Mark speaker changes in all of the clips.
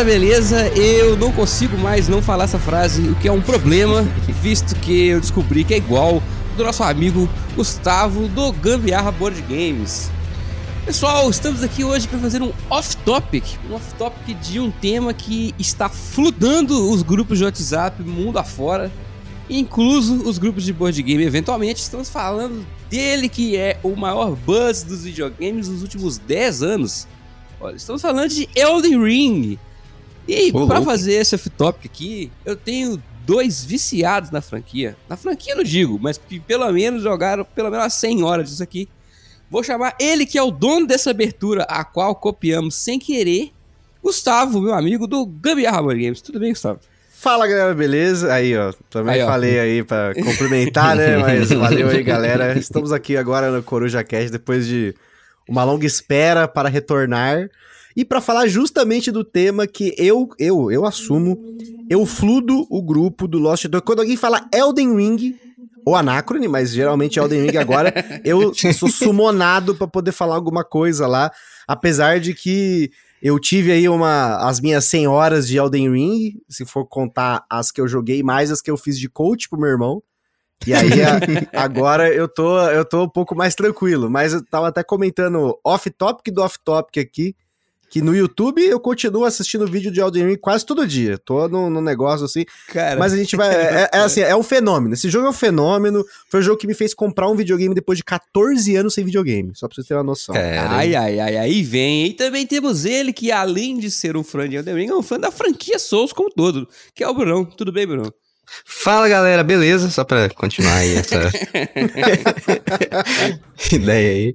Speaker 1: Galera, beleza? Eu não consigo mais não falar essa frase, o que é um problema, visto que eu descobri que é igual do nosso amigo Gustavo do Gambiarra Board Games. Pessoal, estamos aqui hoje para fazer um off-topic, um off-topic de um tema que está fludando os grupos de WhatsApp mundo afora, incluso os grupos de board game. Eventualmente, estamos falando dele que é o maior buzz dos videogames nos últimos 10 anos. Olha, estamos falando de Elden Ring. E para fazer esse off-topic aqui, eu tenho dois viciados na franquia. Na franquia não digo, mas que pelo menos jogaram pelo menos 100 horas disso aqui. Vou chamar ele que é o dono dessa abertura, a qual copiamos sem querer, Gustavo, meu amigo do Gambiarra Board Games. Tudo bem, Gustavo?
Speaker 2: Fala galera, beleza? Aí, ó, também aí, falei ó. aí pra cumprimentar, né? Mas valeu aí, galera. Estamos aqui agora no Coruja Cast depois de uma longa espera para retornar e para falar justamente do tema que eu eu eu assumo, eu fludo o grupo do Lost Door. Quando alguém fala Elden Ring ou Anacrone, mas geralmente Elden Ring agora, eu sou sumonado para poder falar alguma coisa lá, apesar de que eu tive aí uma as minhas 100 horas de Elden Ring, se for contar as que eu joguei mais as que eu fiz de coach pro meu irmão. E aí, a, agora eu tô, eu tô um pouco mais tranquilo, mas eu tava até comentando off-topic do off-topic aqui, que no YouTube eu continuo assistindo vídeo de Elden Ring quase todo dia. Tô no, no negócio assim. Cara. Mas a gente vai. É, é, assim, é um fenômeno. Esse jogo é um fenômeno. Foi o jogo que me fez comprar um videogame depois de 14 anos sem videogame. Só pra você ter uma noção.
Speaker 1: Cara. Ai, ai, ai, aí vem. E também temos ele que, além de ser um fã de Elden Ring, é um fã da franquia Souls como todo, que é o Bruno. Tudo bem, Bruno?
Speaker 3: Fala galera, beleza? Só pra continuar aí essa ideia aí.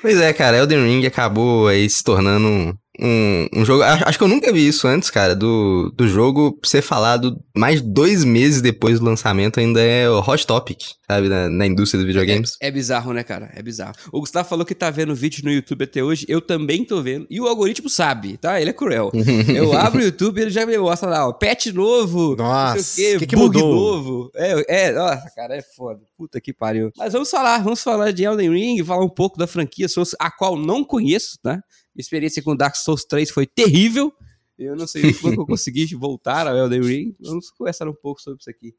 Speaker 3: Pois é, cara, Elden Ring acabou aí se tornando um, um jogo. Acho que eu nunca vi isso antes, cara, do, do jogo ser falado mais dois meses depois do lançamento ainda é o Hot Topic, sabe, na, na indústria dos videogames.
Speaker 1: É, é, bizarro, né, cara? É bizarro. O Gustavo falou que tá vendo vídeo no YouTube até hoje, eu também tô vendo, e o algoritmo sabe, tá? Ele é cruel. eu abro o YouTube e ele já me mostra lá, ó, patch novo,
Speaker 2: nossa, não sei o quê, que, que bug mudou? novo.
Speaker 1: É, é, nossa, cara, é foda. Puta que pariu. Mas vamos falar, vamos falar de Elden Ring, falar um pouco da franquia, a qual não conheço, tá? Minha experiência com Dark Souls 3 foi terrível. Eu não sei como eu consegui voltar ao Elden Ring. Vamos conversar um pouco sobre isso aqui.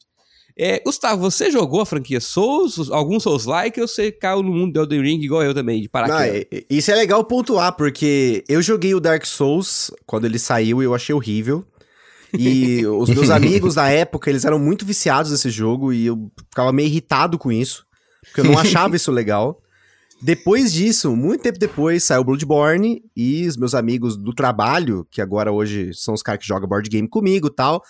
Speaker 1: É, Gustavo, você jogou a franquia Souls, algum Souls-like, ou você caiu no mundo do Elden Ring igual eu também, de
Speaker 2: paraquedas? Não, isso é legal pontuar, porque eu joguei o Dark Souls quando ele saiu e eu achei horrível. E os meus amigos na época, eles eram muito viciados nesse jogo e eu ficava meio irritado com isso, porque eu não achava isso legal. Depois disso, muito tempo depois, saiu Bloodborne e os meus amigos do trabalho, que agora hoje são os caras que jogam board game comigo tal,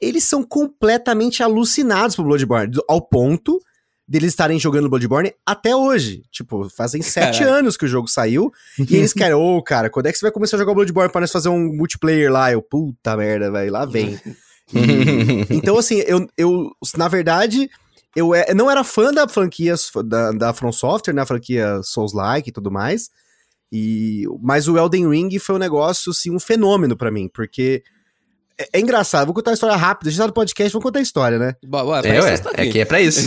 Speaker 2: eles são completamente alucinados por Bloodborne, ao ponto deles estarem jogando Bloodborne até hoje. Tipo, fazem sete Caraca. anos que o jogo saiu. e eles querem, ô, oh, cara, quando é que você vai começar a jogar Bloodborne pra nós fazer um multiplayer lá? Eu, puta merda, velho, lá vem. E, então, assim, eu, eu, na verdade, eu é, não era fã da franquia da, da From Software, né? A franquia Souls-like e tudo mais. E, mas o Elden Ring foi um negócio, assim, um fenômeno para mim, porque é, é, engraçado, vou contar a história rápida. A gente tá no podcast, vou contar a história, né?
Speaker 3: Boa, é, ué, é que é pra isso.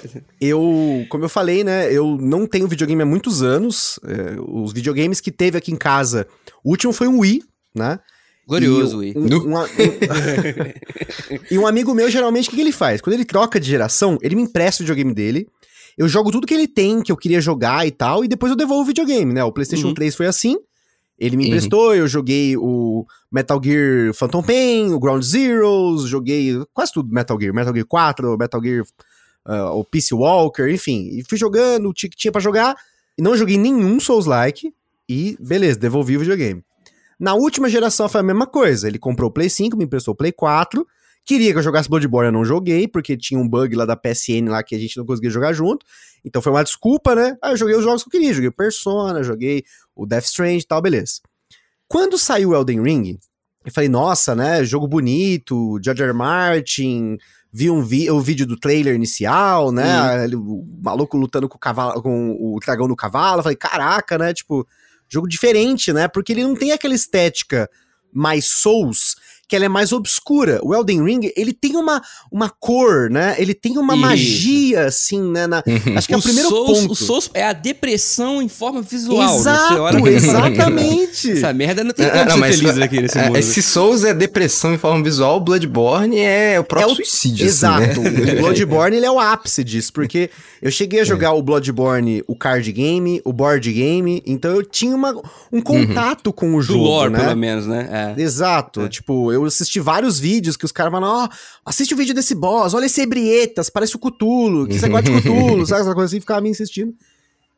Speaker 2: eu, como eu falei, né, eu não tenho videogame há muitos anos. É, os videogames que teve aqui em casa, o último foi um Wii, né?
Speaker 1: Glorioso, e, um, um, um,
Speaker 2: e um amigo meu, geralmente, o que, que ele faz? Quando ele troca de geração, ele me empresta o videogame dele. Eu jogo tudo que ele tem, que eu queria jogar e tal, e depois eu devolvo o videogame, né? O PlayStation uhum. 3 foi assim. Ele me uhum. emprestou, eu joguei o Metal Gear Phantom Pain, o Ground Zeroes, joguei quase tudo Metal Gear, Metal Gear 4, Metal Gear, uh, o Peace Walker, enfim. E fui jogando o que tinha pra jogar, e não joguei nenhum Souls-like, e beleza, devolvi o videogame. Na última geração foi a mesma coisa. Ele comprou o Play 5, me emprestou o Play 4. Queria que eu jogasse Bloodborne, eu não joguei, porque tinha um bug lá da PSN lá que a gente não conseguia jogar junto. Então foi uma desculpa, né? Aí eu joguei os jogos que eu queria. Joguei Persona, joguei o Death Strange e tal, beleza. Quando saiu o Elden Ring, eu falei, nossa, né? Jogo bonito, George R. Martin. Vi um vi o vídeo do trailer inicial, né? O maluco lutando com o cavalo, com o dragão no cavalo. Eu falei, caraca, né? Tipo, jogo diferente, né? Porque ele não tem aquela estética mais Souls que ela é mais obscura. O Elden Ring, ele tem uma, uma cor, né? Ele tem uma
Speaker 1: Isso.
Speaker 2: magia, assim, né? na- acho que é o, primeiro
Speaker 1: Souls,
Speaker 2: ponto.
Speaker 1: O Souls é a depressão em forma visual. né?
Speaker 2: Exato,
Speaker 1: aquele-
Speaker 2: exatamente.
Speaker 1: Essa merda não tem
Speaker 3: Ah,
Speaker 1: como
Speaker 3: não,
Speaker 1: ser
Speaker 3: mas
Speaker 1: feliz
Speaker 3: é-
Speaker 1: aqui nesse
Speaker 3: é,
Speaker 1: mundo.
Speaker 3: Esse Souls é depressão em forma visual, Bloodborne é o próprio
Speaker 2: É o-
Speaker 3: suicídio,
Speaker 2: Exato.
Speaker 3: assim, né?
Speaker 2: O Bloodborne ele é o ápice disso, porque eu cheguei a jogar o Bloodborne, o card game, o board game, então eu tinha uma, um contato com o
Speaker 1: Do
Speaker 2: jogo,
Speaker 1: lore,
Speaker 2: né?
Speaker 1: pelo menos, né? É.
Speaker 2: Exato.
Speaker 1: É.
Speaker 2: Tipo, eu assisti vários vídeos que os caras falam, ó, assiste o vídeo desse boss, olha esse Ebrietas, parece o Cthulhu, que você gosta de Cthulhu, sabe? Essa coisa assim, ficava me insistindo.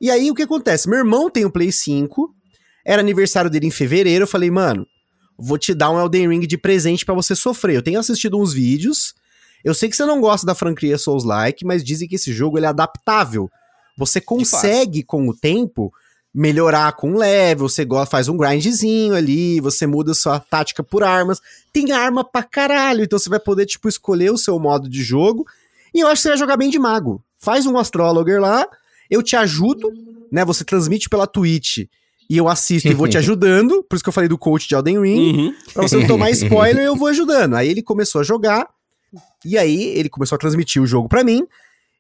Speaker 2: E aí, o que acontece? Meu irmão tem o Play 5, era aniversário dele em fevereiro, eu falei, mano, vou te dar um Elden Ring de presente pra você sofrer. Eu tenho assistido uns vídeos, eu sei que você não gosta da franquia Souls-like, mas dizem que esse jogo ele é adaptável. Você consegue, com o tempo, melhorar com level, você faz um grindzinho ali, você muda sua tática por armas. Tem arma pra caralho, então você vai poder, tipo, escolher o seu modo de jogo. E eu acho que você vai jogar bem de mago. Faz um Astrologer lá, eu te ajudo, né? Você transmite pela Twitch e eu assisto e vou te ajudando. Por isso que eu falei do coach de Elden Ring.
Speaker 1: Uhum.
Speaker 2: Pra você não tomar spoiler, eu vou ajudando. Aí ele começou a jogar, e aí ele começou a transmitir o jogo pra mim,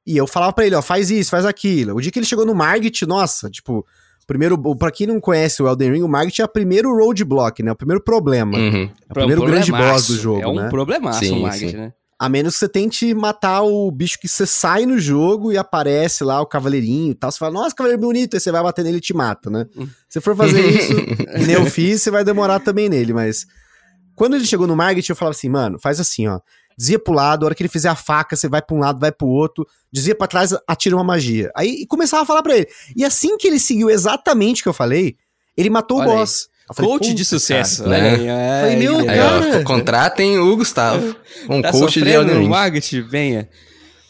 Speaker 2: e eu falava pra ele, ó, faz isso, faz aquilo. O dia que ele chegou no Margit, nossa, tipo, primeiro, pra quem não conhece o Elden Ring, o Margit é o primeiro roadblock, né, o primeiro problema.
Speaker 3: Uhum.
Speaker 2: É o primeiro grande boss do jogo,
Speaker 1: É um
Speaker 2: né?
Speaker 1: problemaço
Speaker 3: Sim,
Speaker 1: o Margit, né?
Speaker 2: A menos que você tente matar o bicho que você sai no jogo e aparece lá o cavaleirinho e tal. Você fala, nossa, cavaleiro bonito. Aí você vai bater nele e te mata, né? Se for fazer isso, que nem eu fiz, você vai demorar também nele. Mas quando ele chegou no Margit, eu falava assim, mano, faz assim, ó. Desvia pro lado, a hora que ele fizer a faca, você vai pra um lado, vai pro outro. Desvia pra trás, atira uma magia. Aí e começava a falar pra ele. E assim que ele seguiu exatamente o que eu falei, ele matou
Speaker 1: Olha
Speaker 2: o
Speaker 1: aí.
Speaker 2: boss. Eu falei,
Speaker 1: Coach de
Speaker 2: "Puta,
Speaker 1: sucesso.
Speaker 2: cara."
Speaker 3: né?
Speaker 1: Olha aí, é,
Speaker 2: Falei, meu,
Speaker 1: aí,
Speaker 3: Aí,
Speaker 2: Cara.
Speaker 3: ó, contratem o Gustavo, um
Speaker 1: tá
Speaker 3: coach de
Speaker 1: no. Margit? Venha.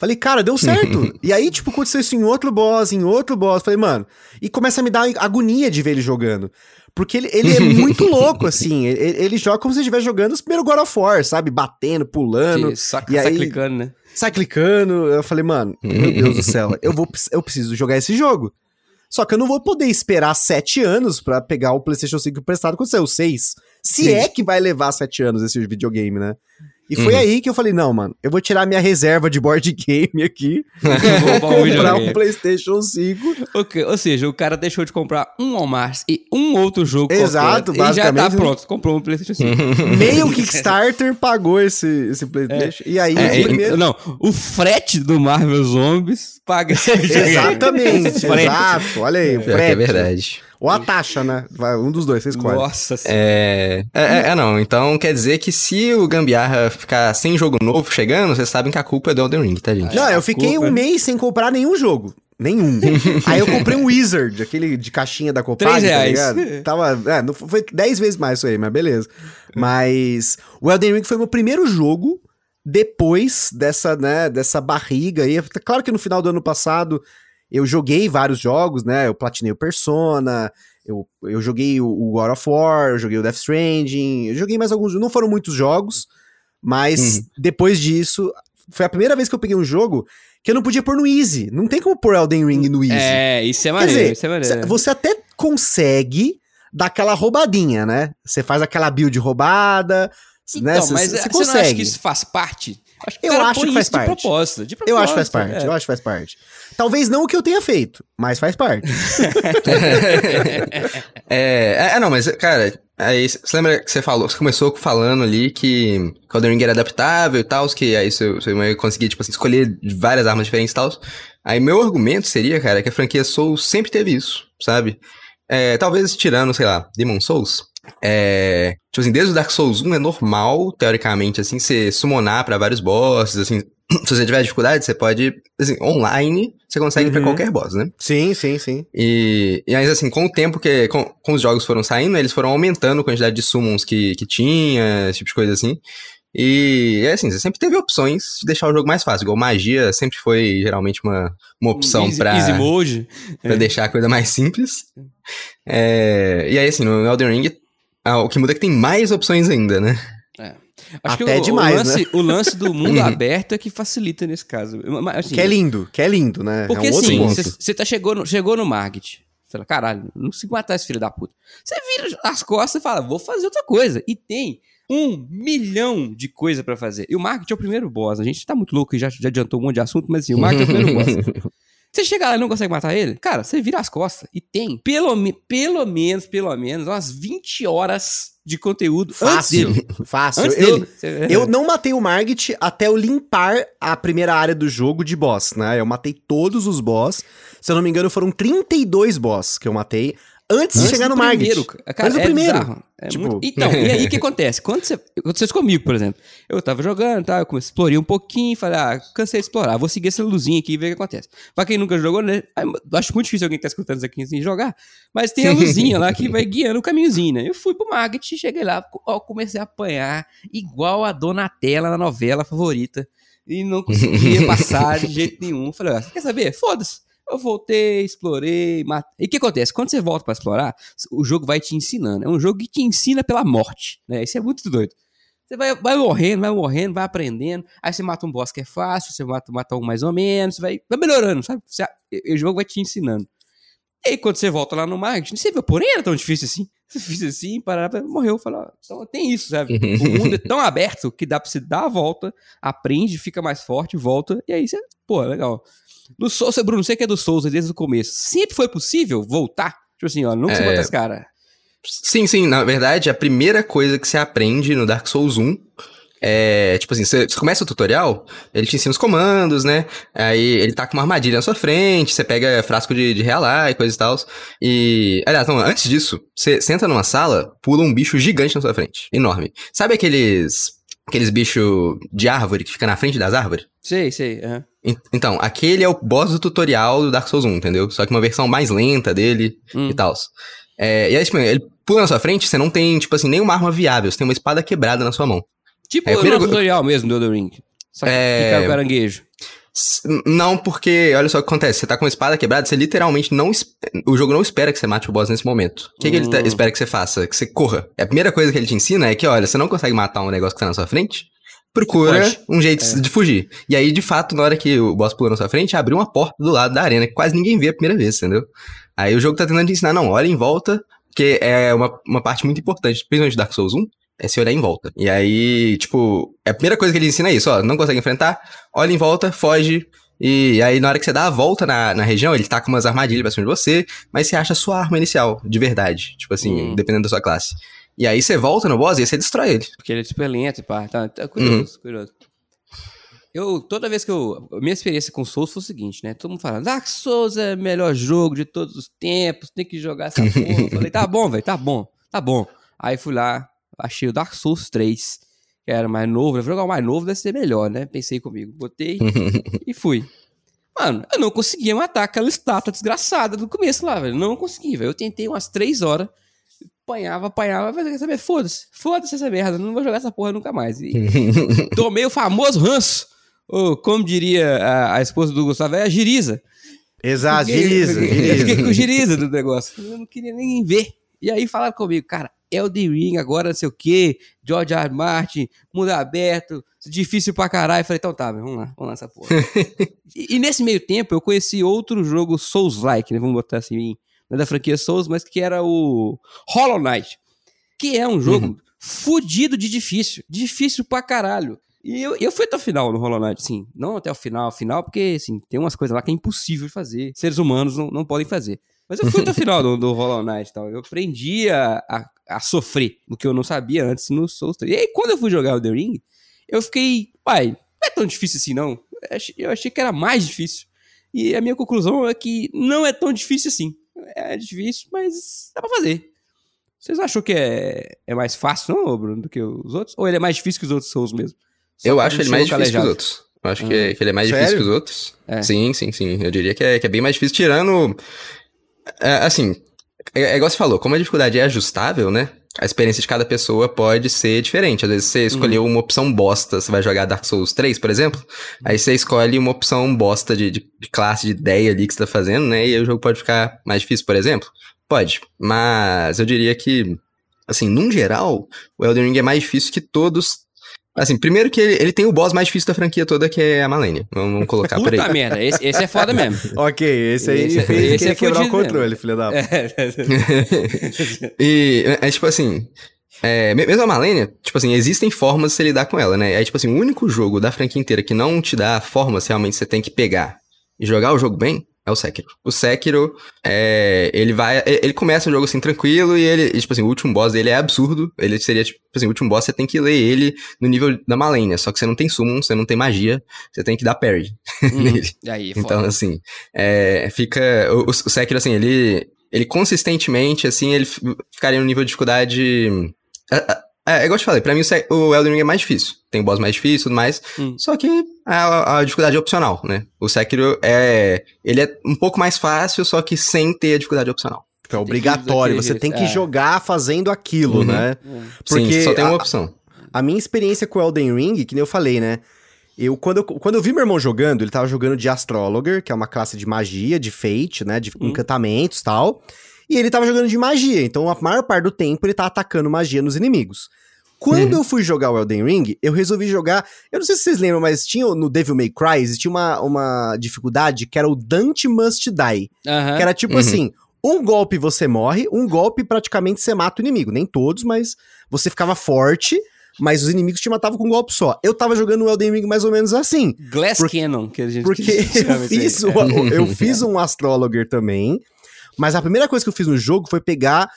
Speaker 2: Falei, cara, deu certo. e aí, tipo, aconteceu isso em outro boss, em outro boss. Falei, mano. E começa a me dar agonia de ver ele jogando. Porque ele, ele é muito louco, assim. Ele, ele joga como se estivesse jogando os primeiros God of War, sabe? Batendo, pulando,
Speaker 1: Que
Speaker 2: e aí-
Speaker 1: clicando, né?
Speaker 2: sai clicando. Eu falei, mano, meu Deus do céu, eu, vou, eu preciso jogar esse jogo. Só que eu não vou poder esperar sete anos pra pegar o PlayStation 5 emprestado quando saiu seis. Se
Speaker 1: Sim.
Speaker 2: é que vai levar sete anos esse videogame, né? E foi
Speaker 3: Uhum.
Speaker 2: aí que eu falei, não, mano, eu vou tirar minha reserva de board game aqui
Speaker 1: Vou roubar um
Speaker 2: comprar um PlayStation 5.
Speaker 1: Ok, Ou seja, o cara deixou de comprar um Walmart e um outro jogo
Speaker 2: Exato,
Speaker 1: qualquer, e já tá
Speaker 2: basicamente,
Speaker 1: pronto. Comprou um PlayStation 5.
Speaker 2: Meio Kickstarter pagou esse, esse PlayStation. E aí,
Speaker 3: É,
Speaker 2: o primeiro.
Speaker 1: Não, o frete do Marvel Zombies paga.
Speaker 2: Exatamente, exato. Olha aí, o
Speaker 3: Pior que é
Speaker 2: frete.
Speaker 3: verdade.
Speaker 2: Ou a taxa, né? Vai, um dos dois, você escolhe.
Speaker 1: Nossa senhora.
Speaker 3: É, é, é, é, não. Então quer dizer que se o Gambiarra ficar sem jogo novo chegando, vocês sabem que a culpa é do Elden Ring, tá, gente?
Speaker 2: Não, eu fiquei
Speaker 1: Desculpa.
Speaker 2: um mês sem comprar nenhum jogo. Nenhum. Aí eu comprei um Wizard, aquele de caixinha da Copag,
Speaker 1: Três
Speaker 2: tá
Speaker 1: reais.
Speaker 2: ligado? Tava, é, não, foi 10 vezes mais isso aí, mas beleza. Mas o Elden Ring foi meu primeiro jogo depois dessa, né, dessa barriga aí. Claro que no final do ano passado eu joguei vários jogos, né? Eu platinei o Persona, eu, eu joguei o, God of War, eu joguei o Death Stranding, eu joguei mais alguns, não foram muitos jogos, mas
Speaker 3: Uhum.
Speaker 2: depois disso, foi a primeira vez que eu peguei um jogo que eu não podia pôr no Easy. Não tem como pôr Elden Ring no Easy.
Speaker 1: É, isso é maneiro,
Speaker 2: dizer,
Speaker 1: isso é maneiro.
Speaker 2: cê- você até consegue dar aquela roubadinha, né? Você faz aquela build roubada, né?
Speaker 1: Então,
Speaker 2: Cê-
Speaker 1: mas
Speaker 2: cê
Speaker 1: você não
Speaker 2: consegue.
Speaker 1: acha que isso faz parte? Acho que
Speaker 2: Eu acho que faz
Speaker 1: isso de
Speaker 2: parte.
Speaker 1: propósito, de
Speaker 2: Eu acho que faz parte,
Speaker 1: é.
Speaker 2: eu acho que faz parte. Talvez não o que eu tenha feito, mas faz parte.
Speaker 3: É, é, não, mas, cara, aí, você lembra que você falou, você começou falando ali que o Elden Ring era adaptável e tal, que aí você, você ia conseguir, tipo assim, escolher várias armas diferentes e tal. Aí meu argumento seria, cara, que a franquia Souls sempre teve isso, sabe? É, talvez tirando, sei lá, Demon Souls. É, tipo assim, desde o Dark Souls 1 é normal, teoricamente, assim, você summonar pra vários bosses, assim, se você tiver dificuldade, você pode, assim, online, você consegue ir pra
Speaker 2: Uhum.
Speaker 3: qualquer boss, né?
Speaker 2: sim, sim, sim.
Speaker 3: E, e aí, assim, com o tempo que. Com, com os jogos foram saindo, eles foram aumentando a quantidade de summons que, que tinha, esse tipo de coisa assim. E é assim, você sempre teve opções de deixar o jogo mais fácil. Igual magia sempre foi geralmente uma, uma opção
Speaker 1: easy,
Speaker 3: pra,
Speaker 1: Easy mode.
Speaker 3: pra
Speaker 1: É.
Speaker 3: deixar a coisa mais simples. É, e aí, assim, no Elden Ring, ah, o que muda é que tem mais opções ainda, né?
Speaker 1: Acho
Speaker 2: Até
Speaker 1: que o,
Speaker 2: demais,
Speaker 1: o, lance, o lance do mundo aberto é que facilita nesse caso. Mas, assim,
Speaker 2: que é lindo, que é lindo, né?
Speaker 1: Porque
Speaker 2: é um
Speaker 1: assim, você tá chegou no, chegou no Você fala, caralho, não consigo matar esse filho da puta. Você vira as costas e fala, vou fazer outra coisa. E tem um milhão de coisa pra fazer. E o marketing é o primeiro boss. A gente tá muito louco e já, já adiantou um monte de assunto, mas assim, o marketing é o primeiro boss. Você chega lá e não consegue matar ele, cara, você vira as costas. E tem, pelo, pelo menos, pelo menos, umas 20 horas de conteúdo
Speaker 2: fácil.
Speaker 1: Antes dele.
Speaker 2: Fácil.
Speaker 1: Antes
Speaker 2: eu,
Speaker 1: dele.
Speaker 2: eu não matei o Margit até eu limpar a primeira área do jogo de boss, né? Eu matei todos os boss. Se eu não me engano, foram 32 boss que eu matei antes,
Speaker 1: Antes
Speaker 2: de chegar no
Speaker 1: primeiro, cara.
Speaker 2: Antes do
Speaker 1: é
Speaker 2: primeiro.
Speaker 1: bizarro. É
Speaker 2: Tipo-
Speaker 1: muito- Então, e aí o que acontece? Quando você. Aconteceu comigo, por exemplo. Eu tava jogando, tá? Eu comecei, explorei um pouquinho, falei, ah, cansei de explorar, vou seguir essa luzinha aqui e ver o que acontece. Pra quem nunca jogou, né? Acho muito difícil alguém que tá escutando isso aqui sem jogar, mas tem a luzinha lá que vai guiando o caminhozinho, né? Eu fui pro market, cheguei lá, ó, comecei a apanhar, igual a Donatella na novela favorita, e não conseguia passar de jeito nenhum. Falei, você quer saber? Foda-se. Eu voltei, explorei, matei. E o que acontece? Quando você volta pra explorar, o jogo vai te ensinando. É um jogo que te ensina pela morte, né? Isso é muito doido. Você vai, vai morrendo, vai morrendo, vai aprendendo. Aí você mata um boss que é fácil, você mata, mata um mais ou menos, vai, vai melhorando, sabe? Você- o jogo vai te ensinando. E aí quando você volta lá no marketing, você vê, porém era tão difícil assim. Difícil assim, parava, morreu. Falou, então tem isso, sabe? O mundo é tão aberto que dá pra você dar a volta, aprende, fica mais forte, volta, e aí você, pô, legal. No Souls, Bruno, você que é do Souls desde o começo, sempre foi possível voltar? Tipo assim, ó, nunca você
Speaker 3: É.
Speaker 1: mata esse cara.
Speaker 3: Sim, sim, na verdade, a primeira coisa que você aprende no Dark Souls 1 é, tipo assim, você, começa o tutorial, ele te ensina os comandos, né? Aí ele tá com uma armadilha na sua frente, você pega frasco de, de realar e coisa e tal. E, aliás, não, antes disso, você, entra numa sala, pula um bicho gigante na sua frente, enorme. Sabe aqueles, aqueles bichos de árvore que fica na frente das árvores?
Speaker 1: Sei, sei.
Speaker 3: En- Então, aquele é o boss do tutorial do Dark Souls 1, entendeu? Só que uma versão mais lenta dele
Speaker 1: Hum.
Speaker 3: e tal. É, e aí, tipo, ele pula na sua frente, você não tem, tipo assim, nenhuma arma viável, você tem uma espada quebrada na sua mão.
Speaker 1: Tipo
Speaker 3: É,
Speaker 1: o
Speaker 3: primeiro-
Speaker 1: tutorial mesmo do Elden Ring. Só que
Speaker 3: É.
Speaker 1: fica o caranguejo.
Speaker 3: Não, porque, olha só o que acontece, você tá com uma espada quebrada, você literalmente não. O jogo não espera que você mate o boss nesse momento. O que, que ele tá-
Speaker 1: Hum.
Speaker 3: espera que você faça? Que você corra. A primeira coisa que ele te ensina é que, olha, você não consegue matar um negócio que tá na sua frente, procura um jeito
Speaker 1: É.
Speaker 3: de fugir. E aí, de fato, na hora que o boss pula na sua frente, abriu uma porta do lado da arena, que quase ninguém vê a primeira vez, entendeu? Aí o jogo tá tentando te ensinar, não, olha em volta, que é uma, uma parte muito importante, principalmente Dark Souls 1, é se olhar em volta. E aí, tipo, a primeira coisa que ele ensina é isso, ó, não consegue enfrentar, olha em volta, foge, e aí na hora que você dá a volta na, na região, ele tá com umas armadilhas pra cima de você, mas você acha a sua arma inicial, de verdade, tipo assim,
Speaker 1: Hum.
Speaker 3: dependendo da sua classe. E aí você volta no boss e aí você destrói ele.
Speaker 1: Porque ele é super lento e pá. Tá, tá curioso, curioso. Eu, toda vez que eu. Minha experiência com Souls foi o seguinte, né? Todo mundo falando, Dark Souls é o melhor jogo de todos os tempos, tem que jogar essa porra. Eu falei, tá bom, velho, tá bom, tá bom. Aí fui lá, achei o Dark Souls 3, que era mais novo. Eu falei, jogar o mais novo deve ser melhor, né? Pensei comigo. Botei e fui. Mano, eu não conseguia matar aquela estátua desgraçada do começo lá, velho. Não consegui, velho. Eu tentei umas três horas, apanhava, apanhava, mas quer saber? Foda-se, foda-se essa merda, não vou jogar essa porra nunca mais. E tomei o famoso ranço. Ou, como diria a, a esposa do Gustavo, é a giriza.
Speaker 2: Exato,
Speaker 1: Fiquei-
Speaker 2: giriza,
Speaker 1: Eu fiquei com giriza do negócio. Eu não queria nem ver. E aí falaram comigo, cara, Elden Ring agora não sei o quê, George R. R. Martin, mundo aberto, difícil pra caralho. Eu falei, então tá, vamos lá, vamos lá essa porra. e, e nesse meio tempo eu conheci outro jogo Souls-like, né, vamos botar assim, não é da franquia Souls, mas que era o Hollow Knight, que é um jogo
Speaker 3: Uhum.
Speaker 1: fudido de difícil, difícil pra caralho. E eu, eu fui até o final no Hollow Knight, sim. Não até o final, final, porque, assim, tem umas coisas lá que é impossível de fazer. Seres humanos não, não podem fazer. Mas eu fui até o final do, do Hollow Knight e tal. Eu aprendi a, a, a sofrer, o que eu não sabia antes no Souls 3. E aí, quando eu fui jogar o The Ring, eu fiquei, pai, não é tão difícil assim, não. Eu achei, que era mais difícil. E a minha conclusão é que não é tão difícil assim. É difícil, mas dá pra fazer. Vocês acham que é, é mais fácil, não, Bruno, do que os outros? Ou ele é mais difícil que os outros Souls mesmo? Só
Speaker 3: Eu acho ele mais difícil que os
Speaker 1: calejado.
Speaker 3: outros. Eu acho que, que ele é mais
Speaker 2: Sério?
Speaker 3: difícil que os outros.
Speaker 1: É.
Speaker 3: Sim, sim, sim. Eu diria que é, que é bem mais difícil, tirando. é, assim, é, é igual você falou, como a dificuldade é ajustável, né? A experiência de cada pessoa pode ser diferente. Às vezes você escolheu uma opção bosta, você vai jogar Dark Souls 3, por exemplo. Aí você escolhe uma opção bosta de, de, de classe, de ideia ali que você tá fazendo, né? E aí o jogo pode ficar mais difícil, por exemplo. Pode. Mas eu diria que, assim, num geral, o Elden Ring é mais difícil que todos Assim, primeiro que ele, ele tem o boss mais difícil da franquia toda, que é a Malenia. Vamos, vamos colocar por aí.
Speaker 1: Puta merda, esse, esse é foda mesmo.
Speaker 2: ok, esse aí
Speaker 1: Esse-
Speaker 2: fez
Speaker 1: esse é
Speaker 2: quebrar o controle, filho da...
Speaker 1: É.
Speaker 3: e é tipo assim. É, me- mesmo a Malenia, tipo assim, existem formas de você lidar com ela, né? É tipo assim, o único jogo da franquia inteira que não te dá formas realmente você tem que pegar e jogar o jogo bem é o Sekiro. O Sekiro, é, ele vai. Ele começa o jogo assim tranquilo e ele, tipo assim, o último boss dele é absurdo. Ele seria, tipo assim, o último boss você tem que ler ele no nível da Malenia. Só que você não tem summon, você não tem magia, você tem que dar parry
Speaker 1: Hum,
Speaker 3: nele.
Speaker 1: e aí,
Speaker 3: Então,
Speaker 1: foda.
Speaker 3: assim, é, fica. O, o Sekiro, assim, ele. Ele consistentemente, assim, ele ficaria no nível de dificuldade. É igual eu te falei, pra mim o, Elden Ring é mais difícil. Tem boss mais difícil e tudo mais.
Speaker 1: Hum.
Speaker 3: Só que a, a dificuldade é opcional, né? O Sekiro é. Ele é um pouco mais fácil, só que sem ter a dificuldade opcional.
Speaker 2: É obrigatório, você tem que
Speaker 1: é.
Speaker 2: jogar fazendo aquilo,
Speaker 3: Uhum.
Speaker 2: né?
Speaker 3: Sim,
Speaker 2: Porque
Speaker 3: só tem uma
Speaker 2: a-
Speaker 3: opção.
Speaker 2: A minha experiência com o Elden Ring, que nem eu falei, né? Eu quando, eu, quando eu vi meu irmão jogando, ele tava jogando de Astrologer, que é uma classe de magia, de fate, né? De
Speaker 1: Hum.
Speaker 2: encantamentos e tal. E ele tava jogando de magia, então a maior parte do tempo ele tá atacando magia nos inimigos. Quando eu fui jogar o Elden Ring, eu resolvi jogar. Eu não sei se vocês lembram, mas tinha no Devil May Cry, existia uma, uma dificuldade que era o Dante Must Die.
Speaker 1: Aham.
Speaker 2: Que era tipo
Speaker 3: Uhum.
Speaker 2: assim: um golpe você morre, um golpe praticamente você mata o inimigo. Nem todos, mas você ficava forte, mas os inimigos te matavam com um golpe só. Eu tava jogando o Elden Ring mais ou menos assim.
Speaker 1: Glass
Speaker 2: Por-
Speaker 1: Cannon, que a gente
Speaker 2: Porque eu
Speaker 1: aí.
Speaker 2: fiz,
Speaker 1: É.
Speaker 2: o- eu fiz um Astrologer também. Mas a primeira coisa que eu fiz no jogo foi pegar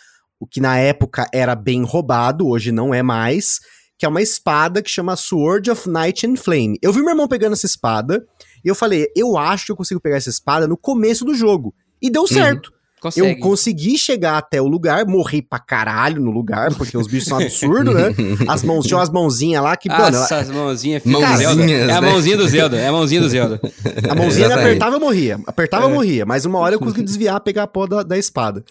Speaker 2: o que na época era bem roubado, hoje não é mais, que é uma espada que chama Sword of Night and Flame. Eu vi meu irmão pegando essa espada e eu falei, eu acho que eu consigo pegar essa espada no começo do jogo. E deu certo.
Speaker 1: Consegue.
Speaker 2: Eu consegui chegar até o lugar, morri pra caralho no lugar, porque os bichos são absurdos, né? As mãos, tinha umas mãozinhas lá que, mano,
Speaker 1: Nossa, as mãozinhas filho
Speaker 3: Mãozinhas,
Speaker 1: Zelda. É a
Speaker 3: né?
Speaker 1: mãozinha do Zelda. É a mãozinha do Zelda.
Speaker 2: A mãozinha apertava, eu morria. Apertava, eu
Speaker 1: É.
Speaker 2: morria. Mas uma hora eu consegui desviar, pegar a pó da, da espada.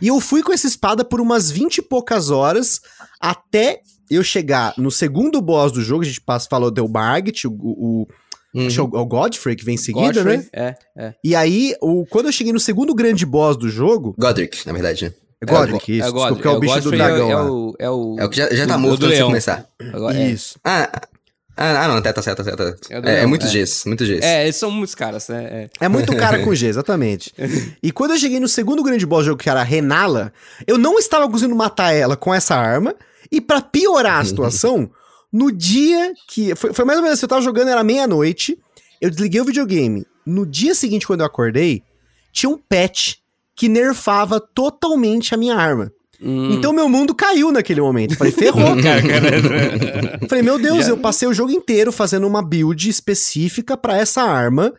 Speaker 2: E eu fui com essa espada por umas 20 e poucas horas até eu chegar no segundo boss do jogo. A gente passa, falou do Margit, o, o,
Speaker 3: Uhum.
Speaker 2: acho que é o Godfrey que vem em seguida,
Speaker 1: Godfrey,
Speaker 2: né?
Speaker 1: É, é.
Speaker 2: E aí, o, quando eu cheguei no segundo grande boss do jogo.
Speaker 3: Godric, na verdade. né?
Speaker 2: É Godric,
Speaker 1: É
Speaker 2: isso.
Speaker 1: o
Speaker 2: desculpa,
Speaker 1: Godfrey.
Speaker 2: que é o bicho do
Speaker 1: Godfrey
Speaker 2: dragão
Speaker 1: é,
Speaker 2: lá.
Speaker 1: o, é o...
Speaker 3: É o que já, já tá
Speaker 1: o-
Speaker 3: morto
Speaker 1: o do
Speaker 3: antes de começar.
Speaker 1: Agora, é.
Speaker 2: Isso.
Speaker 3: Ah, ah, ah, não, tá, tá certo, tá certo. tá certo.
Speaker 1: É
Speaker 3: É, é muitos
Speaker 1: é.
Speaker 3: Gs, muitos Gs.
Speaker 1: É, eles são muitos caras, né? É.
Speaker 2: É muito cara com G, exatamente. E quando eu cheguei no segundo grande boss do jogo, que era a Renala, eu não estava conseguindo matar ela com essa arma. E pra piorar a situação, no dia que. Foi, foi mais ou menos assim, eu tava jogando, era meia-noite. Eu desliguei o videogame. No dia seguinte, quando eu acordei, tinha um patch que nerfava totalmente a minha arma.
Speaker 1: Hum.
Speaker 2: Então meu mundo caiu naquele momento. Falei, ferrou. Falei, meu Deus, eu passei o jogo inteiro fazendo uma build específica pra essa arma.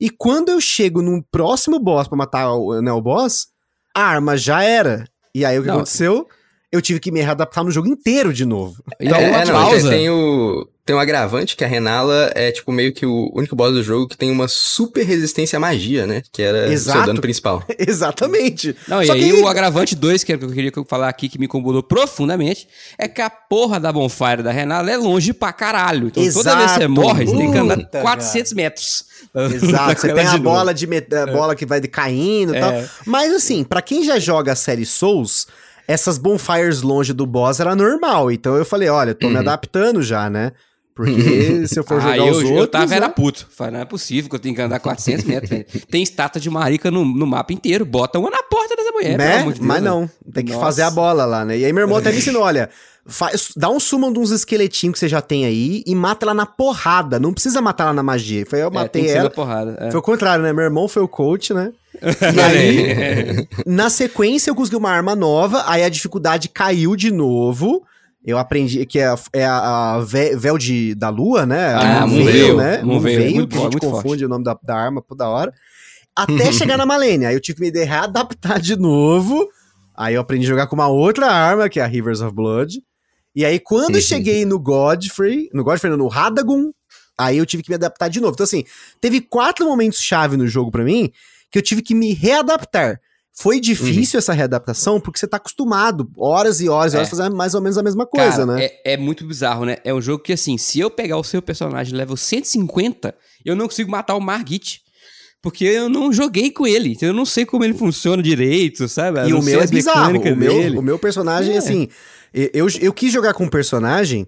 Speaker 2: E quando eu chego num próximo boss pra matar o, né, o boss, a arma já era. E aí o que
Speaker 1: Não.
Speaker 2: aconteceu? Eu tive que me readaptar no jogo inteiro de novo.
Speaker 1: Então,
Speaker 3: é,
Speaker 1: uma
Speaker 3: é, não,
Speaker 1: pausa.
Speaker 3: tem, o, tem um agravante que a Renala é, tipo, meio que o único boss do jogo que tem uma super resistência à magia, né? Que era o
Speaker 2: Exato.
Speaker 3: seu dano principal.
Speaker 2: Exatamente.
Speaker 1: Não, e
Speaker 2: Só
Speaker 1: aí
Speaker 2: que-
Speaker 1: o agravante 2, que é o que eu queria falar aqui, que me incomodou profundamente, é que a porra da bonfire da Renala é longe pra caralho. Então toda vez que você
Speaker 2: Exato.
Speaker 1: morre, você tem que andar
Speaker 2: Puta,
Speaker 1: 400 metros.
Speaker 2: Exato, você tem a
Speaker 1: de
Speaker 2: bola de met- bola que vai caindo e
Speaker 1: É.
Speaker 2: tal. Mas assim, pra quem já joga a série Souls, essas bonfires longe do boss era normal. Então eu falei, olha, tô me adaptando já, né? Porque se eu for
Speaker 1: Ah,
Speaker 2: jogar
Speaker 1: eu,
Speaker 2: os outros,
Speaker 1: eu tava era
Speaker 2: né?
Speaker 1: puto. Falei, não é possível que eu tenho que andar 400 metros. velho. Tem estátua de marica no, no mapa inteiro. Bota uma na porta dessa mulher.
Speaker 2: né?
Speaker 1: de Deus,
Speaker 2: Mas não, tem que
Speaker 1: Nossa.
Speaker 2: fazer a bola lá, né? E aí meu irmão até me ensinou, olha, faz, dá um summon de uns esqueletinhos que você já tem aí e mata ela na porrada, não precisa matar ela na magia. Foi eu
Speaker 1: É,
Speaker 2: matei
Speaker 1: ser
Speaker 2: ela.
Speaker 1: porrada. é.
Speaker 2: Foi o contrário, né? Meu irmão foi o coach, né? E aí, na sequência, eu consegui uma arma nova, aí a dificuldade caiu de novo. Eu aprendi que é, a- é a, a vé- véu de, da lua, né?
Speaker 1: Ah, Moonveil,
Speaker 2: Moonveil, né?
Speaker 1: Moonveil,
Speaker 2: Moonveil,
Speaker 1: muito
Speaker 2: que a
Speaker 1: bom, muito
Speaker 2: confunde o nome da, da arma por da hora. Até chegar na Malenia. Aí eu tive que me readaptar de novo. Aí eu aprendi a jogar com uma outra arma, que é a Rivers of Blood. E aí, quando cheguei no Godfrey, no Godfrey, não, no Radagon, aí eu tive que me adaptar de novo. Então, assim, teve quatro momentos-chave no jogo pra mim que eu tive que me readaptar. Foi difícil essa readaptação porque você tá acostumado horas e horas e
Speaker 1: É.
Speaker 2: horas fazendo mais ou menos a mesma coisa,
Speaker 1: Cara,
Speaker 2: né?
Speaker 1: É, é muito bizarro, né? É um jogo que, assim, se eu pegar o seu personagem level 150, eu não consigo matar o Margit. Porque eu não joguei com ele. então Eu não sei como ele funciona direito, sabe? Eu
Speaker 2: E
Speaker 1: não
Speaker 2: o meu é bizarro. O meu,
Speaker 1: dele.
Speaker 2: o meu personagem,
Speaker 1: É.
Speaker 2: assim, eu, eu quis jogar com um personagem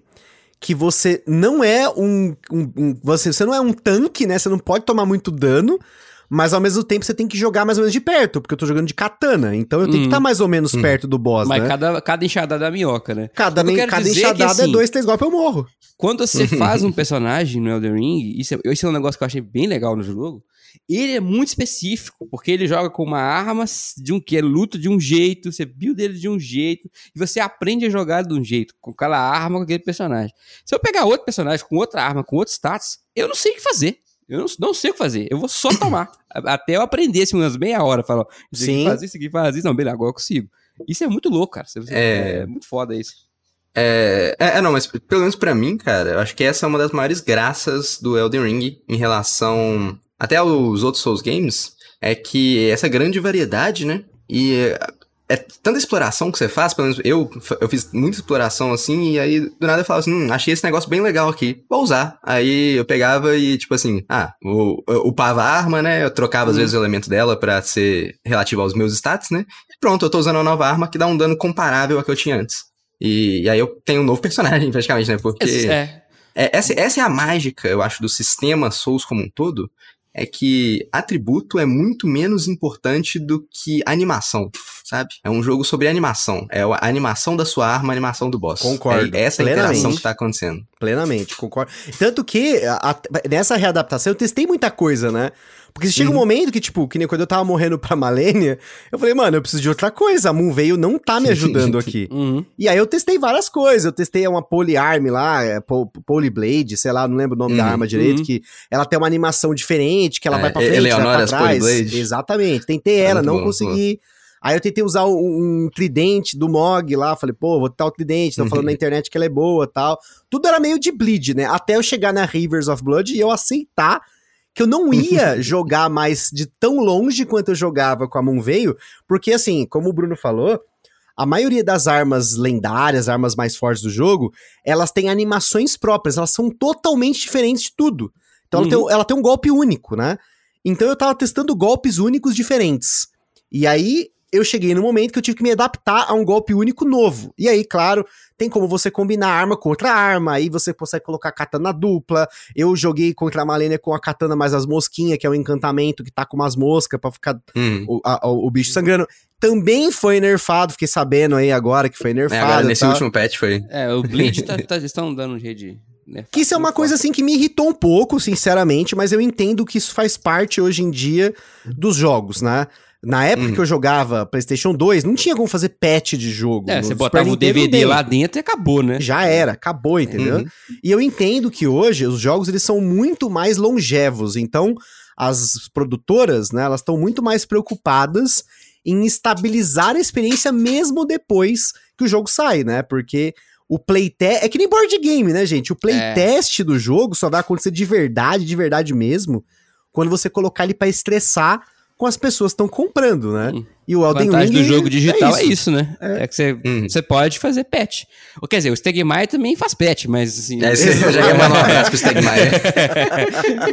Speaker 2: que você não é um, um, um, você, você não é um tanque, né? Você não pode tomar muito dano, mas ao mesmo tempo você tem que jogar mais ou menos de perto, porque eu tô jogando de katana, então eu tenho que estar tá mais ou menos perto do boss,
Speaker 1: Mas
Speaker 2: né?
Speaker 1: cada, cada enxadada é minhoca, né?
Speaker 2: Cada, men- cada
Speaker 1: dizer que,
Speaker 2: enxadada é
Speaker 1: assim,
Speaker 2: dois, três golpes eu morro.
Speaker 1: Quando você faz um personagem no Elden Ring, isso é, isso é um negócio que eu achei bem legal no jogo. Ele é muito específico, porque ele joga com uma arma de um que é luta de um jeito, você build ele de um jeito, e você aprende a jogar de um jeito, com aquela arma, com aquele personagem. Se eu pegar outro personagem com outra arma, com outros status, eu não sei o que fazer. Eu não, não sei o que fazer. Eu vou só tomar. Até eu aprender assim, umas meia hora. Falar,
Speaker 2: Sim.
Speaker 1: faz isso, aqui faz isso. Não, beleza, agora eu consigo. Isso é muito louco, cara.
Speaker 3: É.
Speaker 1: é muito foda isso.
Speaker 3: É, é, é, não, mas pelo menos pra mim, cara, eu acho que essa é uma das maiores graças do Elden Ring em relação até aos outros Souls Games, é que essa grande variedade, né? E é, tanta exploração que você faz, pelo menos eu, eu fiz muita exploração assim, e aí do nada eu falava assim, hum, achei esse negócio bem legal aqui, vou usar. Aí eu pegava e tipo assim, ah, eu upava a arma, né? Eu trocava às
Speaker 1: Hum.
Speaker 3: vezes o elemento dela pra ser relativo aos meus stats, né? E pronto, eu tô usando uma nova arma que dá um dano comparável ao que eu tinha antes. E, e aí eu tenho um novo personagem, praticamente, né? Porque
Speaker 1: É,
Speaker 3: é, essa, essa é a mágica, eu acho, do sistema Souls como um todo. É que atributo é muito menos importante do que animação, sabe? É um jogo sobre animação. É a animação da sua arma, a animação do boss.
Speaker 2: Concordo,
Speaker 3: É essa
Speaker 2: plenamente.
Speaker 3: interação que tá acontecendo.
Speaker 2: Plenamente, concordo. Tanto que a- a- nessa readaptação eu testei muita coisa, né? Porque chega um
Speaker 3: Uhum.
Speaker 2: momento que, tipo, que nem quando eu tava morrendo pra Malenia, eu falei, mano, eu preciso de outra coisa. A Moon veio não tá me ajudando aqui.
Speaker 1: uhum.
Speaker 2: E aí eu testei várias coisas. Eu testei uma Polyarm lá, é, Po- Polyblade, sei lá, não lembro o nome da
Speaker 3: Uhum,
Speaker 2: arma direito,
Speaker 1: uhum.
Speaker 2: que ela tem uma animação diferente, que ela
Speaker 3: É,
Speaker 2: vai pra frente, vai
Speaker 3: Eleonora's
Speaker 2: pra trás.
Speaker 3: Polyblade.
Speaker 2: Exatamente. Tentei ela,
Speaker 3: muito
Speaker 2: não
Speaker 3: bom,
Speaker 2: consegui. Aí eu tentei usar um, um tridente do Mog lá, falei, pô, vou tentar o tridente, estão falando na internet que ela é boa tal. Tudo era meio de bleed, né? Até eu chegar na Rivers of Blood e eu aceitar que eu não ia jogar mais de tão longe quanto eu jogava com a Moon Veio, porque assim, como o Bruno falou, a maioria das armas lendárias, armas mais fortes do jogo, elas têm animações próprias, elas são totalmente diferentes de tudo. Então ela, tem, ela tem um golpe único, né? Então eu tava testando golpes únicos diferentes. E aí eu cheguei no momento que eu tive que me adaptar a um golpe único novo. E aí, claro, tem como você combinar arma com outra arma, aí você consegue colocar katana dupla. Eu joguei contra a Malenia com a katana mais as mosquinhas, que é um encantamento que tá com umas moscas pra ficar
Speaker 3: Hum.
Speaker 2: o, a- o- bicho sangrando. Também foi nerfado, fiquei sabendo aí agora que foi
Speaker 3: É,
Speaker 2: nerfado.
Speaker 3: agora,
Speaker 2: e
Speaker 3: nesse
Speaker 2: tal.
Speaker 3: último patch foi.
Speaker 1: É, o Bleach tá, tá, estão dando um jeito de.
Speaker 2: Que isso é uma coisa assim que me irritou um pouco, sinceramente, mas eu entendo que isso faz parte hoje em dia dos jogos, né? Na época
Speaker 3: Uhum.
Speaker 2: que eu jogava PlayStation 2, não tinha como fazer patch de jogo.
Speaker 1: É, você
Speaker 2: Super
Speaker 1: botava o
Speaker 2: Nintendo
Speaker 1: DVD lá dentro e acabou, né?
Speaker 2: Já era, acabou, entendeu?
Speaker 3: Uhum.
Speaker 2: E eu entendo que hoje os jogos eles são muito mais longevos, então as produtoras, né, elas estão muito mais preocupadas em estabilizar a experiência mesmo depois que o jogo sai, né? Porque o playtest é que nem board game, né, gente? O playtest do jogo só vai acontecer de verdade, de verdade mesmo, quando você colocar ele pra estressar com as pessoas que estão comprando, né?
Speaker 1: Hum.
Speaker 2: E o
Speaker 1: A
Speaker 2: Elden Ring
Speaker 1: do jogo digital é isso, né?
Speaker 2: É.
Speaker 1: É, que você,
Speaker 3: Uhum.
Speaker 1: você pode fazer patch. Ou, quer dizer, o Stegmaier também faz patch, mas assim.
Speaker 3: É, você eu já ia mandar um abraço pro Stegmaier.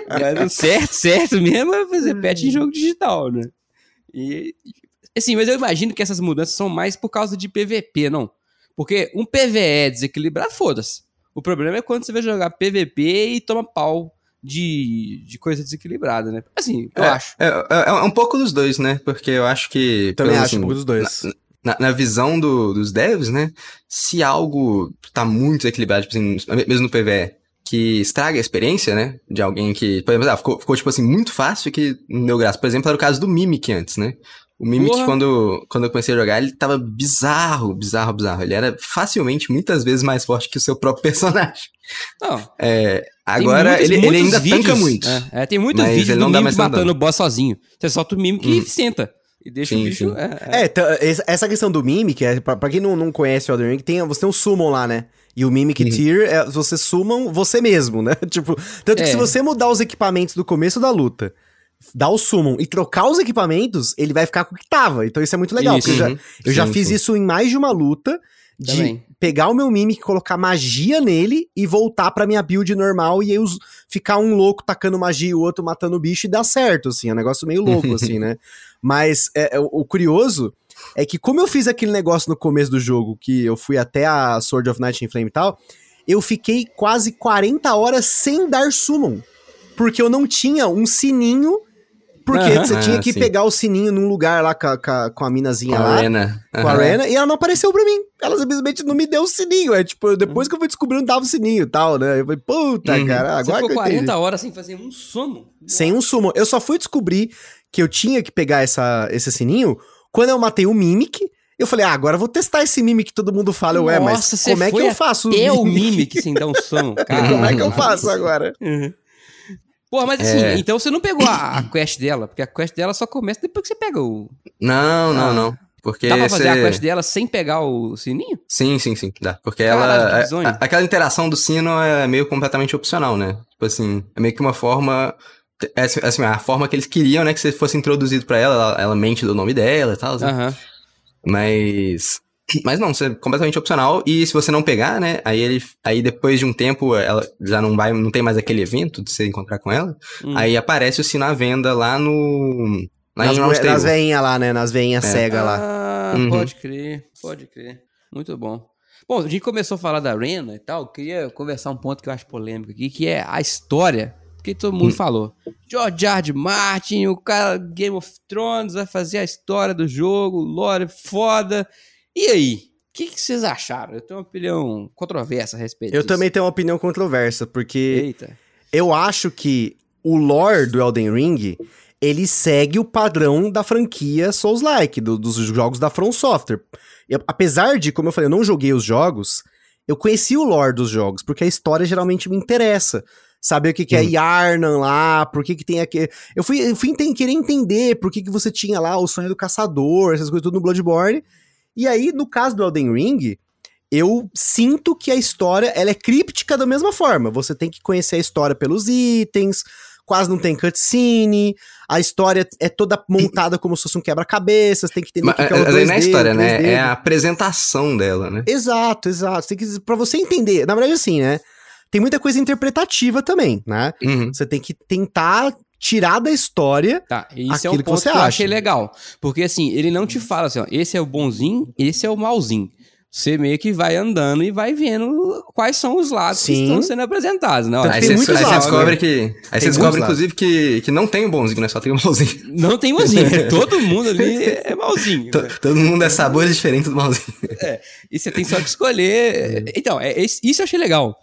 Speaker 1: mas o certo, certo mesmo é fazer patch em jogo digital, né? E. Assim, mas eu imagino que essas mudanças são mais por causa de PVP, não? Porque um PVE desequilibrado, foda-se. O problema é quando você vai jogar PVP e toma pau de, de coisa desequilibrada, né? Assim, eu
Speaker 3: É,
Speaker 1: acho.
Speaker 3: É, é- é um pouco dos dois, né? Porque eu acho que.
Speaker 2: Também acho um
Speaker 3: assim,
Speaker 2: pouco dos dois.
Speaker 3: na, na visão do- dos devs, né? Se algo tá muito desequilibrado, tipo assim, mesmo no PVE, que estraga a experiência, né? De alguém que, por exemplo, ah, ficou, ficou, tipo assim, muito fácil que não deu graça. Por exemplo, era o caso do Mimic antes, né? O Mimic,
Speaker 1: Porra.
Speaker 3: quando, quando eu comecei a jogar, ele tava bizarro, bizarro, bizarro. Ele era facilmente, muitas vezes mais forte que o seu próprio personagem.
Speaker 1: Não,
Speaker 3: É, agora,
Speaker 1: muitos-
Speaker 3: ele, ele
Speaker 1: muitos
Speaker 3: ainda
Speaker 1: vídeos,
Speaker 3: tanca muito.
Speaker 1: É, é, tem muitos vídeos
Speaker 3: ele
Speaker 1: do
Speaker 3: não dá
Speaker 1: Mimic matando o boss sozinho. Você solta o Mimic e
Speaker 3: Hum.
Speaker 1: senta. E deixa o
Speaker 3: Sim,
Speaker 1: bicho.
Speaker 3: sim.
Speaker 1: É, é.
Speaker 2: É, essa- questão do Mimic, é, pra, pra quem não, não conhece o Elden Ring, tem, você tem um Summon lá, né? E o Mimic
Speaker 3: Uhum.
Speaker 2: Tier, é, você summon você mesmo, né? tipo, tanto que
Speaker 1: É.
Speaker 2: se você mudar os equipamentos do começo da luta, dar o Summon e trocar os equipamentos, ele vai ficar com o que tava. Então isso é muito legal,
Speaker 1: Isso.
Speaker 2: porque eu já,
Speaker 3: Uhum.
Speaker 2: eu já
Speaker 3: Sim,
Speaker 2: fiz
Speaker 3: sim.
Speaker 2: isso em mais de uma luta, de
Speaker 1: Também.
Speaker 2: pegar o meu Mimic, colocar magia nele e voltar pra minha build normal e eu ficar um louco tacando magia e o outro matando o bicho e dar certo, assim, é um negócio meio louco, assim, né? Mas é, é, o, o curioso é que como eu fiz aquele negócio no começo do jogo, que eu fui até a Sword of Night in Flame e tal, eu fiquei quase 40 horas sem dar summon. Porque eu não tinha um sininho. Porque você tinha
Speaker 3: Ah,
Speaker 2: que
Speaker 3: sim.
Speaker 2: pegar o sininho num lugar lá com a, com a- com a minazinha
Speaker 3: Com a
Speaker 2: lá.
Speaker 3: Arena.
Speaker 2: Com a. Arena, e ela não apareceu pra mim. Ela simplesmente não me deu o sininho. É tipo, depois que eu fui descobrir onde tava o sininho e tal, né? Eu falei, puta,
Speaker 3: Uhum.
Speaker 2: cara,
Speaker 1: Você
Speaker 2: agora
Speaker 1: ficou
Speaker 2: que eu
Speaker 1: 40
Speaker 2: entendi.
Speaker 1: horas sem fazer um sono.
Speaker 2: Sem um summon. Eu só fui descobrir que eu tinha que pegar essa, esse sininho quando eu matei o Mimic. Eu falei, ah, agora eu vou testar esse Mimic que todo mundo fala. Ué, mas
Speaker 1: Nossa, você
Speaker 2: como é que eu faço
Speaker 1: É o Mimic sem dar um sono, cara.
Speaker 2: Como é que eu faço agora?
Speaker 1: Uhum. Pô, mas assim,
Speaker 3: É.
Speaker 1: então você não pegou a, a quest dela, porque a quest dela só começa depois que você pega o.
Speaker 3: Não, não,
Speaker 1: Ah.
Speaker 3: não. Porque
Speaker 1: Dá pra fazer
Speaker 3: você...
Speaker 1: a quest dela sem pegar o sininho?
Speaker 3: Sim, sim, sim, dá. Porque
Speaker 1: Caralho,
Speaker 3: ela. a- a- aquela interação do sino é meio completamente opcional, né? Tipo assim, é meio que uma forma. É assim, assim, a forma que eles queriam, né, que você fosse introduzido pra ela, ela, ela mente do nome dela e tal. assim.
Speaker 1: Aham.
Speaker 3: Mas. Mas não, isso é completamente opcional. E se você não pegar, né? Aí ele. Aí depois de um tempo, ela já não vai. Não tem mais aquele evento de você encontrar com ela.
Speaker 1: Hum.
Speaker 3: Aí aparece o sino à venda lá no. Lá
Speaker 2: Nas, nas veinhas lá, né? Nas veinhas
Speaker 3: É.
Speaker 2: cega lá.
Speaker 1: Ah,
Speaker 3: Uhum.
Speaker 1: pode crer, pode crer. Muito bom. Bom, a gente começou a falar da Arena e tal, eu queria conversar um ponto que eu acho polêmico aqui, que é a história, porque todo mundo falou. George R. R. Martin, o cara Game of Thrones vai fazer a história do jogo, lore foda. E aí? O que, que vocês acharam? Eu tenho uma opinião controversa a respeito
Speaker 2: Eu
Speaker 1: disso.
Speaker 2: também tenho uma opinião controversa, porque
Speaker 1: Eita.
Speaker 2: eu acho que o lore do Elden Ring, ele segue o padrão da franquia Souls-like, do- dos jogos da From Software. Apesar de, como eu falei, eu não joguei os jogos, eu conheci o lore dos jogos, porque a história geralmente me interessa. Saber o que, que é
Speaker 3: Hum.
Speaker 2: Yarnan lá, por que, que tem aqui. Eu fui, eu fui enten- querer entender por que, que você tinha lá o sonho do caçador, essas coisas tudo no Bloodborne. E aí, no caso do Elden Ring, eu sinto que a história ela é críptica da mesma forma. Você tem que conhecer a história pelos itens, quase não tem cutscene, a história é toda montada como se fosse um quebra-cabeças, tem que entender
Speaker 3: Mas,
Speaker 2: que, é o
Speaker 3: mas aí não é
Speaker 2: 2D,
Speaker 3: história, né?
Speaker 2: 3D.
Speaker 3: É a apresentação dela, né?
Speaker 2: Exato, exato. Tem que, pra você entender, na verdade assim, né? Tem muita coisa interpretativa também, né?
Speaker 3: Uhum.
Speaker 2: Você tem que tentar tirar da história
Speaker 1: Tá, isso é um
Speaker 2: que
Speaker 1: ponto
Speaker 2: você
Speaker 1: que eu
Speaker 2: acha.
Speaker 1: achei legal. Porque assim, ele não te fala assim, ó, esse é o bonzinho, esse é o malzinho. Você meio que vai andando e vai vendo quais são os lados que
Speaker 2: Sim.
Speaker 1: estão sendo apresentados.
Speaker 2: Tanto
Speaker 3: Aí
Speaker 2: tem
Speaker 3: você, aí você descobre
Speaker 2: né?
Speaker 3: que. Aí
Speaker 2: Tem
Speaker 3: você descobre, inclusive, que, que não tem o bonzinho, né? Só tem o malzinho.
Speaker 1: não tem malzinho. Todo mundo ali é malzinho.
Speaker 3: To-
Speaker 1: né?
Speaker 3: Todo mundo é sabores diferentes do malzinho.
Speaker 1: E você tem só que escolher. Então, é, isso eu achei legal.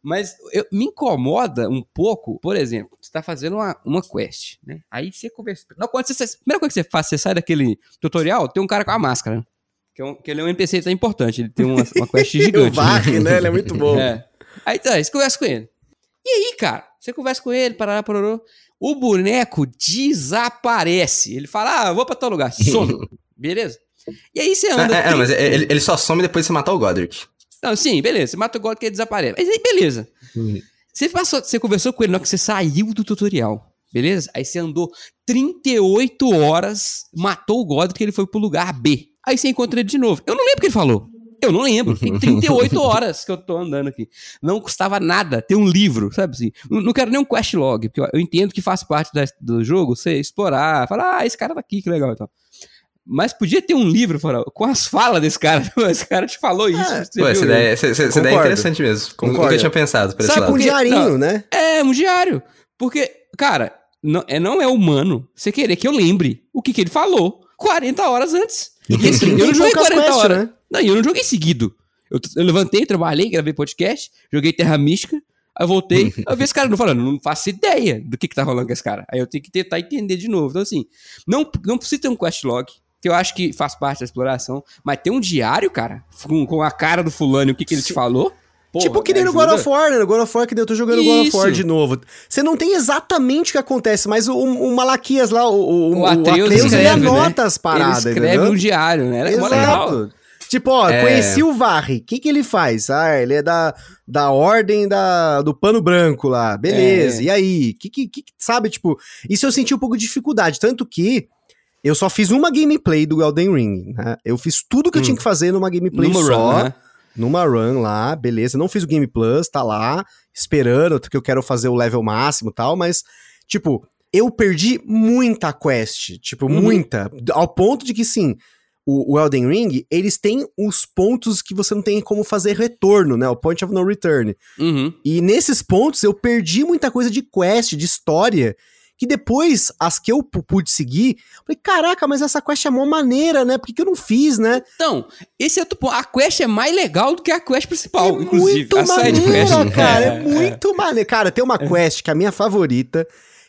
Speaker 1: Mas eu- me incomoda um pouco, por exemplo, você tá fazendo uma, uma quest, né? Aí você conversa. Não, quando você, a primeira coisa que você faz, você sai daquele tutorial, tem um cara com a máscara. né? Que, é um, que ele é um NPC tão importante, ele tem uma, uma quest
Speaker 2: o
Speaker 1: gigante.
Speaker 2: varre, né? Ele é muito bom.
Speaker 1: É. Aí tá, você conversa com ele. E aí, cara, você conversa com ele, parará, parará, o boneco desaparece. Ele fala, ah, vou pra tal lugar, some. Beleza? E aí você anda.
Speaker 3: É, é, mas
Speaker 1: 30
Speaker 3: ele, ele só some depois de você matar o Godric.
Speaker 1: Não, sim, beleza. Você mata o God que ele desaparece. Mas aí, beleza. Você, passou, você conversou com ele na hora que você saiu do tutorial. Beleza? Aí você andou 38 horas, matou o God que ele foi pro lugar B. Aí você encontra ele de novo. Eu não lembro o que ele falou. Eu não lembro. Tem 38 horas que eu tô andando aqui. Não custava nada ter um livro, sabe assim? Não quero nem um quest log, porque eu- entendo que faz parte do jogo você explorar, falar, ah, esse cara tá aqui, que legal e tal. Mas podia ter um livro com as falas desse cara. Esse cara te falou isso.
Speaker 2: É,
Speaker 1: você
Speaker 3: Pô,
Speaker 1: viu
Speaker 3: essa ideia, essa, essa ideia é interessante mesmo.
Speaker 2: Concordo.
Speaker 3: Nunca tinha pensado por esse
Speaker 1: Sabe
Speaker 3: lado.
Speaker 2: um diarinho,
Speaker 1: Não.
Speaker 2: né?
Speaker 1: É, um diário. Porque, cara, não é, não é humano você querer que eu lembre o que, que ele falou 40 horas antes. Eu não joguei
Speaker 2: poucas
Speaker 1: 40
Speaker 2: quests,
Speaker 1: horas.
Speaker 2: né?
Speaker 1: Não, e eu não joguei seguido. Eu, eu levantei, trabalhei, gravei podcast, joguei Terra Mística, aí eu voltei, eu vi esse cara não falando, não faço ideia do que, que tá rolando com esse cara. Aí eu tenho que tentar entender de novo. Então, assim, não, não precisa ter um quest log, que eu acho que faz parte da exploração, mas ter um diário, cara, com, com a cara do fulano e o que, que ele te falou. porra,
Speaker 2: tipo que nem
Speaker 1: me
Speaker 2: no God of War, né? No God of War que eu tô jogando God of
Speaker 1: Isso.
Speaker 2: War de novo. Você não tem exatamente o que acontece, mas o, o Malaquias lá, o, o,
Speaker 1: O Atreus
Speaker 2: ele
Speaker 1: escreve,
Speaker 2: anota
Speaker 1: né?
Speaker 2: as paradas,
Speaker 1: Ele escreve
Speaker 2: entendeu?
Speaker 1: um diário, né? Era mó legal.
Speaker 2: Exato. Tipo, ó,
Speaker 3: É.
Speaker 2: conheci o Varre. O que, que ele faz? Ah, ele é da, da ordem da, do pano branco lá. Beleza.
Speaker 1: É.
Speaker 2: E aí? Que, que, que, sabe, tipo, isso eu senti um pouco de dificuldade. Tanto que eu só fiz uma gameplay do Elden Ring, né? Eu fiz tudo que eu
Speaker 3: Hum.
Speaker 2: tinha que fazer numa gameplay
Speaker 1: Numa
Speaker 2: só.
Speaker 1: run, né?
Speaker 2: Numa run lá, beleza. Não fiz o Game Plus, tá lá, esperando, porque eu quero fazer o level máximo e tal, mas, tipo, eu perdi muita quest. Tipo,
Speaker 1: Uhum.
Speaker 2: muita. Ao ponto de que, sim, o, o Elden Ring, eles têm os pontos que você não tem como fazer retorno, né? O point of no return.
Speaker 1: Uhum.
Speaker 2: E nesses pontos eu perdi muita coisa de quest, de história, que depois, as que eu pu- pude seguir, falei, caraca, mas essa quest é mó maneira, né? Por que, que eu não fiz, né?
Speaker 1: Então, esse é. A quest é mais legal do que a quest principal,
Speaker 2: é
Speaker 1: inclusive.
Speaker 2: muito
Speaker 1: a side
Speaker 2: maneira,
Speaker 1: quest.
Speaker 2: cara, é, muito maneiro. Cara, tem uma quest que é a minha favorita,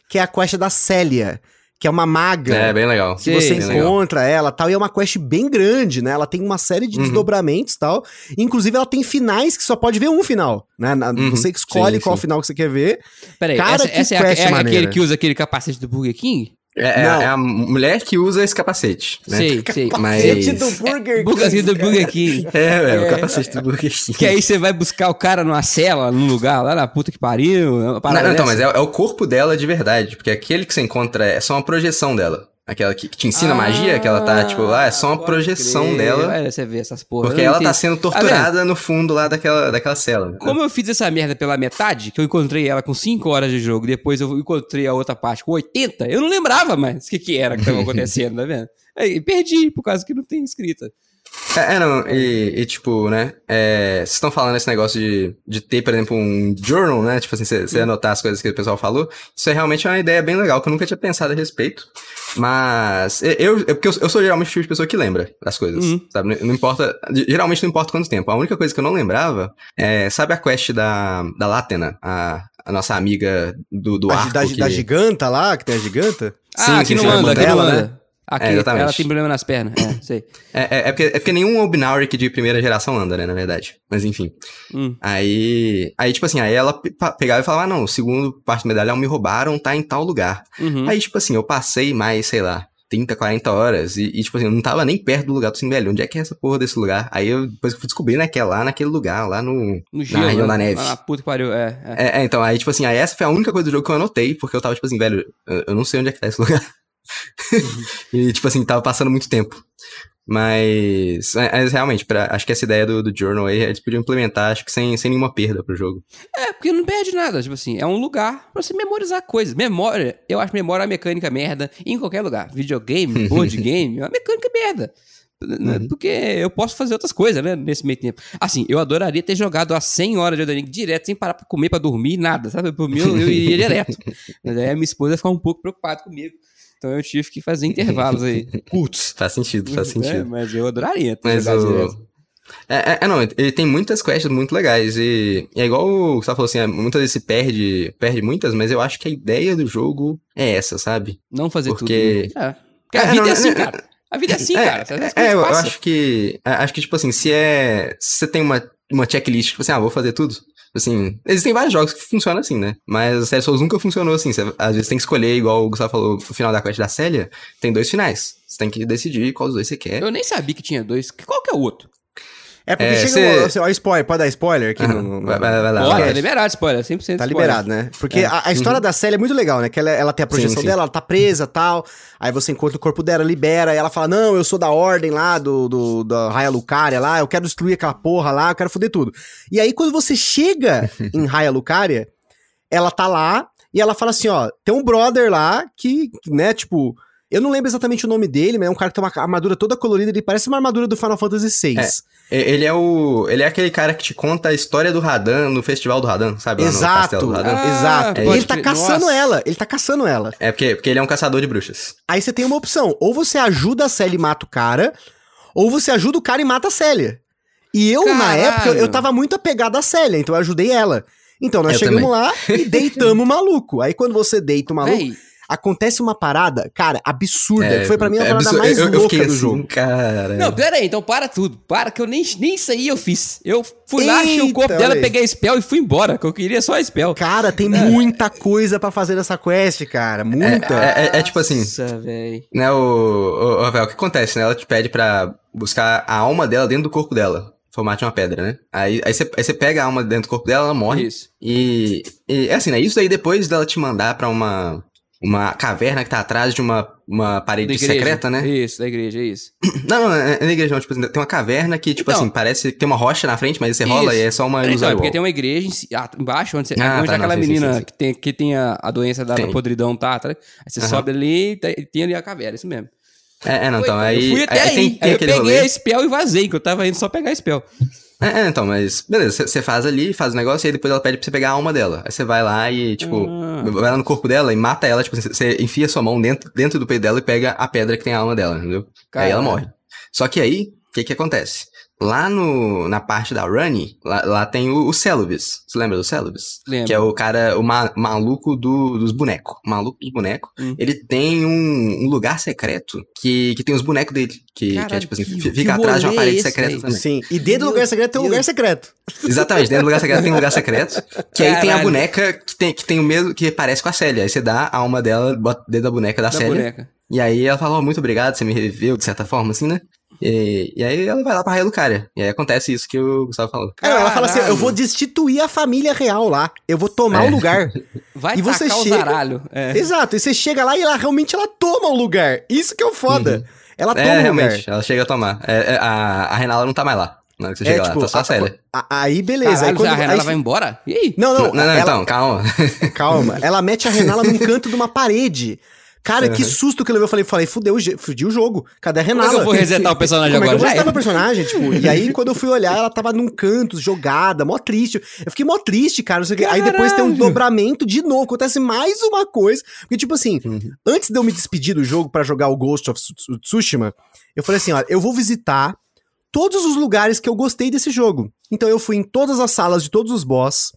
Speaker 2: que é a quest da Célia, que é uma maga.
Speaker 3: É, bem legal.
Speaker 2: que
Speaker 1: Sei,
Speaker 2: você
Speaker 3: bem legal.
Speaker 2: encontra ela tal, e é uma quest bem grande, né? Ela tem uma série de
Speaker 3: Uhum.
Speaker 2: desdobramentos tal. Inclusive, ela tem finais que só pode ver um final, né? Na-
Speaker 3: Uhum.
Speaker 2: Você escolhe
Speaker 3: Sim,
Speaker 2: qual
Speaker 3: sim.
Speaker 2: final que você quer ver.
Speaker 1: Peraí,
Speaker 2: Cara,
Speaker 1: essa,
Speaker 2: que
Speaker 1: essa é, a-
Speaker 2: quest
Speaker 1: é aquele que usa aquele capacete do Burger King?
Speaker 3: É, é- é a mulher que usa esse capacete, né?
Speaker 1: Sei, sei.
Speaker 3: Mas-
Speaker 2: Capacete do Burger King,
Speaker 1: do
Speaker 2: cara.
Speaker 1: Burger King.
Speaker 3: É, é, o
Speaker 1: É.
Speaker 3: capacete do Burger King.
Speaker 1: Que aí você vai buscar o cara numa cela, num lugar, lá na puta que pariu.
Speaker 3: Não, não, então, mas é, é o corpo dela de verdade, porque aquele que você encontra é só uma projeção dela. Aquela que, que te ensina
Speaker 1: Ah,
Speaker 3: magia, que ela tá, tipo, lá, é só uma projeção
Speaker 1: crer.
Speaker 3: dela.
Speaker 1: Olha, você vê essas porra.
Speaker 3: Porque ela tá sendo
Speaker 1: Tá
Speaker 3: torturada no fundo lá daquela, daquela cela. né?
Speaker 1: Como eu fiz essa merda pela metade, que eu encontrei ela com 5 horas de jogo, depois eu encontrei a outra parte com 80, eu não lembrava mais o que, que era que tava acontecendo, tá vendo? Aí perdi, por causa que não tem escrita.
Speaker 3: É, é, não, e, e, tipo, né, é, vocês estão falando esse negócio de, de ter, por exemplo, um journal, né, tipo assim, você anotar as coisas que o pessoal falou, isso é realmente uma ideia bem legal, que eu nunca tinha pensado a respeito, mas eu, eu, porque eu, eu sou geralmente o tipo de pessoa que lembra das coisas,
Speaker 1: Uhum.
Speaker 3: sabe, não, não importa, geralmente não importa quanto tempo, a única coisa que eu não lembrava é, sabe a quest da, da Latena, a, a nossa amiga do, do
Speaker 2: A,
Speaker 3: arco
Speaker 2: da,
Speaker 3: que...
Speaker 2: da giganta lá, que tem a giganta.
Speaker 1: Ah,
Speaker 3: Sim,
Speaker 1: aqui
Speaker 3: sim,
Speaker 1: não anda, aqui não
Speaker 2: dela,
Speaker 1: anda.
Speaker 2: né?
Speaker 1: Aqui,
Speaker 3: É, exatamente.
Speaker 1: ela tem problema nas pernas, é, sei.
Speaker 3: É, é, é porque, é porque nenhum Obnaurik de primeira geração anda, né, na verdade. Mas enfim.
Speaker 1: Hum.
Speaker 3: Aí, aí tipo assim, aí ela pegava e falava, ah, não, o segundo parte do medalhão me roubaram, tá em tal lugar.
Speaker 1: Uhum.
Speaker 3: Aí, tipo assim, eu passei mais, sei lá, 30, 40 horas e, e, tipo assim, eu não tava nem perto do lugar do velho. Onde é que é essa porra desse lugar? Aí eu, depois que eu fui descobrir, né, que é lá naquele lugar, lá no...
Speaker 1: no gelo,
Speaker 3: região da
Speaker 1: né?
Speaker 3: neve.
Speaker 1: Ah, puta que pariu, é. é.
Speaker 3: É, é, então, aí, tipo assim, aí essa foi a única coisa do jogo que eu anotei, porque eu tava, tipo assim, velho, eu, eu não sei onde é que tá esse lugar. e, tipo assim, tava passando muito tempo. Mas, é, mas realmente, pra- acho que essa ideia do, do journal aí, eles podiam implementar, acho que sem, sem nenhuma perda pro jogo.
Speaker 1: É, porque não perde nada. Tipo assim, é um lugar pra você memorizar coisas. Memória, eu acho memória uma mecânica merda em qualquer lugar. Videogame, board game, é uma mecânica merda.
Speaker 3: Uhum.
Speaker 1: Porque eu posso fazer outras coisas, né? Nesse meio tempo. Assim, eu adoraria ter jogado as 100 horas de Elden direto, sem parar pra comer, pra dormir, nada, sabe? Por mim, eu, eu iria direto. Mas aí a minha esposa ia ficar um pouco preocupada comigo. Então eu tive que fazer intervalos aí. Putz.
Speaker 3: Faz sentido, faz
Speaker 1: É,
Speaker 3: sentido.
Speaker 1: mas eu adoraria ter
Speaker 3: Mas o... É, é, é, não, ele tem muitas quests muito legais e, é igual o que você falou assim, é, muitas vezes se perde, perde muitas, mas eu acho que a ideia do jogo é essa, sabe?
Speaker 1: Não fazer
Speaker 3: Porque-
Speaker 1: tudo. É. Porque a
Speaker 3: É,
Speaker 1: vida
Speaker 3: não,
Speaker 1: é assim,
Speaker 3: é-
Speaker 1: cara. A vida é assim,
Speaker 3: é,
Speaker 1: cara.
Speaker 3: É, é, eu,
Speaker 1: passam.
Speaker 3: acho que. é, Acho que, tipo assim, se é. Se você tem uma, uma checklist, tipo assim, ah, vou fazer tudo. Assim, existem vários jogos que funcionam assim, né? Mas a série Souls nunca funcionou assim. Você, às vezes tem que escolher, igual o Gustavo falou, no final da quest da Célia, tem dois finais. Você tem que decidir qual dos dois você quer.
Speaker 1: Eu nem sabia que tinha dois. Qual que é o outro?
Speaker 2: É porque
Speaker 3: É,
Speaker 2: chega
Speaker 3: cê-
Speaker 2: ó, spoiler, pode dar spoiler aqui no, no-
Speaker 3: vai, vai, vai lá. Vai.
Speaker 1: tá liberado spoiler, 100%
Speaker 2: Tá
Speaker 1: spoiler.
Speaker 2: liberado, né? Porque
Speaker 1: É.
Speaker 2: a, a história da Célia é muito legal, né? Que ela, ela tem a projeção
Speaker 3: Sim, sim.
Speaker 2: dela, ela tá presa tal. Aí você encontra o corpo dela, libera, e ela fala: Não, eu sou da ordem lá, do, do da Raia Lucaria lá, eu quero destruir aquela porra lá, eu quero foder tudo. E aí, quando você chega em Raia Lucaria, ela tá lá e ela fala assim: ó, tem um brother lá que, né, tipo. Eu não lembro exatamente o nome dele, mas é um cara que tem uma armadura toda colorida, ele parece uma armadura do Final Fantasy VI.
Speaker 3: É. Ele é o. Ele é aquele cara que te conta a história do Radan no festival do Radan, sabe? Lá no
Speaker 2: Exato,
Speaker 3: castelo do Radan.
Speaker 1: Ah,
Speaker 2: exato.
Speaker 3: é
Speaker 2: e ele tá caçando
Speaker 1: Nossa.
Speaker 2: ela, ele tá caçando ela.
Speaker 3: É porque, porque ele é um caçador de bruxas.
Speaker 2: Aí você tem uma opção: ou você ajuda a Célia e mata o cara, ou você ajuda o cara e mata a Célia. E eu, na
Speaker 1: Caralho.
Speaker 2: época, eu tava muito apegado à Célia, então eu ajudei ela. Então, nós
Speaker 3: Eu
Speaker 2: chegamos
Speaker 3: também.
Speaker 2: lá e deitamos o maluco. Aí quando você deita o maluco,
Speaker 1: Véi,
Speaker 2: acontece uma parada, cara, absurda.
Speaker 3: É,
Speaker 2: foi pra mim a
Speaker 3: é
Speaker 2: parada
Speaker 3: absurdo.
Speaker 2: mais
Speaker 3: eu, eu
Speaker 2: louca
Speaker 3: fiquei
Speaker 2: do
Speaker 3: assim,
Speaker 2: jogo.
Speaker 3: Cara.
Speaker 1: Não, pera aí, então para tudo. Para, que eu nem, nem isso aí eu fiz. Eu fui lá, achei o
Speaker 2: Eita,
Speaker 1: corpo dela,
Speaker 2: aí.
Speaker 1: peguei a spell e fui embora, que eu queria só a spell.
Speaker 2: Cara, tem muita coisa pra fazer nessa quest, cara. Muita.
Speaker 3: É, é- é tipo assim,
Speaker 1: Nossa, velho.
Speaker 3: né, o, o, o o que acontece, né? Ela te pede pra buscar a alma dela dentro do corpo dela. Formato de uma pedra, né? Aí, aí, você, aí você pega a alma dentro do corpo dela, ela morre.
Speaker 1: Isso.
Speaker 3: E, e é assim, né? Isso aí depois dela te mandar pra uma, uma caverna que tá atrás de uma, uma parede secreta, né?
Speaker 1: Isso, da igreja, é isso.
Speaker 3: Não, não, é é na igreja não. Tipo assim, tem uma caverna que, tipo
Speaker 1: Então.
Speaker 3: assim, parece que tem uma rocha na frente, mas você rola
Speaker 1: Isso.
Speaker 3: e é só uma
Speaker 1: Então,
Speaker 3: ilusão.
Speaker 1: é porque tem uma igreja ah, embaixo, onde, você,
Speaker 3: Ah,
Speaker 1: onde
Speaker 3: tá,
Speaker 1: aquela
Speaker 3: não, sim, sim,
Speaker 1: menina
Speaker 3: sim, sim.
Speaker 1: Que, tem, que tem a, a doença da, podridão tá, tá? Aí você
Speaker 3: Aham.
Speaker 1: sobe ali e tem, tem ali a caverna, isso mesmo.
Speaker 3: É, é, não, então,
Speaker 1: Foi-
Speaker 3: aí.
Speaker 1: eu fui até
Speaker 3: aí
Speaker 1: aí.
Speaker 3: tem
Speaker 1: aí eu peguei
Speaker 3: rolê.
Speaker 1: a spell e vazei, que eu tava indo só pegar a spell.
Speaker 3: É, é, então, mas beleza, você faz ali, faz o negócio e aí depois ela pede pra você pegar a alma dela. Aí você vai lá e, tipo,
Speaker 1: Ah.
Speaker 3: vai lá no corpo dela e mata ela, tipo, você- enfia sua mão dentro, dentro do peito dela e pega a pedra que tem a alma dela, entendeu? Aí ela morre. Só que aí, o que que acontece? Lá no, na parte da Runny, lá, lá tem o, o Celevis. Você lembra do Celevis?
Speaker 1: Lembro.
Speaker 3: Que é o cara, o ma- maluco do- dos bonecos. O maluco dos bonecos.
Speaker 1: Hum.
Speaker 3: Ele tem um, um lugar secreto que, que tem os bonecos dele. Que, que é
Speaker 1: Caralho,
Speaker 3: tipo assim,
Speaker 1: que-
Speaker 3: fi-
Speaker 1: que
Speaker 3: fica atrás de uma parede
Speaker 1: é esse,
Speaker 3: secreta também.
Speaker 2: Sim. E dentro do lugar secreto tem um lugar secreto.
Speaker 3: Exatamente, dentro do lugar secreto tem um lugar secreto. Que aí tem a
Speaker 1: Caralho.
Speaker 3: boneca que tem, que tem o mesmo que parece com a Célia. Aí você dá a alma dela, bota dentro da boneca da,
Speaker 1: Da
Speaker 3: Célia.
Speaker 1: boneca.
Speaker 3: E aí ela fala, ó, muito obrigado, você me reviveu, de certa forma, assim, né? E, e aí ela vai lá pra Raia. E aí acontece isso que o Gustavo falou.
Speaker 2: É, ela fala assim: eu vou destituir a família real lá. Eu vou tomar
Speaker 3: É.
Speaker 2: o lugar.
Speaker 1: Vai
Speaker 2: E você chega-.
Speaker 1: É.
Speaker 2: Exato. E você chega lá e ela realmente ela toma o lugar. Isso que é o foda. Ela toma
Speaker 3: É,
Speaker 2: o lugar.
Speaker 3: realmente, ela chega a tomar. É, é, a, a Renala não tá mais lá. Na hora que você chega lá, tá só a Célia.
Speaker 2: a- aí beleza.
Speaker 1: Caralho,
Speaker 2: aí quando,
Speaker 1: a Renata
Speaker 2: aí-
Speaker 1: vai embora? E aí?
Speaker 2: Não, não,
Speaker 3: Não, não,
Speaker 2: ela-
Speaker 3: então, calma.
Speaker 2: calma. Ela mete a Renala num canto de uma parede. Cara, que susto que eu levei. Eu falei, falei, fudeu, fudi o jogo. Cadê a
Speaker 1: Como
Speaker 2: Renala?
Speaker 1: é que eu vou resetar o personagem
Speaker 2: Como é que
Speaker 1: agora?
Speaker 2: eu vou resetar meu personagem? Tipo, e aí, quando eu fui olhar, ela tava num canto, jogada, mó triste. Eu fiquei mó triste, cara. não sei o quê. Aí depois tem um dobramento de novo. Acontece mais uma coisa. Porque, tipo assim,
Speaker 3: Uhum.
Speaker 2: antes de eu me despedir do jogo pra jogar o Ghost of Tsu- Tsushima, eu falei assim: ó, eu vou visitar todos os lugares que eu gostei desse jogo. Então eu fui em todas as salas de todos os boss.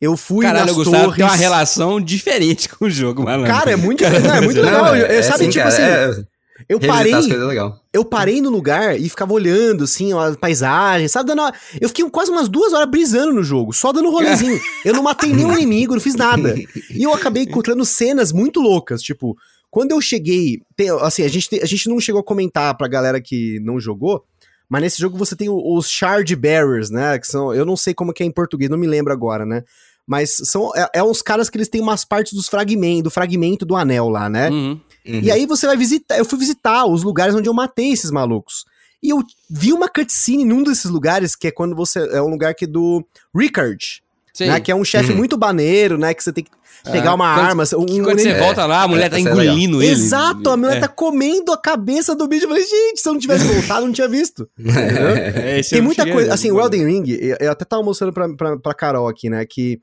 Speaker 2: Eu fui
Speaker 1: Caralho,
Speaker 2: nas
Speaker 1: Gustavo
Speaker 2: torres.
Speaker 1: tem uma relação diferente com o jogo, malandro.
Speaker 2: Cara, é muito, não, é muito legal.
Speaker 3: Não, é
Speaker 2: sabe,
Speaker 3: assim,
Speaker 2: tipo
Speaker 3: cara,
Speaker 2: assim,
Speaker 3: é-
Speaker 2: eu parei,
Speaker 3: as coisas é legal.
Speaker 2: eu parei no lugar e ficava olhando, assim, a paisagem, sabe? Dando uma- Eu fiquei quase umas duas horas brisando no jogo, só dando rolezinho. eu não matei nenhum inimigo, não fiz nada. E eu acabei encontrando cenas muito loucas, tipo, quando eu cheguei. tem- assim, a gente, a gente não chegou a comentar pra galera que não jogou. Mas nesse jogo você tem os Shard Bearers, né? Que são. Eu não sei como que é em português, não me lembro agora, né? Mas são. É, é uns caras que eles têm umas partes dos fragmentos, do fragmento do anel lá, né?
Speaker 1: Uhum.
Speaker 3: Uhum.
Speaker 2: E aí você vai visitar. Eu fui visitar os lugares onde eu matei esses malucos. E eu vi uma cutscene num desses lugares, que é quando você. É um lugar que é do Ricard,
Speaker 1: Sei.
Speaker 2: né? Que é um chefe
Speaker 3: Uhum.
Speaker 2: muito baneiro, né? Que você tem que pegar
Speaker 1: Ah,
Speaker 2: uma
Speaker 1: quando-
Speaker 2: arma. Um,
Speaker 1: Que quando você
Speaker 3: É.
Speaker 1: volta lá, a mulher tá
Speaker 3: é legal.
Speaker 1: engolindo ele.
Speaker 2: Exato, a mulher
Speaker 1: É.
Speaker 2: tá comendo a cabeça do bicho. Eu falei, gente, se eu não tivesse voltado, eu não tinha visto.
Speaker 1: É, esse
Speaker 2: Tem muita coisa. Assim, o Elden Ring, eu eu até tava mostrando pra, pra, pra Carol aqui, né? Que.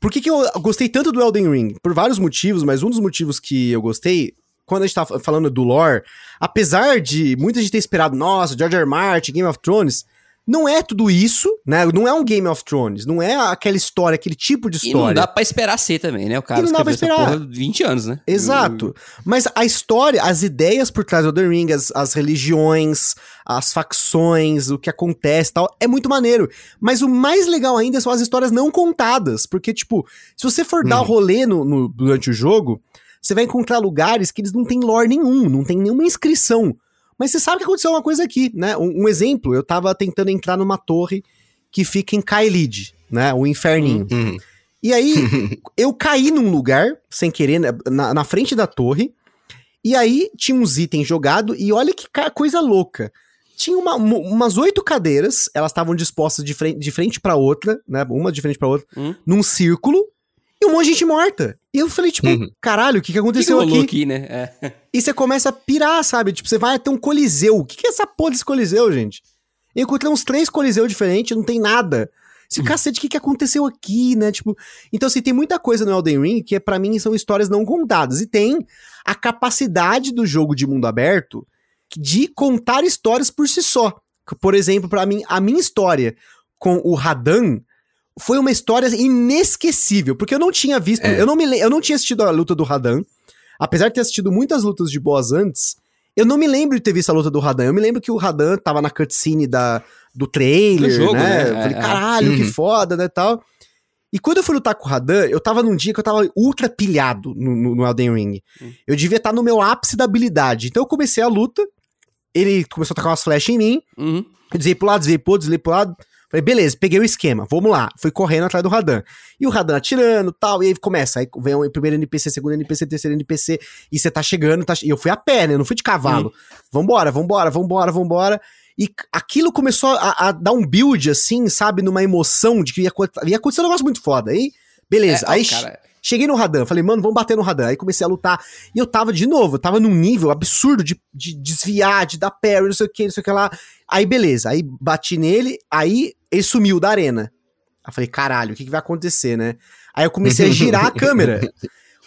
Speaker 2: Por que, que eu gostei tanto do Elden Ring? Por vários motivos, mas um dos motivos que eu gostei, quando a gente tava falando do lore, apesar de muita gente ter esperado, nossa, George R. R. Martin, Game of Thrones, não é tudo isso, né? Não é um Game of Thrones, não é aquela história, aquele tipo de
Speaker 1: E não
Speaker 2: história.
Speaker 1: dá pra esperar ser também, né? O cara
Speaker 2: E não dá pra
Speaker 1: essa
Speaker 2: esperar.
Speaker 1: porra 20 anos, né?
Speaker 2: Exato. Mas a história, as ideias por trás do Elden Ring, as, as religiões, as facções, o que acontece e tal, é muito maneiro. Mas o mais legal ainda são as histórias não contadas. Porque, tipo, se você for dar
Speaker 3: Uhum.
Speaker 2: rolê no, no- durante o jogo, você vai encontrar lugares que eles não têm lore nenhum, não tem nenhuma inscrição. Mas você sabe que aconteceu uma coisa aqui, né? Um, um exemplo, eu tava tentando entrar numa torre que fica em Kaelid, né? O inferninho.
Speaker 3: Uhum.
Speaker 2: E aí, eu caí num lugar, sem querer, né, na, na frente da torre. E aí, tinha uns itens jogados. E olha que coisa louca. Tinha uma- umas oito cadeiras, elas estavam dispostas de frente, de frente para outra, né? Uma de frente pra outra,
Speaker 1: Hum.
Speaker 2: num círculo. E um monte de gente morta. E eu falei, tipo,
Speaker 3: Uhum.
Speaker 2: caralho, o que, que
Speaker 1: que, que
Speaker 2: aconteceu
Speaker 1: rolou
Speaker 2: aqui?
Speaker 1: aqui, né? É.
Speaker 2: E você começa a pirar, sabe? Tipo, você vai até um coliseu. O que, que é essa porra desse coliseu, gente? Eu encontrei uns três coliseus diferentes, não tem nada. Esse cacete, o que, que aconteceu aqui, né? Tipo, então, assim, tem muita coisa no Elden Ring que, pra mim, são histórias não contadas. E tem a capacidade do jogo de mundo aberto de contar histórias por si só. Por exemplo, pra mim, a minha história com o Radan foi uma história inesquecível, porque eu não tinha visto,
Speaker 3: É.
Speaker 2: eu, não me, eu não tinha assistido a luta do Radan, apesar de ter assistido muitas lutas de boss antes, eu não me lembro de ter visto a luta do Radan. Eu me lembro que o Radan tava na cutscene da, do trailer,
Speaker 1: Do jogo,
Speaker 2: né?
Speaker 1: né?
Speaker 2: Eu falei,
Speaker 1: É, é.
Speaker 2: caralho, que
Speaker 3: Uhum.
Speaker 2: foda, né, tal. E quando eu fui lutar com o Radan, eu tava num dia que eu tava ultra pilhado no, no, no Elden Ring.
Speaker 1: Hum.
Speaker 2: Eu devia estar no meu ápice da habilidade. Então eu comecei a luta, ele começou a tacar umas flechas em mim,
Speaker 1: Uhum.
Speaker 2: eu desliguei pro lado, desliguei pro outro, desliguei pro lado. Falei, beleza, peguei o esquema, vamos lá. Fui correndo atrás do Radan. E o Radan atirando tal, e aí começa. Aí vem o primeiro NPC, segundo NPC, terceiro NPC, e você tá chegando, tá, e eu fui a pé, né? Eu não fui de cavalo. Vambora, vambora, vambora, vambora. E aquilo começou a, a dar um build, assim, sabe, numa emoção de que ia, ia acontecer um negócio muito foda. Aí, beleza.
Speaker 1: É,
Speaker 2: aí,
Speaker 1: cara,
Speaker 2: Cheguei no Radan, falei, mano, vamos bater no Radan. Aí comecei a lutar. E eu tava de novo, eu tava num nível absurdo de, de desviar, de dar parry, não sei o que, não sei o que lá. Aí beleza, aí bati nele, aí ele sumiu da arena. Aí falei, caralho, o que, que vai acontecer, né? Aí eu comecei a girar a câmera.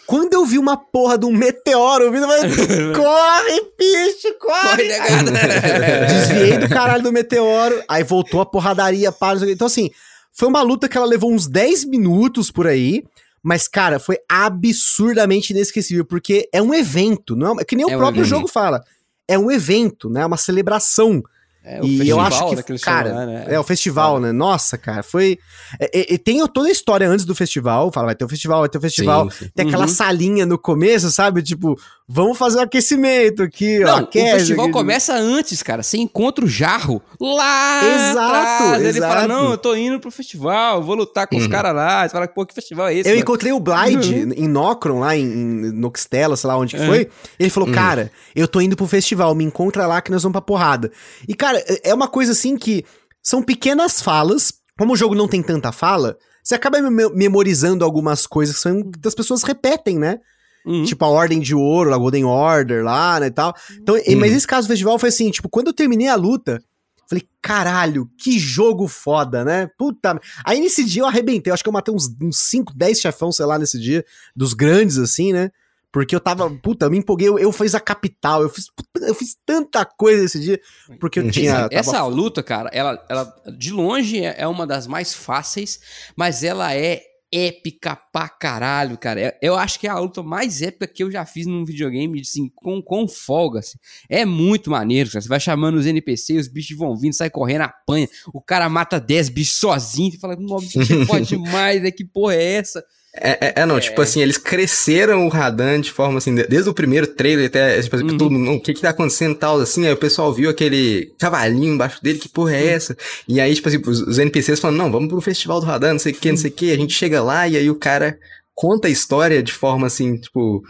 Speaker 2: Quando eu vi uma porra de um meteoro vindo, eu falei, corre, bicho, corre!
Speaker 1: Corre, negado.
Speaker 2: Desviei do caralho do meteoro, aí voltou a porradaria, para, não sei o quê. Então, assim, foi uma luta que ela levou uns 10 minutos por aí, mas, cara, foi absurdamente inesquecível, porque é um evento, não é, é que nem
Speaker 1: É
Speaker 2: o
Speaker 1: um
Speaker 2: próprio
Speaker 1: evento.
Speaker 2: jogo fala. É um evento, né? Uma celebração.
Speaker 1: É, o
Speaker 2: e eu
Speaker 1: festival,
Speaker 2: acho
Speaker 1: né,
Speaker 2: que, cara,
Speaker 1: chamam lá, né?
Speaker 2: é o festival, né? Nossa, cara, foi. é, é, é, tem toda a história antes do festival. Fala, vai ter o festival, vai ter o festival.
Speaker 3: Sim, sim.
Speaker 2: Tem aquela
Speaker 1: Uhum.
Speaker 2: salinha no começo, sabe? Tipo, vamos fazer um aquecimento aqui, ó.
Speaker 1: Não, o
Speaker 2: aquece
Speaker 1: festival
Speaker 2: aqui.
Speaker 1: começa antes, cara. Você encontra o jarro lá
Speaker 2: Exato,
Speaker 1: atrás. Ele fala,
Speaker 2: exato.
Speaker 1: não, eu tô indo pro festival, vou lutar com os
Speaker 3: Uhum.
Speaker 1: caras lá. Você fala, pô, que festival é esse?
Speaker 2: Eu
Speaker 1: mano?
Speaker 2: encontrei o Blyde
Speaker 1: Uhum.
Speaker 2: em Nocron, lá em, em Noxtella, sei lá onde que
Speaker 1: É.
Speaker 2: foi. Ele falou,
Speaker 3: Uhum.
Speaker 2: cara, eu tô indo pro festival, me encontra lá que nós vamos pra porrada. E, cara, é- é uma coisa assim que são pequenas falas. Como o jogo não tem tanta fala, você acaba me- memorizando algumas coisas que, são, que as pessoas repetem, né?
Speaker 1: Uhum.
Speaker 2: Tipo a Ordem de Ouro, a Golden Order lá, né, e tal. Então, e- mas
Speaker 3: Uhum.
Speaker 2: esse caso do festival foi assim, tipo, quando eu terminei a luta, falei, caralho, que jogo foda, né? Puta. Aí nesse dia eu arrebentei, eu acho que eu matei uns, uns 5, 10 chefão, sei lá, nesse dia, dos grandes, assim, né? Porque eu tava, puta, eu me empolguei, eu, eu fiz a capital, eu fiz, eu fiz tanta coisa esse dia, porque eu tinha...
Speaker 1: Essa
Speaker 2: tava-
Speaker 1: luta, cara, ela, ela de longe é é uma das mais fáceis, mas ela é épica pra caralho, cara. É- Eu acho que é a luta mais épica que eu já fiz num videogame, assim, com, com folga, assim. É muito maneiro, cara. Você vai chamando os NPCs, os bichos vão vindo, sai correndo, apanha. O cara mata 10 bichos sozinho. Você fala, nossa, bicho pode demais, né? Que porra é essa?
Speaker 3: É, é- é, não, tipo assim, eles cresceram o Radan de forma assim, de- desde o primeiro trailer até, tipo assim,
Speaker 1: Uhum.
Speaker 3: todo mundo, "Não, o que que tá acontecendo e tal, assim, aí o pessoal viu aquele cavalinho embaixo dele, que porra é essa? E aí, tipo assim, os, NPCs falam, não, vamos pro festival do Radan, não sei o que, não sei o que, a gente chega lá e aí o cara conta a história de forma assim, tipo,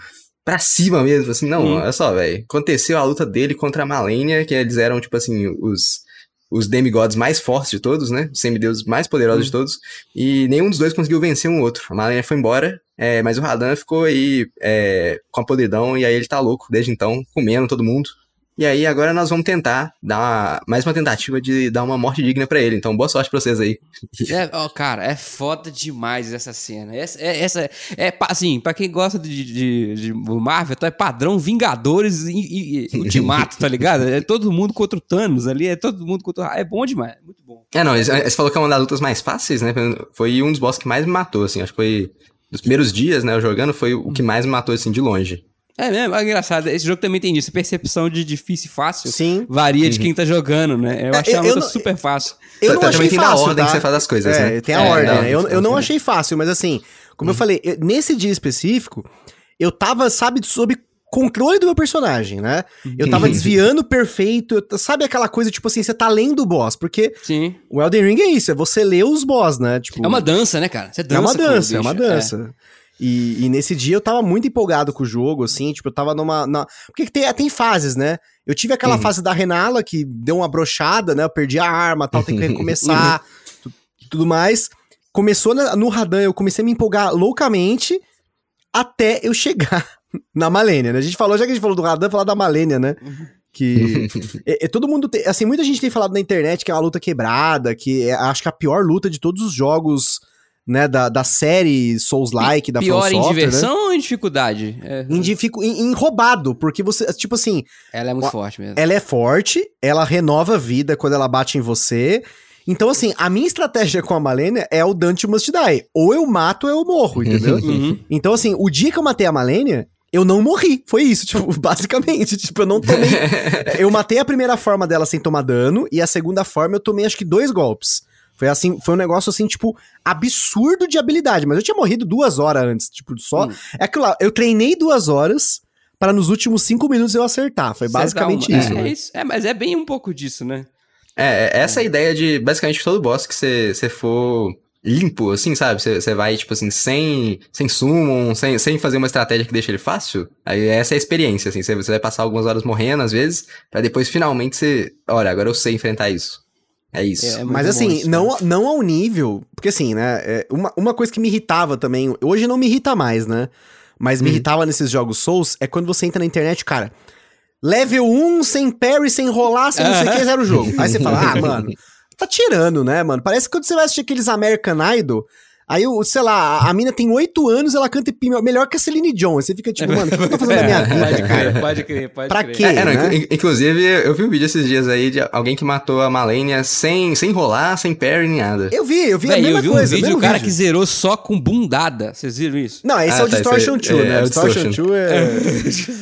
Speaker 3: pra cima mesmo, assim, não,
Speaker 1: Uhum.
Speaker 3: olha só, velho, aconteceu a luta dele contra a Malenia, que eles eram, tipo assim, os... Os demigods mais fortes de todos, né? Os semideuses mais poderosos de todos. E nenhum dos dois conseguiu vencer um outro. A Malenia foi embora, é, mas o Radan ficou aí é, com a podridão, e aí ele tá louco desde então, comendo todo mundo. E aí agora nós vamos tentar dar uma- mais uma tentativa de dar uma morte digna pra ele. Então boa sorte pra vocês aí.
Speaker 1: É, ó, cara, é foda demais essa cena. Essa, é, essa, é, assim, pra quem gosta de, de, de Marvel, então é padrão Vingadores e, e- Ultimato, tá ligado? É todo mundo contra o Thanos ali, é todo mundo contra o... É bom demais, é muito bom.
Speaker 3: É, não, você falou que é uma das lutas mais fáceis, né? Foi um dos boss que mais me matou, assim. Acho que foi. Dos primeiros dias, né, eu jogando, foi o que mais me matou, assim, de longe.
Speaker 1: É mesmo, é engraçado. Esse jogo também tem isso. A percepção de difícil e fácil
Speaker 2: Sim.
Speaker 1: varia de quem tá jogando, né? Eu
Speaker 2: É,
Speaker 1: achei a
Speaker 2: eu
Speaker 1: luta
Speaker 2: não-
Speaker 1: super fácil.
Speaker 2: Eu não
Speaker 3: Também
Speaker 2: achei
Speaker 3: tem da
Speaker 2: fácil,
Speaker 3: ordem
Speaker 2: tá?
Speaker 3: que você faz as coisas,
Speaker 2: É,
Speaker 3: né?
Speaker 2: tem a
Speaker 1: É,
Speaker 2: ordem,
Speaker 1: não,
Speaker 2: né? Eu, eu não achei fácil, mas assim, como eu falei, eu- nesse dia específico, eu tava, sabe, sob controle do meu personagem, né? Eu tava desviando perfeito, sabe aquela coisa, tipo assim, você tá lendo o boss, porque
Speaker 1: Sim.
Speaker 2: o Elden Ring é isso, é você ler os boss, né? Tipo,
Speaker 1: É uma dança, né, cara? Você dança
Speaker 2: é uma
Speaker 1: com o
Speaker 2: dança, é uma dança. E, e nesse dia eu tava muito empolgado com o jogo, assim, tipo, eu tava numa. na- Porque tem, tem fases, né? Eu tive aquela
Speaker 3: Uhum.
Speaker 2: fase da Renala que deu uma brochada, né? Eu perdi a arma tal, tem que recomeçar, tu- tudo mais. Começou na- no Radan, eu comecei a me empolgar loucamente até eu chegar na Malênia, né? A gente falou, já que a gente falou do Radan, falar da Malênia, né? Que é, é, todo mundo tem, assim, muita gente tem falado na internet que é uma luta quebrada, que é, acho que a pior luta de todos os jogos, né, da, da série Souls-like, da
Speaker 1: Pior
Speaker 2: From
Speaker 1: em
Speaker 2: Software,
Speaker 1: diversão ou em dificuldade? É,
Speaker 2: Né? Em, dificu- em- em roubado, porque você, tipo assim,
Speaker 1: ela é muito
Speaker 2: Ó,
Speaker 1: forte mesmo.
Speaker 2: ela é forte, ela renova a vida quando ela bate em você. Então, assim, a minha estratégia com a Malenia é o Dante Must Die. Ou eu mato ou eu morro, entendeu?
Speaker 1: Uhum.
Speaker 2: Então, assim, o dia que eu matei a Malenia, eu não morri. Foi isso, tipo, basicamente. Tipo, eu não tomei. eu matei a primeira forma dela sem tomar dano, e a segunda forma eu tomei acho que dois golpes. Foi assim, foi um negócio assim, tipo, absurdo de habilidade. Mas eu tinha morrido duas horas antes. Tipo, só.
Speaker 1: Hum.
Speaker 2: É aquilo lá, eu treinei duas horas para nos últimos cinco minutos eu acertar. Foi basicamente
Speaker 1: uma-
Speaker 2: isso.
Speaker 1: É,
Speaker 2: né?
Speaker 1: é isso. É, mas é bem um pouco disso, né?
Speaker 3: É, é essa a ideia de basicamente todo boss que você você for limpo, assim, sabe? Você vai, tipo assim, sem, sem summon, sem, sem fazer uma estratégia que deixa ele fácil. Aí essa é a experiência, assim. Você, você vai passar algumas horas morrendo, às vezes, pra depois finalmente você. Olha, agora eu sei enfrentar isso. É isso.
Speaker 1: É, é
Speaker 2: Mas assim, não, não ao nível. Porque assim, né? é, uma, uma coisa que me irritava também, hoje não me irrita mais, né? Mas me
Speaker 3: Uhum.
Speaker 2: irritava nesses jogos Souls é quando você entra na internet, cara. Level 1, sem parry, sem rolar, sem não sei o que, zero jogo. Aí você fala, ah, mano, tá tirando, né, mano? Parece que quando você vai assistir aqueles American Idol, aí, o- sei lá, a, mina tem 8 anos, ela canta melhor que a Celine Dion. Você fica tipo, mano, o que eu tô fazendo na minha vida,
Speaker 1: pode
Speaker 2: cara?
Speaker 1: crer, pode crer, pode
Speaker 2: Pra
Speaker 1: crer.
Speaker 2: quê?
Speaker 3: É, não,
Speaker 2: né?
Speaker 3: in- inclusive, eu vi um vídeo esses dias aí de alguém que matou a Malenia sem, sem rolar, sem parry, nem nada.
Speaker 2: Eu vi, eu vi a mesma
Speaker 1: eu vi um
Speaker 2: coisa.
Speaker 1: vídeo
Speaker 2: mesmo
Speaker 1: o cara
Speaker 2: vídeo.
Speaker 1: que zerou só com bundada. Vocês viram isso?
Speaker 2: Não, esse
Speaker 3: Ah,
Speaker 2: é o
Speaker 3: tá,
Speaker 2: Distortion
Speaker 3: esse aí-
Speaker 2: 2,
Speaker 3: é,
Speaker 2: né?
Speaker 3: é o
Speaker 2: Distortion
Speaker 3: Distortion.
Speaker 2: 2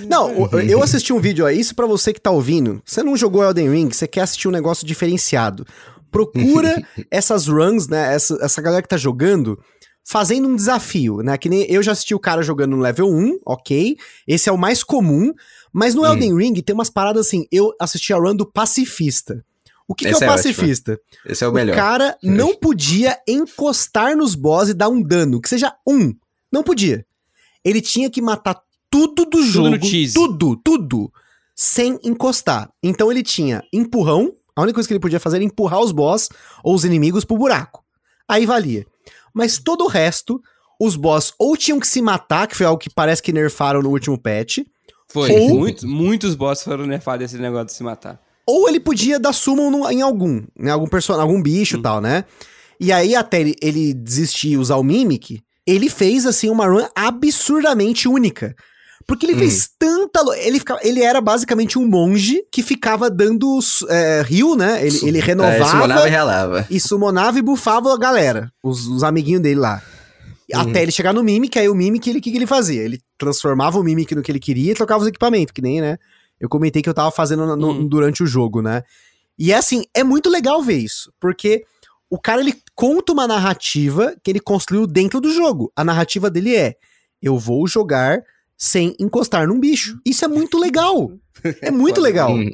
Speaker 2: é... Não, eu assisti um vídeo aí, isso pra você que tá ouvindo. Você não jogou Elden Ring, você quer assistir um negócio diferenciado. Procura essas runs, né? Essa, essa galera que tá jogando, fazendo um desafio, né? Que nem eu já assisti o cara jogando no level 1, ok. Esse é o mais comum. Mas no
Speaker 3: Hum.
Speaker 2: Elden Ring tem umas paradas assim. Eu assisti a run do pacifista. O que, que é o
Speaker 3: é
Speaker 2: pacifista?
Speaker 3: Esse é o
Speaker 2: O
Speaker 3: melhor.
Speaker 2: cara não podia encostar nos boss e dar um dano, que seja um. Não podia. Ele tinha que matar tudo do jogo,
Speaker 1: no cheese.
Speaker 2: tudo, tudo, sem encostar. Então ele tinha empurrão, a única coisa que ele podia fazer era empurrar os boss ou os inimigos pro buraco. Aí valia. Mas todo o resto, os boss ou tinham que se matar, que foi algo que parece que nerfaram no último patch,
Speaker 1: Foi.
Speaker 2: Ou-
Speaker 1: Muitos, muitos boss foram nerfados desse negócio de se matar.
Speaker 2: ou ele podia dar summon no- em algum, em algum personagem, algum bicho e tal, né? E aí até ele, ele desistir e usar o Mimic, ele fez assim uma run absurdamente única. Porque ele fez tanta. Ele, ficava, ele era basicamente um monge que ficava dando é, rio, né? Ele, ele
Speaker 3: É,
Speaker 2: renovava
Speaker 3: summonava e relava.
Speaker 2: e summonava e bufava a galera, os, os amiguinhos dele lá. Até ele chegar no Mimic, aí o Mimic, ele- o que, que ele fazia? Ele transformava o Mimic no que ele queria e trocava os equipamentos, que nem, né? Eu comentei que eu tava fazendo no- no-
Speaker 1: Hum.
Speaker 2: durante o jogo, né? E é assim, é muito legal ver isso, porque o cara, ele conta uma narrativa que ele construiu dentro do jogo. A narrativa dele é, eu vou jogar sem encostar num bicho. Isso é muito legal. É muito legal.
Speaker 3: Hum.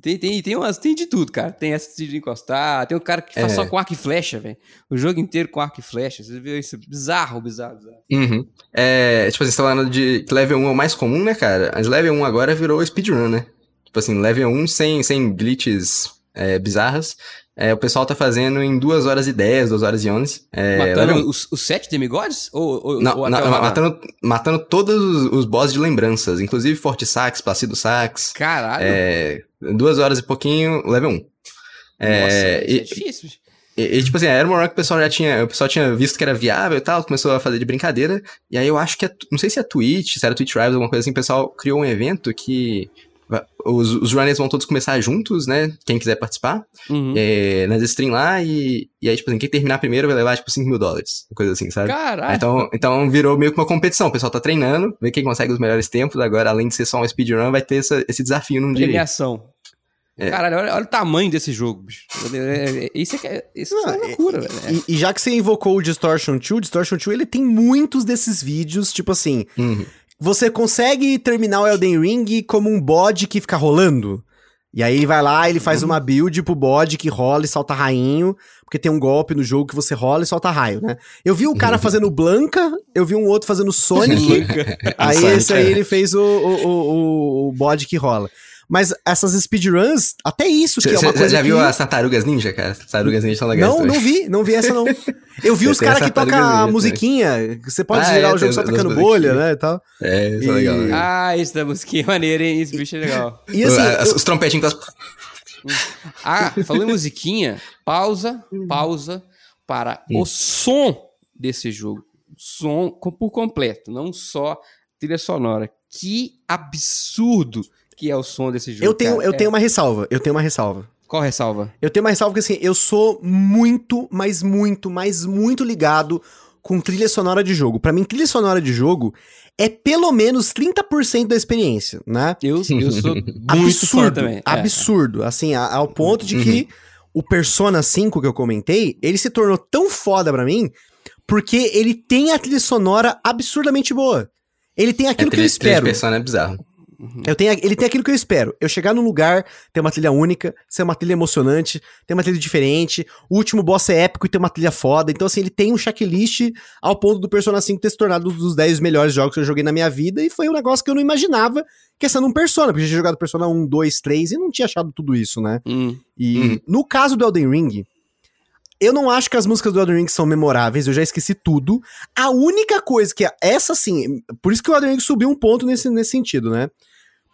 Speaker 1: Tem, tem, tem, umas, tem de tudo, cara. Tem essa de encostar, tem um cara que faz
Speaker 3: É.
Speaker 1: só com arco e flecha, velho. O jogo inteiro com arco e flecha. Você viu isso? Bizarro, bizarro, bizarro.
Speaker 3: Uhum. É, tipo assim, você tá falando de que level 1 é o mais comum, né, cara? Mas level 1 agora virou speedrun, né? Tipo assim, level 1 sem, sem glitches é, bizarras. É, o pessoal tá fazendo em 2 horas e 10, 2 horas e 11. É,
Speaker 1: Matando
Speaker 3: level 1.
Speaker 1: os, os sete demigods? Ou, ou,
Speaker 3: Não,
Speaker 1: ou
Speaker 3: não,
Speaker 1: até o Radar?
Speaker 3: matando, matando todos os, os boss de lembranças, inclusive Forte Sax, Placido Sax.
Speaker 1: Caralho.
Speaker 3: É, duas horas e pouquinho, level 1.
Speaker 1: Nossa,
Speaker 3: É,
Speaker 1: isso é
Speaker 3: e,
Speaker 1: difícil. bicho.
Speaker 3: e, e, tipo assim, era uma hora que o pessoal já tinha. O pessoal tinha visto que era viável e tal, começou a fazer de brincadeira. E aí eu acho que é. Não sei se é Twitch, se era Twitch Rivals, alguma coisa assim, o pessoal criou um evento que. Os, os runners vão todos começar juntos, né? Quem quiser participar.
Speaker 1: Uhum.
Speaker 3: É, nas stream lá, e, e aí, tipo assim, quem terminar primeiro vai levar, tipo, 5 mil dólares. Uma coisa assim, sabe?
Speaker 1: Caralho.
Speaker 3: Então, então virou meio que uma competição. O pessoal tá treinando, vê quem consegue os melhores tempos. Agora, além de ser só um speedrun, vai ter essa- esse desafio num dia.
Speaker 1: Premiação.
Speaker 3: É.
Speaker 1: Caralho, olha, olha o tamanho desse jogo, bicho. É, é, Isso é, é, isso é
Speaker 2: Não,
Speaker 1: uma loucura, velho.
Speaker 2: E, e já que você invocou o Distortion 2, o Distortion 2 ele tem muitos desses vídeos, tipo assim,
Speaker 3: Uhum.
Speaker 2: Você consegue terminar o Elden Ring como um bode que fica rolando? E aí ele vai lá, ele faz uma build pro bode que rola e solta rainho, porque tem um golpe no jogo que você rola e solta raio, né? Eu vi o cara fazendo Blanca, eu vi um outro fazendo Sonic, aí esse aí
Speaker 3: é.
Speaker 2: ele fez o, o, o, o bode que rola. Mas essas speedruns, até isso, que
Speaker 3: Você
Speaker 2: é uma
Speaker 3: já,
Speaker 2: coisa
Speaker 3: já
Speaker 2: que...
Speaker 3: viu as tartarugas ninja, cara? As tartarugas ninja são legais
Speaker 2: Não,
Speaker 3: também.
Speaker 2: não vi, não vi essa não. Eu vi os caras que tocam a musiquinha, que você pode
Speaker 3: Ah, é,
Speaker 2: o jogo só tocando bolha, né, e tal.
Speaker 3: É, isso é
Speaker 2: E-
Speaker 3: legal. né?
Speaker 1: Ah, isso da musiquinha é maneiro, hein? Esse bicho é legal.
Speaker 2: E assim,
Speaker 3: As-
Speaker 2: eu-
Speaker 3: Os trompetinhos com as...
Speaker 1: Ah, falando em musiquinha, pausa, pausa para o som desse jogo. Som por completo, não só trilha sonora. Que absurdo que é o som desse jogo.
Speaker 2: eu tenho,
Speaker 1: cara.
Speaker 2: eu
Speaker 1: É-
Speaker 2: tenho uma ressalva, eu tenho uma ressalva.
Speaker 1: Qual ressalva?
Speaker 2: Eu tenho uma ressalva porque assim, eu sou muito, mas muito, mas muito ligado com trilha sonora de jogo. Pra mim, trilha sonora de jogo é pelo menos 30% da experiência, né?
Speaker 1: Eu, eu sou
Speaker 2: absurdo,
Speaker 1: também. É.
Speaker 2: absurdo. Assim, a- ao ponto de que o Persona 5 que eu comentei, ele se tornou tão foda pra mim porque ele tem a trilha sonora absurdamente boa. Ele tem
Speaker 3: É,
Speaker 2: aquilo que eu
Speaker 3: trilha, trilha de
Speaker 2: espero.
Speaker 3: persona é bizarro.
Speaker 2: Eu tenho, ele tem aquilo que eu espero. Eu chegar num lugar, ter uma trilha única, ser uma trilha emocionante, ter uma trilha diferente. O último boss é épico e ter uma trilha foda. Então, assim, ele tem um checklist ao ponto do Persona 5 ter se tornado um dos 10 melhores jogos que eu joguei na minha vida. E foi um negócio que eu não imaginava que ser num Persona. Porque eu tinha jogado Persona 1, 2, 3 e não tinha achado tudo isso, né?
Speaker 1: Hum.
Speaker 2: E
Speaker 3: Uhum.
Speaker 2: no caso do Elden Ring, Eu não acho que as músicas do Elden Ring são memoráveis, eu já esqueci tudo. A única coisa que. Essa sim. Por isso que o Elden Ring subiu um ponto nesse, nesse sentido, né?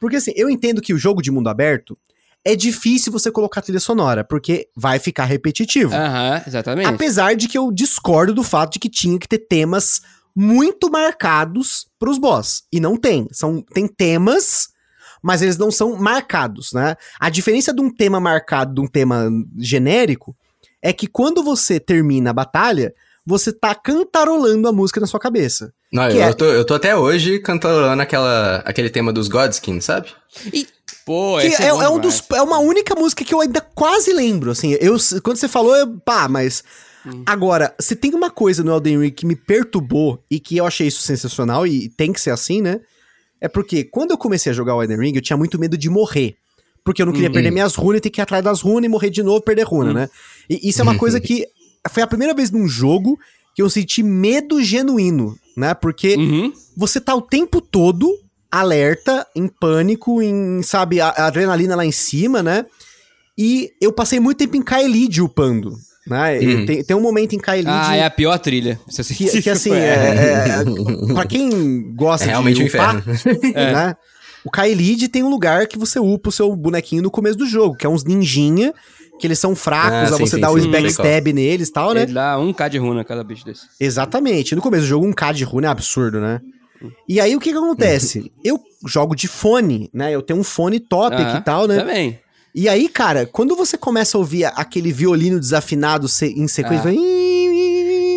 Speaker 2: Porque assim, eu entendo que o jogo de mundo aberto é difícil você colocar trilha sonora, porque vai ficar repetitivo.
Speaker 1: Aham, exatamente.
Speaker 2: Apesar de que eu discordo do fato de que tinha que ter temas muito marcados pros boss. E não tem. São, tem temas, mas eles não são marcados, né? A diferença de um tema marcado de um tema genérico é que quando você termina a batalha, você tá cantarolando a música na sua cabeça.
Speaker 3: Não, eu,
Speaker 2: é-
Speaker 3: tô, eu tô até hoje cantando aquela, aquele tema dos Godskin, sabe?
Speaker 1: E, pô,
Speaker 2: Que
Speaker 1: esse
Speaker 2: é,
Speaker 1: bom
Speaker 2: é um dos, é uma única música que eu ainda quase lembro, assim. Eu, quando você falou, eu, pá, mas...
Speaker 1: Hum.
Speaker 2: Agora, se tem uma coisa no Elden Ring que me perturbou e que eu achei isso sensacional, e tem que ser assim, né? É porque quando eu comecei a jogar o Elden Ring, eu tinha muito medo de morrer. Porque eu não queria
Speaker 1: Uhum.
Speaker 2: perder minhas runas e ter que ir atrás das runas e morrer de novo, perder runa, né? E isso é uma coisa que foi a primeira vez num jogo que eu senti medo genuíno, né? Porque
Speaker 1: Uhum.
Speaker 2: você tá o tempo todo alerta, em pânico, em, sabe, a, a adrenalina lá em cima, né? E eu passei muito tempo em Kaelid upando, né?
Speaker 3: Uhum.
Speaker 2: Tem, tem um momento em Kaelid
Speaker 1: Ah, é a pior trilha. É
Speaker 2: que, que, assim, é, é, pra quem gosta
Speaker 3: É realmente
Speaker 2: de
Speaker 3: um
Speaker 2: upar,
Speaker 3: inferno.
Speaker 2: né? O Kaelid tem um lugar que você upa o seu bonequinho no começo do jogo, que é uns ninjinha, que eles são fracos,
Speaker 3: Ah,
Speaker 2: a
Speaker 3: sim,
Speaker 2: você
Speaker 3: sim,
Speaker 2: dá
Speaker 3: sim, sei
Speaker 2: backstab neles e tal, né?
Speaker 1: Ele dá um K de runa cada bicho desse.
Speaker 2: Exatamente. No começo do jogo, um K de rune é absurdo, né? E aí, o que que acontece? Eu jogo de fone, né? Eu tenho um fone top aqui
Speaker 1: Aham,
Speaker 2: e tal, né?
Speaker 1: Também.
Speaker 2: E aí, cara, quando você começa a ouvir aquele violino desafinado se- em sequência...
Speaker 1: Ah.
Speaker 2: vai-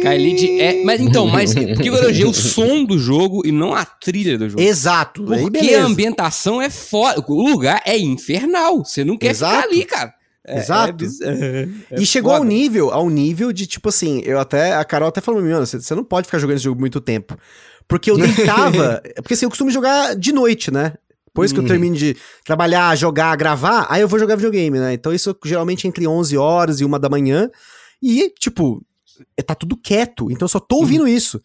Speaker 1: Kaelid é. Mas então, mas por que eu elogiei o som do jogo e não a trilha do jogo?
Speaker 2: Exato. aí
Speaker 1: Porque a ambientação é foda. O lugar é infernal. Você não quer
Speaker 2: Exato.
Speaker 1: ficar ali, cara. É-
Speaker 2: Exato.
Speaker 1: é biz- é-
Speaker 2: e chegou ao
Speaker 1: foda.
Speaker 2: nível, ao nível de, tipo assim, eu até, a Carol até falou mano, você não pode ficar jogando esse jogo muito tempo. Porque eu deitava, porque assim, eu costumo jogar de noite, né? Depois que eu
Speaker 3: Uhum.
Speaker 2: termino de trabalhar, jogar, gravar, aí eu vou jogar videogame, né? Então isso geralmente entre 11 horas e uma da manhã. E, tipo, tá tudo quieto, então eu só tô ouvindo isso.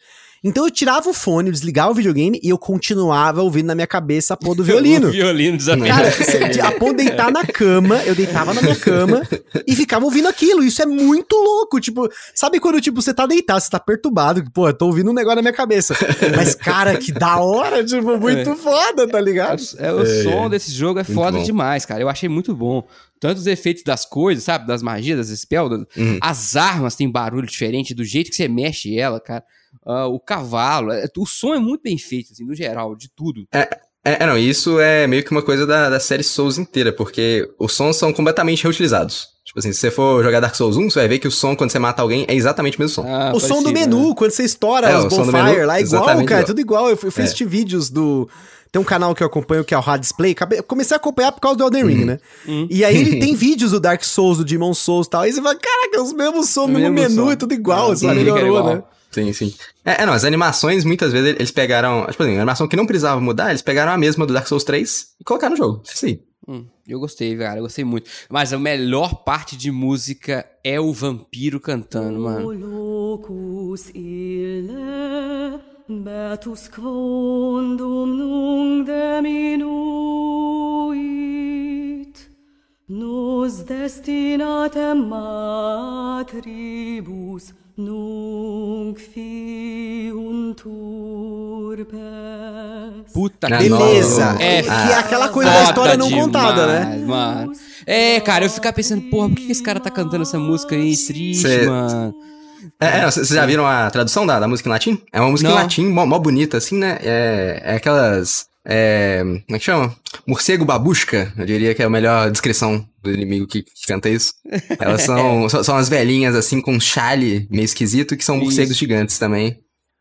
Speaker 2: Então eu tirava o fone, eu desligava o videogame e eu continuava ouvindo na minha cabeça a porra do violino.
Speaker 1: O violino desafinado.
Speaker 2: Cara, a ponto de deitar na cama, eu deitava na minha cama e ficava ouvindo aquilo. Isso é muito louco. Tipo, sabe quando, tipo, você tá deitado, você tá perturbado, pô, eu tô ouvindo um negócio na minha cabeça. Mas, cara, que da hora, tipo, muito
Speaker 1: É.
Speaker 2: foda, tá ligado?
Speaker 1: É, o som desse jogo é
Speaker 3: Muito
Speaker 1: foda
Speaker 3: bom.
Speaker 1: demais, cara. Eu achei muito bom. Tanto os efeitos das coisas, sabe? Das magias, das spells. das-
Speaker 3: Uhum.
Speaker 1: As armas têm barulho diferente, do jeito que você mexe ela, cara. Ah, o cavalo. é- o som é muito bem feito, assim, no geral, de tudo.
Speaker 3: É, é, não, isso é meio que uma coisa da, da série Souls inteira, porque os sons são completamente reutilizados. Tipo assim, se você for jogar Dark Souls 1, você vai ver que o som, quando você mata alguém, é exatamente o mesmo som.
Speaker 1: Ah,
Speaker 2: o som do menu,
Speaker 1: né?
Speaker 2: quando você estoura
Speaker 3: É,
Speaker 2: os bonfire lá, igual,
Speaker 3: exatamente
Speaker 2: cara, é
Speaker 3: igual.
Speaker 2: tudo igual. Eu, fui- eu fui
Speaker 3: É.
Speaker 2: vídeos do. Tem um canal que eu acompanho que é o Hard Display. Comecei a acompanhar por causa do Elden Ring,
Speaker 3: Uhum.
Speaker 2: né?
Speaker 1: Uhum.
Speaker 2: E aí ele tem vídeos do Dark Souls, do Demon Souls e tal. E você fala, caraca, os mesmos sons,
Speaker 1: O
Speaker 2: mesmo menu,
Speaker 1: som.
Speaker 2: é tudo igual,
Speaker 1: Ah,
Speaker 2: só
Speaker 1: sim,
Speaker 2: melhorou,
Speaker 1: igual.
Speaker 2: né?
Speaker 3: Sim, sim. É, é, não, as animações, muitas vezes, eles pegaram. Tipo assim, a animação que não precisava mudar, eles pegaram a mesma do Dark Souls 3 e colocaram no jogo. Sim.
Speaker 1: Hum, eu gostei, cara. Eu gostei muito. Mas a melhor parte de música é o vampiro cantando, mano.
Speaker 4: locus ille, betus quondum nunc diminuit, nos destinatem matribus.
Speaker 1: Puta que
Speaker 2: Beleza.
Speaker 3: não.
Speaker 1: É
Speaker 2: que é aquela coisa da história não
Speaker 1: demais,
Speaker 2: contada, né?
Speaker 1: Mano. É, cara, eu ficava pensando, porra, por que esse cara tá cantando essa música aí triste,
Speaker 3: Cê-
Speaker 1: mano?
Speaker 3: É, é, vocês já viram a tradução da, da música em latim? É uma música
Speaker 1: Não.
Speaker 3: em latim, mó, mó bonita, assim, né? É, é aquelas. É, como é que chama? Morcego babusca, eu diria que é a melhor descrição do inimigo que, que canta isso. Elas são, são, as velhinhas, assim, com um chale meio esquisito, que são morcegos
Speaker 1: Isso.
Speaker 3: gigantes também.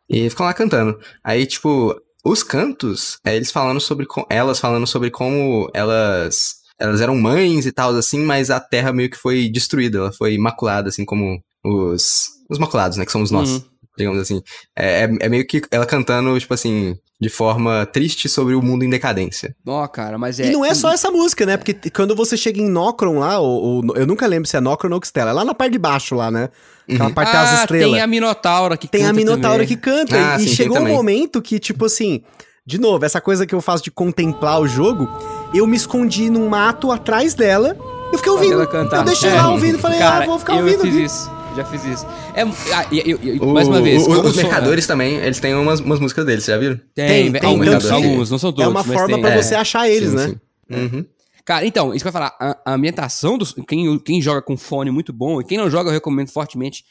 Speaker 3: E ficam lá cantando. Aí, tipo, os cantos, é eles falando sobre. Elas falando sobre como elas. Elas eram mães e tal, assim, mas a terra meio que foi destruída, ela foi imaculada, assim, como os. Os maculados, né? Que somos nós,
Speaker 1: Uhum.
Speaker 3: Digamos assim. É, é, é meio que ela cantando, tipo assim, de forma triste sobre o mundo em decadência.
Speaker 1: Ó, cara, mas é.
Speaker 2: E não é só essa música, né? Porque quando você chega em Nocron lá, ou, ou- eu nunca lembro se é Nocron ou Noxtella, é lá na parte de baixo lá, né? Aquela parte das
Speaker 1: Ah,
Speaker 2: estrelas.
Speaker 1: tem a Minotaura que
Speaker 2: Tem a
Speaker 1: canta
Speaker 2: Minotaura
Speaker 1: também.
Speaker 2: que canta.
Speaker 3: Ah,
Speaker 2: e
Speaker 3: sim, tem
Speaker 2: chegou um momento que, tipo assim, de novo, essa coisa que eu faço de contemplar o jogo, eu me escondi num mato atrás dela. Eu fiquei ouvindo. Eu deixei
Speaker 1: É.
Speaker 2: lá ouvindo, falei,
Speaker 1: Cara,
Speaker 2: ah, vou ficar
Speaker 1: eu
Speaker 2: ouvindo.
Speaker 1: fiz
Speaker 2: aqui.
Speaker 1: isso. Já fiz isso. É, ah, e- e- e-
Speaker 3: O-
Speaker 1: mais uma vez,
Speaker 3: o- os
Speaker 1: sou-
Speaker 3: mercadores também, eles têm umas, umas músicas deles, já viram?
Speaker 1: Tem,
Speaker 2: Tem,
Speaker 1: tem, alguns, alguns, não são todos.
Speaker 2: é uma
Speaker 1: mas
Speaker 2: forma
Speaker 1: tem,
Speaker 2: pra
Speaker 1: é.
Speaker 2: você achar eles,
Speaker 3: Sim,
Speaker 2: né?
Speaker 3: sim. Uhum.
Speaker 1: Cara, então, isso que eu ia falar, a, a ambientação dos. Quem, quem joga com fone muito bom, e quem não joga, eu recomendo fortemente.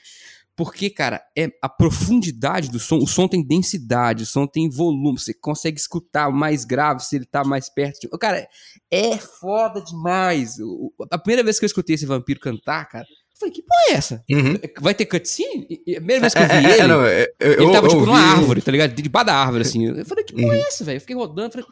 Speaker 1: Porque, cara, é a profundidade do som. O som tem densidade, o som tem volume. Você consegue escutar mais grave se ele tá mais perto. de- Cara, é foda demais. A primeira vez que eu escutei esse vampiro cantar, cara, eu falei, que porra é essa?
Speaker 3: Uhum.
Speaker 1: Vai ter cutscene? E- e A primeira vez que eu vi
Speaker 3: É, é,
Speaker 1: ele.
Speaker 3: é, não, é, eu-
Speaker 1: Ele
Speaker 3: eu-
Speaker 1: tava,
Speaker 3: eu
Speaker 1: tipo, numa árvore, tá ligado? Debaixo da árvore, assim. Eu falei, que porra é essa, velho? Eu fiquei rodando, falei,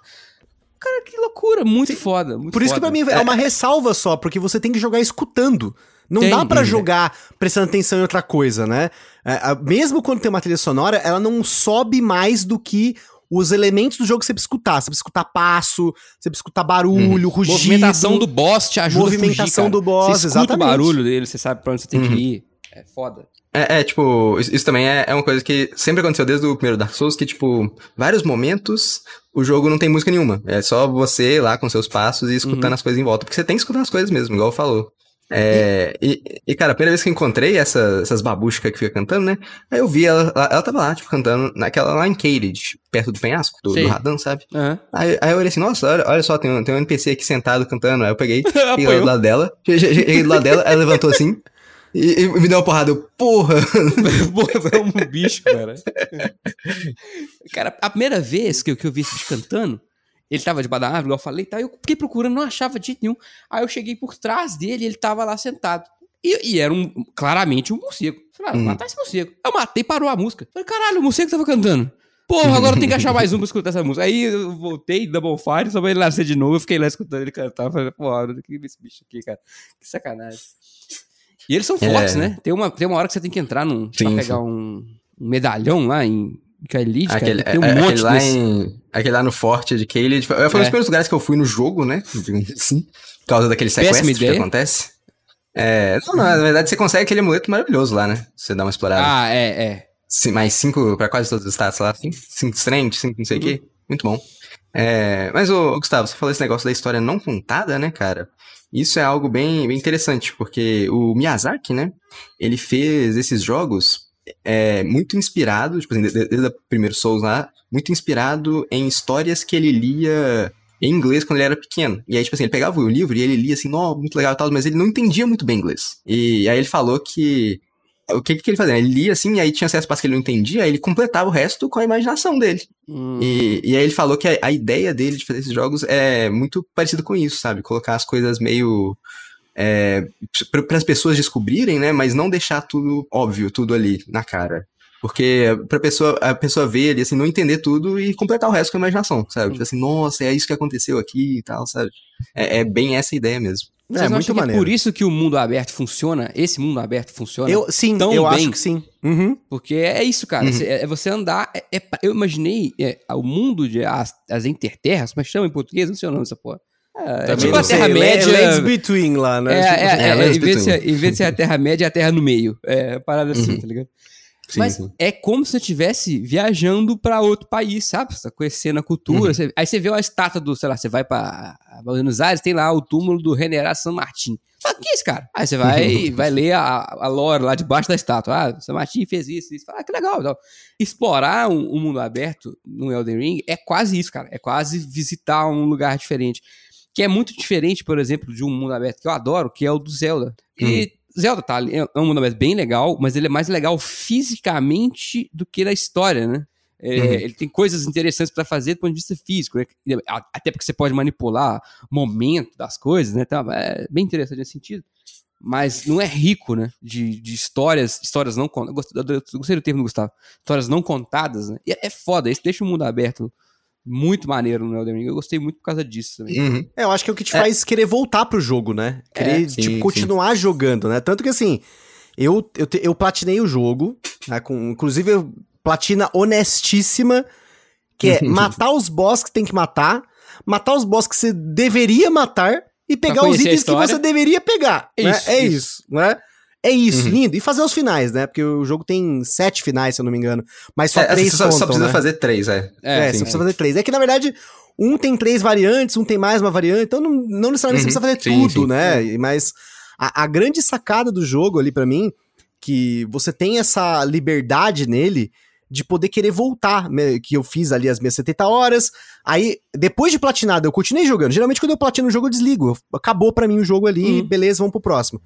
Speaker 1: cara, que loucura, muito foda. muito
Speaker 2: Por isso que
Speaker 1: foda.
Speaker 2: pra mim é uma ressalva só, porque você tem que jogar escutando. Não
Speaker 1: Tem,
Speaker 2: dá pra
Speaker 1: tem.
Speaker 2: jogar prestando atenção em outra coisa, né? É, mesmo quando tem uma trilha sonora, ela não sobe mais do que os elementos do jogo que você precisa escutar. Você precisa escutar passo, você precisa escutar barulho, rugido.
Speaker 1: Movimentação do boss te ajuda
Speaker 2: Movimentação
Speaker 1: a fugir, cara.
Speaker 2: do boss,
Speaker 1: Você escuta
Speaker 2: exatamente.
Speaker 1: o barulho dele, você sabe pra onde você tem
Speaker 3: Uhum.
Speaker 1: que ir. É foda.
Speaker 3: É, é, tipo, isso, isso também é, é uma coisa que sempre aconteceu desde o primeiro Dark Souls, que, tipo, vários momentos o jogo não tem música nenhuma. É só você lá com seus passos e escutando
Speaker 1: Uhum.
Speaker 3: as coisas em volta. Porque você tem que escutar as coisas mesmo, igual falou. É, e, e, cara, a primeira vez que eu encontrei essa, essas babuchas que fica cantando, né? Aí eu vi ela, ela, ela tava lá, tipo, cantando naquela lá em Cage, perto do penhasco, do, do Radan, sabe?
Speaker 1: Aham.
Speaker 3: Aí, aí eu olhei assim, nossa, olha, olha só, tem um, tem um NPC aqui sentado cantando. Aí eu peguei, cheguei
Speaker 1: Apoiou.
Speaker 3: do lado dela, cheguei do lado dela, ela levantou assim e, e me deu uma porrada. Eu, porra!
Speaker 1: Porra, é um bicho, cara. cara, a primeira vez que eu, que eu vi bicho cantando, ele tava debaixo da árvore, igual eu falei, tá? eu fiquei procurando, não achava de jeito nenhum. Aí eu cheguei por trás dele e ele tava lá sentado. E, e era um, claramente um morcego. Falei, ah,
Speaker 3: Hum.
Speaker 1: matar esse morcego. Eu matei, parou a música. Falei, caralho, o morcego tava cantando. Porra, agora tem que achar mais um pra escutar essa música. Aí eu voltei, Double Fire, só pra ele nascer de novo. Eu fiquei lá escutando ele cantar. Falei, porra, que esse bicho aqui, cara. Que sacanagem. E eles são
Speaker 3: É.
Speaker 1: fortes, né? Tem uma, tem uma hora que você tem que entrar num, pra
Speaker 3: Sim,
Speaker 1: pegar
Speaker 3: sim.
Speaker 1: um, um medalhão lá em Kaelid, cara.
Speaker 3: Aquele,
Speaker 1: Tem um
Speaker 3: é,
Speaker 1: monte
Speaker 3: aquele, lá
Speaker 1: desse.
Speaker 3: em, aquele lá no forte de Caelid. Foi foi um dos
Speaker 1: É.
Speaker 3: primeiros lugares que eu fui no jogo, né? Assim. Por causa daquele sequestro que acontece. É, não, não, na verdade você consegue aquele amuleto maravilhoso lá, né? Você dá uma explorada.
Speaker 1: Ah, é, é.
Speaker 3: Sim, mais cinco pra quase todos os status lá. Cinco, cinco strength, cinco não sei o
Speaker 1: Uhum.
Speaker 3: quê. Muito bom. É, mas, ô, Gustavo, você falou esse negócio da história não contada, né, cara? Isso é algo bem, bem interessante, porque o Miyazaki, né? Ele fez esses jogos é, muito inspirado, tipo assim, desde, desde o primeiro Souls lá, muito inspirado em histórias que ele lia em inglês quando ele era pequeno. E aí, tipo assim, ele pegava o livro e ele lia assim, ó, muito legal e tal, mas ele não entendia muito bem inglês. E aí ele falou que o que, que ele fazia? Ele lia assim, e aí tinha certos passos que ele não entendia, aí ele completava o resto com a imaginação dele.
Speaker 1: Hum,
Speaker 3: E, e aí ele falou que a, a ideia dele de fazer esses jogos é muito parecido com isso, sabe? Colocar as coisas meio. É, para as pessoas descobrirem, né? Mas não deixar tudo óbvio, tudo ali na cara. Porque pra pessoa, a pessoa ver ali, assim, não entender tudo e completar o resto com a imaginação, sabe? Tipo assim, nossa, é isso que aconteceu aqui e tal, sabe? É, é bem essa ideia mesmo.
Speaker 1: Vocês
Speaker 2: É,
Speaker 1: não
Speaker 2: muito
Speaker 1: acham que
Speaker 2: maneiro.
Speaker 1: é por isso que o mundo aberto funciona? Esse mundo aberto funciona?
Speaker 2: Eu, sim,
Speaker 1: tão
Speaker 2: eu
Speaker 1: bem.
Speaker 2: acho que sim. Uhum.
Speaker 1: Porque é isso, cara.
Speaker 3: Uhum.
Speaker 1: Cê- É você andar. é- é eu imaginei é, o mundo de as, as interterras, mas chama em português, não sei o nome dessa porra. É, é tipo a Terra-média.
Speaker 2: Lands Between lá, né?
Speaker 1: É,
Speaker 2: Tipo,
Speaker 1: é, é,
Speaker 3: é,
Speaker 1: é, em, vez de ser, a Terra-média, é a Terra no meio. É, parada assim,
Speaker 3: Uhum.
Speaker 1: tá ligado?
Speaker 3: Sim,
Speaker 1: Mas
Speaker 3: sim.
Speaker 1: é como se você estivesse viajando pra outro país, sabe? Você tá conhecendo a cultura.
Speaker 3: Uhum.
Speaker 1: você- aí você vê uma estátua do, sei lá, você vai pra Buenos Aires, tem lá o túmulo do General San Martín. Fala, quem é esse cara? Aí você vai, vai ler a, a lore lá debaixo da estátua. Ah, San Martín fez isso, isso. Fala, ah, que legal. Então, explorar um, um mundo aberto no Elden Ring é quase isso, cara. É quase visitar um lugar diferente. Que é muito diferente, por exemplo, de um mundo aberto que eu adoro, que é o do Zelda. E Zelda tá, ali, é um mundo aberto bem legal, mas ele é mais legal fisicamente do que na história, né? É,
Speaker 3: Uhum.
Speaker 1: Ele tem coisas interessantes pra fazer do ponto de vista físico, né? Até porque você pode manipular o momento das coisas, né? Então, é bem interessante nesse sentido. Mas não é rico, né? De, de histórias, histórias não contadas. Gostei, eu gostei do termo do Gustavo. Histórias não contadas, né? E é, é foda, isso deixa o mundo aberto muito maneiro no Elden Ring. Eu gostei muito por causa disso também.
Speaker 3: Uhum.
Speaker 2: É, eu acho que é o que te faz querer voltar pro jogo, né? Querer,
Speaker 1: É,
Speaker 3: sim,
Speaker 2: tipo,
Speaker 3: sim.
Speaker 2: continuar jogando, né? Tanto que assim, eu, eu, te- eu platinei o jogo, né? Com, inclusive, eu- platina honestíssima, que é matar os boss que tem que matar, matar os boss que você deveria matar e pegar os itens que você deveria pegar. né?
Speaker 1: Isso,
Speaker 2: é
Speaker 1: isso.
Speaker 2: isso, né? É isso,
Speaker 3: Uhum.
Speaker 2: lindo. E fazer os finais, né? Porque o jogo tem sete finais, se eu não me engano. Mas só
Speaker 3: É, assim,
Speaker 2: três
Speaker 3: você só,
Speaker 2: contam,
Speaker 3: só precisa
Speaker 2: né?
Speaker 3: fazer três, é.
Speaker 2: É,
Speaker 1: sim,
Speaker 2: você precisa fazer três. É que, na verdade, um tem três variantes, um tem mais uma variante, então não, não necessariamente
Speaker 3: Uhum,
Speaker 2: você precisa fazer
Speaker 3: sim,
Speaker 2: tudo,
Speaker 3: sim.
Speaker 2: né? Mas a, a grande sacada do jogo ali pra mim que você tem essa liberdade nele de poder querer voltar, né, que eu fiz ali as minhas 70 horas. Aí, depois de platinado, eu continuei jogando. Geralmente, quando eu platino o jogo, eu desligo. Acabou pra mim o jogo ali,
Speaker 1: Uhum.
Speaker 2: beleza, vamos pro próximo.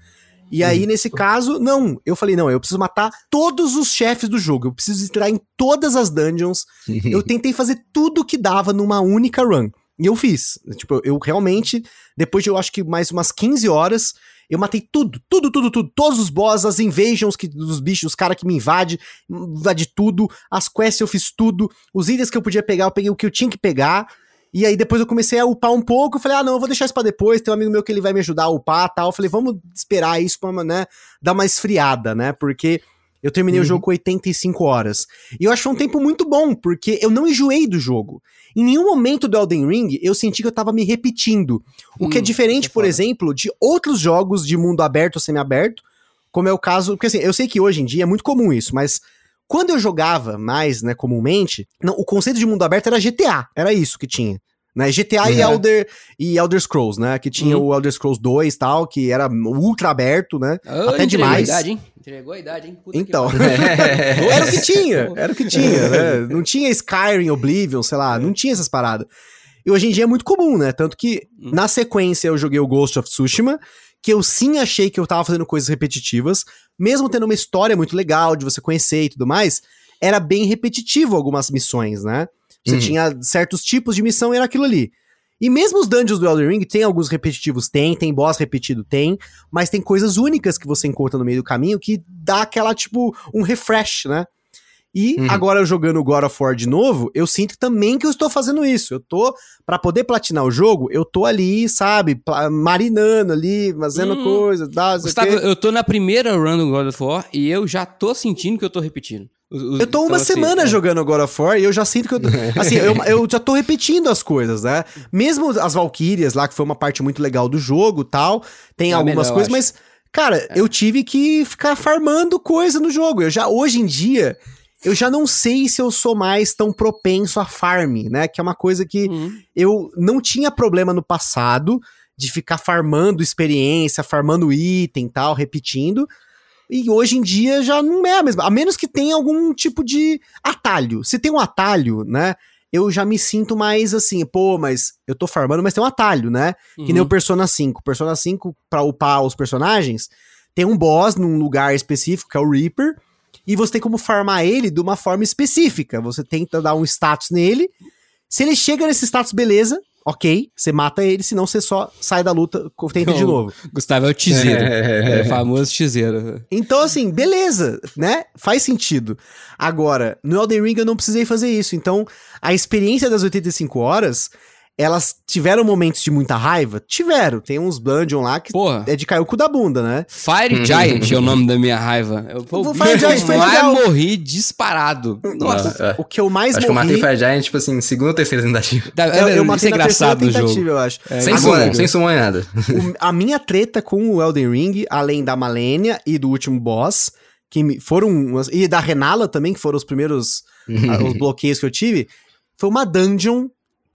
Speaker 2: E aí, nesse caso, não. Eu falei, não, eu preciso matar todos os chefes do jogo. Eu preciso entrar em todas as dungeons. eu tentei fazer tudo que dava numa única run. E eu fiz. Tipo, eu realmente, depois de eu acho que mais umas 15 horas, eu matei tudo, tudo, tudo, tudo. Todos os boss, as invasions que, dos bichos, os caras que me invadem, invade tudo. As quests eu fiz tudo. Os itens que eu podia pegar, eu peguei o que eu tinha que pegar. E aí depois eu comecei a upar um pouco. Eu falei, ah, não, eu vou deixar isso pra depois. Tem um amigo meu que ele vai me ajudar a upar e tal. Eu falei, vamos esperar isso pra, né, dar uma esfriada, né? Porque eu terminei o jogo com 85 horas. E eu acho que foi um tempo muito bom, porque eu não enjoei do jogo. Em nenhum momento do Elden Ring eu senti que eu tava me repetindo. O que é
Speaker 1: Hum,
Speaker 2: diferente,
Speaker 1: é
Speaker 2: por exemplo, de outros jogos de mundo aberto ou semi-aberto, como é o caso. Porque assim, eu sei que hoje em dia é muito comum isso, mas quando eu jogava mais, né, comumente, não, o conceito de mundo aberto era GTA. Era isso que tinha. Né? GTA e,
Speaker 1: Uhum.
Speaker 2: Elder, e Elder Scrolls, né? Que tinha
Speaker 1: Uhum.
Speaker 2: o Elder Scrolls 2 e tal, que era ultra aberto, né?
Speaker 1: Ah,
Speaker 2: Até demais.
Speaker 1: A idade, hein? Entregou a idade, hein? Puta
Speaker 2: Então. era o que tinha, era o que tinha, né? Não tinha Skyrim, Oblivion, sei lá, não tinha essas paradas. E hoje em dia é muito comum, né? Tanto que
Speaker 1: Hum.
Speaker 2: na sequência eu joguei o Ghost of Tsushima, que eu sim achei que eu tava fazendo coisas repetitivas, mesmo tendo uma história muito legal de você conhecer e tudo mais, era bem repetitivo algumas missões, né? Você
Speaker 3: Uhum.
Speaker 2: tinha certos tipos de missão e era aquilo ali. E mesmo os dungeons do Elden Ring, tem alguns repetitivos, tem, tem boss repetido, tem, mas tem coisas únicas que você encontra no meio do caminho que dá aquela, tipo, um refresh, né? E
Speaker 3: Uhum.
Speaker 2: agora eu jogando o God of War de novo, eu sinto também que eu estou fazendo isso. Eu tô, pra poder platinar o jogo, eu tô ali, sabe, marinando ali, fazendo
Speaker 1: Hum.
Speaker 2: coisa, o
Speaker 1: Gustavo, eu tô na primeira run do God of War e eu já tô sentindo que eu tô repetindo. Os- os-
Speaker 2: Eu tô uma
Speaker 1: então, assim,
Speaker 2: semana
Speaker 1: é.
Speaker 2: jogando God of War e eu já sinto que eu. Assim, eu, eu já tô repetindo as coisas, né? Mesmo as Valkyrias lá, que foi uma parte muito legal do jogo e tal, tem
Speaker 1: É
Speaker 2: algumas
Speaker 1: melhor,
Speaker 2: coisas, mas, cara, eu tive que ficar farmando coisa no jogo. Eu já, hoje em dia, eu já não sei se eu sou mais tão propenso a farm, né? Que é uma coisa que
Speaker 1: Uhum.
Speaker 2: eu não tinha problema no passado de ficar farmando experiência, farmando item e tal, repetindo. E hoje em dia já não é a mesma. A menos que tenha algum tipo de atalho. Se tem um atalho, né? Eu já me sinto mais assim, pô, mas eu tô farmando, mas tem um atalho, né? Que nem
Speaker 1: Uhum.
Speaker 2: o Persona 5. Persona 5, pra upar os personagens, tem um boss num lugar específico, que é o Reaper, e você tem como farmar ele de uma forma específica. Você tenta dar um status nele. Se ele chega nesse status, beleza, ok, você mata ele, senão você só sai da luta, tenta de
Speaker 1: Não.
Speaker 2: novo.
Speaker 1: Gustavo é o tizeiro. é o famoso tizeiro.
Speaker 2: Então, assim, beleza, né? Faz sentido. Agora, no Elden Ring eu não precisei fazer isso. Então, a experiência das 85 horas, elas tiveram momentos de muita raiva? Tiveram. Tem uns dungeon lá que
Speaker 1: Porra.
Speaker 2: é de cair o cu da bunda, né?
Speaker 1: Fire Giant é o nome da minha raiva. Eu,
Speaker 2: O
Speaker 1: o
Speaker 2: Fire Giant foi legal.
Speaker 1: morri disparado. Nossa.
Speaker 3: É.
Speaker 2: O que eu mais
Speaker 3: Acho que eu
Speaker 2: morri...
Speaker 3: matei Fire Giant, tipo assim, segunda ou terceira tentativa.
Speaker 2: Eu,
Speaker 1: é,
Speaker 2: eu
Speaker 1: é
Speaker 2: matei na terceira
Speaker 1: engraçado no
Speaker 2: tentativa,
Speaker 1: jogo.
Speaker 2: eu acho.
Speaker 3: sem
Speaker 2: Agora,
Speaker 3: summon, sem summon nem nada.
Speaker 2: o- a minha treta com o Elden Ring, além da Malenia e do último boss, que me- foram. umas- E da Renala também, que foram os primeiros ah, os bloqueios que eu tive, foi uma dungeon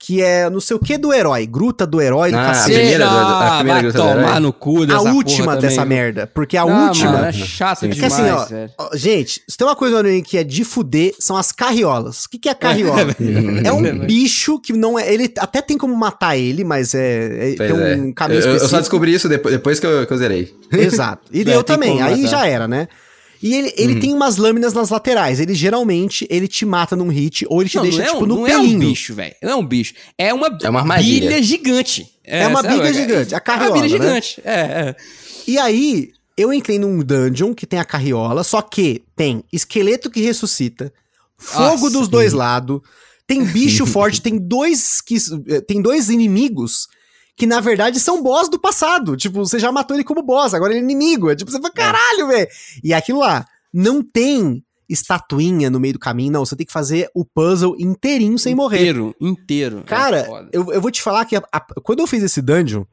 Speaker 2: que é não sei o que do herói, gruta do herói do
Speaker 3: Ah, a
Speaker 2: cacete.
Speaker 3: primeira do- a
Speaker 1: Ah,
Speaker 3: primeira
Speaker 1: vai
Speaker 3: gruta do
Speaker 1: tomar
Speaker 3: herói.
Speaker 1: no cu dessa
Speaker 2: a última dessa merda. Porque a
Speaker 1: Ah,
Speaker 2: última.
Speaker 1: Mano, é chato
Speaker 2: É que
Speaker 1: demais,
Speaker 2: assim, ó,
Speaker 1: velho.
Speaker 2: gente, se tem uma coisa no que é de fuder, são as carriolas. O que, que é carriola? é um bicho que não é. Ele até tem como matar ele, mas é. é- tem
Speaker 3: é.
Speaker 2: um caminho
Speaker 3: eu, eu
Speaker 2: específico.
Speaker 3: só descobri isso depois, depois que, eu, que eu zerei.
Speaker 2: Exato. E
Speaker 1: É,
Speaker 2: eu também. Aí já era, né? E ele, ele
Speaker 3: Uhum.
Speaker 2: tem umas lâminas nas laterais. Ele geralmente ele te mata num hit ou ele te
Speaker 1: Não,
Speaker 2: deixa
Speaker 1: não é,
Speaker 2: tipo
Speaker 1: um,
Speaker 2: no
Speaker 1: não é um
Speaker 2: pelinho.
Speaker 1: bicho, velho. Não é um bicho. É uma,
Speaker 3: É uma armadilha.
Speaker 1: bilha gigante.
Speaker 2: É uma
Speaker 1: sabe?
Speaker 2: bilha gigante, a
Speaker 1: É
Speaker 2: carriola,
Speaker 1: uma bilha
Speaker 2: né?
Speaker 1: gigante. É, é.
Speaker 2: E aí eu entrei num dungeon que tem a carriola, só que tem esqueleto que ressuscita, fogo
Speaker 1: Nossa.
Speaker 2: dos dois lados, tem bicho forte, tem dois que eh, tem dois inimigos que na verdade são boss do passado. Tipo, você já matou ele como boss, agora ele é inimigo. É tipo, você fala, caralho, velho. E aquilo lá, não tem estatuinha no meio do caminho, não. Você tem que fazer o puzzle inteirinho sem morrer.
Speaker 1: Inteiro, inteiro. É
Speaker 2: Cara,
Speaker 1: foda.
Speaker 2: eu, eu vou te falar que a- a- quando eu fiz esse dungeon,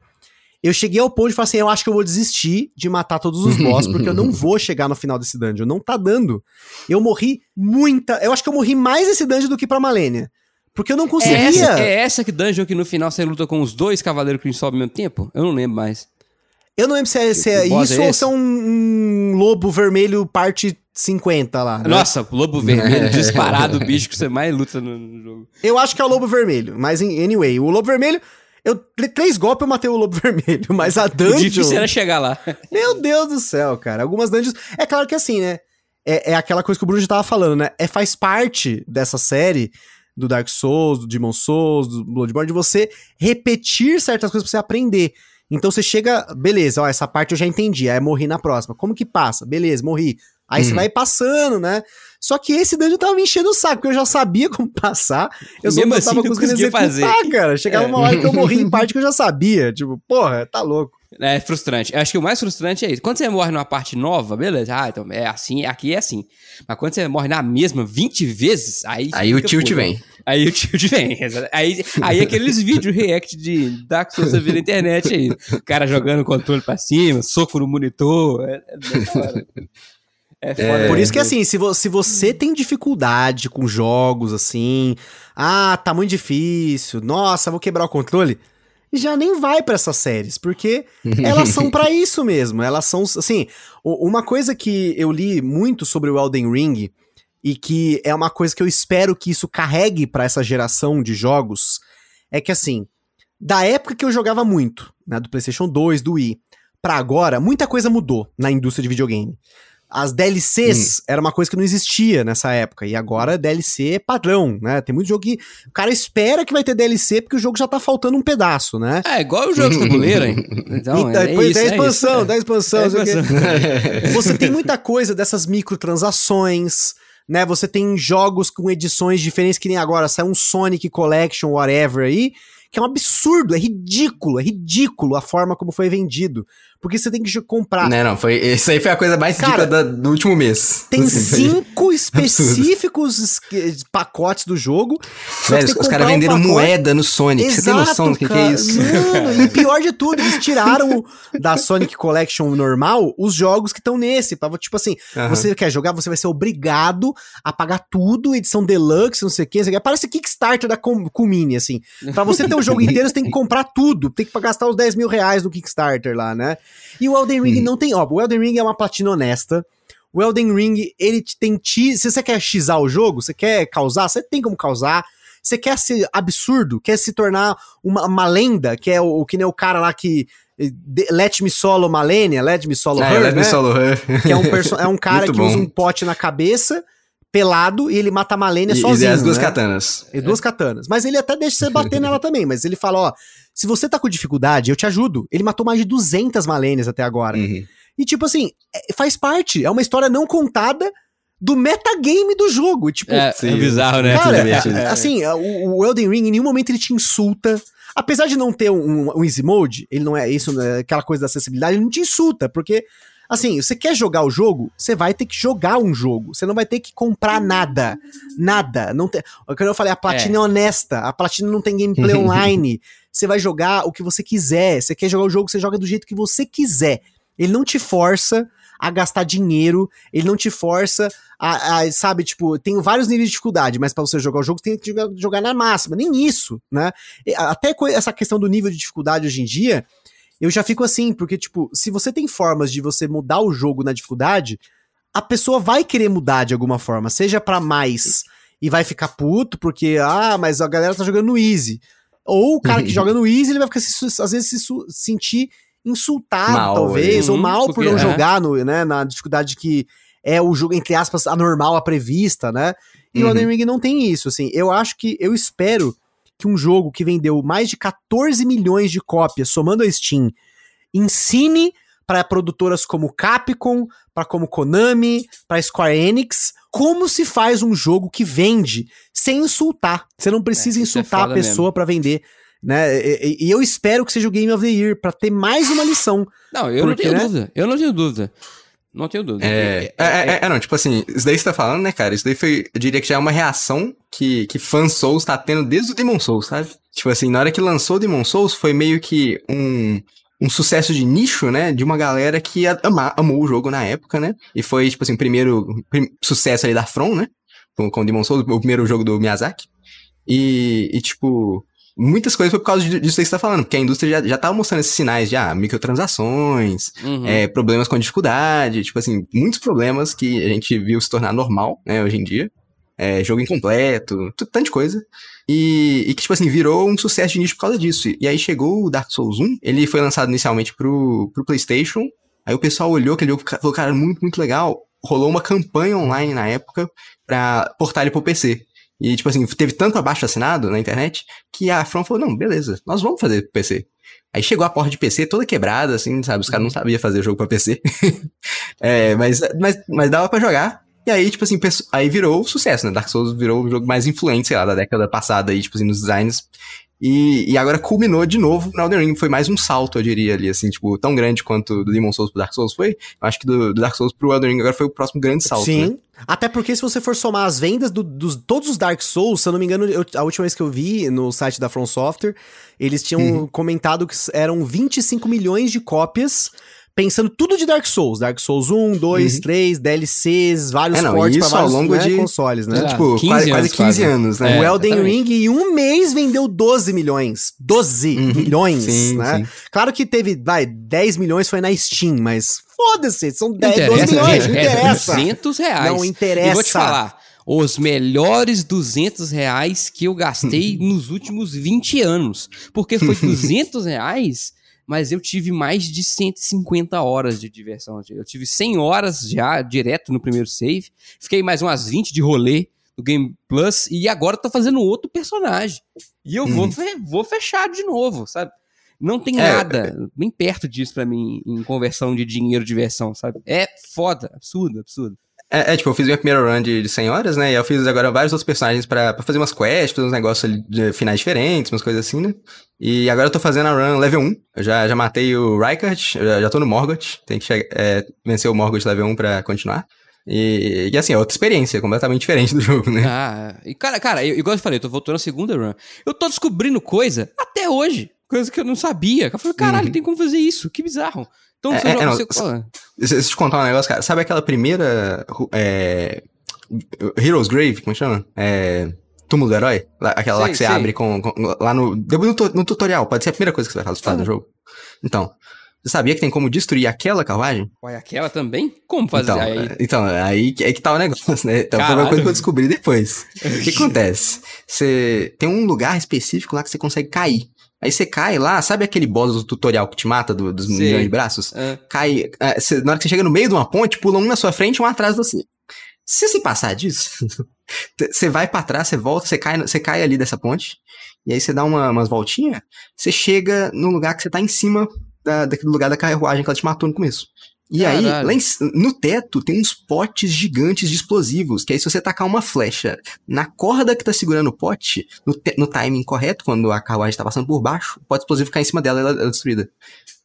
Speaker 2: eu cheguei ao ponto de falar assim: eu acho que eu vou desistir de matar todos os boss, porque eu não vou chegar no final desse dungeon. Não tá dando. Eu morri muita. Eu acho que eu morri mais nesse dungeon do que pra Malenia. Porque eu não
Speaker 1: É
Speaker 2: conseguia.
Speaker 1: essa, é essa que dungeon que no final você luta com os dois cavaleiros que sobem ao mesmo tempo? Eu não lembro mais.
Speaker 2: Eu não lembro se é, se é isso
Speaker 1: é
Speaker 2: ou se é um, um lobo vermelho parte 50 lá. né?
Speaker 1: Nossa, lobo vermelho, disparado o bicho que você mais luta no, no jogo.
Speaker 2: Eu acho que é o lobo vermelho, mas anyway, o lobo vermelho. Eu, tr- três golpes eu matei o lobo vermelho, mas a
Speaker 1: O
Speaker 2: dungeon.
Speaker 1: difícil era chegar lá.
Speaker 2: Meu Deus do céu, cara. Algumas dungeons. É claro que assim, né? É, é aquela coisa que o Bruno já tava falando, né? É, faz parte dessa série do Dark Souls, do Demon Souls, do Bloodborne, de você repetir certas coisas pra você aprender. Então você chega, beleza, ó, essa parte eu já entendi, aí morri na próxima. Como que passa? Beleza, morri. Aí você
Speaker 3: Uhum.
Speaker 2: vai passando, né? Só que esse dungeon tava me enchendo o saco, porque eu já sabia como passar. Eu só
Speaker 1: Mesmo
Speaker 2: não
Speaker 1: assim,
Speaker 2: tava
Speaker 1: não
Speaker 2: conseguindo
Speaker 1: fazer.
Speaker 2: cara. Chegava
Speaker 1: É.
Speaker 2: uma hora que eu morri em parte que eu já sabia. Tipo, porra, tá louco.
Speaker 1: É frustrante. Eu acho que o mais frustrante é isso. Quando você morre numa parte nova, beleza. Ah, então é assim, aqui é assim. Mas quando você morre na mesma 20 vezes, aí.
Speaker 3: Aí o tilt vem.
Speaker 1: Aí o tilt vem. Aí, aí aqueles vídeos react de Dark Souls você vê na internet aí. O cara jogando o controle pra cima, soco no monitor. É, é hora. É foda.
Speaker 2: Por isso que assim, se, vo- se você tem dificuldade com jogos assim, ah, tá muito difícil, nossa, vou quebrar o controle, já nem vai pra essas séries, porque elas são pra isso mesmo. Elas são assim, uma coisa que eu li muito sobre o Elden Ring e que é uma coisa que eu espero que isso carregue pra essa geração de jogos é que assim, da época que eu jogava muito, né, do PlayStation 2, do Wii, pra agora, muita coisa mudou na indústria de videogame. As DLCs era uma coisa que não existia nessa época. E agora DLC é padrão, né? Tem muito jogo que o cara espera que vai ter DLC porque o jogo já tá faltando um pedaço, né?
Speaker 1: É, igual o jogo de tabuleiro, hein? Então,
Speaker 2: Então,
Speaker 1: é,
Speaker 2: depois
Speaker 1: isso,
Speaker 2: da
Speaker 1: é
Speaker 2: expansão,
Speaker 1: isso, é.
Speaker 2: da expansão,
Speaker 1: É expansão.
Speaker 2: Você tem muita coisa dessas microtransações, né? Você tem jogos com edições diferentes, que nem agora, sai um Sonic Collection, whatever aí, que é um absurdo, é ridículo, é ridículo a forma como foi vendido. Porque você tem que comprar.
Speaker 3: Não, não, foi, isso aí foi a coisa mais
Speaker 2: Cara,
Speaker 3: ridícula do último mês.
Speaker 2: Tem
Speaker 3: Assim,
Speaker 2: cinco específicos esque- pacotes do jogo.
Speaker 3: Velho, os caras
Speaker 2: um
Speaker 3: venderam
Speaker 2: pacote-
Speaker 3: moeda no Sonic. Você tem noção do que, que é isso?
Speaker 2: Mano, e pior de tudo, eles tiraram da Sonic Collection normal os jogos que estão nesse. Pra, tipo assim, você quer jogar, você vai ser obrigado a pagar tudo, edição deluxe, não sei o que. Parece Kickstarter da Com- Kumini, assim. Pra você ter o jogo inteiro, você tem que comprar tudo. Tem que gastar os 10 mil reais no Kickstarter lá, né? E o Elden Ring não tem. Ó, o Elden Ring é uma platina honesta. O Elden Ring, ele te- tem. Ti, se você quer xizar o jogo, você quer causar, você tem como causar. Você quer ser absurdo, quer se tornar uma, uma lenda, que é o, que nem o cara lá que. eh, Let Me Solo Malenia, Let Me Solo
Speaker 3: Ah,
Speaker 2: Her,
Speaker 3: Let Me
Speaker 2: né?
Speaker 3: Solo Her.
Speaker 2: Que é um, é um cara que
Speaker 3: bom.
Speaker 2: usa um pote na cabeça, pelado, e ele mata a Malenia
Speaker 3: E,
Speaker 2: sozinho.
Speaker 3: e as duas
Speaker 2: né?
Speaker 3: katanas.
Speaker 2: E duas katanas. Mas ele até deixa você bater nela também. Mas ele fala: ó, se você tá com dificuldade, eu te ajudo. Ele matou mais de 200 Malenias até agora.
Speaker 3: Uhum.
Speaker 2: E tipo assim, é- faz parte. É uma história não contada do metagame do jogo. Tipo,
Speaker 1: É, é
Speaker 3: Sim.
Speaker 1: bizarro, né?
Speaker 2: cara,
Speaker 3: divertido.
Speaker 2: é- assim, o, o Elden Ring em nenhum momento ele te insulta. Apesar de não ter um, um easy mode, ele não é isso, né, aquela coisa da acessibilidade, ele não te insulta, porque assim, você quer jogar o jogo, você vai ter que jogar um jogo. Você não vai ter que comprar nada. Nada. Não tem, quando eu falei, a platina é. honesta, a platina não tem gameplay online. Você vai jogar o que você quiser. Você quer jogar o jogo, você joga do jeito que você quiser. Ele não te força a gastar dinheiro, ele não te força a, a, sabe, tipo, tem vários níveis de dificuldade, mas pra você jogar o jogo, você tem que jogar, jogar na máxima, nem isso, né? Até essa questão do nível de dificuldade hoje em dia, eu já fico assim, porque, tipo, se você tem formas de você mudar o jogo na dificuldade, a pessoa vai querer mudar de alguma forma, seja pra mais e vai ficar puto, porque, ah, mas a galera tá jogando no easy. Ou o cara que joga no easy, ele vai ficar, se- às vezes, se sentir insultado,
Speaker 3: Mal,
Speaker 2: talvez, ou
Speaker 1: uhum,
Speaker 2: mal por não
Speaker 1: é.
Speaker 2: jogar no, né, na dificuldade que é o jogo, entre aspas, anormal, a prevista, né? E o
Speaker 3: Uhum.
Speaker 2: Elden Ring não tem isso, assim. Eu acho que, eu espero que um jogo que vendeu mais de 14 milhões de cópias, somando a Steam, ensine para produtoras como Capcom, para como Konami, para Square Enix, como se faz um jogo que vende sem insultar. Você não precisa
Speaker 1: É, é
Speaker 2: insultar a
Speaker 1: foda
Speaker 2: pessoa pra vender, né? E, e- eu espero que seja o Game of the Year pra ter mais uma lição.
Speaker 1: Não, eu
Speaker 2: Porque,
Speaker 1: não tenho
Speaker 2: né?
Speaker 1: dúvida. Eu não tenho dúvida. Não tenho dúvida.
Speaker 3: É, é, é, é, não, tipo assim, isso daí que você tá falando, né, cara? Isso daí foi, eu diria que já é uma reação que, que Fan Souls tá tendo desde o Demon Souls, sabe? Tipo assim, na hora que lançou o Demon Souls, foi meio que um, um sucesso de nicho, né? De uma galera que ama, amou o jogo na época, né? E foi, tipo assim, o primeiro prim- sucesso ali da From, né? Com, com o Demon Souls, o primeiro jogo do Miyazaki. E, e tipo, muitas coisas foi por causa disso que você tá falando, porque a indústria já, já tava mostrando esses sinais de ah, microtransações,
Speaker 1: Uhum.
Speaker 3: é, problemas com dificuldade, tipo assim, muitos problemas que a gente viu se tornar normal, né, hoje em dia. É, jogo incompleto, tanta coisa. E, e que, tipo assim, virou um sucesso de nicho por causa disso. E aí chegou o Dark Souls 1, ele foi lançado inicialmente pro, pro PlayStation. Aí o pessoal olhou aquele jogo e falou, cara, muito, muito legal. Rolou uma campanha online na época pra portar ele pro PC. E, tipo assim, teve tanto abaixo assinado na internet que a From falou: não, beleza, nós vamos fazer PC. Aí chegou a porta de PC toda quebrada, assim, sabe? Os caras não sabiam fazer jogo pra PC. é, mas, mas, mas dava pra jogar. E aí, tipo assim, aí virou sucesso, né? Dark Souls virou o jogo mais influente, sei lá, da década passada aí, tipo assim, nos designs. E, e agora culminou de novo no Elden Ring. Foi mais um salto, eu diria ali, assim, tipo, tão grande quanto do Demon Souls pro Dark Souls foi. Eu acho que do, do Dark Souls pro Elden Ring agora foi o próximo grande salto.
Speaker 2: Sim.
Speaker 3: né?
Speaker 2: Até porque se você for somar as vendas do- dos todos os Dark Souls, se eu não me engano, eu- a última vez que eu vi no site da From Software, eles tinham
Speaker 3: Uhum.
Speaker 2: comentado que eram 25 milhões de cópias, pensando tudo de Dark Souls. Dark Souls 1, 2,
Speaker 3: Uhum.
Speaker 2: 3, DLCs, vários
Speaker 3: É, não,
Speaker 2: ports pra
Speaker 3: isso ao
Speaker 2: vários
Speaker 3: longo
Speaker 2: né,
Speaker 3: de-
Speaker 2: consoles, né?
Speaker 1: Ah,
Speaker 3: Tipo,
Speaker 1: 15
Speaker 3: quase, quase
Speaker 1: anos,
Speaker 3: 15
Speaker 1: quase.
Speaker 3: anos, né?
Speaker 2: o
Speaker 1: É,
Speaker 2: Elden
Speaker 1: exatamente.
Speaker 2: Ring em um mês vendeu 12 milhões. 12
Speaker 3: Uhum.
Speaker 2: milhões,
Speaker 3: Sim,
Speaker 2: né?
Speaker 3: sim.
Speaker 2: Claro que teve, vai, 10 milhões foi na Steam, mas foda-se, são 10,
Speaker 1: Não
Speaker 2: 12
Speaker 1: interessa,
Speaker 2: milhões,
Speaker 1: gente,
Speaker 2: não
Speaker 1: é
Speaker 2: interessa.
Speaker 1: 200 reais.
Speaker 2: Não interessa.
Speaker 1: E vou te falar, os melhores 200 reais que eu gastei nos últimos 20 anos. Porque foi 200 reais, mas eu tive mais de 150 horas de diversão. Eu tive 100 horas já direto no primeiro save. Fiquei mais umas 20 de rolê no Game Plus. E agora tô fazendo outro personagem. E eu vou, fe- vou fechar de novo, sabe? Não tem
Speaker 3: É,
Speaker 1: nada nem perto disso pra mim em conversão de dinheiro diversão, sabe? É foda, absurdo, absurdo.
Speaker 3: É, é, tipo, eu fiz minha primeira run de, de 100 horas, né? E eu fiz agora vários outros personagens pra, pra fazer umas quests, fazer uns negócios ali de finais diferentes, umas coisas assim, né? E agora eu tô fazendo a run level 1. Eu já, já matei o Rykard, já, já tô no Morgoth. Tem que chegar, é, vencer o Morgoth level 1 pra continuar. E, e assim, é outra experiência, completamente diferente do jogo, né?
Speaker 1: Ah, e cara, cara, eu, igual eu falei, eu tô voltando na segunda run. Eu tô descobrindo coisa até hoje, coisa que eu não sabia. Eu falei, caralho,
Speaker 3: Uhum.
Speaker 1: tem como fazer isso, que bizarro. Então,
Speaker 3: É,
Speaker 1: você
Speaker 3: é,
Speaker 1: joga-
Speaker 3: não,
Speaker 1: você-
Speaker 3: s-
Speaker 1: ó,
Speaker 3: Deixa eu te contar um negócio, cara. Sabe aquela primeira. É, Hero's Grave, como é chama? É. Túmulo do Herói? Lá- aquela lá que você
Speaker 1: sei.
Speaker 3: abre com, com- Lá no. Depois no, no tutorial, pode ser a primeira coisa que você vai fazer
Speaker 1: Ah.
Speaker 3: no jogo. Então. Você sabia que tem como destruir aquela carruagem?
Speaker 1: olha, aquela também? Como fazer?
Speaker 3: Então,
Speaker 1: Aí,
Speaker 3: é, então aí que- é que tá o negócio, né? Então foi uma coisa que eu descobri depois. O que acontece? Você tem um lugar específico lá que você consegue cair. Aí você cai lá, sabe aquele boss do tutorial que te mata do- dos
Speaker 1: Sei.
Speaker 3: milhões de braços?
Speaker 1: ah,
Speaker 3: cai. é, cê- na hora que você chega no meio de uma ponte, pula um na sua frente e um atrás de você. Se você passar disso, você vai pra trás, você volta, você cai, você cai ali dessa ponte, e aí você dá uma, umas voltinhas, você chega no lugar que você tá em cima da, daquele lugar da carruagem que ela te matou no começo. E aí, lá em no teto, tem uns potes gigantes de explosivos, que aí se você tacar uma flecha na corda que tá segurando o pote, no, te- no timing correto, quando a carruagem tá passando por baixo, o pote explosivo cai em cima dela e ela, ela é destruída.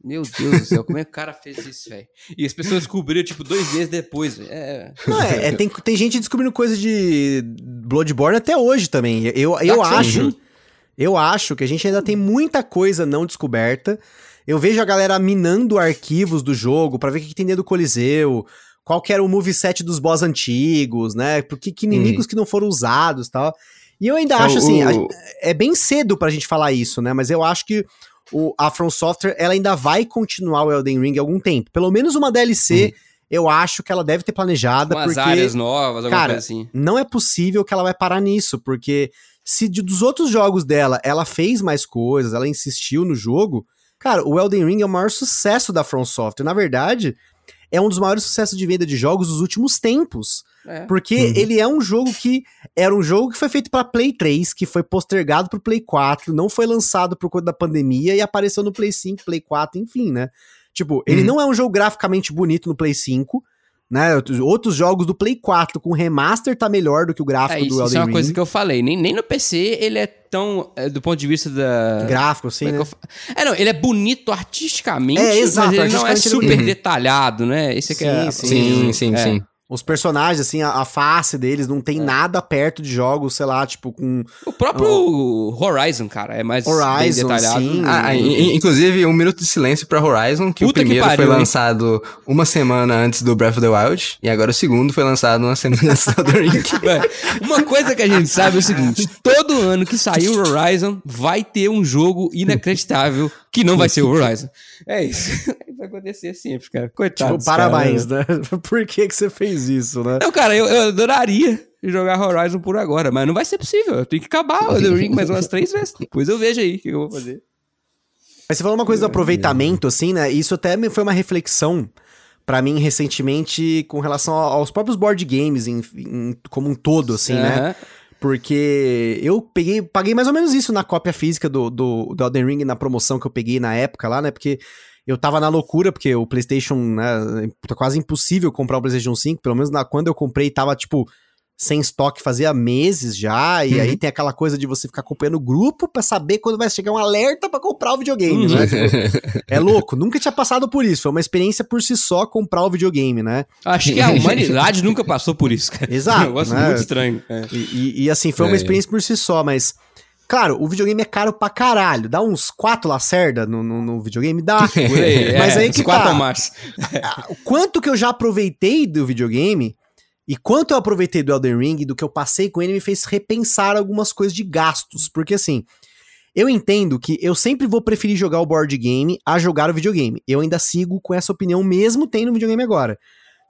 Speaker 1: meu Deus do céu, como é que o cara fez isso, velho? E as pessoas descobriram, tipo, dois meses depois, velho. É,
Speaker 2: Não, é, é, tem, tem gente descobrindo coisa de Bloodborne até hoje também. Eu, eu
Speaker 1: Dark
Speaker 2: acho.
Speaker 1: 1.
Speaker 2: Eu acho que a gente ainda tem muita coisa não descoberta. Eu vejo a galera minando arquivos do jogo pra ver o que, que tem dentro do Coliseu, qual que era o moveset dos boss antigos, né? Por que, que inimigos que não foram usados e tal. E eu ainda
Speaker 3: É,
Speaker 2: acho
Speaker 3: o-
Speaker 2: assim, a-
Speaker 3: o-
Speaker 2: é bem cedo pra gente falar isso, né? Mas eu acho que o, a From Software, ela ainda vai continuar o Elden Ring algum tempo. Pelo menos uma DLC, eu acho que ela deve ter planejada,
Speaker 1: umas
Speaker 2: porque
Speaker 1: áreas novas, alguma
Speaker 2: cara,
Speaker 1: coisa assim.
Speaker 2: não é possível que ela vai parar nisso, porque se de- dos outros jogos dela ela fez mais coisas, ela insistiu no jogo, cara, o Elden Ring é o maior sucesso da From Software. Na verdade, é um dos maiores sucessos de venda de jogos dos últimos tempos.
Speaker 1: É.
Speaker 2: Porque
Speaker 3: Uhum.
Speaker 2: ele é um jogo que era um jogo que foi feito para Play 3, que foi postergado pro Play 4, não foi lançado por conta da pandemia e apareceu no Play 5, Play 4, enfim, né? Tipo, ele
Speaker 3: Uhum.
Speaker 2: não é um jogo graficamente bonito no Play 5, né? Outros- jogos do Play 4 com remaster tá melhor do que o gráfico
Speaker 1: É,
Speaker 2: do
Speaker 1: isso,
Speaker 2: Elden
Speaker 1: isso é uma
Speaker 2: Ring.
Speaker 1: coisa que eu falei. Nem, nem no PC ele é tão. é, do ponto de vista da.
Speaker 2: Gráfico,
Speaker 1: Como é
Speaker 2: né?
Speaker 1: que É, não, ele é bonito artisticamente,
Speaker 2: É, exato,
Speaker 1: mas ele não é
Speaker 2: é
Speaker 1: super
Speaker 3: bonito.
Speaker 1: detalhado, né? Esse aqui é.
Speaker 2: Sim,
Speaker 3: Sim, sim,
Speaker 1: é.
Speaker 3: sim.
Speaker 2: Os personagens, assim, a, a face deles não tem nada perto de jogos, sei lá, tipo, com.
Speaker 1: O próprio Horizon, cara, é mais bem
Speaker 2: Horizon,
Speaker 1: detalhado.
Speaker 2: sim.
Speaker 3: Ah, in- inclusive, um minuto de silêncio pra Horizon, que o
Speaker 1: Puta que
Speaker 3: primeiro
Speaker 1: pariu,
Speaker 3: foi
Speaker 1: hein?
Speaker 3: lançado uma semana antes do Breath of the Wild, e agora o segundo foi lançado uma semana antes do Ring.
Speaker 1: Uma coisa que a gente sabe é o seguinte: todo ano que sair o Horizon, vai ter um jogo inacreditável que não vai ser o Horizon. É isso. Vai acontecer sempre, cara. Coitado.
Speaker 2: Tipo, parabéns,
Speaker 1: caras.
Speaker 2: né? Por que, que você fez isso, né?
Speaker 1: Não, cara, eu, eu adoraria jogar Horizon por agora, mas não vai ser possível. Eu tenho que acabar o Elden Ring mais umas três vezes. Depois eu vejo aí o que eu vou fazer.
Speaker 2: Mas você falou uma coisa do aproveitamento, assim, né? Isso até me- foi uma reflexão pra mim recentemente com relação aos próprios board games em, em- como um todo, assim, né?
Speaker 1: Aham.
Speaker 2: Porque eu peguei, paguei mais ou menos isso na cópia física do, do, do Elden Ring na promoção que eu peguei na época lá, né? Porque eu tava na loucura, porque o PlayStation, né? Tá quase impossível comprar o PlayStation 5, pelo menos na, quando eu comprei tava tipo sem estoque fazia meses já, e
Speaker 3: Uhum.
Speaker 2: aí tem aquela coisa de você ficar acompanhando o grupo pra saber quando vai chegar um alerta pra comprar o videogame,
Speaker 1: Uhum.
Speaker 2: né? Tipo, é louco, nunca tinha passado por isso, foi uma experiência por si só comprar o videogame, né?
Speaker 1: Acho que a humanidade nunca passou por isso, cara.
Speaker 2: Exato,
Speaker 1: É um negócio
Speaker 2: né?
Speaker 1: muito estranho. É.
Speaker 2: E, e- e, assim, foi uma
Speaker 3: É.
Speaker 2: experiência por si só, mas. Claro, o videogame é caro pra caralho. Dá uns quatro lacerda no, no, no videogame? Dá.
Speaker 1: Por aí,
Speaker 2: Mas
Speaker 1: é,
Speaker 2: aí que
Speaker 1: quatro
Speaker 2: tá.
Speaker 1: mais.
Speaker 2: O quanto que eu já aproveitei do videogame e quanto eu aproveitei do Elden Ring, do que eu passei com ele, me fez repensar algumas coisas de gastos. Porque assim, eu entendo que eu sempre vou preferir jogar o board game a jogar o videogame. Eu ainda sigo com essa opinião, mesmo tendo o videogame agora.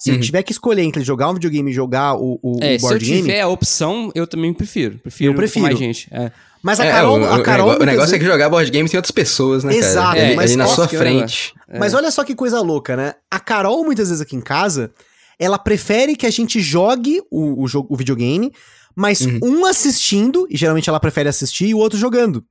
Speaker 2: Se eu
Speaker 3: Uhum.
Speaker 2: tiver que escolher entre jogar um videogame e jogar o, o,
Speaker 1: É,
Speaker 2: o
Speaker 1: se eu
Speaker 2: board game.
Speaker 1: tiver a opção, eu também prefiro. Prefiro,
Speaker 2: Eu prefiro.
Speaker 1: mais gente. É.
Speaker 2: Mas a
Speaker 3: É,
Speaker 2: Carol.
Speaker 3: o,
Speaker 2: a Carol
Speaker 3: o negócio é que jogar board game tem outras pessoas, né,
Speaker 2: Exato,
Speaker 3: cara?
Speaker 1: É,
Speaker 3: ali
Speaker 2: mas
Speaker 3: na
Speaker 1: nossa,
Speaker 3: sua frente.
Speaker 2: Mas olha só que coisa louca, né? A Carol, muitas vezes aqui em casa, ela prefere que a gente jogue o, o, jogo, o videogame, mas
Speaker 3: Uhum.
Speaker 2: um assistindo, e geralmente ela prefere assistir, e o outro jogando.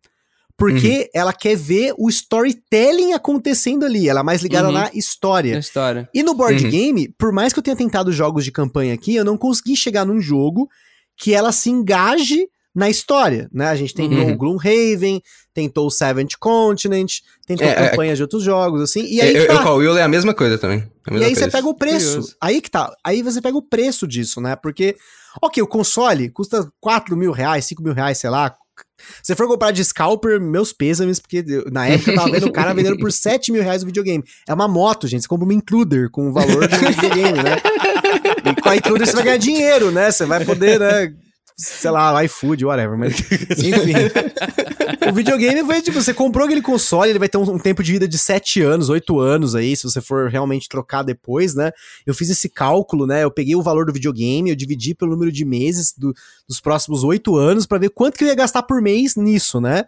Speaker 2: Porque ela quer ver o storytelling acontecendo ali. Ela é mais ligada
Speaker 1: Uhum.
Speaker 2: na
Speaker 1: Na
Speaker 2: história.
Speaker 1: história.
Speaker 2: E no board
Speaker 3: Uhum.
Speaker 2: game, por mais que eu tenha tentado jogos de campanha aqui, eu não consegui chegar num jogo que ela se engaje na história, né? A gente tentou
Speaker 3: Uhum.
Speaker 2: o Gloomhaven, tentou o Seventh Continent, tentou
Speaker 3: É, é,
Speaker 2: campanhas de outros jogos, assim, e aí
Speaker 3: eu,
Speaker 2: tá.
Speaker 3: eu a Will é a mesma coisa também. a
Speaker 2: E
Speaker 3: mesma
Speaker 2: aí você
Speaker 3: coisa.
Speaker 2: pega o preço.
Speaker 1: Curioso.
Speaker 2: Aí que tá. Aí você pega o preço disso, né? Porque, ok, o console custa 4 mil reais, 5 mil reais, sei lá. Se for comprar de scalper, meus pêsames, porque na época eu tava vendo o cara vendendo por 7 mil reais o videogame. É uma moto, gente. Você compra uma Intruder com o valor do videogame, né? E com a Intruder você vai ganhar dinheiro, né? Você vai poder, né? Sei lá, iFood, whatever. Mas, enfim. o videogame foi tipo, você comprou aquele console, ele vai ter um, um tempo de vida de 7 anos, 8 anos aí, se você for realmente trocar depois, né? Eu fiz esse cálculo, né? Eu peguei o valor do videogame, eu dividi pelo número de meses do- dos próximos 8 anos pra ver quanto que eu ia gastar por mês nisso, né?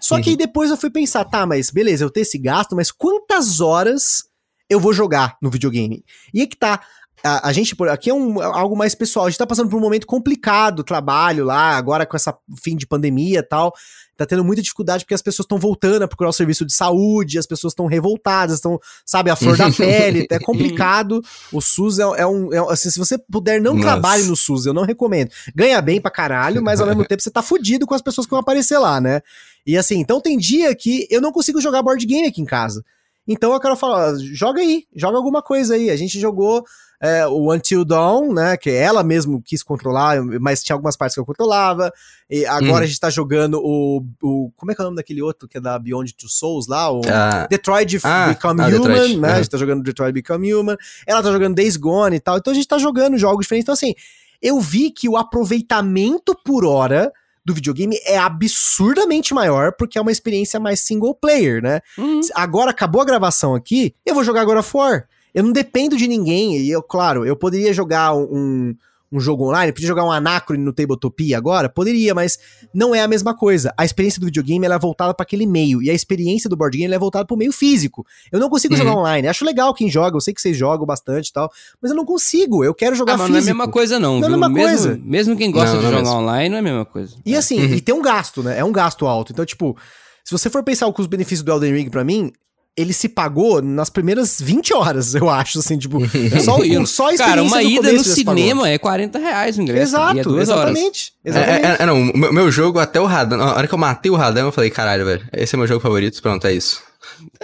Speaker 2: Só que aí depois eu fui pensar, tá, mas beleza, eu tenho esse gasto, mas quantas horas eu vou jogar no videogame? E aí que tá. A, a gente, aqui é um, algo mais pessoal. A gente tá passando por um momento complicado, trabalho lá, agora com essa fim de pandemia e tal. Tá tendo muita dificuldade porque as pessoas estão voltando a procurar o serviço de saúde, as pessoas estão revoltadas, estão, sabe, a flor da pele. É complicado. O SUS é, é um. é assim, se você puder, não
Speaker 3: Nossa.
Speaker 2: trabalhe no SUS, eu não recomendo. Ganha bem pra caralho, mas ao mesmo tempo você tá fudido com as pessoas que vão aparecer lá, né? E assim, então tem dia que eu não consigo jogar board game aqui em casa. Então eu quero falar, joga aí, joga alguma coisa aí. A gente jogou é, o Until Dawn, né? Que ela mesmo quis controlar, mas tinha algumas partes que eu controlava. E agora
Speaker 3: Hum.
Speaker 2: a gente tá jogando o, o. Como é que é o nome daquele outro que é da Beyond Two Souls lá? O
Speaker 3: Ah,
Speaker 2: Detroit
Speaker 3: Ah,
Speaker 2: Become
Speaker 3: ah,
Speaker 2: Human,
Speaker 3: Detroit,
Speaker 2: né? A
Speaker 3: aham.
Speaker 2: gente tá jogando Detroit Become Human. Ela tá jogando Days Gone e tal. Então a gente tá jogando jogos diferentes. Então, assim, eu vi que o aproveitamento por hora do videogame é absurdamente maior, porque é uma experiência mais single player, né?
Speaker 1: Uhum.
Speaker 2: Agora acabou a gravação aqui, eu vou jogar of War. Eu não dependo de ninguém. E eu, claro, eu poderia jogar um, um jogo online, podia jogar um Anacrone no Tabletopia agora? Poderia, mas não é a mesma coisa. A experiência do videogame ela é voltada para aquele meio, e a experiência do board game ela é voltada para o meio físico. Eu não consigo
Speaker 3: Uhum.
Speaker 2: jogar online. Acho legal quem joga, eu sei que vocês jogam bastante e tal, mas eu não consigo. Eu quero jogar
Speaker 1: Ah, mas
Speaker 2: físico.
Speaker 1: não é a mesma coisa, não.
Speaker 2: Não é a
Speaker 1: viu?
Speaker 2: mesma
Speaker 1: mesmo,
Speaker 2: coisa.
Speaker 1: mesmo quem gosta
Speaker 3: Não,
Speaker 1: de
Speaker 3: não é
Speaker 1: jogar
Speaker 3: mesmo.
Speaker 1: online, não é a mesma coisa.
Speaker 2: E assim,
Speaker 3: Uhum.
Speaker 2: e tem um gasto, né? É um gasto alto. Então, tipo, se você for pensar o custo-benefício do Elden Ring pra mim, ele se pagou nas primeiras 20 horas, eu acho, assim, tipo, só,
Speaker 1: Tranquilo.
Speaker 2: só a experiência
Speaker 1: Cara, uma ida no
Speaker 2: pagou.
Speaker 1: cinema é 40 reais o ingresso.
Speaker 2: Exato,
Speaker 1: e é horas.
Speaker 2: exatamente.
Speaker 3: é,
Speaker 2: Exatamente.
Speaker 3: é- é, não, meu, meu jogo até o Radan. Na hora que eu matei o Radan, eu falei, caralho, velho, esse é meu jogo favorito. Pronto, é isso.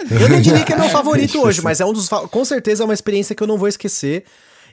Speaker 2: Eu não diria que é meu favorito hoje, mas é um dos. Com certeza é uma experiência que eu não vou esquecer.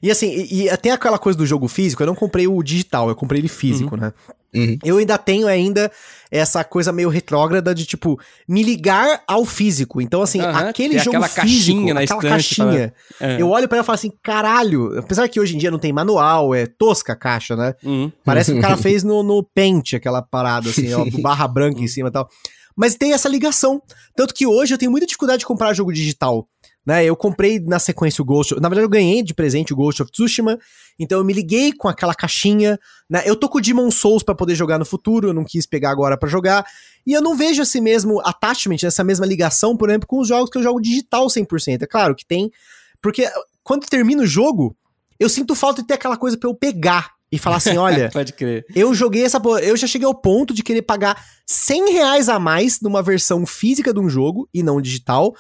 Speaker 2: E assim, e, e tem aquela coisa do jogo físico, eu não comprei o digital, eu comprei ele físico, né?
Speaker 3: Uhum.
Speaker 2: Eu ainda tenho ainda essa coisa meio retrógrada de, tipo, me ligar ao físico. Então, assim,
Speaker 1: Aham,
Speaker 2: aquele
Speaker 1: tem
Speaker 2: jogo
Speaker 1: aquela
Speaker 2: físico,
Speaker 1: caixinha na
Speaker 2: aquela
Speaker 1: estante,
Speaker 2: caixinha,
Speaker 1: É.
Speaker 2: eu olho pra ela e falo assim, caralho, apesar que hoje em dia não tem manual, é tosca a caixa, né?
Speaker 1: Uhum.
Speaker 2: Parece que o cara fez no, no Paint, aquela parada, assim, ó, barra branca em cima e tal. Mas tem essa ligação. Tanto que hoje eu tenho muita dificuldade de comprar jogo digital. Né, eu comprei na sequência o Ghost. Na verdade, eu ganhei de presente o Ghost of Tsushima. Então eu me liguei com aquela caixinha. Né, eu tô com o Demon Souls pra poder jogar no futuro. Eu não quis pegar agora pra jogar. E eu não vejo esse mesmo attachment, essa mesma ligação, por exemplo, com os jogos que eu jogo digital 100%. É claro que tem. Porque quando termina o jogo, eu sinto falta de ter aquela coisa pra eu pegar e falar assim: olha.
Speaker 1: Pode crer.
Speaker 2: Eu joguei essa porra. Eu já cheguei ao ponto de querer pagar 100 reais a mais numa versão física de um jogo e não digital.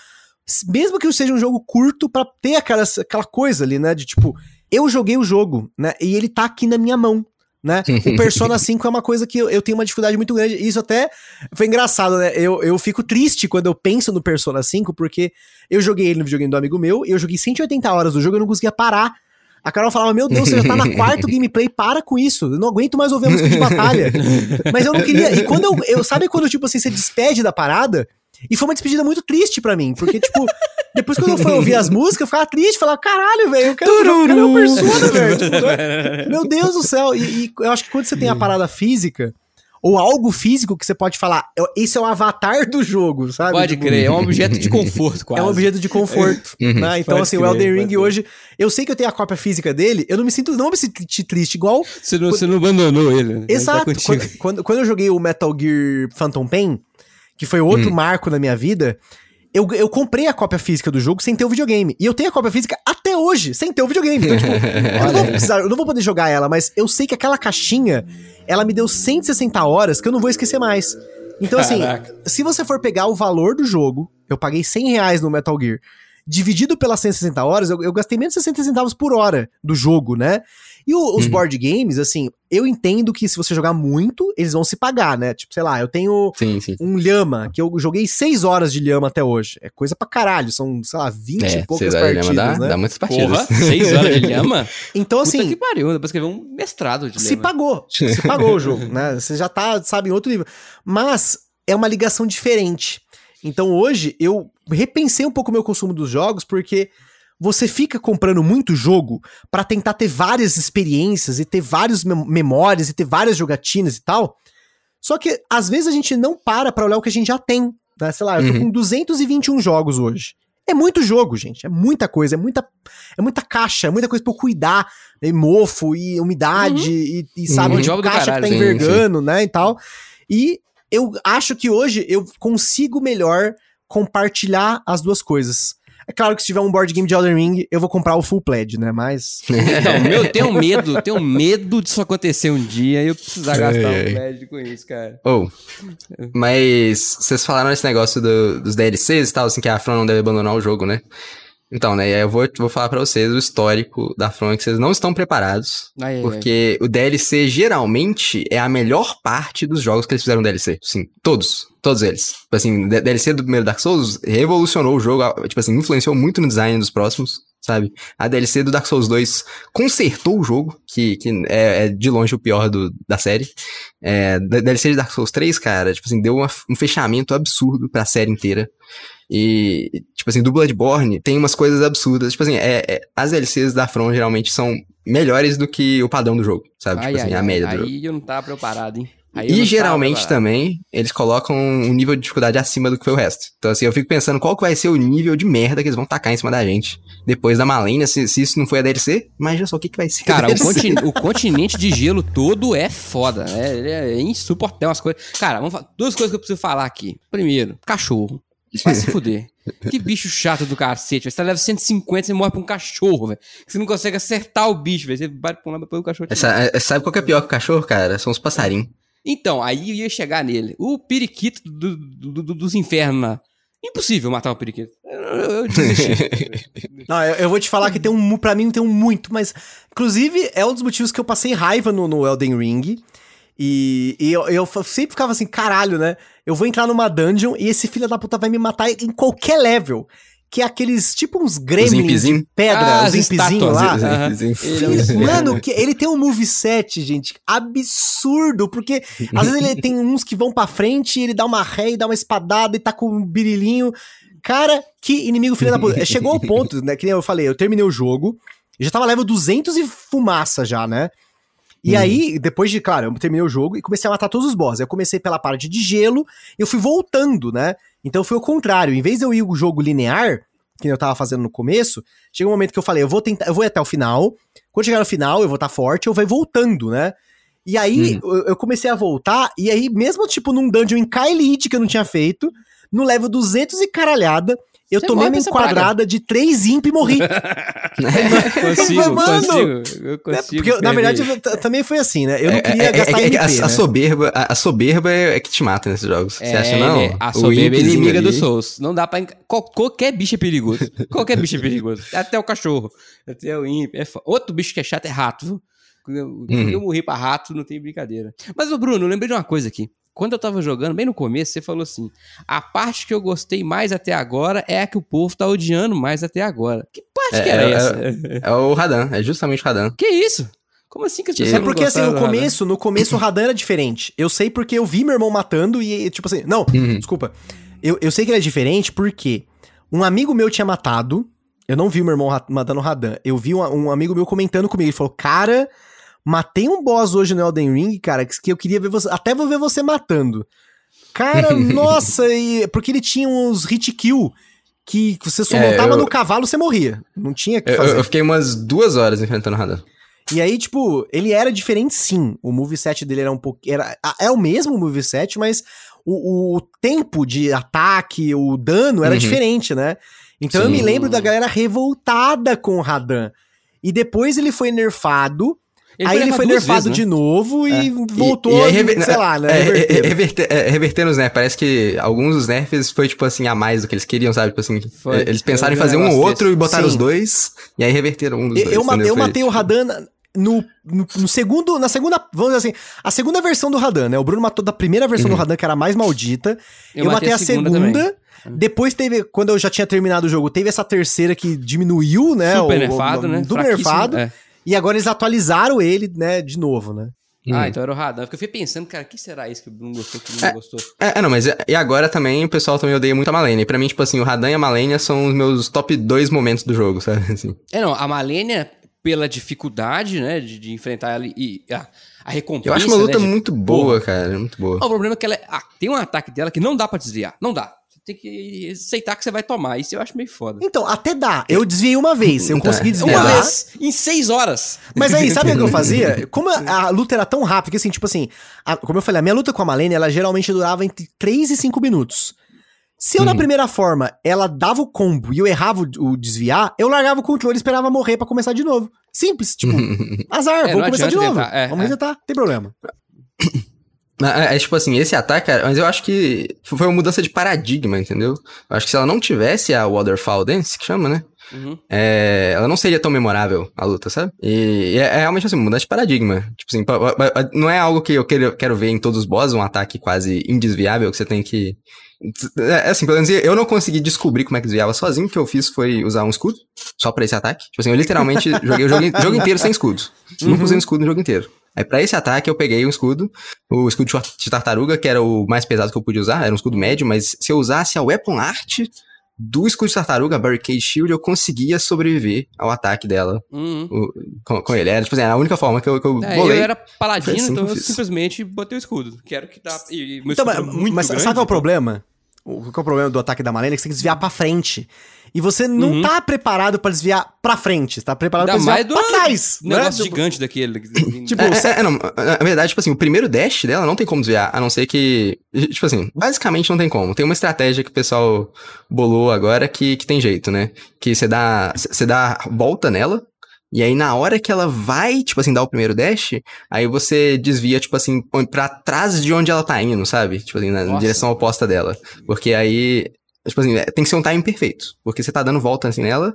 Speaker 2: Mesmo que seja um jogo curto, pra ter aquela, aquela coisa ali, né? De tipo, eu joguei o jogo, né? E ele tá aqui na minha mão. Né? O Persona 5 é uma coisa que eu, eu tenho uma dificuldade muito grande. Isso até foi engraçado, né? Eu, eu fico triste quando eu penso no Persona 5, porque eu joguei ele no videogame do amigo meu, e eu joguei 180 horas do jogo e eu não conseguia parar. A Carol falava: Meu Deus, você já tá na quarta gameplay, para com isso. Eu não aguento mais ouvir a música de batalha. Mas eu não queria. E quando eu, eu. Sabe quando, tipo assim, você despede da parada? E foi uma despedida muito triste pra mim. Porque, tipo, depois quando eu fui ouvir as músicas, eu ficava triste, falava, caralho, velho, eu quero eu quero o Persona, velho. Tipo, meu Deus do céu. E, e eu acho que quando você tem a parada física, ou algo físico que você pode falar, "Eu- esse é o avatar do jogo, sabe?
Speaker 1: Pode
Speaker 2: Tipo,
Speaker 1: crer, é um objeto de conforto, quase.
Speaker 2: é um objeto de conforto, né? Então,
Speaker 1: Pode
Speaker 2: assim, o
Speaker 1: crer,
Speaker 2: Elden
Speaker 1: pode
Speaker 2: Ring hoje, eu sei que eu tenho a cópia física dele, eu não me sinto, não me sentir triste, igual
Speaker 1: Você não, você não abandonou ele. né? Ele
Speaker 2: Exato.
Speaker 1: Tá contigo.
Speaker 2: quando, quando, quando eu joguei o Metal Gear Phantom Pain, que foi
Speaker 1: Hum.
Speaker 2: outro marco na minha vida, eu, eu comprei a cópia física do jogo sem ter o videogame. E eu tenho a cópia física até hoje, sem ter o videogame. Então, tipo, eu, não vou precisar- eu não vou poder jogar ela, mas eu sei que aquela caixinha, ela me deu 160 horas que eu não vou esquecer mais. Então, assim,
Speaker 1: Caraca.
Speaker 2: se você for pegar o valor do jogo, eu paguei 100 reais no Metal Gear, dividido pelas 160 horas, eu, eu gastei menos de 60 centavos por hora do jogo, né? E o- os
Speaker 3: Uhum.
Speaker 2: board games, assim, eu entendo que se você jogar muito, eles vão se pagar, né? Tipo, sei lá, eu tenho
Speaker 3: Sim, sim.
Speaker 2: um Lhama, que eu joguei 6 horas de Lhama até hoje. É coisa pra caralho, são, sei lá, 20
Speaker 3: É,
Speaker 2: e poucas partidas,
Speaker 3: dá,
Speaker 2: né?
Speaker 3: dá muitas partidas.
Speaker 1: Porra, seis horas de lhama?
Speaker 2: Então,
Speaker 1: Puta
Speaker 2: assim,
Speaker 1: que pariu, depois escrever um mestrado de
Speaker 2: se
Speaker 1: lhama.
Speaker 2: pagou. Se pagou o jogo, né? Você já tá, sabe, em outro nível. Mas é uma ligação diferente. Então hoje eu repensei um pouco o meu consumo dos jogos, porque você fica comprando muito jogo pra tentar ter várias experiências e ter várias mem- memórias e ter várias jogatinas e tal. Só que às vezes a gente não para pra olhar o que a gente já tem. Né? Sei lá, eu tô
Speaker 3: Uhum.
Speaker 2: com 221 jogos hoje. É muito jogo, gente. É muita coisa, é muita, é muita caixa, é muita coisa pra eu cuidar. E mofo, e umidade, e, e sabe,
Speaker 3: Uhum.
Speaker 2: caixa
Speaker 1: caralho,
Speaker 2: que tá
Speaker 3: sim,
Speaker 2: envergando, né, e tal. E eu acho que hoje eu consigo melhor compartilhar as duas coisas. É claro que se tiver um board game de Elden Ring, eu vou comprar o Full Pledge, né, mas...
Speaker 1: Então, meu, eu tenho medo, tenho medo disso acontecer um dia e eu precisar gastar um crédito com isso, cara.
Speaker 3: Oh, mas vocês falaram esse negócio do- dos DLCs e tal, assim, que a From não deve abandonar o jogo, né? Então, né, e aí eu vou, vou falar pra vocês o histórico da From, que vocês não estão preparados.
Speaker 1: Ai, ai, ai.
Speaker 3: Porque o DLC geralmente é a melhor parte dos jogos que eles fizeram DLC. Sim, todos. Todos eles. Tipo assim, DLC do primeiro Dark Souls revolucionou o jogo, tipo assim, influenciou muito no design dos próximos, sabe? A DLC do Dark Souls 2 consertou o jogo, que, que é, é de longe o pior do, da série. É, da DLC de Dark Souls 3, cara, tipo assim, deu uma- um fechamento absurdo pra série inteira. E, tipo assim, do Bloodborne tem umas coisas absurdas. Tipo assim, é, é- as DLCs da From geralmente são melhores do que o padrão do jogo, sabe?
Speaker 1: Ai,
Speaker 3: tipo assim,
Speaker 1: ai,
Speaker 3: a
Speaker 1: ai,
Speaker 3: média do jogo.
Speaker 1: Aí eu não tava preparado, hein?
Speaker 3: E
Speaker 1: tava
Speaker 3: geralmente
Speaker 1: preparado.
Speaker 3: também, eles colocam um nível de dificuldade acima do que foi o resto. Então, assim, eu fico pensando qual que vai ser o nível de merda que eles vão tacar em cima da gente. Depois da Malenia, se, se isso não foi a DLC, imagina só o que, que vai ser. a
Speaker 1: Cara, o, contin- o continente de gelo todo é foda. Ele é insuportável. Umas coisas. Cara, vamos duas coisas que eu preciso falar aqui. Primeiro, cachorro. Vai se fuder. Que bicho chato do cacete. velho. Você leva 150, você morre pra um cachorro, velho. Você não consegue acertar o bicho, velho. Você bate pra um lado, depois o cachorro
Speaker 3: Essa- é- sabe qual que é pior que o cachorro, cara? São os passarinhos.
Speaker 1: Então, aí eu ia chegar nele. O periquito do- do- do- dos infernos. Impossível matar o periquito. Eu, eu.
Speaker 2: Não, eu, eu vou te falar que tem um, pra mim tem um muito, mas... Inclusive, é um dos motivos que eu passei raiva no, no Elden Ring. E, e eu, eu sempre ficava assim, caralho, né? Eu vou entrar numa dungeon e esse filho da puta vai me matar em qualquer level. Que é aqueles, tipo uns gremlins de pedra,
Speaker 1: Ah,
Speaker 2: os
Speaker 1: as
Speaker 2: zimpzinhos lá.
Speaker 1: é um
Speaker 3: sim.
Speaker 2: Mano, que ele tem um moveset, gente, absurdo, porque às vezes ele tem uns que vão pra frente, ele dá uma ré e dá uma espadada e tá com um birilinho. Cara, que inimigo filho da puta. Chegou ao ponto, né, que nem eu falei, eu terminei o jogo, eu já tava level 200 e fumaça já, né? E aí, depois de, claro, eu terminei o jogo e comecei a matar todos os bosses. Eu comecei pela parte de gelo, eu fui voltando, né? Então foi o contrário. Em vez de eu ir o jogo linear, que eu tava fazendo no começo, chegou um momento que eu falei, eu vou tentar, eu vou ir até o final. Quando chegar no final, eu vou estar forte, eu vou voltando, né? E aí eu, eu comecei a voltar, e aí, mesmo tipo num dungeon em Kaelid que eu não tinha feito, no level 200 e caralhada, eu
Speaker 1: Você
Speaker 2: tomei uma enquadrada de 3 imp e morri.
Speaker 1: Consigo,
Speaker 2: Mano,
Speaker 1: consigo. Eu
Speaker 2: Né?
Speaker 1: consigo.
Speaker 2: Porque, na verdade, eu também foi assim, né? Eu não
Speaker 3: É-
Speaker 2: queria
Speaker 3: é- é-
Speaker 2: gastar
Speaker 3: é que
Speaker 2: MP,
Speaker 3: a, a
Speaker 2: né?
Speaker 3: soberba, a, a soberba é, é que te mata nesses jogos. Você acha,
Speaker 1: É,
Speaker 3: não?
Speaker 1: ele- a
Speaker 3: O
Speaker 1: soberba é inimiga do
Speaker 3: ali-
Speaker 1: Souls. Não dá pra. qualquer bicho é perigoso. Qualquer bicho é perigoso. Até o cachorro. Até o imp. É Outro bicho que é chato é rato. viu? Eu,
Speaker 3: Uhum.
Speaker 1: eu morri pra rato, não tem brincadeira. Mas, ô Bruno, eu lembrei de uma coisa aqui. Quando eu tava jogando, bem no começo, você falou assim: a parte que eu gostei mais até agora é a que o povo tá odiando mais até agora. Que parte
Speaker 3: É,
Speaker 1: que era
Speaker 3: é-
Speaker 1: essa?
Speaker 3: É o Radan, é justamente o Radan.
Speaker 1: Que isso? Como assim que as
Speaker 3: Que-
Speaker 1: pessoas
Speaker 2: É
Speaker 1: não
Speaker 2: porque assim, no começo, no começo o Radan era diferente. Eu sei porque eu vi meu irmão matando e, tipo assim, não,
Speaker 3: Uhum.
Speaker 2: desculpa. Eu, eu sei que ele é diferente porque um amigo meu tinha matado. Eu não vi o meu irmão matando o Radan. Eu vi um, um amigo meu comentando comigo. Ele falou, cara, matei um boss hoje no Elden Ring, cara, que eu queria ver você. Até vou ver você matando. Cara, nossa, e, porque ele tinha uns hit kill que você só
Speaker 3: É,
Speaker 2: montava
Speaker 3: eu-
Speaker 2: no cavalo você morria. Não tinha que
Speaker 3: Eu,
Speaker 2: fazer.
Speaker 3: eu fiquei umas duas horas enfrentando o Radan.
Speaker 2: E aí, tipo, ele era diferente sim. O moveset dele era um pouco. Era, é o mesmo moveset, mas o, o tempo de ataque, o dano era
Speaker 3: Uhum.
Speaker 2: diferente, né? Então eu
Speaker 3: Sim.
Speaker 2: me lembro da galera revoltada com o Radan. E depois ele foi nerfado. Aí ele foi nerfado
Speaker 1: vezes,
Speaker 2: de
Speaker 1: né?
Speaker 2: novo e voltou,
Speaker 3: E- e aí rever-
Speaker 2: sei lá, né?
Speaker 3: É, é,
Speaker 2: reverteram.
Speaker 3: é, reverter, é, revertendo os nerfs. Parece que alguns dos nerfs foi, tipo assim, a mais do que eles queriam, sabe? Tipo assim,
Speaker 1: Foi.
Speaker 3: eles pensaram em fazer um ou outro e botaram
Speaker 2: Sim.
Speaker 3: os dois, e aí reverteram um dos
Speaker 2: Eu,
Speaker 3: dois.
Speaker 2: eu, ma- eu matei o
Speaker 3: tipo,
Speaker 2: Radan no, no, no segundo, na segunda, vamos dizer assim, a segunda versão do Radan, né? O Bruno matou da primeira versão
Speaker 3: Uhum.
Speaker 2: do Radan, que era a mais maldita. Eu,
Speaker 1: Eu
Speaker 2: matei
Speaker 1: matei
Speaker 2: a segunda.
Speaker 1: segunda também.
Speaker 2: Depois teve, quando eu já tinha terminado o jogo, teve essa terceira que diminuiu, né?
Speaker 1: Super
Speaker 2: o-
Speaker 1: nerfado,
Speaker 2: o-
Speaker 1: né?
Speaker 2: Do
Speaker 1: Fraquíssimo,
Speaker 2: nerfado.
Speaker 1: é.
Speaker 2: E agora eles atualizaram ele, né, de novo, né?
Speaker 1: Ah,
Speaker 3: Hum.
Speaker 1: então era o Radan. Porque eu fiquei pensando, cara, o que será isso que o Bruno gostou, que o Bruno
Speaker 3: É.
Speaker 1: gostou?
Speaker 3: É, é, não, mas e e agora também o pessoal também odeia muito a Malenia. E pra mim, tipo assim, o Radan e a Malenia são os meus top dois momentos do jogo, sabe? Assim.
Speaker 1: É, não, a Malenia, pela dificuldade, né, de, de enfrentar ela e a, a recompensa,
Speaker 3: Eu acho uma luta
Speaker 1: né, de-
Speaker 3: muito boa, cara. Muito boa.
Speaker 1: Ah, O problema é que ela é- ah, tem um ataque dela que não dá pra desviar. Não dá. Você tem que aceitar que você vai tomar. Isso eu acho meio foda.
Speaker 2: Então, até dá. Eu desviei uma vez, eu consegui
Speaker 1: Uma
Speaker 2: desviar.
Speaker 1: vez, em seis horas.
Speaker 2: Mas aí, sabe o que eu fazia? Como a, a luta era tão rápida, que assim, tipo assim, a- como eu falei, a minha luta com a Malene, ela geralmente durava entre 3 e 5 minutos. Se eu, na
Speaker 3: Uhum.
Speaker 2: primeira forma, ela dava o combo e eu errava o, o desviar, eu largava o controle e esperava morrer pra começar de novo. Simples, tipo, azar,
Speaker 1: É,
Speaker 2: começar de novo.
Speaker 1: tentar, é,
Speaker 2: vamos
Speaker 1: é.
Speaker 2: resetar, não tem problema.
Speaker 3: É, é tipo assim, esse ataque, cara, mas eu acho que foi uma mudança de paradigma, entendeu? Eu acho que se ela não tivesse a Waterfall Dance, que chama, né?
Speaker 1: Uhum.
Speaker 3: É, ela não seria tão memorável a luta, sabe? E, e é, é realmente assim, mudança de paradigma. Tipo assim, pa- pa- pa- não é algo que eu quero, quero ver em todos os bosses, um ataque quase indesviável que você tem que. É assim, pelo menos eu não consegui descobrir como é que desviava sozinho. O que eu fiz foi usar um escudo só pra esse ataque. Tipo assim, eu literalmente joguei o jogo, jogo inteiro sem escudo. Nunca usei um escudo no jogo inteiro. Aí pra esse ataque eu peguei um escudo, o escudo de tar- de tartaruga, que era o mais pesado que eu podia usar, era um escudo médio, mas se eu usasse a Weapon Art do escudo de tartaruga, a Barricade Shield, eu conseguia sobreviver ao ataque dela
Speaker 1: Uhum.
Speaker 3: o- com, com ele. Era, tipo assim, era a única forma que eu, que eu
Speaker 1: É, eu
Speaker 3: bolei.
Speaker 1: era paladino,
Speaker 3: assim
Speaker 1: então
Speaker 3: eu
Speaker 1: eu
Speaker 3: fiz.
Speaker 1: simplesmente botei o escudo. Quero que dá. E, e
Speaker 2: Então,
Speaker 1: escudo
Speaker 2: mas,
Speaker 1: muito
Speaker 2: mas
Speaker 1: grande,
Speaker 2: sabe qual é o
Speaker 1: então-
Speaker 2: problema? O, qual é o problema do ataque da Malene? É que você tem que desviar pra frente. E você não
Speaker 1: Uhum.
Speaker 2: tá preparado pra desviar pra frente, você tá preparado
Speaker 1: Ainda
Speaker 2: pra desviar
Speaker 1: do
Speaker 2: pra trás.
Speaker 1: Um
Speaker 2: né?
Speaker 1: negócio
Speaker 2: Tipo,
Speaker 1: gigante daquele.
Speaker 2: Tipo,
Speaker 3: É,
Speaker 2: você-
Speaker 3: é, não, na verdade, tipo assim, o primeiro dash dela não tem como desviar, a não ser que. Tipo assim, basicamente não tem como. Tem uma estratégia que o pessoal bolou agora que, que tem jeito, né? Que você dá. Você dá a volta nela. E aí, na hora que ela vai, tipo assim, dar o primeiro dash, aí você desvia, tipo assim, pra trás de onde ela tá indo, sabe? Tipo assim, na
Speaker 1: Nossa.
Speaker 3: direção oposta dela. Porque aí. Tipo assim, é, tem que ser um time perfeito. Porque você tá dando volta assim nela.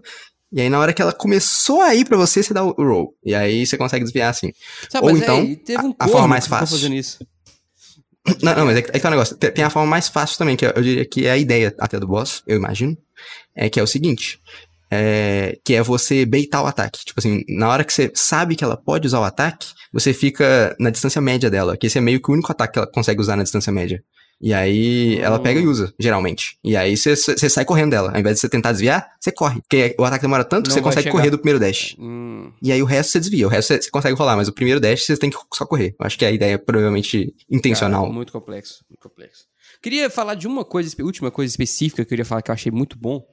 Speaker 3: E aí, na hora que ela começou a ir pra você, você dá o roll. E aí você consegue desviar assim.
Speaker 1: Sabe,
Speaker 3: Ou
Speaker 1: mas
Speaker 3: então,
Speaker 1: teve um
Speaker 3: a- a forma mais fácil.
Speaker 1: fazendo isso.
Speaker 3: Não, não, mas é que, é que é um negócio. Tem tem a forma mais fácil também, que eu diria que é a ideia até do boss, eu imagino. é que é o seguinte. É, que é você baitar o ataque. Tipo assim, na hora que você sabe que ela pode usar o ataque, você fica na distância média dela. Que esse é meio que o único ataque que ela consegue usar na distância média. E aí ela pega e usa, geralmente. E aí você- sai correndo dela. Ao invés de você tentar desviar, você corre. Porque o ataque demora tanto que você consegue
Speaker 1: chegar.
Speaker 3: correr do primeiro dash.
Speaker 1: Hum,
Speaker 3: E aí o resto você desvia, o resto você, consegue rolar, mas o primeiro dash você tem que só correr. Eu acho que a ideia é provavelmente intencional.
Speaker 1: Cara, muito complexo, muito complexo. Queria falar de uma coisa, última coisa específica que eu queria falar que eu achei muito bom,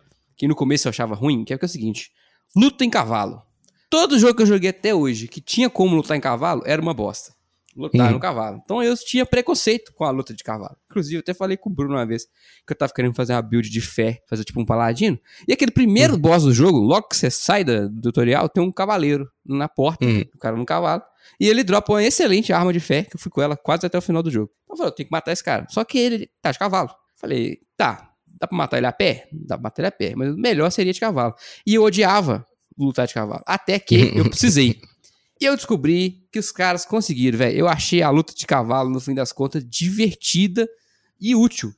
Speaker 1: que no começo eu achava ruim, que é, que é o seguinte: luta em cavalo. Todo jogo que eu joguei até hoje que tinha como lutar em cavalo era uma bosta. Lutar
Speaker 3: Uhum.
Speaker 1: no cavalo. Então eu tinha preconceito com a luta de cavalo. Inclusive, eu até falei com o Bruno uma vez que eu tava querendo fazer uma build de fé, fazer tipo um paladino. E aquele primeiro
Speaker 3: Uhum.
Speaker 1: boss do jogo, logo que você sai da- do tutorial, tem um cavaleiro na porta,
Speaker 3: Uhum.
Speaker 1: o cara no cavalo. E ele dropa uma excelente arma de fé, que eu fui com ela quase até o final do jogo. Então eu falei, eu tenho que matar esse cara. Só que ele tá de cavalo. Falei, tá, dá pra matar ele a pé? Dá pra matar ele a pé, mas o melhor seria de cavalo. E eu odiava lutar de cavalo. Até que eu precisei. E eu descobri que os caras conseguiram, velho. Eu achei a luta de cavalo, no fim das contas, divertida e útil.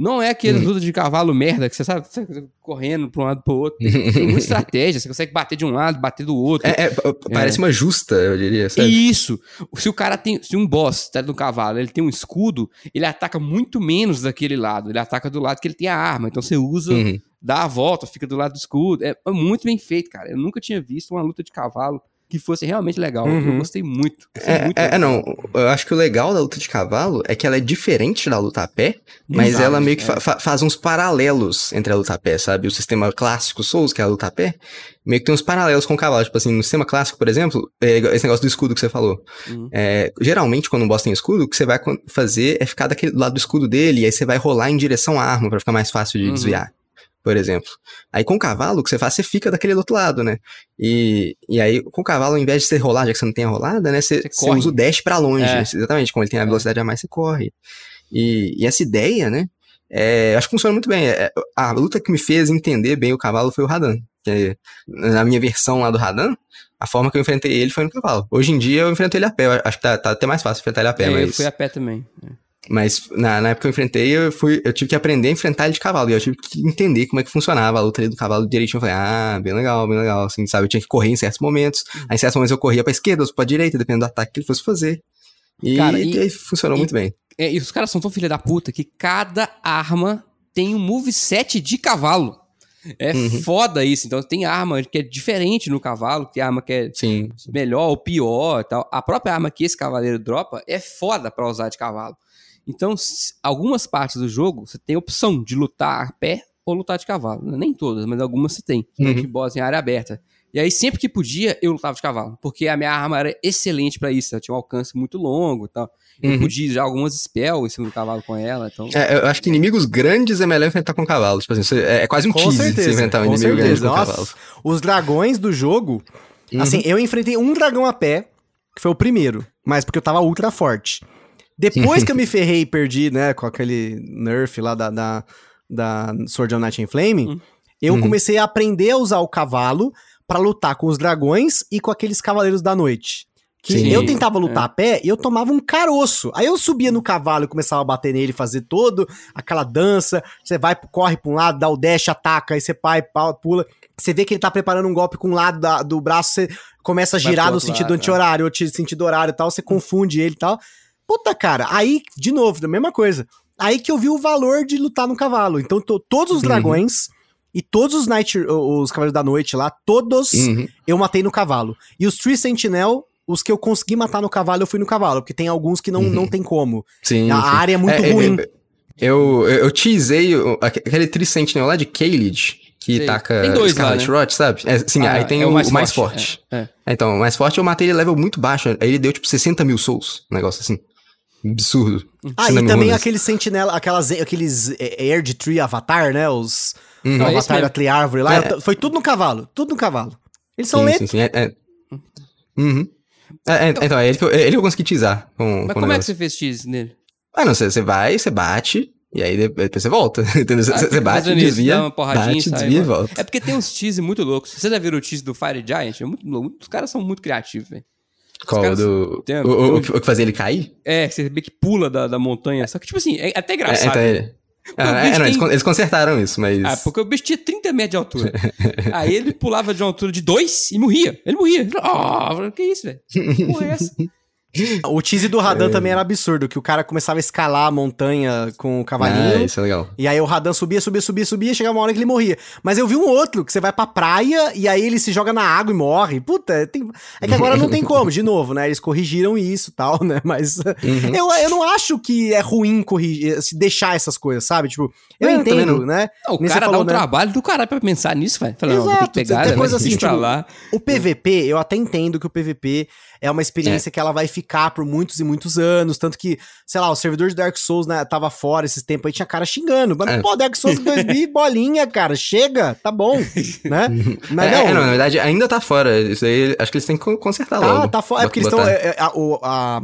Speaker 1: Não é aquele
Speaker 3: Uhum.
Speaker 1: luta de cavalo merda que você sabe, você tá correndo pra um lado pro outro. Tem muita estratégia, você consegue bater de um lado, bater do outro.
Speaker 3: É, é, p- parece uma justa, eu diria, sabe?
Speaker 1: Isso. Se o cara tem. Se um boss tá no cavalo, ele tem um escudo, ele ataca muito menos daquele lado. Ele ataca do lado que ele tem a arma. Então você usa,
Speaker 3: Uhum.
Speaker 1: dá a volta, fica do lado do escudo. É é muito bem feito, cara. Eu nunca tinha visto uma luta de cavalo que fosse realmente legal. Eu
Speaker 2: Uhum.
Speaker 1: gostei muito. Gostei
Speaker 3: É,
Speaker 1: muito
Speaker 3: é, é, não. Eu acho que o legal da luta de cavalo é que ela é diferente da luta a pé, mas
Speaker 1: Exato,
Speaker 3: ela meio que
Speaker 1: é.
Speaker 3: fa- fa- faz uns paralelos entre a luta a pé, sabe? O sistema clássico Souls, que é a luta a pé, meio que tem uns paralelos com o cavalo. Tipo assim, no sistema clássico, por exemplo, é esse negócio do escudo que você falou.
Speaker 1: Uhum.
Speaker 3: É, geralmente, quando um boss tem escudo, o que você vai fazer é ficar daquele do lado do escudo dele, e aí você vai rolar em direção à arma pra ficar mais fácil de
Speaker 1: Uhum.
Speaker 3: desviar. Por exemplo. Aí com o cavalo, o que você faz, você fica daquele outro lado, né? E, e aí, com o cavalo, ao invés de você rolar, já que você não tem a rolada, né? Você,
Speaker 1: Você
Speaker 3: você
Speaker 1: corre.
Speaker 3: usa o dash pra longe.
Speaker 1: É.
Speaker 3: Exatamente, como ele tem a velocidade a mais, você corre. E, e essa ideia, né? é, acho que funciona muito bem. É, a luta que me fez entender bem o cavalo foi o Radan. Que na minha versão lá do Radan, a forma que eu enfrentei ele foi no cavalo. Hoje em dia eu enfrento ele a pé. Eu acho que tá, tá até mais fácil enfrentar ele a pé,
Speaker 1: É, Eu
Speaker 3: mas.
Speaker 1: fui a pé também.
Speaker 3: Mas na, na época que eu enfrentei, eu, fui, eu tive que aprender a enfrentar ele de cavalo. E eu tive que entender como é que funcionava a luta ali do cavalo direitinho. Eu falei, ah, bem legal, bem legal. Assim, sabe? Eu tinha que correr em certos momentos. Aí em certos momentos eu corria pra esquerda, outros pra direita, dependendo do ataque que ele fosse fazer. E,
Speaker 1: Cara,
Speaker 3: e
Speaker 1: e-
Speaker 3: aí funcionou
Speaker 1: e-
Speaker 3: muito bem.
Speaker 1: É, e os caras são tão filha da puta que cada arma tem um moveset de cavalo. É
Speaker 3: Uhum.
Speaker 1: foda isso. Então tem arma que é diferente no cavalo, tem arma que é
Speaker 3: Sim.
Speaker 1: melhor ou pior e tal. A própria arma que esse cavaleiro dropa é foda pra usar de cavalo. Então, algumas partes do jogo você tem a opção de lutar a pé ou lutar de cavalo. Nem todas, mas algumas você tem.
Speaker 3: Uhum.
Speaker 1: De boss em área aberta. E aí, sempre que podia, eu lutava de cavalo. Porque a minha arma era excelente pra isso. Ela tinha um alcance muito longo e tal. Eu
Speaker 3: Uhum.
Speaker 1: podia já algumas spells em cima do cavalo com ela. Então,
Speaker 3: É, eu acho que inimigos grandes é melhor enfrentar com cavalo. Tipo assim, é, é quase um
Speaker 2: Com
Speaker 3: tease
Speaker 2: certeza.
Speaker 3: você enfrentar um
Speaker 2: com
Speaker 3: inimigo grande
Speaker 2: certeza.
Speaker 3: com
Speaker 2: Nossa,
Speaker 3: cavalo.
Speaker 2: os dragões do jogo.
Speaker 3: Uhum.
Speaker 2: Assim, eu enfrentei um dragão a pé, que foi o primeiro, mas porque eu tava ultra forte. Depois que eu me ferrei e perdi, né, com aquele nerf lá da, da, da Sword of Night and Flame,
Speaker 1: Uhum.
Speaker 2: eu
Speaker 3: Uhum.
Speaker 2: comecei a aprender a usar o cavalo pra lutar com os dragões e com aqueles cavaleiros da noite. Que
Speaker 3: Sim,
Speaker 2: eu tentava lutar
Speaker 1: é.
Speaker 2: a pé e eu tomava um caroço. Aí eu subia no cavalo e começava a bater nele, fazer todo aquela dança. Você vai, corre pra um lado, dá o dash, ataca, aí você pai, pula. Você vê que ele tá preparando um golpe com um lado da- do braço, você começa a girar no sentido
Speaker 1: lado,
Speaker 2: anti-horário, ou te- sentido horário e tal, você confunde ele e tal. Puta, cara, aí, de novo, da mesma coisa. Aí que eu vi o valor de lutar no cavalo. Então, to- todos os
Speaker 3: Uhum.
Speaker 2: dragões e todos os Night, os Cavaleiros da Noite lá, todos
Speaker 3: Uhum.
Speaker 2: eu matei no cavalo. E os Tree Sentinel, os que eu consegui matar no cavalo, eu fui no cavalo, porque tem alguns que não,
Speaker 3: Uhum.
Speaker 2: não tem como.
Speaker 3: Sim,
Speaker 2: A
Speaker 3: sim.
Speaker 2: área é muito
Speaker 3: É, é,
Speaker 2: ruim.
Speaker 3: é, Eu, eu, eu teasei aquele Tricentinel lá de Caelid, que
Speaker 1: Sei.
Speaker 3: taca
Speaker 1: Tem dois
Speaker 3: Scarlet
Speaker 1: lá,
Speaker 3: Rot, sabe? É, sim,
Speaker 1: Ah,
Speaker 3: aí tem
Speaker 1: é
Speaker 3: o,
Speaker 1: o mais
Speaker 3: o mais
Speaker 1: forte,
Speaker 3: forte.
Speaker 1: é. É,
Speaker 3: Então, o mais forte eu matei ele level muito baixo. Aí ele deu tipo 60 mil souls. Um negócio assim. Absurdo.
Speaker 2: Ah,
Speaker 3: 60
Speaker 2: e também aqueles sentinela, aquelas, aqueles é, Air de Tree Avatar, né? Os
Speaker 3: Uhum.
Speaker 2: Avatar da Triárvore lá.
Speaker 3: É.
Speaker 2: Foi tudo no cavalo, tudo no cavalo. Eles são
Speaker 3: sim,
Speaker 2: lentos.
Speaker 3: sim, sim. É, é. Uhum. É, é, então, é ele que eu, é ele que eu consegui teasar com,
Speaker 1: Mas
Speaker 3: com
Speaker 1: como é que você fez X nele?
Speaker 3: Ah, não, você, você vai, você bate, e aí depois você volta. Entendeu? Você,
Speaker 1: Ah,
Speaker 3: você bate,
Speaker 1: isso,
Speaker 3: desvia,
Speaker 1: dá uma porradinha
Speaker 3: bate,
Speaker 1: sai,
Speaker 3: desvia e
Speaker 1: volta. É porque tem uns tease muito loucos. Você já viram o tease do Fire Giant? É muito louco. Os caras são muito criativos, velho.
Speaker 3: Qual? do,
Speaker 1: tem-
Speaker 3: o, o, o que- fazia ele cair?
Speaker 1: É, você vê que pula da, da montanha. Só que, tipo assim, é até
Speaker 3: É,
Speaker 1: engraçado.
Speaker 3: então ele... Ah,
Speaker 1: bicho
Speaker 3: é, não, eles,
Speaker 1: tem-
Speaker 3: eles consertaram isso, mas.
Speaker 1: Ah, porque o bicho tinha 30 metros de altura. Aí ele pulava de uma altura de 2 e morria. Ele morria. Ah, que isso, velho? Que Porra, é essa?
Speaker 2: O tease do Radan também era absurdo, que o cara começava a escalar a montanha com o cavalinho.
Speaker 3: isso é legal.
Speaker 2: E aí o Radan subia, subia, subia, subia, chegava uma hora que ele morria. Mas eu vi um outro, que você vai pra praia e aí ele se joga na água e morre. Puta, tem... é que agora não tem como, de novo, né? Eles corrigiram isso e tal, né? Mas
Speaker 3: Uhum.
Speaker 2: eu, eu não acho que é ruim corrigir, se deixar essas coisas, sabe? Tipo, eu entendo, né?
Speaker 1: Não, o
Speaker 2: Nem
Speaker 1: cara
Speaker 2: falou,
Speaker 1: dá um
Speaker 2: né?
Speaker 1: trabalho do caralho pra pensar nisso, velho. Fala, não,
Speaker 2: Exato,
Speaker 1: tem que pegar,
Speaker 2: tem
Speaker 1: né,
Speaker 2: coisa assim, tipo,
Speaker 1: lá.
Speaker 2: O PVP, eu até entendo que o PVP é uma experiência que ela vai ficar por muitos e muitos anos. Tanto que, sei lá, o servidor de Dark Souls, né, tava fora esses tempos aí, tinha cara xingando. Mas,
Speaker 3: É.
Speaker 2: pô, Dark Souls 2000 e bolinha, cara, chega, tá bom, né? Mas
Speaker 3: é,
Speaker 2: não,
Speaker 3: é, não, na verdade ainda tá fora. Isso aí, acho que eles têm que consertar logo.
Speaker 2: tá, tá fora. É porque eles estão. a, o- a,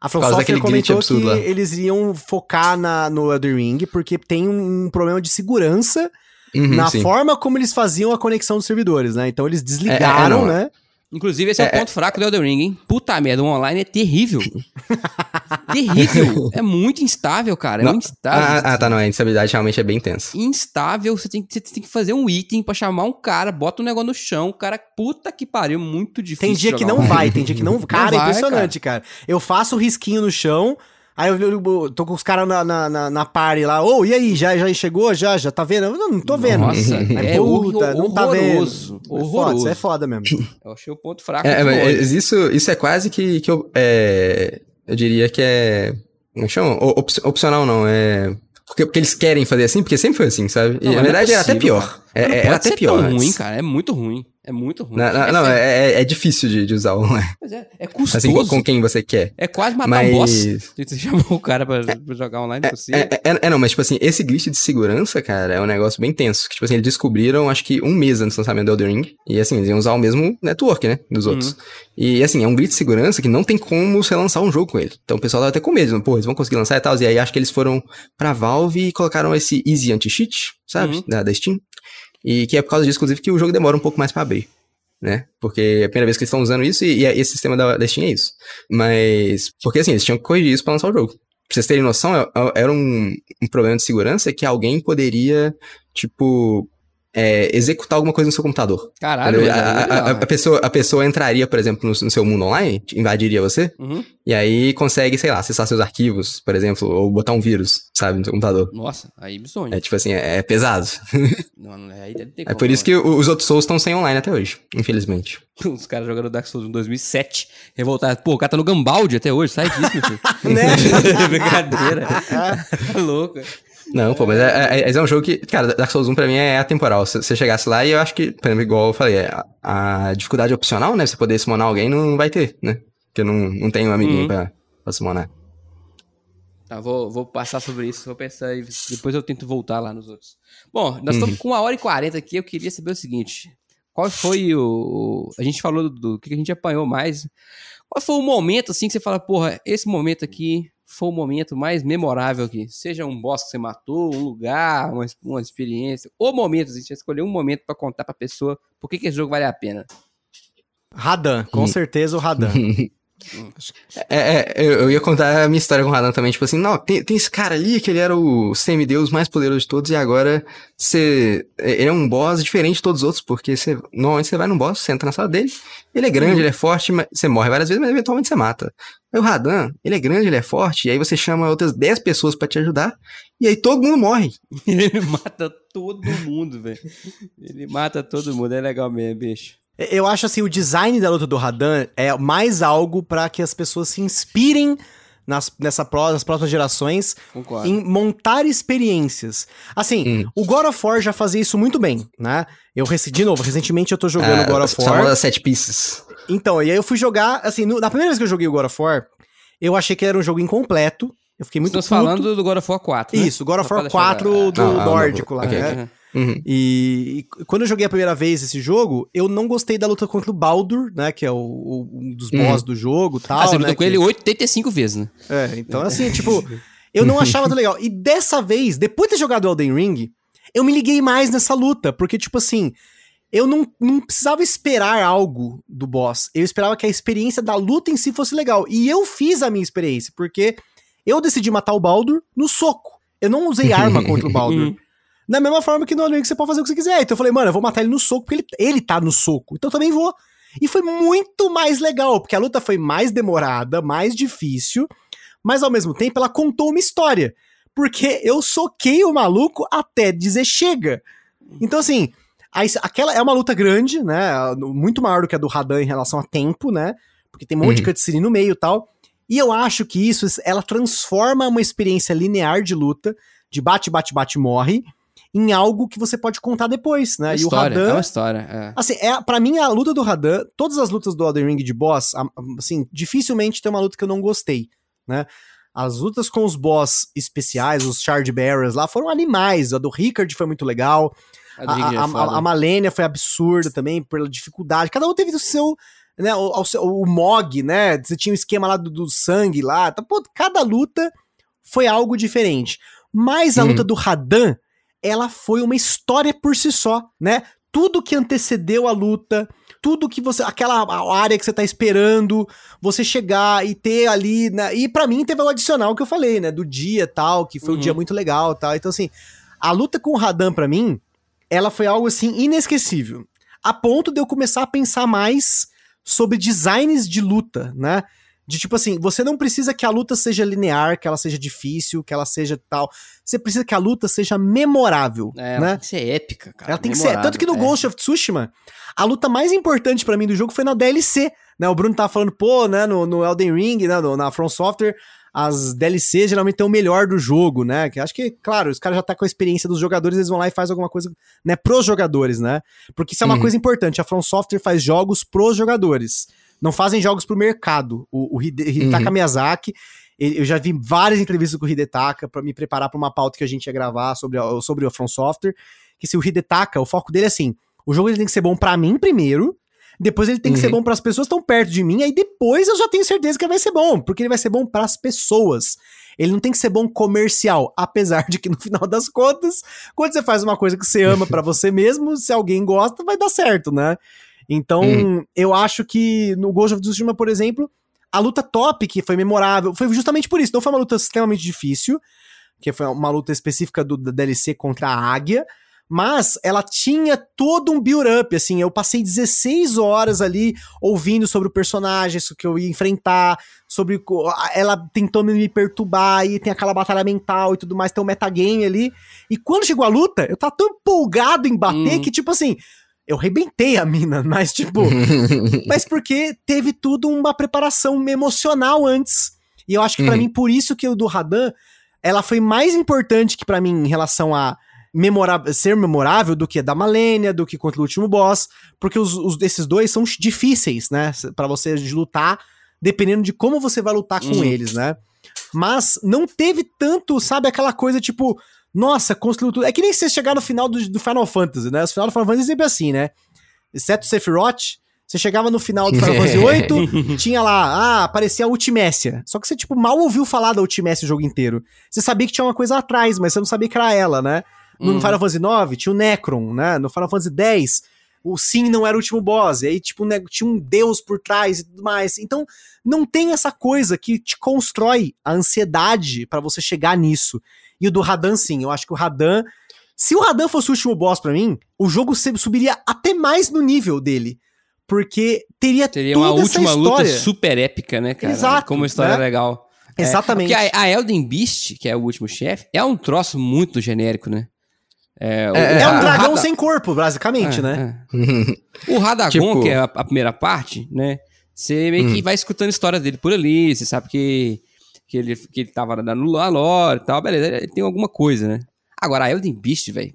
Speaker 2: a From
Speaker 3: causa
Speaker 2: Software
Speaker 3: daquele glitch
Speaker 2: comentou que
Speaker 3: lá.
Speaker 2: eles iam focar na, no Elden Ring, porque tem um, problema de segurança
Speaker 3: Uhum,
Speaker 2: na
Speaker 3: sim.
Speaker 2: forma como eles faziam a conexão dos servidores, né? Então eles
Speaker 3: É,
Speaker 2: desligaram,
Speaker 3: é, não,
Speaker 2: né?
Speaker 1: Inclusive, esse é,
Speaker 3: É,
Speaker 1: o ponto fraco do Elden Ring, hein? Puta merda, o online é terrível. terrível. É muito instável, cara. É
Speaker 3: Não,
Speaker 1: muito instável.
Speaker 3: Ah, ah, tá, não. A instabilidade realmente é bem tensa.
Speaker 1: Instável, você tem, que- você tem que fazer um item pra chamar um cara, bota um negócio no chão, o cara, puta que pariu, muito difícil.
Speaker 2: Tem dia que não
Speaker 1: online.
Speaker 2: vai, tem dia que não. Cara, é
Speaker 1: vai,
Speaker 2: impressionante, cara. Eu faço o risquinho no chão, aí eu, eu- eu tô com os caras na, na, na, na party lá. Ô, e aí, já, já chegou? Já, já tá vendo? Eu não, não tô vendo.
Speaker 1: Nossa,
Speaker 2: Aí,
Speaker 1: é
Speaker 2: puta,
Speaker 1: horror-
Speaker 2: não tá vendo.
Speaker 1: horroroso,
Speaker 2: É foda,
Speaker 1: horroroso.
Speaker 2: isso é foda mesmo.
Speaker 1: Eu achei o ponto fraco.
Speaker 3: É,
Speaker 1: de
Speaker 3: mas isso, isso é quase que, que eu, é, eu diria que é. Como chama? O- op- opcional não, é. Porque, porque eles querem fazer assim, porque sempre foi assim, sabe? E
Speaker 1: Não,
Speaker 3: na
Speaker 1: não é
Speaker 3: verdade era até
Speaker 1: possível,
Speaker 3: pior.
Speaker 1: cara.
Speaker 3: É, é- até pior. antes.
Speaker 1: ruim, cara. É muito ruim. É muito ruim.
Speaker 3: Não, não,
Speaker 1: é,
Speaker 3: não, é, é- é difícil de, de usar online.
Speaker 1: Mas é, é custoso.
Speaker 3: Assim, com, com quem você quer.
Speaker 1: É quase matar
Speaker 3: Mas-
Speaker 1: um boss. Você chamou o cara pra, pra jogar online com você.
Speaker 3: É, é- é- é, não, mas tipo assim, esse glitch de segurança, cara, é um negócio bem tenso. Que, tipo assim, eles descobriram, acho que um mês antes do lançamento do Elden Ring. E assim, eles iam usar o mesmo network, né? Dos outros.
Speaker 1: Uhum.
Speaker 3: E assim, é um glitch de segurança que não tem como você lançar um jogo com ele. Então o pessoal tava até com medo, pô, eles vão conseguir lançar e tal. E aí acho que eles foram pra Valve e colocaram esse Easy Anti-Cheat, sabe?
Speaker 1: Uhum.
Speaker 3: Da, da Steam. E que é por causa disso, inclusive, que o jogo demora um pouco mais pra abrir. Né? Porque é a primeira vez que eles estão usando isso e, e esse sistema da, da Steam é isso. Mas, porque assim, eles tinham que corrigir isso pra lançar o jogo. Pra vocês terem noção, é- é- era um, um problema de segurança que alguém poderia, tipo, é, executar alguma coisa no seu computador.
Speaker 1: Caralho,
Speaker 3: a,
Speaker 1: é
Speaker 3: a-
Speaker 1: legal,
Speaker 3: a- a
Speaker 1: velho.
Speaker 3: pessoa, a pessoa entraria, por exemplo, no, no seu mundo online, invadiria você,
Speaker 1: Uhum.
Speaker 3: e aí consegue, sei lá, acessar seus arquivos, por exemplo, ou botar um vírus, sabe, no seu computador.
Speaker 1: Nossa, aí me sonho.
Speaker 3: É tipo assim, é, é pesado.
Speaker 1: Não, não, aí deve ter
Speaker 3: É
Speaker 1: como,
Speaker 3: por isso
Speaker 1: né?
Speaker 3: que os outros Souls estão sem online até hoje, infelizmente.
Speaker 1: Os caras jogando Dark Souls em 2007, revoltados. Pô, o cara tá no Gambaldi até hoje, sai disso, meu filho.
Speaker 2: Né?
Speaker 1: Brincadeira. tá louco.
Speaker 3: Não, pô, mas é, é, é um jogo que, cara, Dark Souls 1 pra mim é atemporal. Se você chegasse lá e eu acho que, por exemplo, igual eu falei, é, a, a dificuldade opcional, né, você poder summonar alguém não vai ter, né? Porque não, não tem um amiguinho
Speaker 1: Uhum.
Speaker 3: pra, pra summonar.
Speaker 1: Tá, vou, vou passar sobre isso, vou pensar e depois eu tento voltar lá nos outros. Bom, nós estamos com uma hora e quarenta aqui, eu queria saber o seguinte. Qual foi o... o- A gente falou do, do que a gente apanhou mais. Qual foi o momento, assim, que você fala, porra, esse momento aqui foi o momento mais memorável aqui? Seja um boss que você matou, um lugar, uma, uma experiência. O momento, assim, você escolheu um momento pra contar pra pessoa por que, que esse jogo vale a pena.
Speaker 2: Radan, com certeza o Radan.
Speaker 3: É, é, eu, ia contar a minha história com o Radan também, tipo assim, não, tem, tem esse cara ali que ele era o semideus mais poderoso de todos e agora você, ele é um boss diferente de todos os outros, porque você, normalmente você vai num boss, você entra na sala dele, ele é grande, ele é forte, mas você morre várias vezes, mas eventualmente você mata. Aí o Radan, ele é grande, ele é forte, e aí você chama outras 10 pessoas pra te ajudar, e aí todo mundo morre.
Speaker 1: Ele mata todo mundo, velho. Ele mata todo mundo, é legal mesmo, bicho.
Speaker 2: Eu acho assim, o design da luta do Radan é mais algo pra que as pessoas se inspirem nas, nessa, pró- nas próximas gerações
Speaker 1: Concordo.
Speaker 2: em montar experiências. Assim,
Speaker 3: Hum.
Speaker 2: o God of War já fazia isso muito bem, né? Eu, de novo, recentemente eu tô jogando
Speaker 3: Ah,
Speaker 2: God of
Speaker 3: as famosas
Speaker 2: War.
Speaker 3: sete pieces.
Speaker 2: Então, e aí eu fui jogar, assim, no- na primeira vez que eu joguei o God of War, eu achei que era um jogo incompleto. Eu fiquei muito
Speaker 1: Estamos
Speaker 2: puto.
Speaker 1: falando do God of War 4, né?
Speaker 2: Isso, God of War
Speaker 1: pra deixar-
Speaker 2: 4 do
Speaker 3: Ah, ah,
Speaker 2: nórdico
Speaker 3: não,
Speaker 2: lá,
Speaker 3: ok,
Speaker 2: né?
Speaker 1: Uhum.
Speaker 3: Uhum.
Speaker 2: E, e quando eu joguei a primeira vez esse jogo, eu não gostei da luta contra o Baldur, né? Que é o, o- um dos
Speaker 3: Uhum.
Speaker 2: boss do jogo tal.
Speaker 1: Ah, você
Speaker 2: né,
Speaker 1: lutou com
Speaker 2: que-
Speaker 1: ele 85 vezes, né?
Speaker 2: É, então assim, tipo, eu não achava tão legal. E dessa vez, depois de ter jogado Elden Ring, eu me liguei mais nessa luta, porque, tipo assim, eu não, não precisava esperar algo do boss. Eu esperava que a experiência da luta em si fosse legal. E eu fiz a minha experiência, porque eu decidi matar o Baldur no soco. Eu não usei arma contra o Baldur. Da mesma forma que no Elden Ring você pode fazer o que você quiser. Então eu falei, mano, eu vou matar ele no soco, porque ele, ele tá no soco. Então eu também vou. E foi muito mais legal, porque a luta foi mais demorada, mais difícil, mas ao mesmo tempo ela contou uma história. Porque eu soquei o maluco até dizer chega. Então, assim, a- aquela é uma luta grande, né? Muito maior do que a do Radan em relação a tempo, né? Porque tem um monte de
Speaker 3: Uhum.
Speaker 2: cutscene no meio e tal. E eu acho que isso, ela transforma uma experiência linear de luta, de bate, bate, bate, morre, em algo que você pode contar depois, né?
Speaker 1: É
Speaker 2: e o Radan,
Speaker 1: é uma história. é.
Speaker 2: Assim, é, pra mim, a luta do Radan, todas as lutas do Elden Ring de boss, a- assim, dificilmente tem uma luta que eu não gostei, né? As lutas com os boss especiais, os Shard Bearers lá, foram animais. A do Rickard foi muito legal.
Speaker 1: A
Speaker 2: A,
Speaker 1: Ring é
Speaker 2: a, a, a Malenia foi absurda também, pela dificuldade. Cada um teve o seu. Né, o, o, o Mog, né? Você tinha o esquema lá do, do sangue lá. Tá, pô, cada luta foi algo diferente. Mas a
Speaker 3: Uhum.
Speaker 2: luta do Radan, ela foi uma história por si só, né? Tudo que antecedeu a luta, tudo que você. aquela área que você tá esperando, você chegar e ter ali. Né? E pra mim teve o adicional que eu falei, né? Do dia tal, que foi um
Speaker 1: Uhum.
Speaker 2: dia muito legal tal. Então, assim, a luta com o Radan, pra mim, ela foi algo assim inesquecível. A ponto de eu começar a pensar mais sobre designs de luta, né? De tipo assim, você não precisa que a luta seja linear, que ela seja difícil, que ela seja tal. Você precisa que a luta seja memorável,
Speaker 1: É, ela
Speaker 2: né?
Speaker 1: tem que ser épica, cara.
Speaker 2: Ela tem que ser. Tanto que no
Speaker 1: é.
Speaker 2: Ghost of Tsushima, a luta mais importante pra mim do jogo foi na DLC. Né? O Bruno tava falando, pô, né, no, no Elden Ring, né, no- na From Software, as DLCs geralmente tem o melhor do jogo, né? Que acho que, claro, os caras já tá com a experiência dos jogadores, eles vão lá e faz alguma coisa, né, pros jogadores, né? Porque isso é uma
Speaker 3: Uhum.
Speaker 2: coisa importante, a From Software faz jogos pros jogadores. Não fazem jogos pro mercado. O, o Hide- Hidetaka
Speaker 3: Uhum.
Speaker 2: Miyazaki, ele- eu já vi várias entrevistas com o Hidetaka pra me preparar pra uma pauta que a gente ia gravar sobre a, sobre a From Software, que se o Hidetaka, o foco dele é assim, o jogo ele tem que ser bom pra mim primeiro, depois ele tem que ser
Speaker 3: Uhum.
Speaker 2: bom pras pessoas que estão perto de mim, aí depois eu já tenho certeza que vai ser bom, porque ele vai ser bom pras pessoas. Ele não tem que ser bom comercial, apesar de que no final das contas, quando você faz uma coisa que você ama pra você mesmo, se alguém gosta, vai dar certo, né? Então,
Speaker 3: Uhum.
Speaker 2: eu acho que no Ghost of Tsushima, por exemplo, a luta top, que foi memorável, foi justamente por isso. Não foi uma luta extremamente difícil, que foi uma luta específica do, da DLC contra a águia, mas ela tinha todo um build-up, assim, eu passei 16 horas ali ouvindo sobre o personagem, isso que eu ia enfrentar, sobre ela tentou me perturbar, e tem aquela batalha mental e tudo mais, tem um metagame ali, e quando chegou a luta, eu tava tão empolgado em bater
Speaker 1: Hum.
Speaker 2: que, tipo assim, eu rebentei a mina, mas, tipo, mas porque teve tudo uma preparação emocional antes. E eu acho que pra
Speaker 3: Uhum.
Speaker 2: mim, por isso que o do Radan, ela foi mais importante que pra mim em relação a ser memorável do que a da Malenia, do que contra o último boss, porque os, os desses dois são difíceis, né, Pra você lutar, dependendo de como você vai lutar com
Speaker 1: Uhum.
Speaker 2: eles, né? Mas não teve tanto, sabe, aquela coisa tipo, nossa, construiu tudo. É que nem você chegar no final do, do Final Fantasy, né? Os final do Final Fantasy é sempre assim, né? Exceto o Sephiroth, você chegava no final do Final Fantasy VIII, tinha lá, ah, aparecia a Ultimécia. Só que você, tipo, mal ouviu falar da Ultimécia o jogo inteiro. Você sabia que tinha uma coisa atrás, mas você não sabia que era ela, né? No
Speaker 1: Uhum.
Speaker 2: Final Fantasy IX tinha o Necron, né? No Final Fantasy X, o Sim não era o último boss. E aí, tipo, né, tinha um deus por trás e tudo mais. Então, não tem essa coisa que te constrói a ansiedade pra você chegar nisso. E o do Radan, sim. Eu acho que o Radan. Se o Radan fosse o último boss pra mim, o jogo se- subiria até mais no nível dele. Porque teria,
Speaker 1: Teria
Speaker 2: toda
Speaker 1: uma
Speaker 2: essa
Speaker 1: última luta super épica, né, cara?
Speaker 2: Exato,
Speaker 1: Como uma história
Speaker 2: né?
Speaker 1: legal. É,
Speaker 2: Exatamente.
Speaker 1: Porque a, a Elden Beast, que é o último chefe, é um troço muito genérico, né? É, o-
Speaker 3: É,
Speaker 2: É um dragão
Speaker 1: Rada-
Speaker 2: sem corpo, basicamente,
Speaker 1: É,
Speaker 2: né?
Speaker 1: é. O Radagon,
Speaker 3: Tipo-
Speaker 1: que é a, a primeira parte, né? Você meio que
Speaker 3: Hum.
Speaker 1: vai escutando a história dele por ali, você sabe que, que, ele, que ele tava dando a lore e tal, beleza, ele tem alguma coisa, né? Agora, a Elden Beast, velho,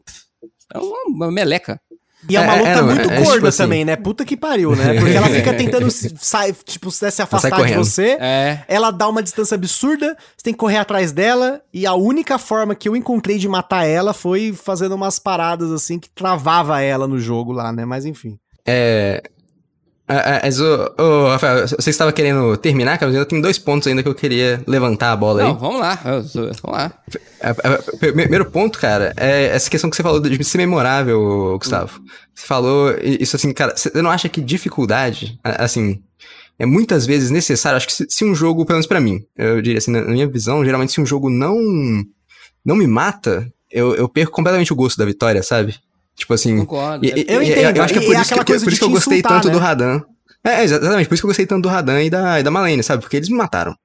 Speaker 1: é uma, uma meleca.
Speaker 2: E é uma
Speaker 3: É,
Speaker 2: luta
Speaker 3: é, não,
Speaker 2: muito
Speaker 3: é, é
Speaker 2: gorda
Speaker 3: tipo assim-
Speaker 2: também, né? Puta que pariu, né? Porque ela fica tentando se, sai, tipo, se se afastar de você.
Speaker 1: É.
Speaker 2: Ela dá uma distância absurda, você tem que correr atrás dela, e a única forma que eu encontrei de matar ela foi fazendo umas paradas assim que travava ela no jogo lá, né? Mas enfim.
Speaker 3: É. é, é, Mas, ô, ô, Rafael, você estava querendo terminar, cara? Eu tenho dois pontos ainda que eu queria levantar a bola
Speaker 1: Não,
Speaker 3: aí.
Speaker 1: vamos lá, vamos lá.
Speaker 3: É, Primeiro ponto, cara, é essa questão que você falou de ser memorável, Gustavo. Você falou isso assim, cara, você não acha que dificuldade, assim, é muitas vezes necessário? Acho que se, um jogo, pelo menos pra mim, eu diria assim, na na minha visão, geralmente se um jogo não não me mata, eu, eu perco completamente o gosto da vitória, sabe? Tipo assim.
Speaker 1: Concordo.
Speaker 3: e-
Speaker 1: É-
Speaker 2: Eu
Speaker 3: e-
Speaker 2: entendo,
Speaker 3: Eu acho que é por
Speaker 2: é
Speaker 3: isso que, por isso que eu
Speaker 2: te
Speaker 3: gostei tanto do
Speaker 2: né?
Speaker 3: Radan. É, exatamente, por isso que eu gostei tanto do Radan e da, e da Malene, sabe? Porque eles me mataram.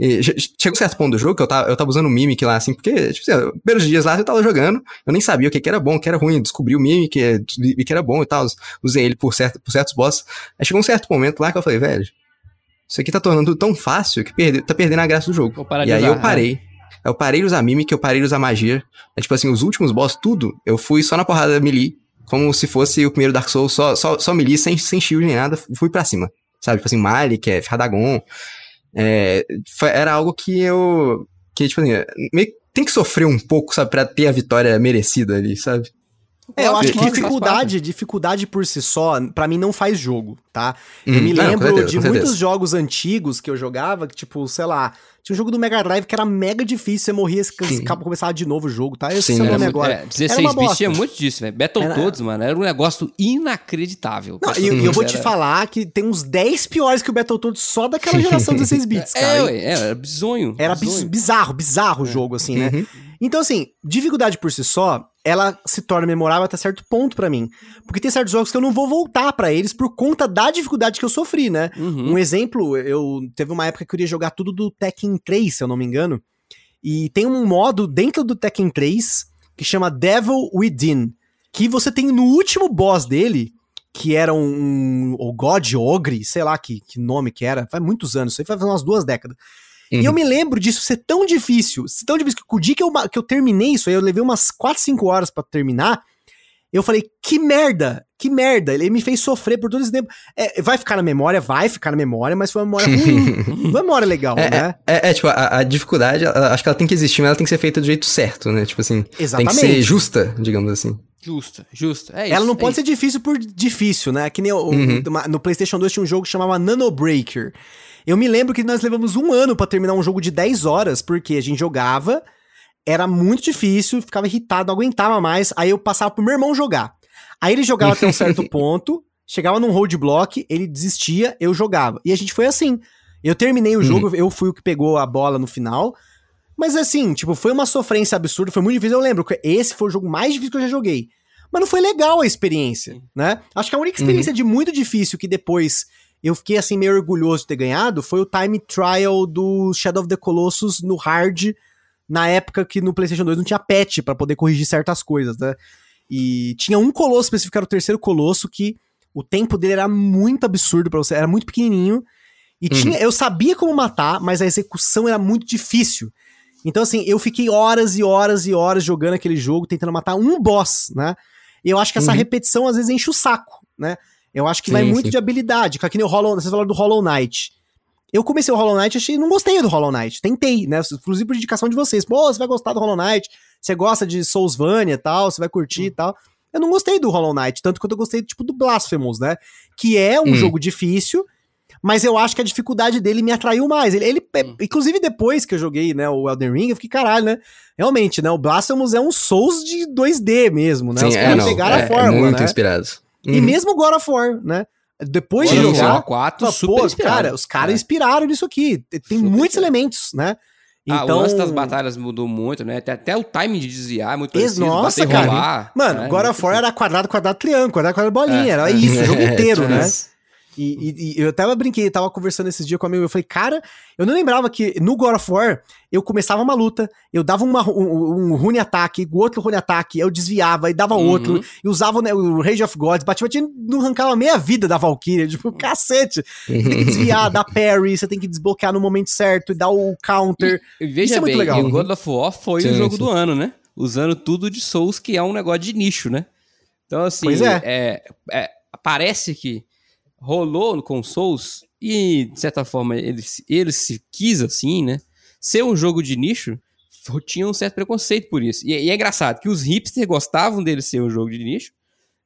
Speaker 3: E che- chegou um certo ponto do jogo que eu tava, eu tava usando o Mimic lá, assim, porque, tipo assim, os primeiros dias lá eu tava jogando, eu nem sabia o que, que era bom, o que era ruim, descobri o Mimic, vi que era bom e tal, usei ele por, certo, por certos bosses. Aí chegou um certo momento lá que eu falei, velho, isso aqui tá tornando tão fácil que perde, tá perdendo a graça do jogo. E aí eu parei. Eu parei de usar Mimic, eu parei de usar magia. É, tipo assim, os últimos boss, tudo, eu fui só na porrada melee, como se fosse o primeiro Dark Souls, só, só, só melee, sem, sem shield nem nada, fui pra cima. Sabe, tipo assim, Malik, é, Radagon. É, era algo que eu. Que, tipo assim, meio tem que sofrer um pouco, sabe, pra ter a vitória merecida ali, sabe?
Speaker 2: É, eu acho que dificuldade, dificuldade por si só, pra mim não faz jogo, tá? eu
Speaker 3: Hum,
Speaker 2: me
Speaker 3: não, com
Speaker 2: lembro
Speaker 3: certeza,
Speaker 2: de muitos jogos antigos que eu jogava, que tipo, sei lá, tinha um jogo do Mega Drive que era mega difícil, você morria, você começava de novo o jogo, tá? Eu
Speaker 3: Sim,
Speaker 2: sei o
Speaker 3: era
Speaker 2: agora.
Speaker 1: É,
Speaker 2: Era
Speaker 1: 16
Speaker 2: uma
Speaker 1: bits tinha muito disso, velho. Battletoads, mano, era um negócio inacreditável.
Speaker 2: Não, e eu vou te falar que tem uns 10 piores que o Battletoads só daquela geração 16 bits, cara.
Speaker 1: É, ué, era bizonho.
Speaker 2: Era
Speaker 1: bizonho.
Speaker 2: bizarro, bizarro o jogo, assim, né?
Speaker 3: Uhum.
Speaker 2: Então, assim, dificuldade por si só, ela se torna memorável até certo ponto pra mim. Porque tem certos jogos que eu não vou voltar pra eles por conta da dificuldade que eu sofri, né?
Speaker 1: Uhum.
Speaker 2: Um exemplo, eu teve uma época que eu queria jogar tudo do Tekken 3, se eu não me engano. E tem um modo dentro do Tekken 3 que chama Devil Within, que você tem no último boss dele, que era um, um o God Ogre, sei lá que, que nome que era, faz muitos anos, isso aí faz umas duas décadas. E eu
Speaker 3: Uhum.
Speaker 2: me lembro disso ser tão difícil, ser tão difícil que o dia que eu, que eu terminei isso aí, eu levei umas 4, 5 horas pra terminar, eu falei, que merda, que merda, ele me fez sofrer por todo esse tempo. É, vai ficar na memória, vai ficar na memória, mas foi uma memória ruim, uma memória legal,
Speaker 3: É,
Speaker 2: né?
Speaker 3: É, é, tipo, a, a dificuldade, ela- acho que ela tem que existir, mas ela tem que ser feita do jeito certo, né? Tipo assim, tem que
Speaker 2: Exatamente.
Speaker 3: ser justa, digamos assim.
Speaker 1: Justa, justa. É isso.
Speaker 2: Ela não
Speaker 1: é
Speaker 2: pode
Speaker 1: isso.
Speaker 2: ser difícil por difícil, né? Que nem o-
Speaker 3: Uhum.
Speaker 2: uma- no PlayStation 2 tinha um jogo que chamava Nano Breaker. Eu me lembro que nós levamos um ano pra terminar um jogo de 10 horas, porque a gente jogava, era muito difícil, ficava irritado, não aguentava mais, aí eu passava pro meu irmão jogar. Aí ele jogava até um certo ponto, chegava num roadblock, ele desistia, eu jogava. E a gente foi assim. Eu terminei o
Speaker 3: Uhum.
Speaker 2: jogo, eu fui o que pegou a bola no final. Mas assim, tipo, foi uma sofrência absurda, foi muito difícil. Eu lembro que esse foi o jogo mais difícil que eu já joguei. Mas não foi legal a experiência, né? Acho que a única experiência de muito difícil que depois eu fiquei assim meio orgulhoso de ter ganhado foi o time trial do Shadow of the Colossus no hard, na época que no PlayStation 2 não tinha patch pra poder corrigir certas coisas, né? E tinha um colosso específico, era o terceiro colosso, que o tempo dele era muito absurdo pra você, era muito pequenininho. E
Speaker 3: Uhum.
Speaker 2: tinha, eu sabia como matar, mas a execução era muito difícil. Então, assim, eu fiquei horas e horas e horas jogando aquele jogo, tentando matar um boss, né? E eu acho que essa
Speaker 3: Uhum.
Speaker 2: repetição às vezes enche o saco, né? Eu acho que vai
Speaker 3: Sim,
Speaker 2: muito
Speaker 3: sim.
Speaker 2: de habilidade. Que nem o Hollow, vocês falaram do Hollow Knight. Eu comecei o Hollow Knight, achei, não gostei do Hollow Knight. Tentei, né? Inclusive por indicação de vocês. Pô, você vai gostar do Hollow Knight. Você gosta de Soulsvania e tal, você vai curtir
Speaker 3: Hum.
Speaker 2: e tal. Eu não gostei do Hollow Knight, tanto quanto eu gostei, tipo, do Blasphemous, né? Que é um
Speaker 3: Hum.
Speaker 2: jogo difícil, mas eu acho que a dificuldade dele me atraiu mais. Ele, ele-
Speaker 1: Hum.
Speaker 2: inclusive depois que eu joguei, né, o Elden Ring, eu fiquei, caralho, né? Realmente, né, o Blasphemous é um Souls de 2D mesmo, né? Os
Speaker 3: Sim, é,
Speaker 2: caras
Speaker 3: não,
Speaker 2: pegaram
Speaker 3: é,
Speaker 2: a fórmula,
Speaker 3: é muito
Speaker 2: né?
Speaker 3: Inspirado.
Speaker 2: E
Speaker 3: Uhum.
Speaker 2: mesmo God of War, né? Depois
Speaker 1: God
Speaker 2: de jogar,
Speaker 1: War 4,
Speaker 2: fala,
Speaker 1: super
Speaker 2: pô,
Speaker 1: inspirado.
Speaker 2: cara, os caras
Speaker 1: É.
Speaker 2: inspiraram nisso aqui. Tem-
Speaker 1: Super
Speaker 2: muitos
Speaker 1: inspirado.
Speaker 2: elementos, né?
Speaker 1: Ah,
Speaker 2: Então,
Speaker 1: o lance das batalhas mudou muito, né? Até, até o timing de desviar é muito parecido.
Speaker 2: Nossa,
Speaker 1: bater
Speaker 2: cara.
Speaker 1: rolar,
Speaker 2: Mano,
Speaker 1: né?
Speaker 2: God of War era quadrado, quadrado, triângulo, quadrado, quadrado, bolinha.
Speaker 1: É,
Speaker 2: era
Speaker 1: é.
Speaker 2: isso, o jogo inteiro,
Speaker 3: É,
Speaker 2: né?
Speaker 3: tipo,
Speaker 2: E, e- e eu até brinquei, tava conversando esses dias com um amigo, eu falei, cara, eu não lembrava que no God of War eu começava uma luta, eu dava uma, um, um rune ataque, o outro rune ataque, eu desviava e dava
Speaker 1: Uhum.
Speaker 2: outro, e usava né, o Rage of Gods, batia, batia, não arrancava meia vida da Valkyria, tipo, cacete. Você tem que desviar, dar parry, você tem que desbloquear no momento certo e dar o counter.
Speaker 1: E veja
Speaker 2: Isso é muito
Speaker 1: bem,
Speaker 2: legal.
Speaker 1: e o God of War foi
Speaker 3: Sim,
Speaker 1: o jogo
Speaker 3: sim.
Speaker 1: do ano, né? Usando tudo de Souls, que é um negócio de nicho, né? Então, assim,
Speaker 2: Pois é.
Speaker 1: é, é, parece que rolou com Souls e, de certa forma, ele, se- ele se quis, assim, né? Ser um jogo de nicho, tinha um certo preconceito por isso. E, e é engraçado que os hipsters gostavam dele ser um jogo de nicho,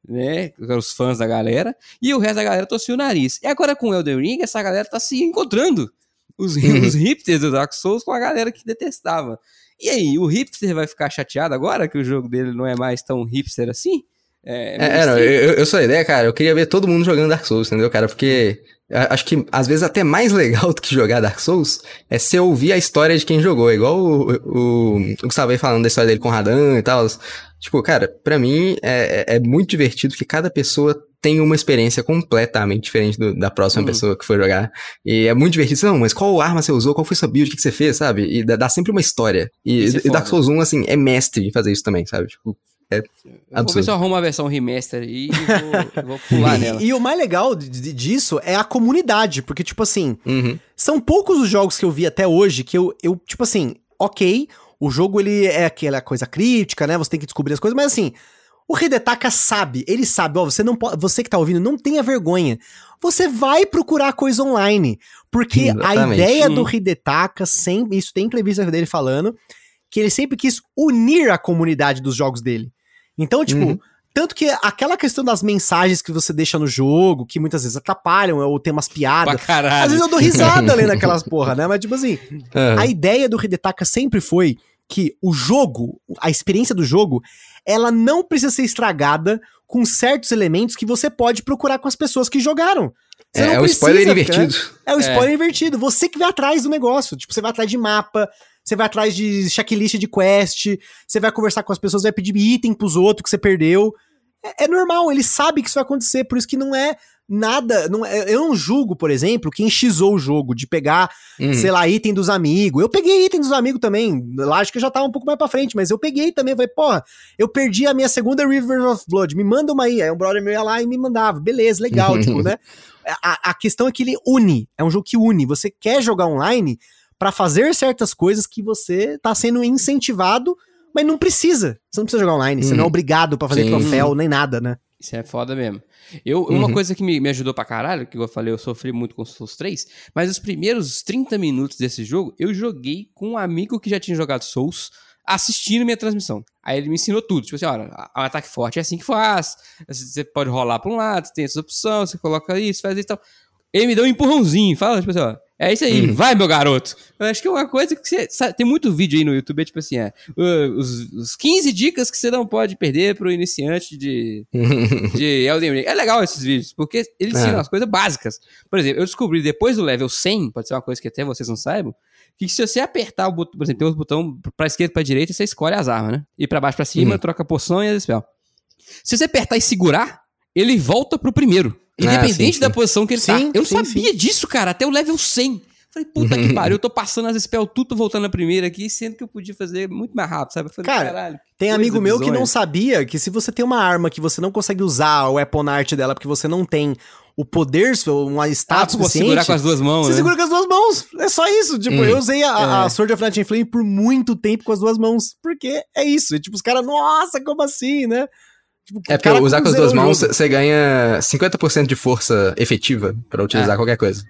Speaker 1: né? Os fãs da galera, e o resto da galera torcia o nariz. E agora com o Elden Ring, essa galera tá se encontrando. Os,
Speaker 3: Uhum.
Speaker 1: os hipsters do Dark Souls com a galera que detestava. E aí, o hipster vai ficar chateado agora que o jogo dele não é mais tão hipster assim?
Speaker 3: É, é, não, eu, eu- sou a ideia, cara. Eu queria ver todo mundo jogando Dark Souls, entendeu, cara? Porque acho que às vezes até mais legal do que jogar Dark Souls é você ouvir a história de quem jogou. É Igual o, o, o Gustavo aí falando da história dele com o Radan e tal. Tipo, cara, pra mim é, é é muito divertido que cada pessoa tem uma experiência completamente diferente do- da próxima
Speaker 1: Uhum.
Speaker 3: pessoa que for jogar. E é muito divertido. Não, mas qual arma você usou? Qual foi sua build? O que que você fez, sabe? E dá, dá sempre uma história. E,
Speaker 1: é
Speaker 3: e Dark. Souls 1, assim, é mestre em fazer isso também, sabe? Tipo,
Speaker 1: Eu Vou ver
Speaker 3: Absurdo.
Speaker 1: se eu arrumo uma versão remaster e vou, vou pular nela.
Speaker 2: E, e o mais legal de- de- disso é a comunidade, porque, tipo assim,
Speaker 3: uhum.
Speaker 2: são poucos os jogos que eu vi até hoje que eu, eu tipo assim, ok, o jogo ele é aquela coisa crítica, né? Você tem que descobrir as coisas, mas assim, o Hidetaka sabe, ele sabe, ó, você não pode, você que tá ouvindo, não tenha vergonha. Você vai procurar coisa online, porque a
Speaker 3: Exatamente.
Speaker 2: ideia do. Hidetaka sempre, isso tem entrevista dele falando, que ele sempre quis unir a comunidade dos jogos dele. Então, tipo,
Speaker 3: Uhum.
Speaker 2: tanto que aquela questão das mensagens que você deixa no jogo, que muitas vezes atrapalham, ou tem umas piadas,
Speaker 1: Pra caralho.
Speaker 2: às vezes eu dou risada lendo aquelas porra, né? Mas, tipo assim,
Speaker 3: Aham.
Speaker 2: a ideia do Hidetaka sempre foi que o jogo, a experiência do jogo, ela não precisa ser estragada com certos elementos que você pode procurar com as pessoas que jogaram. Você
Speaker 3: É, é o spoiler invertido.
Speaker 2: É o
Speaker 1: É.
Speaker 2: spoiler invertido. Você que vai atrás do negócio. Tipo, você vai atrás de mapa, você vai atrás de checklist de quest, você vai conversar com as pessoas, vai pedir item pros outros que você perdeu. É, é normal, ele sabe que isso vai acontecer, por isso que não é nada. Não é- eu não julgo, por exemplo, quem xizou o jogo de pegar,
Speaker 3: Uhum.
Speaker 2: sei lá, item dos amigos. Eu peguei item dos amigos também. Lá acho que eu já tava um pouco mais pra frente, mas eu peguei também. Falei, porra, eu perdi a minha segunda River of Blood, me manda uma aí. Aí um brother meu ia lá e me mandava. Beleza, legal, tipo, né? A, a questão é que ele une. É um jogo que une. Você quer jogar online pra fazer certas coisas que você tá sendo incentivado, mas não precisa. Você não precisa jogar online. Você
Speaker 3: Uhum.
Speaker 2: não é obrigado pra fazer
Speaker 3: Sim.
Speaker 2: troféu nem nada, né?
Speaker 1: Isso é foda mesmo. Eu, Uma
Speaker 3: Uhum.
Speaker 1: coisa que me, me ajudou pra caralho, que eu falei, eu sofri muito com os Souls 3, mas os primeiros 30 minutos desse jogo, eu joguei com um amigo que já tinha jogado Souls, assistindo minha transmissão. Aí ele me ensinou tudo. Tipo assim, olha, o ataque forte é assim que faz. Você pode rolar pra um lado, tem essas opções, você coloca isso, faz isso e tal. Ele me deu um empurrãozinho, fala, tipo assim, ó, é isso aí,
Speaker 3: Uhum.
Speaker 1: vai, meu garoto. Eu acho que é uma coisa que você. sabe, tem muito vídeo aí no YouTube, é tipo assim, é, os, os 15 dicas que você não pode perder pro iniciante de, de Elden Ring. É legal esses vídeos, porque eles
Speaker 3: É.
Speaker 1: ensinam as coisas básicas. Por exemplo, eu descobri depois do level 100, pode ser uma coisa que até vocês não saibam, que se você apertar o botão, por exemplo, tem uns botão pra esquerda e pra direita, você escolhe as armas, né? E pra baixo pra cima,
Speaker 3: Uhum.
Speaker 1: troca a poção e as spell. Se você apertar e segurar, ele volta pro primeiro.
Speaker 3: Ah,
Speaker 1: Independente
Speaker 3: sim,
Speaker 1: da
Speaker 3: sim.
Speaker 1: posição que ele tá.
Speaker 2: Sim,
Speaker 1: Eu não
Speaker 2: sim,
Speaker 1: sabia disso, cara, até o level 100. Falei, puta que pariu, eu tô passando as spell tudo voltando na primeira aqui, sendo que eu podia fazer muito mais rápido, sabe? Falei,
Speaker 2: Cara,
Speaker 1: caralho.
Speaker 2: Tem amigo meu que
Speaker 1: bizonha.
Speaker 2: não sabia que se você tem uma arma que você não consegue usar o weapon art dela porque você não tem o poder, uma
Speaker 1: Ah,
Speaker 2: status
Speaker 1: tu pode
Speaker 2: suficiente,
Speaker 1: segurar com as duas mãos,
Speaker 2: você
Speaker 1: né?
Speaker 2: segura com as duas mãos. É só isso. Tipo,
Speaker 3: Hum.
Speaker 2: eu usei a, a
Speaker 1: É.
Speaker 2: Sword of Night and Flame por muito tempo com as duas mãos. Porque é isso. E, tipo, os caras, nossa, como assim, né? Tipo,
Speaker 3: É porque usar com as duas
Speaker 2: o
Speaker 3: mãos, você ganha 50% de força efetiva pra utilizar
Speaker 1: É.
Speaker 3: qualquer coisa.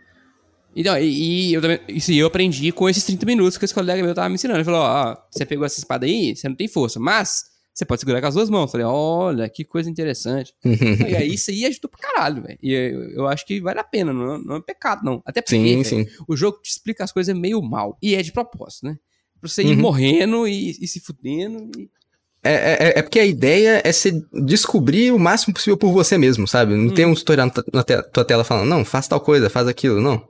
Speaker 1: Então, e, e eu também, isso eu aprendi com esses 30 minutos que esse colega meu tava me ensinando. Ele falou, ó, você pegou essa espada aí, você não tem força, mas você pode segurar com as duas mãos. Eu falei, olha, que coisa interessante. e aí isso aí ajudou pra caralho, velho. E eu, eu acho que vale a pena, não, não é pecado, não. Até porque,
Speaker 3: sim, sim.
Speaker 1: o jogo te explica as coisas meio mal. E é de propósito, né? Pra você ir
Speaker 3: Uhum.
Speaker 1: morrendo e, e se fudendo. E...
Speaker 3: É, é, é porque a ideia é você descobrir o máximo possível por você mesmo, sabe? Não tem um tutorial na, te- tua tela falando, não, faz tal coisa, faz aquilo, não.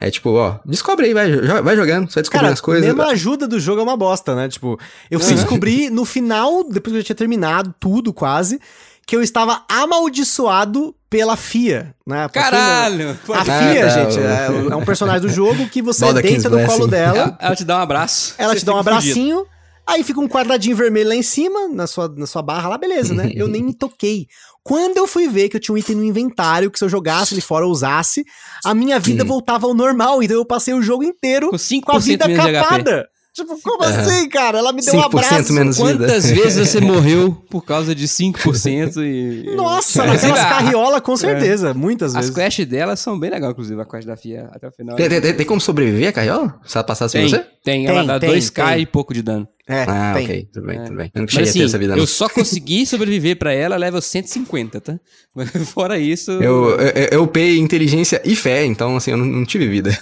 Speaker 3: É tipo, ó, descobre aí, vai, jo- vai jogando, você vai descobrindo
Speaker 2: Cara,
Speaker 3: as coisas.
Speaker 2: mesmo a ajuda do jogo é uma bosta, né? Tipo, eu fui
Speaker 1: Uhum.
Speaker 2: descobrir no final, depois que eu já tinha terminado tudo quase, que eu estava amaldiçoado pela FIA, né? Não-
Speaker 1: Caralho!
Speaker 2: A
Speaker 3: Ah,
Speaker 2: FIA,
Speaker 3: tá,
Speaker 2: gente, é, é um personagem do jogo que você
Speaker 3: Baldur's
Speaker 2: deita no colo
Speaker 3: Blessing.
Speaker 2: dela,
Speaker 1: Ela, ela te dá um abraço.
Speaker 2: ela te dá um
Speaker 1: fica fudido.
Speaker 2: Aí fica um quadradinho vermelho lá em cima, na sua, na sua barra lá, beleza, né? Eu nem me toquei. Quando eu fui ver que eu tinha um item no inventário, que se eu jogasse ele fora ou usasse, a minha vida
Speaker 3: Hum.
Speaker 2: voltava ao normal, então eu passei o jogo inteiro
Speaker 1: Com 5%
Speaker 2: com a vida capada. Tipo, como
Speaker 3: É.
Speaker 2: assim, cara? Ela me deu um
Speaker 3: 5%
Speaker 2: abraço.
Speaker 3: menos vida.
Speaker 1: Quantas vezes você morreu por causa de 5% e...
Speaker 2: Nossa, naquelas
Speaker 1: a-
Speaker 2: carriolas, com certeza. Muitas
Speaker 1: As
Speaker 2: vezes.
Speaker 1: quests delas são bem legais, inclusive, a quest da FIA até o final.
Speaker 3: Tem, tem- tem- tem como sobreviver a carriola? Se ela passasse por
Speaker 1: Tem,
Speaker 3: você?
Speaker 1: tem, ela
Speaker 2: Tem,
Speaker 1: dá
Speaker 2: tem,
Speaker 1: 2k
Speaker 2: tem.
Speaker 1: e pouco de dano.
Speaker 2: É,
Speaker 3: Ah,
Speaker 2: tem.
Speaker 3: ok, tudo bem, tudo bem. Eu não
Speaker 1: Mas
Speaker 3: cheguei a ter
Speaker 1: assim,
Speaker 3: essa vida, não.
Speaker 1: eu só consegui sobreviver pra ela level 150, tá? Fora isso...
Speaker 3: Eu, eu, eu inteligência e fé, então assim, eu não, não tive vida.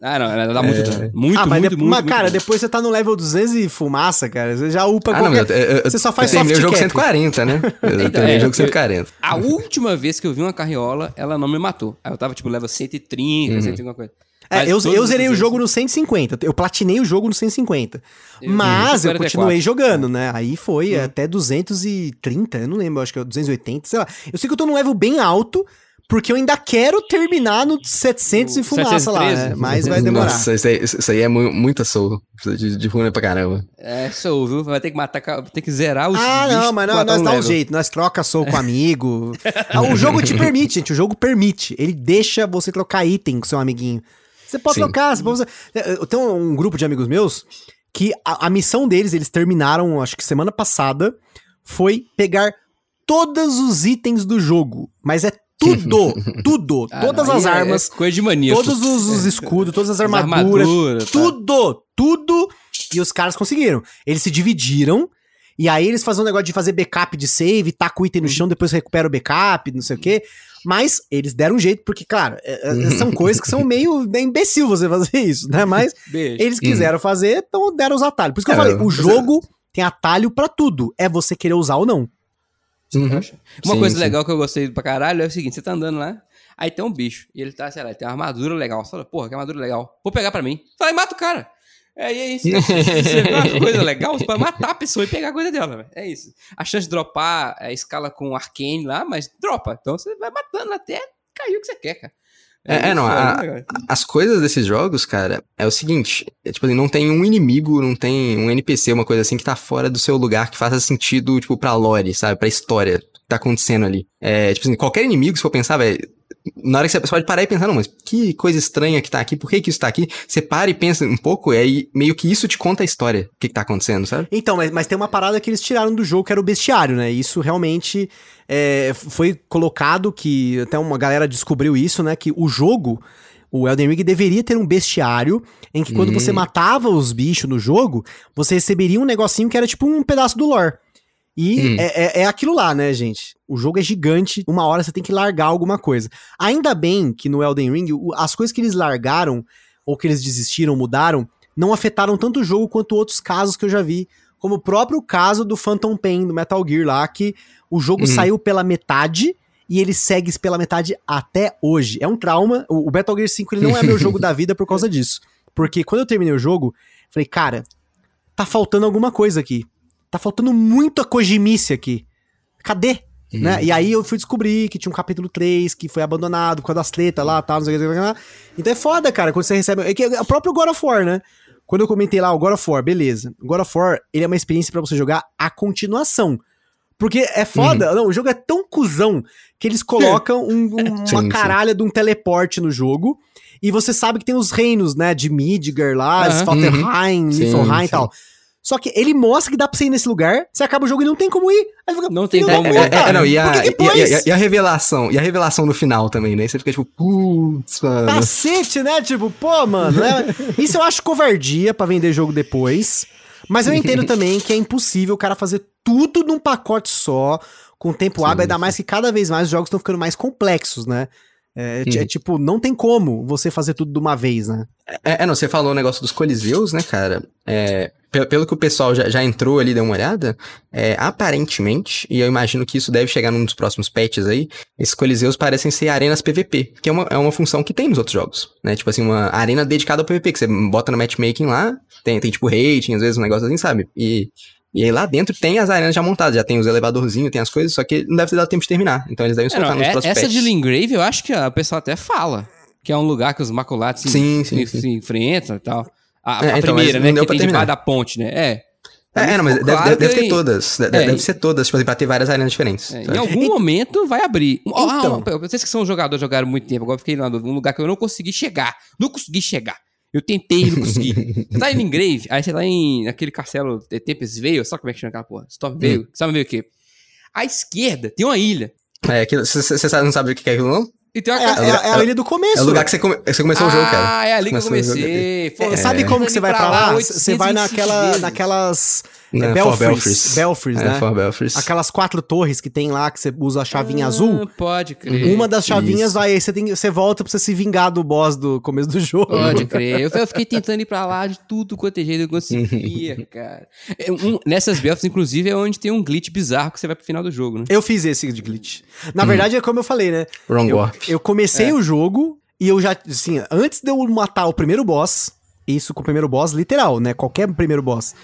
Speaker 1: Ah, não, ela dá muito dano. Muito,
Speaker 2: ah, mas,
Speaker 1: muito,
Speaker 2: de-
Speaker 1: muito,
Speaker 2: mas,
Speaker 1: muito
Speaker 2: cara,
Speaker 1: dano.
Speaker 2: depois você tá no level 200 e fumaça, cara. Você já upa
Speaker 3: Ah, não,
Speaker 2: qualquer...
Speaker 3: eu, eu, eu,
Speaker 2: Você só faz
Speaker 3: eu
Speaker 2: soft
Speaker 3: jogo
Speaker 2: cap.
Speaker 3: 140, né? Eu
Speaker 1: Então,
Speaker 3: terminei
Speaker 1: é,
Speaker 3: o jogo
Speaker 1: eu-
Speaker 3: 140.
Speaker 1: A última vez que eu vi uma carriola, ela não me matou. Aí eu tava, tipo, level 130,
Speaker 3: Uhum.
Speaker 1: 100 alguma coisa.
Speaker 2: É,
Speaker 1: Mas
Speaker 2: eu, eu zerei o jogo no 150. Eu platinei o jogo no 150.
Speaker 1: Eu-
Speaker 2: mas eu
Speaker 1: 44.
Speaker 2: continuei jogando, né? Aí foi
Speaker 1: Uhum.
Speaker 2: até 230, eu não lembro, acho que é 280, sei lá. Eu sei que eu tô num level bem alto, porque eu ainda quero terminar no 700 e fumaça lá,
Speaker 1: 713?
Speaker 2: né? Mas vai demorar.
Speaker 3: Nossa, isso aí, isso aí é mu- muita soul. Precisa De, de runa pra caramba.
Speaker 1: É, sou, viu? Vai ter que matar, ter que zerar os
Speaker 2: Ah, não, mas não, nós dá um jeito, nós troca soul com amigo. Ah, o jogo te permite, gente, o jogo permite. Ele deixa você trocar item com seu amiguinho. Você pode
Speaker 3: Sim.
Speaker 2: trocar, você pode... Eu tenho um grupo de amigos meus que a, a missão deles, eles terminaram, acho que semana passada, foi pegar todos os itens do jogo. Mas é tudo, tudo,
Speaker 1: Ah,
Speaker 2: todas
Speaker 1: não,
Speaker 2: as
Speaker 1: é-
Speaker 2: armas,
Speaker 1: É coisa de mania.
Speaker 2: todos os, os escudos, todas as armaduras,
Speaker 1: tá.
Speaker 2: tudo, tudo. E os caras conseguiram. Eles se dividiram. E aí eles fazem um negócio de fazer backup de save, taca o item no chão, depois recupera o backup, não sei o quê. Mas eles deram um jeito, porque, claro, é- é- são coisas que são meio imbecil você fazer isso, né? Mas
Speaker 1: Beijo.
Speaker 2: eles quiseram fazer, então deram os atalhos. Por isso que eu falei, o jogo tem atalho pra tudo. É você querer usar ou não.
Speaker 3: Uhum.
Speaker 1: Uma
Speaker 3: Sim,
Speaker 1: coisa
Speaker 3: sim.
Speaker 1: legal que eu gostei pra caralho é o seguinte: você tá andando lá, aí tem um bicho, e ele tá, sei lá, ele tem uma armadura legal. Você fala, porra, que armadura legal. Vou pegar pra mim. Fala, e mata o cara. É, e é isso. Você vê uma coisa legal, você pode matar a pessoa e pegar a coisa dela. É isso. A chance de dropar a escala com arcane lá, mas dropa. Então você vai matando até cair o que você quer, cara.
Speaker 3: É, é, não,
Speaker 1: muito
Speaker 3: a-. As coisas desses jogos, cara, é o seguinte: é, tipo assim, não tem um inimigo, não tem um NPC, uma coisa assim que tá fora do seu lugar que faça sentido, tipo, pra lore, sabe? Pra história que tá acontecendo ali. É, tipo assim, qualquer inimigo, se for pensar, velho. Na hora que você pode parar e pensar, não, mas que coisa estranha que tá aqui, por que que isso tá aqui? Você para e pensa um pouco, e aí meio que isso te conta a história, o que que tá acontecendo, sabe?
Speaker 2: Então, mas, mas tem uma parada que eles tiraram do jogo, que era o bestiário, né? Isso realmente é, foi colocado, que até uma galera descobriu isso, né? Que o jogo, o Elden Ring, deveria ter um bestiário em que quando
Speaker 3: Hum.
Speaker 2: você matava os bichos no jogo, você receberia um negocinho que era tipo um pedaço do lore. E
Speaker 3: Hum.
Speaker 2: é, é- é aquilo lá, né, gente? O jogo é gigante, uma hora você tem que largar alguma coisa. Ainda bem que no Elden Ring, as coisas que eles largaram, ou que eles desistiram, mudaram, não afetaram tanto o jogo quanto outros casos que eu já vi. Como o próprio caso do Phantom Pain, do Metal Gear lá, que o jogo
Speaker 3: Uhum.
Speaker 2: saiu pela metade e ele segue pela metade até hoje. É um trauma. O o Metal Gear 5 ele não é meu jogo da vida por causa disso. Porque quando eu terminei o jogo, falei, cara, tá faltando alguma coisa aqui. Tá faltando muita Kojimice aqui. Cadê?
Speaker 3: Uhum.
Speaker 2: Né? E aí eu fui descobrir que tinha um capítulo 3 que foi abandonado por causa das tretas lá, tal, não sei o que. Então é foda, cara, quando você recebe. É que é o próprio God of War, né? Quando eu comentei lá o God of War, beleza. O God of War, ele é uma experiência pra você jogar a continuação. Porque é foda, não, o jogo é tão cuzão que eles colocam um- um- uma
Speaker 3: Sim, sim.
Speaker 2: caralha de um teleporte no jogo. E você sabe que tem os reinos, né? De Midgar lá,
Speaker 1: Aham.
Speaker 2: Svartalheim,
Speaker 3: Sim,
Speaker 2: Niflheim e
Speaker 3: sim.
Speaker 2: Só que ele mostra que dá pra você ir nesse lugar, você acaba o jogo e não tem como ir. Aí fica,
Speaker 1: Não tem como ir.
Speaker 3: É, é, não, e a,
Speaker 2: por que que
Speaker 3: e, a, e a- revelação, e a revelação no final também, né? Você fica tipo, putz, mano.
Speaker 2: Cacete, né? Tipo, pô, mano, né? Isso eu acho covardia pra vender jogo depois. Mas eu entendo também que é impossível o cara fazer tudo num pacote só, com tempo hábil, ainda mais que cada vez mais os jogos estão ficando mais complexos, né? É, é
Speaker 3: Uhum.
Speaker 2: tipo, não tem como você fazer tudo de uma vez, né?
Speaker 3: É, é, não, você falou o negócio dos coliseus, né, cara? É, pelo que o pessoal já, já entrou ali, deu uma olhada, é, aparentemente, e eu imagino que isso deve chegar num dos próximos patches aí, esses coliseus parecem ser arenas PVP, que é uma, é uma função que tem nos outros jogos, né? Tipo assim, uma arena dedicada ao PVP, que você bota no matchmaking lá, tem, tem tipo rating, às vezes um negócio assim, sabe? E, e aí lá dentro tem as arenas já montadas, já tem os elevadorzinhos, tem as coisas, só que não deve ter dado tempo de terminar. Então eles devem
Speaker 1: É,
Speaker 3: soltar
Speaker 1: não,
Speaker 3: nos
Speaker 1: é-
Speaker 3: próximos
Speaker 1: essa de
Speaker 3: patches.
Speaker 1: Lingrave, eu acho que a pessoa até fala. Que é um lugar que os maculatos se,
Speaker 3: Sim, sim,
Speaker 1: se,
Speaker 3: sim.
Speaker 1: se enfrentam e tal. A,
Speaker 3: É,
Speaker 1: a
Speaker 3: então,
Speaker 1: primeira, né? Que tem
Speaker 3: terminar.
Speaker 1: da ponte, né? É.
Speaker 3: É, é, não, mas deve, deve ter
Speaker 1: que-
Speaker 3: todas. Deve,
Speaker 1: É,
Speaker 3: deve
Speaker 1: e-
Speaker 3: ser todas, tipo assim, pra ter várias arenas diferentes.
Speaker 1: É,
Speaker 3: sabe?
Speaker 1: em algum momento vai abrir. Ah,
Speaker 2: Então.
Speaker 1: uma- vocês que são jogadores, jogaram muito tempo, agora fiquei lá num lugar que eu não consegui chegar. Não consegui chegar. Eu tentei e não consegui. você tá em Lingrave, aí você tá em aquele castelo de Tempest Vale, sabe como é que chama aquela porra? Storm Vale, sabe ver o quê? À esquerda tem uma ilha.
Speaker 3: É, você não sabe o que é aquilo, não?
Speaker 1: E tem uma
Speaker 2: É, é- é a ilha do começo.
Speaker 3: É o lugar que você, come- você começou o jogo, cara.
Speaker 1: Ah, é ali que eu
Speaker 3: jogo
Speaker 1: comecei. Pô,
Speaker 2: É, sabe como que você vai pra lá? Você vai
Speaker 1: 805
Speaker 2: naquela, naquelas é Belfries.
Speaker 3: Belfries.
Speaker 2: Belfries,
Speaker 3: É,
Speaker 2: né?
Speaker 3: For Belfries.
Speaker 2: Aquelas quatro torres que tem lá, que você usa a chavinha
Speaker 1: Ah,
Speaker 2: azul.
Speaker 1: Pode crer.
Speaker 2: Uma das chavinhas
Speaker 3: Isso.
Speaker 2: vai aí, você, tem, você volta pra você se vingar do boss do começo do jogo.
Speaker 1: Pode crer. Eu, eu fiquei tentando ir pra lá de tudo quanto é jeito, eu conseguia, cara. É, um- nessas belts, inclusive, é onde tem um glitch bizarro que você vai pro final do jogo, né?
Speaker 2: Eu fiz esse de glitch. Na verdade, é como eu falei, né?
Speaker 3: Wrong
Speaker 2: eu,
Speaker 3: Warp.
Speaker 2: eu comecei o jogo e eu já, assim, antes de eu matar o primeiro boss, isso com o primeiro boss, literal, né? Qualquer primeiro boss.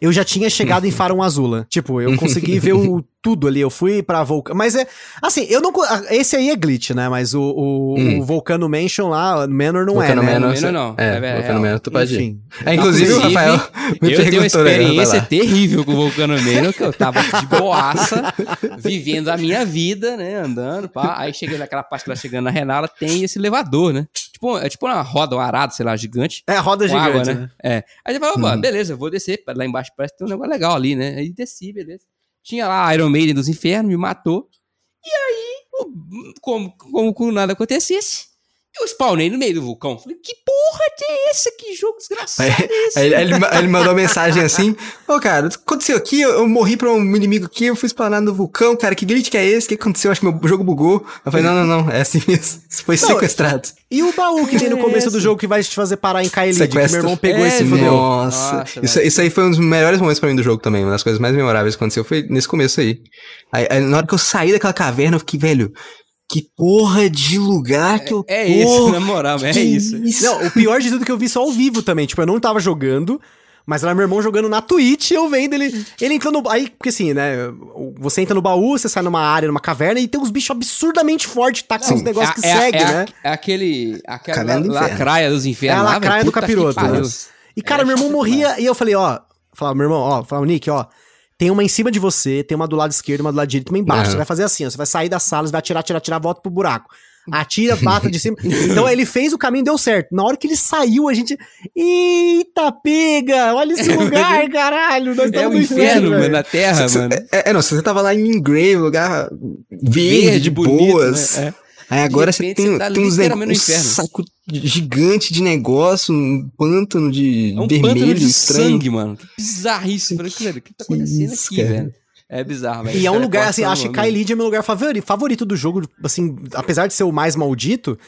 Speaker 2: Eu já tinha chegado em Farum Azula. Tipo, eu consegui ver o, tudo ali. Eu fui pra Vulcano. Mas é. Assim, eu não. co- Esse aí é glitch, né? Mas o, o,
Speaker 3: Hum.
Speaker 2: o Vulcano Mansion lá, Manor não
Speaker 3: Volcano
Speaker 2: é, né?
Speaker 3: Manor,
Speaker 1: Manor não.
Speaker 3: É,
Speaker 1: É, é
Speaker 3: Volcano
Speaker 1: real.
Speaker 3: Manor tu pode ir. É, inclusive, o Rafael me
Speaker 1: eu tenho uma
Speaker 3: perguntou, né,
Speaker 1: experiência
Speaker 3: vai lá.
Speaker 1: terrível com o Vulcano Manor, que eu tava de boaça, vivendo a minha vida, né, andando, pá. Aí cheguei naquela parte que ela chegando na Renala, tem esse elevador, né? Tipo, é tipo uma roda, um arado, sei lá, gigante.
Speaker 2: É roda gigante,
Speaker 1: água,
Speaker 2: né?
Speaker 1: né? É. Aí você fala, opa, beleza, eu vou descer, lá embaixo parece que tem um negócio legal ali, né? Aí desci, beleza. Tinha lá a Iron Maiden dos infernos, me matou. E aí, como, como nada acontecesse, eu spawnei no meio do vulcão. Falei, que porra é essa? Que jogo desgraçado
Speaker 3: Aí,
Speaker 1: é esse?
Speaker 3: aí ele, aí ele mandou uma mensagem assim: Ô, cara, o que aconteceu aqui? Eu, eu morri pra um inimigo aqui, eu fui esplanado no vulcão, cara, que glitch que é esse? O que aconteceu? Acho que meu jogo bugou. Eu falei: não, não, não, é assim mesmo. Você foi
Speaker 2: Não,
Speaker 3: sequestrado.
Speaker 2: E o baú que tem no
Speaker 1: É
Speaker 2: começo do jogo que vai te fazer parar em Kaelid, que meu irmão pegou
Speaker 1: É,
Speaker 2: esse
Speaker 1: meu.
Speaker 3: Nossa,
Speaker 1: Nossa,
Speaker 3: isso, isso aí foi um dos melhores momentos pra mim do jogo também. Uma das coisas mais memoráveis que aconteceu foi nesse começo aí. Aí, aí, na hora que eu saí daquela caverna, eu fiquei, velho, que porra de lugar que eu tô.
Speaker 1: É isso, na moral, é
Speaker 3: Que
Speaker 1: isso.
Speaker 2: Não, o pior de tudo é que eu vi só ao vivo também. Tipo, eu não tava jogando, mas era meu irmão jogando na Twitch e eu vendo ele. Ele entrou no. Aí, porque assim, né? Você entra no baú, você sai numa área, numa caverna e tem uns bichos absurdamente fortes, tá com uns negócios que
Speaker 1: é,
Speaker 2: segue,
Speaker 1: é,
Speaker 2: né?
Speaker 1: É aquele. Aquela
Speaker 3: do
Speaker 1: lacraia dos
Speaker 2: É
Speaker 1: infernos.
Speaker 2: a
Speaker 1: lá,
Speaker 2: lacraia
Speaker 1: velho,
Speaker 2: do
Speaker 1: que
Speaker 2: capiroto. né? E, cara,
Speaker 1: É
Speaker 2: meu irmão morria e eu falei, ó. Falava, meu irmão, ó, falava, Nick, ó. Tem uma em cima de você, tem uma do lado esquerdo, uma do lado direito, uma embaixo.
Speaker 3: Aham.
Speaker 2: Você vai fazer assim, ó. Você vai sair da sala, você vai atirar, atirar, atirar, volta pro buraco. Atira, bata de cima. Então ele fez o caminho, deu certo. Na hora que ele saiu, a gente. Eita, pega! Olha esse lugar, caralho! Nós
Speaker 1: É
Speaker 2: estamos
Speaker 1: o
Speaker 2: no
Speaker 1: inferno, mano, na Terra,
Speaker 3: Cê-
Speaker 1: mano.
Speaker 3: É, é, não, se você tava lá em Ingrave, lugar verde, de boas.
Speaker 1: né? É.
Speaker 3: Aí agora você
Speaker 1: repente
Speaker 3: tem,
Speaker 1: você tá
Speaker 3: tem uns negócios, um
Speaker 1: inferno.
Speaker 3: saco gigante de negócio, um pântano de
Speaker 1: É um
Speaker 3: vermelho
Speaker 1: pântano de
Speaker 3: estranho.
Speaker 1: sangue, mano. Que bizarrice. Eu Falei, cara, o que tá
Speaker 3: Que
Speaker 1: acontecendo
Speaker 3: isso,
Speaker 1: aqui,
Speaker 3: cara.
Speaker 1: velho? É bizarro, velho.
Speaker 2: E é um lugar, assim, acho que Kaelid é meu lugar favori- favorito do jogo, assim, apesar de ser o mais maldito,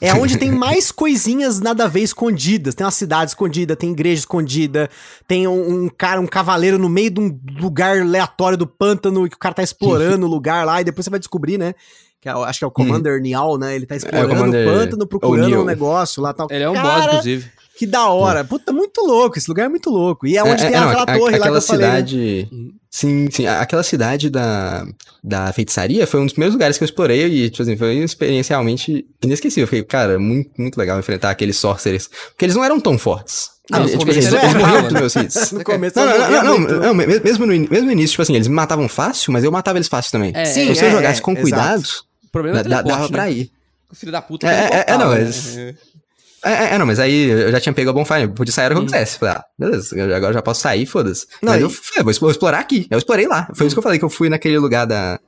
Speaker 2: é onde tem mais coisinhas nada a ver escondidas. Tem uma cidade escondida, tem igreja escondida, tem um, um cara, um cavaleiro no meio de um lugar aleatório do pântano que o cara tá explorando o lugar lá, e depois você vai descobrir, né? Que é o- acho que é o Commander Nial, né? Ele tá explorando o
Speaker 3: Commander
Speaker 2: pântano, procurando
Speaker 3: O'Neill.
Speaker 2: um negócio lá tal.
Speaker 1: Ele é um boss,
Speaker 2: Cara,
Speaker 1: inclusive.
Speaker 2: Que da hora. Puta, muito louco. Esse lugar é muito louco. E é onde
Speaker 3: É,
Speaker 2: tem
Speaker 3: é, não,
Speaker 2: aquela
Speaker 3: a-
Speaker 2: torre lá que
Speaker 3: aquela
Speaker 2: eu falei, né?
Speaker 3: cidade. Sim, sim. a- Aquela cidade da, da feitiçaria foi um dos primeiros lugares que eu explorei e, tipo assim, foi uma experiência realmente inesquecível. Eu fiquei, cara, muito, muito legal enfrentar aqueles sorcerers. Porque eles não eram tão fortes.
Speaker 1: Ah,
Speaker 3: eles,
Speaker 1: no
Speaker 3: tipo,
Speaker 1: começo
Speaker 3: eles, eles morriam dos meus hits.
Speaker 2: No começo
Speaker 3: Não, não, não, não, mesmo, no, mesmo início, tipo assim, eles me matavam fácil, mas eu matava eles fácil também.
Speaker 1: É,
Speaker 2: Sim,
Speaker 3: se eu
Speaker 2: é,
Speaker 3: jogasse
Speaker 2: é,
Speaker 3: com
Speaker 2: exato.
Speaker 3: cuidado,
Speaker 1: O problema é o
Speaker 3: dá- dava
Speaker 1: teleporte,
Speaker 3: pra
Speaker 1: né?
Speaker 3: ir.
Speaker 1: O filho da puta
Speaker 3: É, é, é, não,
Speaker 1: né?
Speaker 3: eles- É, é, é, não, mas aí eu já tinha pego a bonfire, podia sair hora que eu quisesse. Falei, ah, beleza, eu agora já posso sair, foda-se.
Speaker 2: Não,
Speaker 3: Mas eu falei, vou, vou explorar aqui. Eu explorei lá. Foi isso que eu falei, que eu fui naquele lugar da,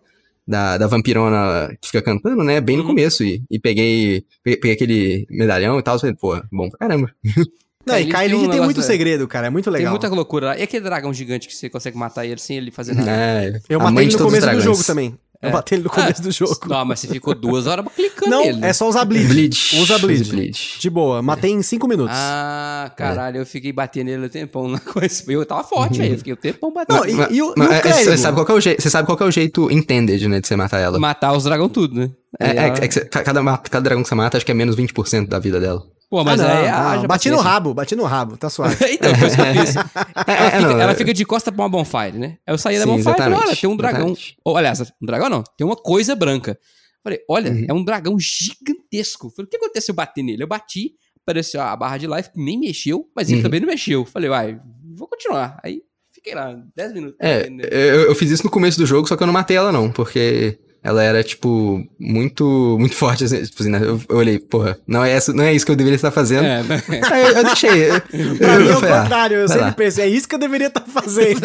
Speaker 3: da, da vampirona que fica cantando, né? Bem no
Speaker 1: Uhum.
Speaker 3: começo. E, e peguei, peguei, peguei aquele medalhão e tal. Falei, pô, bom pra caramba.
Speaker 2: Não, e
Speaker 1: Kaelid tem um
Speaker 2: tem muito
Speaker 1: da-
Speaker 2: segredo, cara. É muito
Speaker 1: Tem
Speaker 2: legal.
Speaker 1: muita loucura lá. E aquele dragão gigante que você consegue matar ele sem ele fazer nada?
Speaker 3: É,
Speaker 2: Eu matei
Speaker 3: mãe
Speaker 2: ele
Speaker 3: de
Speaker 2: no
Speaker 3: todos os
Speaker 2: começo do jogo também. Eu
Speaker 1: É.
Speaker 2: matei ele no começo
Speaker 1: Ah,
Speaker 2: do jogo.
Speaker 1: Não, mas você ficou duas horas clicando
Speaker 2: Não,
Speaker 1: nele.
Speaker 2: é só usar bleed.
Speaker 3: Bleed.
Speaker 2: Usa bleed. De boa. Matei em 5 minutos.
Speaker 1: Ah, caralho, eu fiquei batendo nele o tempão na coisa. Eu tava forte, velho. Eu fiquei o tempão batendo.
Speaker 2: Não, e-
Speaker 3: Mas-
Speaker 2: e o-
Speaker 3: mas
Speaker 2: e o
Speaker 3: é? Você sabe, qual que é o jeito, você sabe qual que é o jeito intended, né, de você matar ela.
Speaker 1: Matar os dragões tudo, né?
Speaker 3: É,
Speaker 1: Aí
Speaker 3: é,
Speaker 1: ela-
Speaker 3: é que você- cada, cada dragão que você mata, acho que é menos 20% da vida dela.
Speaker 1: Pô, mas
Speaker 2: ah,
Speaker 1: aí
Speaker 2: não.
Speaker 1: haja
Speaker 2: Bati no rabo, bati no rabo, tá suave.
Speaker 1: então, foi isso que eu fiz. Ela,
Speaker 3: É,
Speaker 1: fica, ela
Speaker 3: é-
Speaker 1: fica de costa pra uma bonfire, né? Aí eu saí da
Speaker 3: Sim,
Speaker 1: bonfire e falei, olha, tem um dragão. Ou, aliás, um dragão não, tem uma coisa branca. Falei, olha,
Speaker 3: Uhum.
Speaker 1: é um dragão gigantesco. Falei, o que aconteceu se eu bater nele? Eu bati, apareceu a barra de life, nem mexeu, mas ele
Speaker 3: Uhum.
Speaker 1: também não mexeu. Falei, vai, vou continuar. Aí fiquei lá, 10 minutos.
Speaker 3: É, eu, eu fiz isso no começo do jogo, só que eu não matei ela não, porque ela era, tipo, muito, muito forte, assim, tipo assim, né? eu, eu olhei, porra, não é, essa, não é isso que eu deveria estar fazendo.
Speaker 1: É, né?
Speaker 3: Aí eu, eu deixei. Eu,
Speaker 2: Pra
Speaker 3: eu
Speaker 2: mim é o
Speaker 3: falei, ah,
Speaker 2: contrário, eu sempre
Speaker 3: lá.
Speaker 2: pensei, é isso que eu deveria estar fazendo.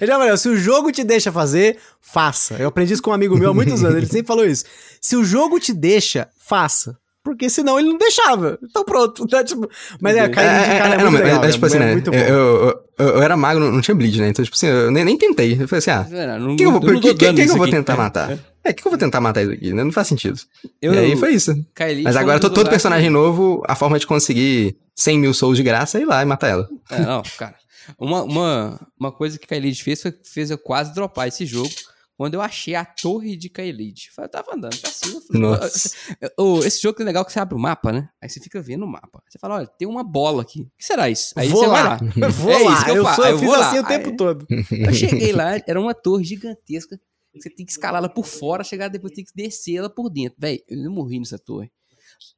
Speaker 2: Ele já falou, se o jogo te deixa fazer, faça. Eu aprendi isso com um amigo meu há muitos anos, ele sempre falou isso. Se o jogo te deixa, faça. Porque senão ele não deixava. Então pronto. Tá, tipo, mas é,
Speaker 3: É,
Speaker 2: Kaelid,
Speaker 3: é,
Speaker 2: cara, é,
Speaker 3: é,
Speaker 2: muito
Speaker 3: não, mas,
Speaker 2: legal.
Speaker 3: mas, tipo
Speaker 2: é
Speaker 3: assim, né?
Speaker 2: muito bom.
Speaker 3: eu- eu- eu- eu, era magro, não, tinha bleed, né? Então, tipo assim, eu nem, nem tentei. Eu falei assim, ah, quem eu vou,
Speaker 1: eu não
Speaker 3: que, que, que eu vou tentar
Speaker 1: É,
Speaker 3: matar?
Speaker 1: é.
Speaker 3: É, que eu vou tentar matar isso aqui, né? Não faz sentido.
Speaker 1: Eu,
Speaker 3: e aí foi isso.
Speaker 1: Kaelid
Speaker 3: Mas agora, todo, todo personagem novo, a forma de conseguir 100 mil souls de graça é ir lá e matar ela.
Speaker 1: É, não, cara. Uma, uma, uma coisa que Kaelid fez foi fez eu quase dropar esse jogo quando eu achei a torre de Kaelid. Eu tava andando pra cima. falei,
Speaker 3: Nossa.
Speaker 1: Esse jogo é legal que você abre o mapa, né? Aí você fica vendo o mapa. Você fala, olha, tem uma bola aqui. O que será isso? Aí
Speaker 2: vou
Speaker 1: você
Speaker 2: lá.
Speaker 1: vai lá.
Speaker 2: Vou
Speaker 1: É
Speaker 2: lá.
Speaker 1: isso que eu
Speaker 2: eu sou- eu
Speaker 1: eu
Speaker 2: fiz
Speaker 1: vou lá.
Speaker 2: assim o tempo
Speaker 1: Aí-
Speaker 2: todo.
Speaker 1: Eu cheguei lá, era uma torre gigantesca. Você tem que escalar ela por fora, chegar depois tem que descer ela por dentro. Véi, eu não morri nessa torre.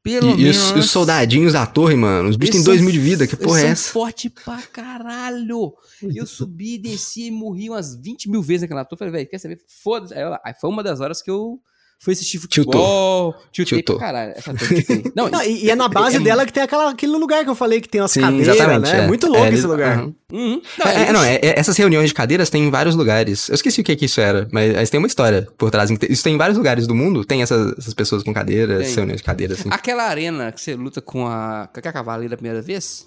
Speaker 1: Pelo
Speaker 3: E,
Speaker 1: menos.
Speaker 3: os, e os soldadinhos da torre, mano. Os bichos têm
Speaker 1: Eles
Speaker 3: 2
Speaker 1: são
Speaker 3: mil de vida, que porra é
Speaker 1: são
Speaker 3: essa?
Speaker 1: forte pra caralho. E eu subi, desci e morri umas 20 mil vezes naquela torre. Falei, velho, quer saber? Foda-se. Aí foi uma das horas que eu fui assistir futebol. Tiltei
Speaker 3: Tiltou.
Speaker 1: caralho. Tiltei. Não,
Speaker 2: Não, e, e é na base
Speaker 1: é-
Speaker 2: dela que tem aquela, aquele lugar que eu falei que tem umas
Speaker 3: Sim,
Speaker 2: cadeiras,
Speaker 3: exatamente.
Speaker 2: né?
Speaker 3: é.
Speaker 2: Muito louco
Speaker 3: É,
Speaker 2: esse lugar.
Speaker 3: aham.
Speaker 1: Uhum. Não,
Speaker 3: É, é, não, é- é- essas reuniões de cadeiras tem em vários lugares. Eu esqueci o que, que isso era, mas, mas tem uma história por trás. Isso tem em vários lugares do mundo, tem essas, essas pessoas com cadeiras, reuniões de cadeiras, assim.
Speaker 1: Aquela arena que você luta com a, com a cavaleira a primeira vez,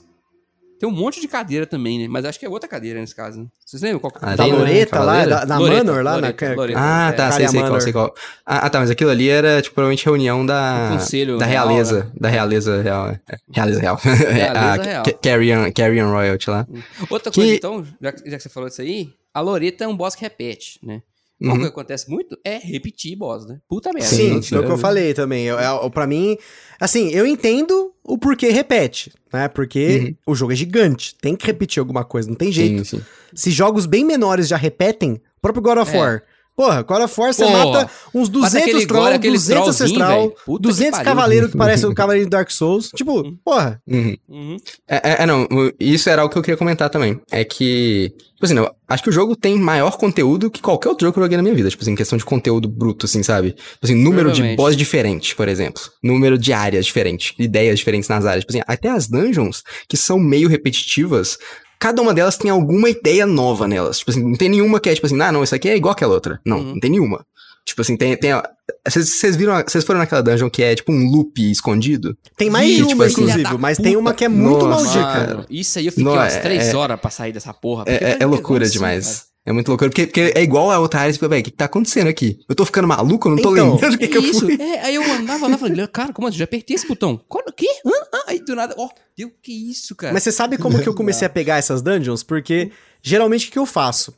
Speaker 1: tem um monte de cadeira também, né? Mas acho que é outra cadeira nesse caso. né? Vocês lembram qual que
Speaker 3: Ah,
Speaker 2: Da
Speaker 3: Arena,
Speaker 2: Loreta lá, da, da
Speaker 1: Loreta,
Speaker 2: Manor lá
Speaker 1: Loreta,
Speaker 2: na.
Speaker 1: Loreta.
Speaker 3: Ah,
Speaker 1: É,
Speaker 3: tá, sei,
Speaker 2: Caria
Speaker 3: sei qual, sei qual. Ah, tá, mas aquilo ali era, tipo, provavelmente reunião da...
Speaker 1: Do conselho
Speaker 3: da
Speaker 1: real,
Speaker 3: realeza,
Speaker 1: né?
Speaker 3: da realeza real. é. Realeza real.
Speaker 1: Realeza real.
Speaker 3: Ca- Carrion, Carrion Royalty lá.
Speaker 1: Outra
Speaker 3: Que-
Speaker 1: coisa, então, já, que- já que você falou disso aí, a Loreta é um boss que repete, né? O
Speaker 3: Uhum.
Speaker 1: que acontece muito é repetir boss, né? Puta merda.
Speaker 2: Sim,
Speaker 1: Não-
Speaker 2: foi o que eu falei também. Eu, eu, pra mim, assim, eu entendo o porquê repete, né? Porque o jogo é gigante, tem que repetir alguma coisa, não tem jeito.
Speaker 3: Sim, sim.
Speaker 2: Se jogos bem menores já repetem, o próprio God of
Speaker 1: É.
Speaker 2: War. Porra, War você
Speaker 1: Porra.
Speaker 2: mata uns 200
Speaker 1: aquele
Speaker 2: troll,
Speaker 1: gore, aqueles
Speaker 2: 200
Speaker 1: trollzinho,
Speaker 2: ancestral,
Speaker 1: velho. Puta que
Speaker 2: 200
Speaker 1: pariu.
Speaker 2: cavaleiros que parecem o cavaleiro do Dark Souls. Tipo, porra,
Speaker 3: Uhum.
Speaker 1: Uhum.
Speaker 3: É, é- é, não, o- isso era algo que eu queria comentar também. É que, tipo assim, eu acho que o jogo tem maior conteúdo que qualquer outro jogo que eu joguei na minha vida. Tipo assim, em questão de conteúdo bruto, assim, sabe? Tipo assim, número de boss diferente, por exemplo. Número de áreas diferente, ideias diferentes nas áreas. Tipo assim, até as dungeons, que são meio repetitivas, cada uma delas tem alguma ideia nova nelas. Tipo assim, não tem nenhuma que é, tipo assim, ah, não, isso aqui é igual aquela outra. Não,
Speaker 1: Uhum.
Speaker 3: não tem nenhuma. Tipo assim, tem. tem a- Vocês viram. Vocês foram naquela dungeon que é tipo um loop escondido?
Speaker 2: tem mais
Speaker 1: Ih,
Speaker 2: de
Speaker 3: tipo
Speaker 2: uma,
Speaker 3: assim,
Speaker 2: inclusive, mas tem uma que é muito
Speaker 3: Nossa,
Speaker 2: maldita.
Speaker 1: Mano, isso aí eu fiquei
Speaker 3: Não,
Speaker 1: umas
Speaker 3: é-
Speaker 1: três
Speaker 3: é-
Speaker 1: horas pra sair dessa porra.
Speaker 3: É, é- é loucura
Speaker 1: assim,
Speaker 3: demais.
Speaker 1: cara?
Speaker 3: É muito loucura, porque, porque é igual a outra área, você fica, velho, o que, que tá acontecendo aqui? Eu tô ficando maluco, eu não tô
Speaker 2: Então,
Speaker 3: lembrando o que, que eu
Speaker 1: isso,
Speaker 3: fui.
Speaker 1: é, aí eu andava lá e falei, cara, como assim? Já apertei esse botão. Quando, o quê? Hã? Hã? Aí do nada, ó, deu, que isso, cara?
Speaker 2: Mas você sabe como que eu comecei a pegar essas dungeons? Porque geralmente o que eu faço?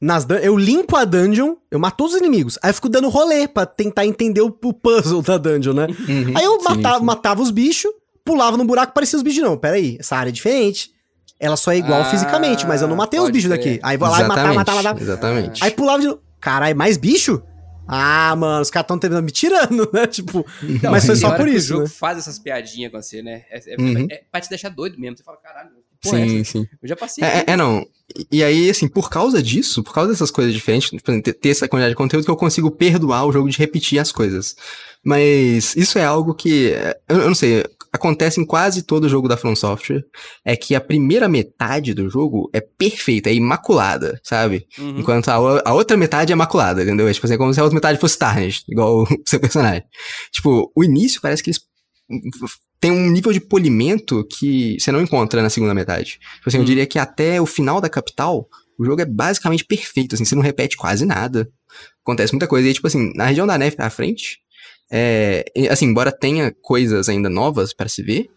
Speaker 2: Nas eu limpo a dungeon, eu mato todos os inimigos. Aí eu fico dando rolê pra tentar entender o, o puzzle da dungeon, né?
Speaker 3: Uhum.
Speaker 2: Aí eu
Speaker 3: Sim,
Speaker 2: matava,
Speaker 3: sim.
Speaker 2: matava os bichos, pulava no buraco, parecia os bichos. Não, peraí, essa área é diferente. Ela só é igual
Speaker 1: Ah,
Speaker 2: fisicamente, mas eu não matei os bichos
Speaker 1: crer.
Speaker 2: daqui. Aí vou lá e matar,
Speaker 3: Exatamente,
Speaker 2: matar, matar.
Speaker 3: Exatamente.
Speaker 2: Aí pulava de novo. Caralho, mais bicho? Ah, mano, os caras tão tentando me tirando, né? Tipo,
Speaker 1: Não,
Speaker 2: mas foi só por isso,
Speaker 1: O jogo
Speaker 2: né?
Speaker 1: faz essas piadinhas com você, né? É, é,
Speaker 3: Uhum.
Speaker 1: é pra te deixar doido mesmo. Você fala, caralho, porra é
Speaker 3: sim,
Speaker 1: essa?
Speaker 3: sim.
Speaker 1: Eu já passei.
Speaker 3: É, é, é, não. E, aí, assim, por causa disso, por causa dessas coisas diferentes, ter, ter essa quantidade de conteúdo que eu consigo perdoar o jogo de repetir as coisas. Mas isso é algo que, é, eu, eu não sei, acontece em quase todo jogo da From Software, é que a primeira metade do jogo é perfeita, é imaculada, sabe?
Speaker 1: Uhum.
Speaker 3: Enquanto a, a outra metade é maculada, entendeu? É, tipo assim, é como se a outra metade fosse Tarnished, igual o seu personagem. Tipo, o início parece que eles tem um nível de polimento que você não encontra na segunda metade. Tipo assim, eu
Speaker 1: Hum.
Speaker 3: diria que até o final da capital, o jogo é basicamente perfeito, assim, você não repete quase nada. Acontece muita coisa. E tipo assim, na região da neve pra frente, é, assim, embora tenha coisas ainda novas para se ver,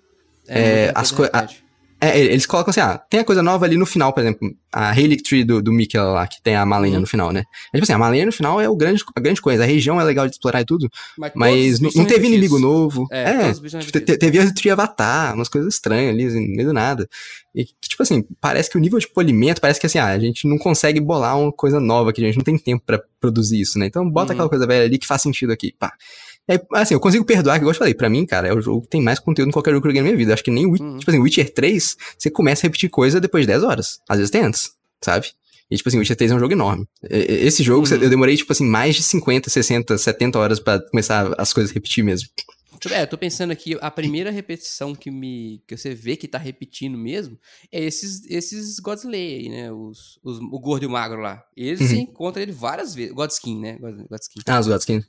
Speaker 3: é,
Speaker 1: muita
Speaker 3: as
Speaker 1: coisa
Speaker 3: coi-
Speaker 1: repete.
Speaker 3: é, eles colocam assim, ah, tem a coisa nova ali no final, por exemplo, a Relic Tree do, do Mickey lá, que tem a Malenia
Speaker 1: Uhum.
Speaker 3: no final, né? É tipo assim, a Malenia no final é o grande, a grande coisa, a região é legal de explorar e tudo,
Speaker 1: Mas,
Speaker 3: mas não, não teve inimigo novo.
Speaker 1: É,
Speaker 3: É, tipo, te- teve a Tree Avatar, umas coisas estranhas ali, assim, no meio do nada. E, que, tipo assim, parece que o nível de polimento, parece que assim, ah, a gente não consegue bolar uma coisa nova aqui, a gente não tem tempo pra produzir isso, né? Então bota
Speaker 1: Uhum.
Speaker 3: aquela coisa velha ali que faz sentido aqui, pá. Aí, assim, eu consigo perdoar, que igual eu falei, pra mim, cara, é o jogo que tem mais conteúdo em qualquer jogo que eu joguei na minha vida. Acho que nem Witcher,
Speaker 1: Uhum.
Speaker 3: tipo assim, Witcher 3, você começa a repetir coisa depois de 10 horas. Às vezes tem antes, sabe? E, tipo assim, Witcher 3 é um jogo enorme. Esse jogo,
Speaker 1: Uhum.
Speaker 3: eu demorei, tipo assim, mais de 50, 60, 70 horas pra começar as coisas a repetir mesmo.
Speaker 1: É, eu tô pensando aqui, a primeira repetição que me. que você vê que tá repetindo mesmo é esses, esses Godslayer aí, né? Os, os- o gordo e o magro lá. Eles
Speaker 3: Uhum.
Speaker 1: você encontra ele várias vezes. Godskin, né? God- Godskin.
Speaker 3: Ah, os Godskin.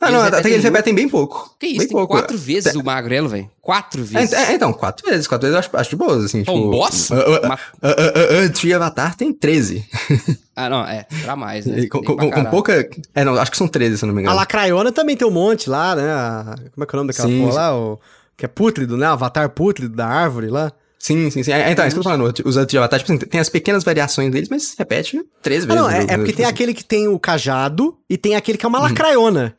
Speaker 3: Ah, não, até que eles
Speaker 1: repetem
Speaker 3: bem pouco.
Speaker 1: Que isso,
Speaker 3: bem
Speaker 1: tem
Speaker 3: pouco.
Speaker 1: quatro vezes o magrelo, velho. Quatro
Speaker 3: É,
Speaker 1: vezes.
Speaker 3: é, então, quatro vezes. Quatro vezes eu acho, acho de boas, assim.
Speaker 1: Pô,
Speaker 3: tipo,
Speaker 1: um boss?
Speaker 3: Uh, uh,
Speaker 1: Uma-
Speaker 3: uh, uh, uh, uh, Tree Avatar tem 13.
Speaker 1: Ah, não, é, pra mais, né?
Speaker 3: Com,
Speaker 1: Tem
Speaker 3: com-
Speaker 1: pra
Speaker 3: com pouca. É, não, acho que são 13, se eu não me
Speaker 2: A
Speaker 3: engano.
Speaker 2: Lacraiona também tem um monte lá, né? A- Como é que é o nome daquela
Speaker 3: Sim,
Speaker 2: porra lá? O... Que é pútrido, né? O avatar pútrido da árvore lá.
Speaker 3: Sim, sim, sim. É, então, é isso que eu tô falando. Os de Avatar, tipo assim, tem as pequenas variações deles, mas repete 13
Speaker 2: Ah,
Speaker 3: vezes.
Speaker 2: não,
Speaker 3: o
Speaker 2: é,
Speaker 3: jogo,
Speaker 2: é porque
Speaker 3: tipo
Speaker 2: tem
Speaker 3: assim.
Speaker 2: aquele que tem o cajado e tem aquele que é uma lacraiona.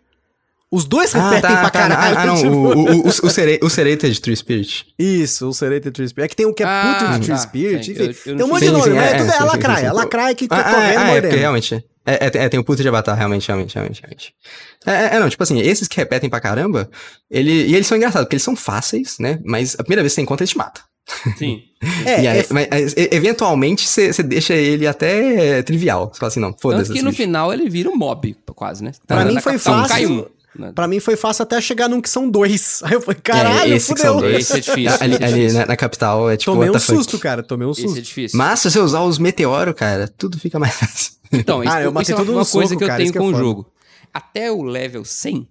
Speaker 2: Os dois
Speaker 3: Ah,
Speaker 2: repetem
Speaker 3: tá,
Speaker 2: pra
Speaker 3: tá,
Speaker 2: caralho.
Speaker 3: Ah, ah, não,
Speaker 2: tipo-
Speaker 3: o, o, o, o, Sere- o Sereta de Tree Spirit.
Speaker 2: Isso, o Sereta Tree Spirit. É que tem um que é
Speaker 1: Ah,
Speaker 2: puto de Tree
Speaker 1: tá,
Speaker 2: Spirit,
Speaker 1: sim,
Speaker 2: enfim.
Speaker 1: eu- eu
Speaker 2: tem
Speaker 1: não
Speaker 2: um monte de nome,
Speaker 3: sim,
Speaker 2: mas
Speaker 3: é,
Speaker 2: é, tudo é,
Speaker 3: sim,
Speaker 2: lacraia. lacraia que tá
Speaker 3: Ah,
Speaker 2: correndo
Speaker 3: ah, é, é, porque realmente. É, é, tem- é, tem o puto de Avatar, realmente, realmente, realmente, realmente. É, é, é, não, tipo assim, esses que repetem pra caramba, ele, e eles são engraçados, porque eles são fáceis, né? Mas a primeira vez que você encontra, ele te mata.
Speaker 1: Sim.
Speaker 2: É,
Speaker 3: aí,
Speaker 2: é-
Speaker 3: mas, eventualmente você deixa ele até trivial. Você fala assim, não, foda-se.
Speaker 1: Tanto que no
Speaker 3: bicho.
Speaker 1: final ele vira um mob, quase, né?
Speaker 2: Pra
Speaker 1: Na-
Speaker 2: mim foi
Speaker 1: capital,
Speaker 2: fácil.
Speaker 1: um, né?
Speaker 2: Pra mim foi fácil até chegar num que são dois. Aí eu falei, caralho,
Speaker 3: É, esse que são
Speaker 2: fudeu.
Speaker 3: dois.
Speaker 1: Esse é difícil.
Speaker 3: Ali,
Speaker 1: esse é
Speaker 3: ali na, na capital é tipo.
Speaker 2: Tomei um susto, cara. Tomei um
Speaker 1: Esse
Speaker 2: susto.
Speaker 1: é difícil.
Speaker 3: Mas se você usar os meteoros, cara, tudo fica mais fácil.
Speaker 1: Então, isso,
Speaker 2: Ah, eu matei
Speaker 1: isso é
Speaker 2: tudo
Speaker 1: uma coisa
Speaker 2: soco,
Speaker 1: que eu
Speaker 2: cara,
Speaker 1: tenho
Speaker 2: é
Speaker 1: com o jogo. Até o level 100,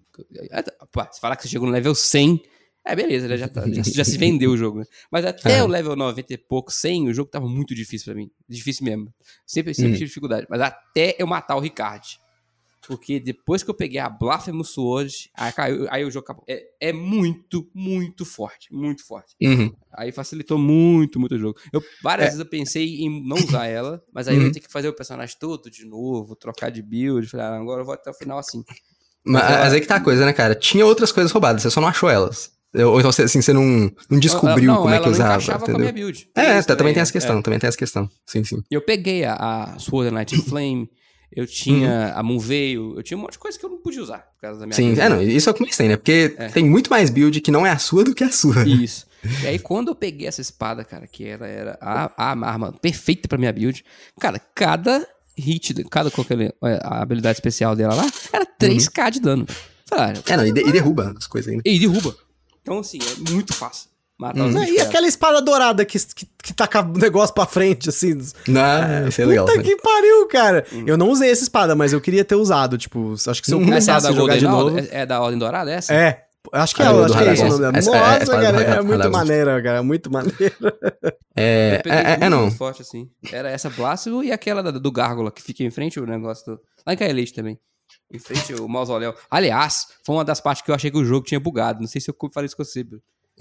Speaker 1: pô, se falar que você chegou no level 100, é beleza, né? já, tá- já, já se vendeu o jogo, né? Mas até
Speaker 3: É.
Speaker 1: o level 90 e pouco, 100, o jogo tava muito difícil pra mim. Difícil mesmo. Sempre, sempre
Speaker 3: Hum.
Speaker 1: tive dificuldade. Mas até eu matar o Ricard. Porque depois que eu peguei a Blasphemous Sword, aí, caiu, aí o jogo acabou. É, é muito, muito forte. Muito forte.
Speaker 3: Uhum.
Speaker 1: Aí facilitou muito, muito o jogo. Eu, várias
Speaker 3: É.
Speaker 1: vezes eu pensei em não usar ela, mas aí eu
Speaker 3: Uhum.
Speaker 1: ia ter que fazer o personagem todo de novo, trocar de build. Falei, ah, agora eu vou até o final assim.
Speaker 3: Mas,
Speaker 1: Mas
Speaker 3: mas aí que tá a coisa, né, cara? Tinha outras coisas roubadas, você só não achou elas. Ou então, você- assim, você não, não descobriu
Speaker 1: não,
Speaker 3: como é que
Speaker 1: não
Speaker 3: usava,
Speaker 1: encaixava com a
Speaker 3: entendeu? É, tá, também tem essa
Speaker 1: é.
Speaker 3: questão, também tem essa questão. Sim, sim.
Speaker 1: Eu peguei a, a Sword and Flame, eu tinha
Speaker 3: Uhum.
Speaker 1: a Moonveil, eu tinha um monte de coisa que eu não podia usar por causa da minha
Speaker 3: Sim, é, não, isso é o que tem, né? Porque
Speaker 1: É.
Speaker 3: tem muito mais build que não é a sua do que a sua.
Speaker 1: Isso. E aí, quando eu peguei essa espada, cara, que ela era a, a arma perfeita pra minha build, cara, cada hit, cada qualquer, a habilidade especial dela lá, era 3k de dano. Falei, ah,
Speaker 3: É, não, e, de- e derruba as coisas ainda.
Speaker 1: e derruba. Então, assim, é muito fácil matar os
Speaker 2: Não,
Speaker 1: bichos.
Speaker 2: e aquela espada dourada que, que, que taca o negócio pra frente, assim.
Speaker 3: Não, isso é legal.
Speaker 2: Puta
Speaker 3: né?
Speaker 2: que pariu, cara.
Speaker 1: Hum.
Speaker 2: Eu não usei essa espada, mas eu queria ter usado. Tipo, acho que se eu
Speaker 3: Hum,
Speaker 1: é a
Speaker 2: começasse a jogar de novo.
Speaker 1: É, é da Ordem Dourada essa?
Speaker 2: É. Acho que é,
Speaker 3: Ah,
Speaker 2: acho que é esse o nome dela.
Speaker 3: Essa- é,
Speaker 2: Nossa, cara, é muito maneira, cara. É muito maneira.
Speaker 3: É, é, é, é, não.
Speaker 1: forte, assim. Era essa Blasphemo e aquela da- do Gárgula, que fica em frente o negócio do... Lá em Kaelite também. Em frente ao mausoléu. Aliás, foi uma das partes que eu achei que o jogo tinha bugado. Não sei se eu falei isso com você.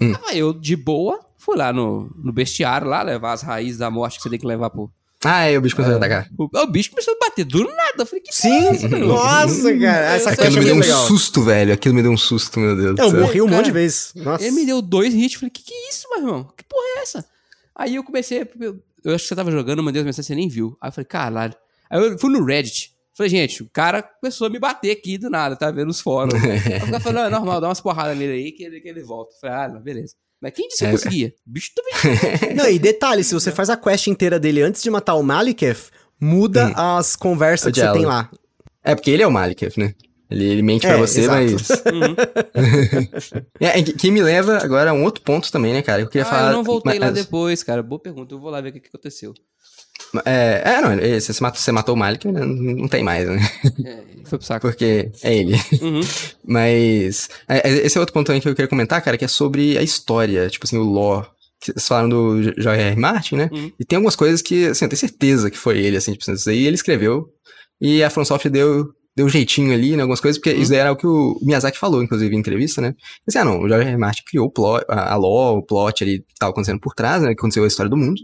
Speaker 3: Hum.
Speaker 1: Tava eu, de boa, fui lá no, no bestiário, lá, levar as raízes da morte que você tem que levar pro...
Speaker 3: Ah, é, o bicho começou a atacar.
Speaker 1: O, o bicho começou a bater do nada. Eu falei, que
Speaker 2: Sim, nossa, cara. Essa
Speaker 1: Aquilo
Speaker 2: quest é
Speaker 3: Aquilo me deu um
Speaker 2: legal.
Speaker 3: susto, velho. Aquilo me deu um susto, meu Deus
Speaker 2: Eu morri um
Speaker 1: Cara,
Speaker 2: monte de vezes. Nossa.
Speaker 1: Ele me deu dois hits. Falei, que que é isso, meu irmão? Que porra é essa? Aí eu comecei. Eu, eu acho que você tava jogando, mandei uma mensagem, você nem viu. Aí eu falei, caralho. Aí eu fui no Reddit. Falei, gente, o cara começou a me bater aqui do nada, tá vendo os fóruns. Aí o cara falou, não, é normal, dá umas porradas nele aí que ele, que ele volta. Falei, ah, não, beleza. Mas quem disse que eu
Speaker 3: É.
Speaker 1: conseguia? O bicho também.
Speaker 2: Não, e detalhe, se você faz a quest inteira dele antes de matar o Maliketh, muda as conversas
Speaker 3: O
Speaker 2: que você tem lá.
Speaker 3: É, porque ele é o Maliketh, né? Ele, ele mente pra
Speaker 2: É,
Speaker 3: você,
Speaker 2: exato.
Speaker 3: mas.
Speaker 1: Uhum.
Speaker 3: É, é, que que me leva agora a um outro ponto também, né, cara? Eu queria
Speaker 1: Ah,
Speaker 3: falar.
Speaker 1: eu não voltei lá
Speaker 3: mas-
Speaker 1: depois, cara. Boa pergunta. Eu vou lá ver o que, que aconteceu.
Speaker 3: É, é, não, você matou, você matou o Malik, né, não, tem mais, né?
Speaker 1: É, foi pro saco.
Speaker 3: Porque é ele.
Speaker 1: Uhum.
Speaker 3: Mas. é, é, esse é outro ponto também que eu queria comentar, cara, que é sobre a história, tipo assim, o lore. Vocês falaram do J.R. Martin, né?
Speaker 1: Uhum.
Speaker 3: E tem algumas coisas que, assim, eu tenho certeza que foi ele, assim, tipo, isso aí ele escreveu. E a From Software deu, deu um jeitinho ali, né? Algumas coisas, porque
Speaker 1: Uhum.
Speaker 3: isso era o que o Miyazaki falou, inclusive, em entrevista, né? Assim, ah, não, o J.R. Martin criou o plot, a, a lore, o plot ali que tava acontecendo por trás, né? Que aconteceu a história do mundo.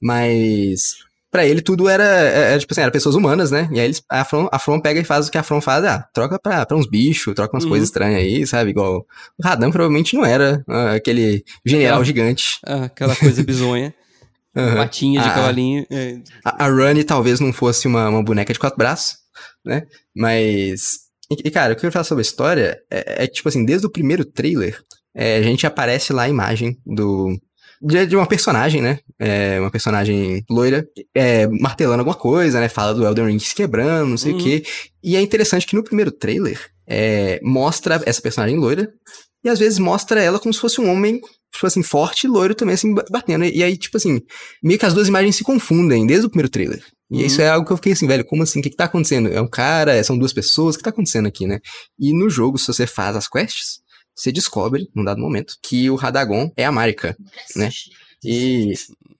Speaker 3: Mas. Pra ele tudo era, era, tipo assim, era pessoas humanas, né? E aí eles, a, From, a From pega e faz o que a From faz, ah, troca pra, pra uns bichos, troca umas
Speaker 1: Uhum.
Speaker 3: coisas estranhas aí, sabe? Igual o Radan provavelmente não era ah, aquele general
Speaker 1: É.
Speaker 3: gigante.
Speaker 1: Ah, aquela coisa bizonha.
Speaker 3: Aham.
Speaker 1: Patinha de
Speaker 3: Ah.
Speaker 1: cavalinho. É,
Speaker 3: A, a talvez não fosse uma, uma boneca de quatro braços, né? Mas. E, cara, o que eu quero falar sobre a história é, é que, tipo assim, desde o primeiro trailer, é, a gente aparece lá a imagem do. De, de uma personagem, né? É, uma personagem loira, é, martelando alguma coisa, né? Fala do Elden Ring se quebrando, não sei
Speaker 1: Uhum.
Speaker 3: o quê. E é interessante que no primeiro trailer é, mostra essa personagem loira e às vezes mostra ela como se fosse um homem, tipo assim, forte e loiro também, assim, ba- batendo. E aí, tipo assim, meio que as duas imagens se confundem desde o primeiro trailer. E isso é algo que eu fiquei assim, velho, como assim? O que, que tá acontecendo? É um cara, são duas pessoas, o que tá acontecendo aqui, né? E no jogo, se você faz as quests, você descobre, num dado momento, que o Radagon é a Marika, né? E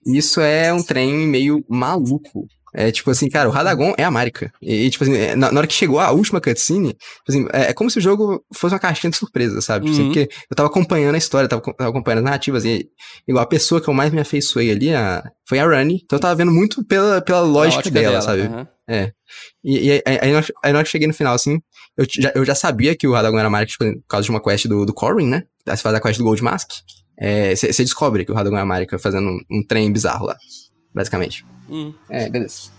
Speaker 3: isso é um trem meio maluco. É tipo assim, cara, o Radagon é a Marika. E, tipo assim, é, na, na hora que chegou a última cutscene, tipo assim, é, é como se o jogo fosse uma caixinha de surpresa, sabe? Tipo assim,
Speaker 1: Uhum.
Speaker 3: porque eu tava acompanhando a história, tava, tava acompanhando as narrativas, e igual a pessoa que eu mais me afeiçoei ali a, foi a Rani. Então eu tava vendo muito pela, pela lógica, dela,
Speaker 1: dela,
Speaker 3: sabe?
Speaker 1: aham.
Speaker 3: É. E, e aí, aí, na hora- aí na hora que cheguei no final, assim, eu já, eu já sabia que o Radagon era Marika, tipo, por causa de uma quest do, do Corrin, né? Você faz a quest do Gold Mask. Você descobre que o Radagon é a Marika fazendo um, um trem bizarro lá, basicamente.
Speaker 1: Hum.
Speaker 3: É, beleza.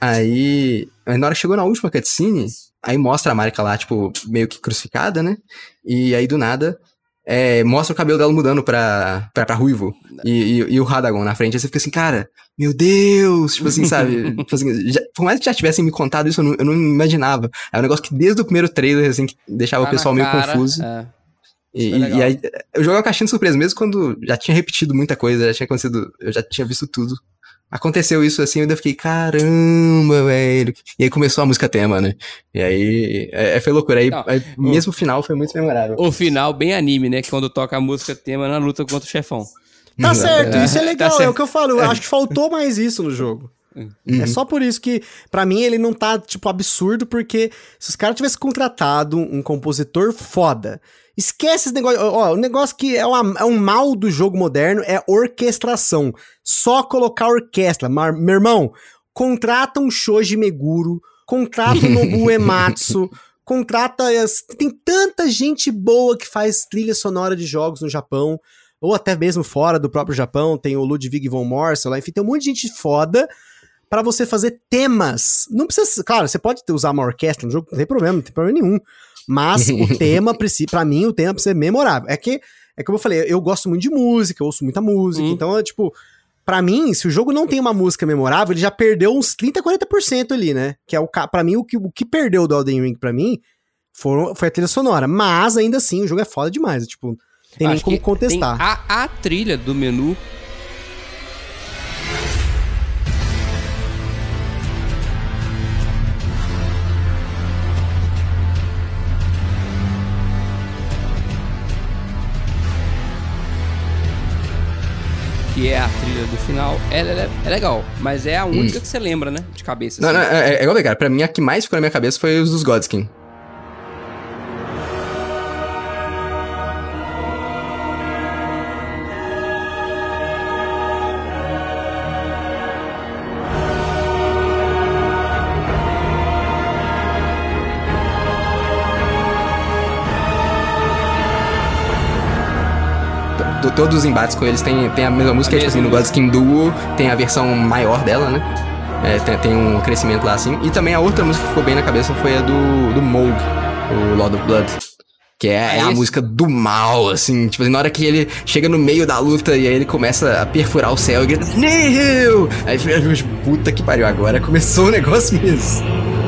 Speaker 3: Aí, na hora que chegou na última cutscene, aí mostra a Marika lá, tipo, meio que crucificada, né? E aí do nada, é, mostra o cabelo dela mudando pra, pra, pra ruivo. E, e, e o Radagon na frente. Aí você fica assim, cara, meu Deus! Tipo assim, sabe? tipo assim, já- por mais que já tivessem me contado isso, eu não, eu não imaginava. É um negócio que desde o primeiro trailer, assim, que deixava
Speaker 1: Tá
Speaker 3: o pessoal meio
Speaker 1: cara,
Speaker 3: confuso.
Speaker 1: é.
Speaker 3: E,
Speaker 1: é
Speaker 3: e aí, eu joguei uma caixinha de surpresa, mesmo quando já tinha repetido muita coisa, já tinha acontecido, eu já tinha visto tudo. Aconteceu isso assim, eu ainda fiquei, caramba, velho. E aí começou a música tema, né? E aí, é, é, foi loucura. Aí,
Speaker 1: Não,
Speaker 3: aí mesmo o final foi muito memorável.
Speaker 1: O final bem anime, né? Que quando toca a música tema na luta contra o chefão.
Speaker 2: Tá certo, isso é
Speaker 1: Tá
Speaker 2: legal, é
Speaker 1: certo.
Speaker 2: o que eu falo. Eu acho que faltou mais isso no jogo. É só por isso que, pra mim, ele não tá, tipo, absurdo, porque se os caras tivessem contratado um compositor foda, esquece esse negócio. Ó, o negócio que é, uma- é um mal do jogo moderno é orquestração. Só colocar orquestra. Mar- meu irmão, contrata um Shoji Meguro, contrata um Nobu Ematsu, contrata. as- Tem tanta gente boa que faz trilha sonora de jogos no Japão ou até mesmo fora do próprio Japão, tem o Ludwig von Morsel lá, enfim, tem um monte de gente foda pra você fazer temas. Não precisa, claro, você pode usar uma orquestra no jogo, não tem problema, não tem problema nenhum. Mas o tema, pra mim, o tema precisa ser memorável. É que, é como eu falei, eu gosto muito de música, eu ouço muita música,
Speaker 1: Hum.
Speaker 2: então é tipo, pra mim, se o jogo não tem uma música memorável, ele já perdeu uns 30, 40% ali, né? Que é o pra mim, o que, o que perdeu do Elden Ring pra mim foram, foi a trilha sonora. Mas ainda assim, o jogo é foda demais, tipo, tem nem como contestar.
Speaker 1: a, a trilha do menu. Que é a trilha do final. Ela, ela é, é legal, mas é a única que você lembra, né? De cabeça.
Speaker 3: Não,
Speaker 1: assim.
Speaker 3: não, é, é igual, cara. Pra mim, a que mais ficou na minha cabeça foi os dos Godskin. Todos os embates com eles têm, têm a mesma música,
Speaker 1: A
Speaker 3: tipo assim,
Speaker 1: mesma
Speaker 3: no Godskin Duo tem a versão maior dela, né? É, tem, tem um crescimento lá assim. E também a outra música que ficou bem na cabeça foi a do, do Moog, o Lord of Blood. Que é, é a música do mal, assim. Tipo assim, na hora que ele chega no meio da luta e aí ele começa a perfurar o céu e grita, Nihil! Aí fica, puta que pariu, agora começou o negócio mesmo.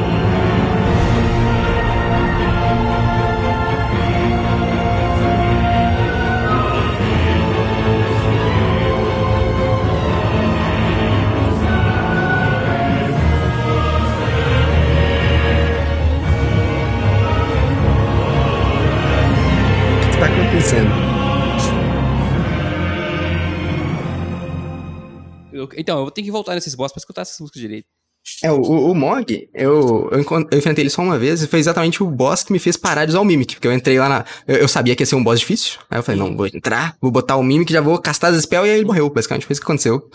Speaker 1: Então, eu vou ter que voltar nesses boss pra escutar essas músicas direito.
Speaker 3: É, o, o, Mog, eu, eu, eu enfrentei ele só uma vez e foi exatamente o boss que me fez parar de usar o Mimic. Porque eu entrei lá na. Eu, eu sabia que ia ser um boss difícil. Aí eu falei, não, vou entrar, vou botar o Mimic, já vou castar as spells e aí ele morreu. Basicamente foi isso que aconteceu.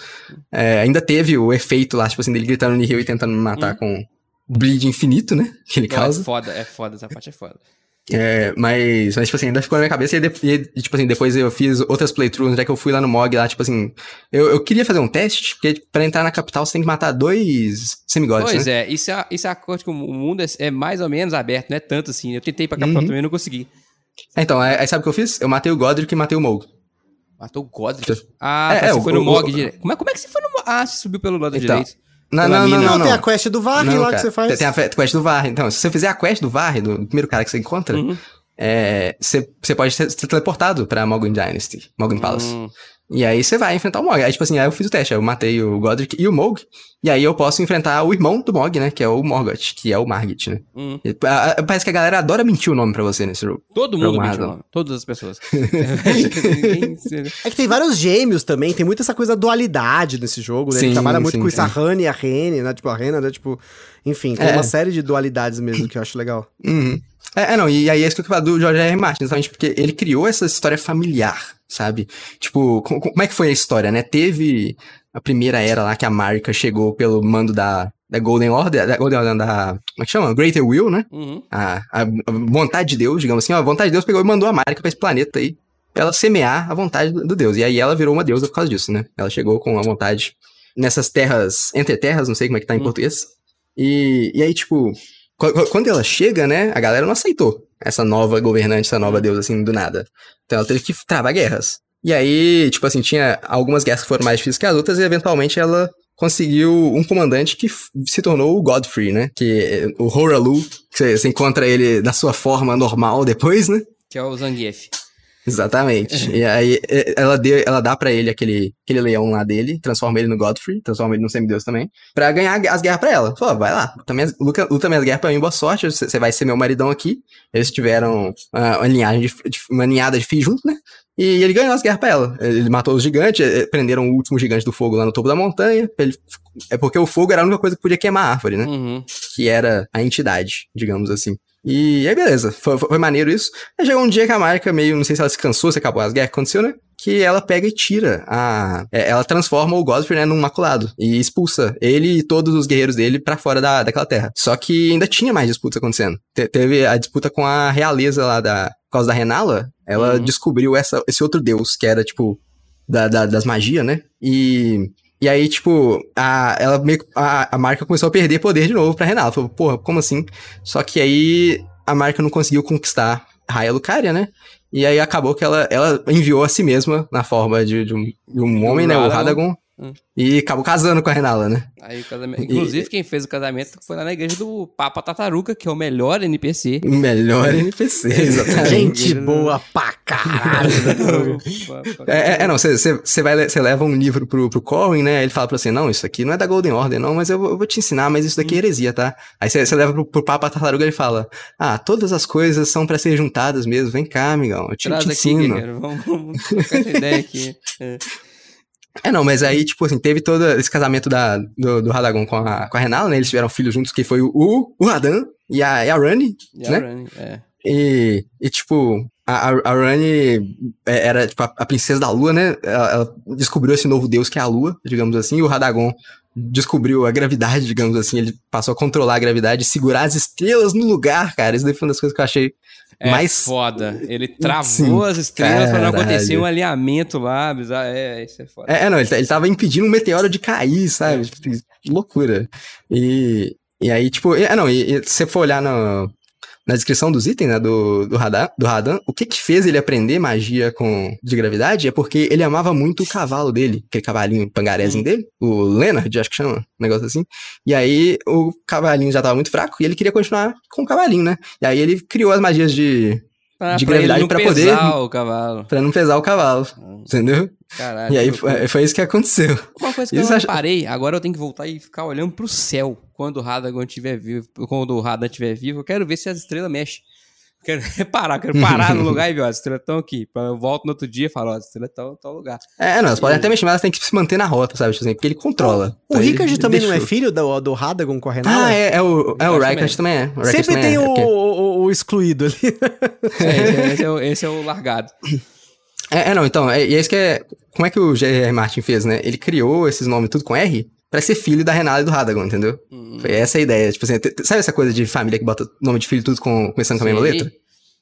Speaker 3: É, ainda teve o efeito lá, tipo assim, dele gritando no Rio e tentando me matar com bleed infinito, né? Que ele
Speaker 1: Não, é
Speaker 3: causa.
Speaker 1: foda, é foda, essa parte é foda.
Speaker 3: É, mas, mas, tipo assim, ainda ficou na minha cabeça e, e, tipo assim, depois eu fiz outras playthroughs, é que eu fui lá no Mog, lá, tipo assim, eu, eu queria fazer um teste, porque pra entrar na capital você tem que matar dois semigods,
Speaker 1: Pois
Speaker 3: né?
Speaker 1: é, isso é, isso é a coisa que o mundo é, é mais ou menos aberto, não é tanto assim. Eu tentei pra capital
Speaker 3: Uhum.
Speaker 1: também, não consegui.
Speaker 3: Então, aí, aí sabe o que eu fiz? Eu matei o Godric e matei o Mog.
Speaker 1: Matou o Godric. Ah,
Speaker 3: É,
Speaker 1: tá,
Speaker 3: é,
Speaker 1: você
Speaker 3: o-
Speaker 1: foi no
Speaker 3: o-
Speaker 1: Mog
Speaker 3: o-
Speaker 1: direto. Como é, como é que você foi no Mog? Ah, você subiu pelo lado
Speaker 3: Então,
Speaker 1: direito.
Speaker 3: Não, não, não,
Speaker 1: mina.
Speaker 3: não,
Speaker 2: Não, tem a quest do Varre lá que
Speaker 3: cara,
Speaker 2: você faz.
Speaker 3: Tem, a quest do Varre. Então, se você fizer a quest do Varre, do primeiro cara que você encontra,
Speaker 1: Uhum.
Speaker 3: é, você, você pode ser, ser teleportado pra Morgan Dynasty, Morgan Palace.
Speaker 1: Hum.
Speaker 3: E aí você vai enfrentar o Mog. Aí, tipo assim, aí eu fiz o teste, aí eu matei o Godric e o Mog. E aí eu posso enfrentar o irmão do Mog, né? Que é o Morgoth, que é o Margit, né?
Speaker 1: Hum.
Speaker 3: E, a- a- Parece que a galera adora mentir o nome pra você nesse jogo.
Speaker 1: Todo mundo mentiu o nome. Todas as pessoas.
Speaker 2: É que tem vários gêmeos também, tem muita essa coisa da dualidade nesse jogo, né? Ele
Speaker 3: Sim,
Speaker 2: trabalha muito
Speaker 3: sim,
Speaker 2: com isso, a. Rani e a Rene, né? Tipo, a Rena, né? Tipo, enfim, tem
Speaker 3: É.
Speaker 2: uma série de dualidades mesmo que eu acho legal.
Speaker 3: Uhum. É, é, não, e aí é isso que eu falo do George R. R. Martin, exatamente porque ele criou essa história familiar, sabe? Tipo, co- co- como é que foi a história, né? Teve a primeira era lá que a marca chegou pelo mando da, da Golden Order, da Golden Order, da, como é que chama? Greater Will, né?
Speaker 1: Uhum.
Speaker 3: A, a vontade de Deus, digamos assim, ó, a vontade de Deus pegou e mandou a marca pra esse planeta aí, pra ela semear a vontade do, do Deus. E aí ela virou uma deusa por causa disso, né? Ela chegou com a vontade nessas terras, entre terras, não sei como é que tá em
Speaker 1: Hum.
Speaker 3: português. E, e aí, tipo, quando ela chega, né, a galera não aceitou essa nova governante, essa nova deusa, assim, do nada. Então ela teve que travar guerras. E aí, tipo assim, tinha algumas guerras que foram mais difíceis que as outras, e eventualmente ela conseguiu um comandante que se tornou o Godfrey, né? Que é o Horalu, que você encontra ele na sua forma normal depois, né?
Speaker 1: Que é o Zangief.
Speaker 3: Exatamente. e aí é, ela, deu, ela dá pra ele aquele, aquele leão lá dele, transforma ele no Godfrey, transforma ele no semideus também, pra ganhar as guerras pra ela. Falou, vai lá, luta minhas, luta, luta minhas guerras pra mim, boa sorte, você vai ser meu maridão aqui. Eles tiveram ah, uma, linhagem de, de- uma ninhada de filhos junto, né? E ele ganhou as guerras pra ela. Ele matou os gigantes, eh, prenderam o último gigante do fogo lá no topo da montanha. ele- é porque o fogo era a única coisa que podia queimar a árvore, né?
Speaker 1: Uhum.
Speaker 3: que era a entidade, digamos assim. E aí, beleza, foi, foi- maneiro isso. Aí chegou um dia que a marca meio, não sei se ela se cansou, se acabou as guerras, que aconteceu, né? Que ela pega e tira a. é, ela transforma o Godfrey, né, num maculado. E expulsa ele e todos os guerreiros dele pra fora da, daquela terra. Só que ainda tinha mais disputas acontecendo. Te- teve a disputa com a realeza lá da. Por causa da Renala, ela
Speaker 1: Uhum.
Speaker 3: descobriu essa, esse outro deus, que era, tipo, da, da- das magias, né? E. E aí, tipo, a, ela meio, a, a marca começou a perder poder de novo pra Renala. Falou, porra, como assim? Só que aí a marca não conseguiu conquistar Raia Lucaria, né? E aí acabou que ela, ela enviou a si mesma na forma de, de um, de um homem, né? O
Speaker 1: Radagon. Hum.
Speaker 3: E acabou casando com a Renala, né?
Speaker 1: Aí o casamento. Inclusive, quem fez o casamento foi lá na igreja do Papa Tataruca, que é o melhor NPC.
Speaker 3: O melhor NPC, exatamente.
Speaker 2: Gente boa pra caralho.
Speaker 3: É, é, é, não, você vai, você leva um livro pro, pro Corwin, né? Ele fala pra você, não, isso aqui não é da Golden Order, não, mas eu, vou- eu vou te ensinar, mas isso daqui é heresia, tá? Aí você leva pro, pro Papa Tartaruga e ele fala, ah, todas as coisas são pra ser juntadas mesmo, vem cá, amigão, eu te,
Speaker 1: Traz
Speaker 3: te
Speaker 1: aqui,
Speaker 3: ensino.
Speaker 1: guerreiro. Vamos, vamos trocar essa ideia aqui. É.
Speaker 3: É, não, mas aí, tipo assim, teve todo esse casamento da, do, do Radagon com a, com a Renala, né? Eles tiveram filhos juntos, que foi o, o, Radan e a, e a Rani,
Speaker 1: E a
Speaker 3: né?
Speaker 1: Rani, é.
Speaker 3: E, e tipo, a, a, a Rani é, era tipo, a, a princesa da lua, né? Ela, ela descobriu esse novo deus que é a lua, digamos assim, e o Radagon descobriu a gravidade, digamos assim. Ele passou a controlar a gravidade, segurar as estrelas no lugar, cara. Isso daí foi uma das coisas que eu achei
Speaker 1: É
Speaker 3: mais.
Speaker 1: foda. Ele travou
Speaker 3: Sim,
Speaker 1: as estrelas pra não acontecer um alinhamento lá. bizarro. É, isso é foda.
Speaker 3: É, é, não, ele, tá- ele tava impedindo um meteoro de cair, sabe? Tipo, que loucura. E, e aí, tipo, é, não, e, e se você for olhar no, na descrição dos itens, né, do, do, Radan, do Radan, o que que fez ele aprender magia com, de gravidade é porque ele amava muito o cavalo dele, aquele cavalinho pangarézinho dele, o Leonard, acho que chama, um negócio assim. E aí, o cavalinho já tava muito fraco e ele queria continuar com o cavalinho, né? E aí ele criou as magias de... De gravidade pra poder-
Speaker 1: pesar o cavalo.
Speaker 3: pra não pesar o cavalo, entendeu?
Speaker 1: Caralho.
Speaker 3: E aí foi, foi isso que aconteceu.
Speaker 1: Uma coisa que
Speaker 3: Isso
Speaker 1: eu não parei, agora eu tenho que voltar e ficar olhando pro céu quando o Radagon estiver vivo. Quando o Radan estiver vivo, eu quero ver se as estrelas mexem. Quero reparar, quero parar no lugar e ver, ó, as estrelas estão aqui. Pra Eu volto no outro dia e falo, ó, as estrelas estão em tal lugar.
Speaker 3: É, não, elas podem até mexer, mas elas têm que se manter na rota, sabe? Tipo assim, porque ele controla.
Speaker 2: O
Speaker 3: Então,
Speaker 2: Rickard
Speaker 3: ele
Speaker 2: também não é
Speaker 3: deixou.
Speaker 2: filho do, do Radagon com a Renala?
Speaker 3: Ah, é, é o, é o Rykard também é. O
Speaker 2: Sempre
Speaker 3: também
Speaker 2: tem
Speaker 3: é,
Speaker 2: o,
Speaker 3: é porque-
Speaker 2: o, o excluído ali.
Speaker 1: É, esse, esse é, o, esse é o largado.
Speaker 3: É, é, não, então, é, e é isso que é. Como é que o J.R. Martin fez, né? Ele criou esses nomes tudo com R pra ser filho da Renala e do Radagon, entendeu?
Speaker 1: Hum.
Speaker 3: Foi essa a ideia. Tipo assim, sabe essa coisa de família que bota nome de filho tudo com, começando com a mesma letra?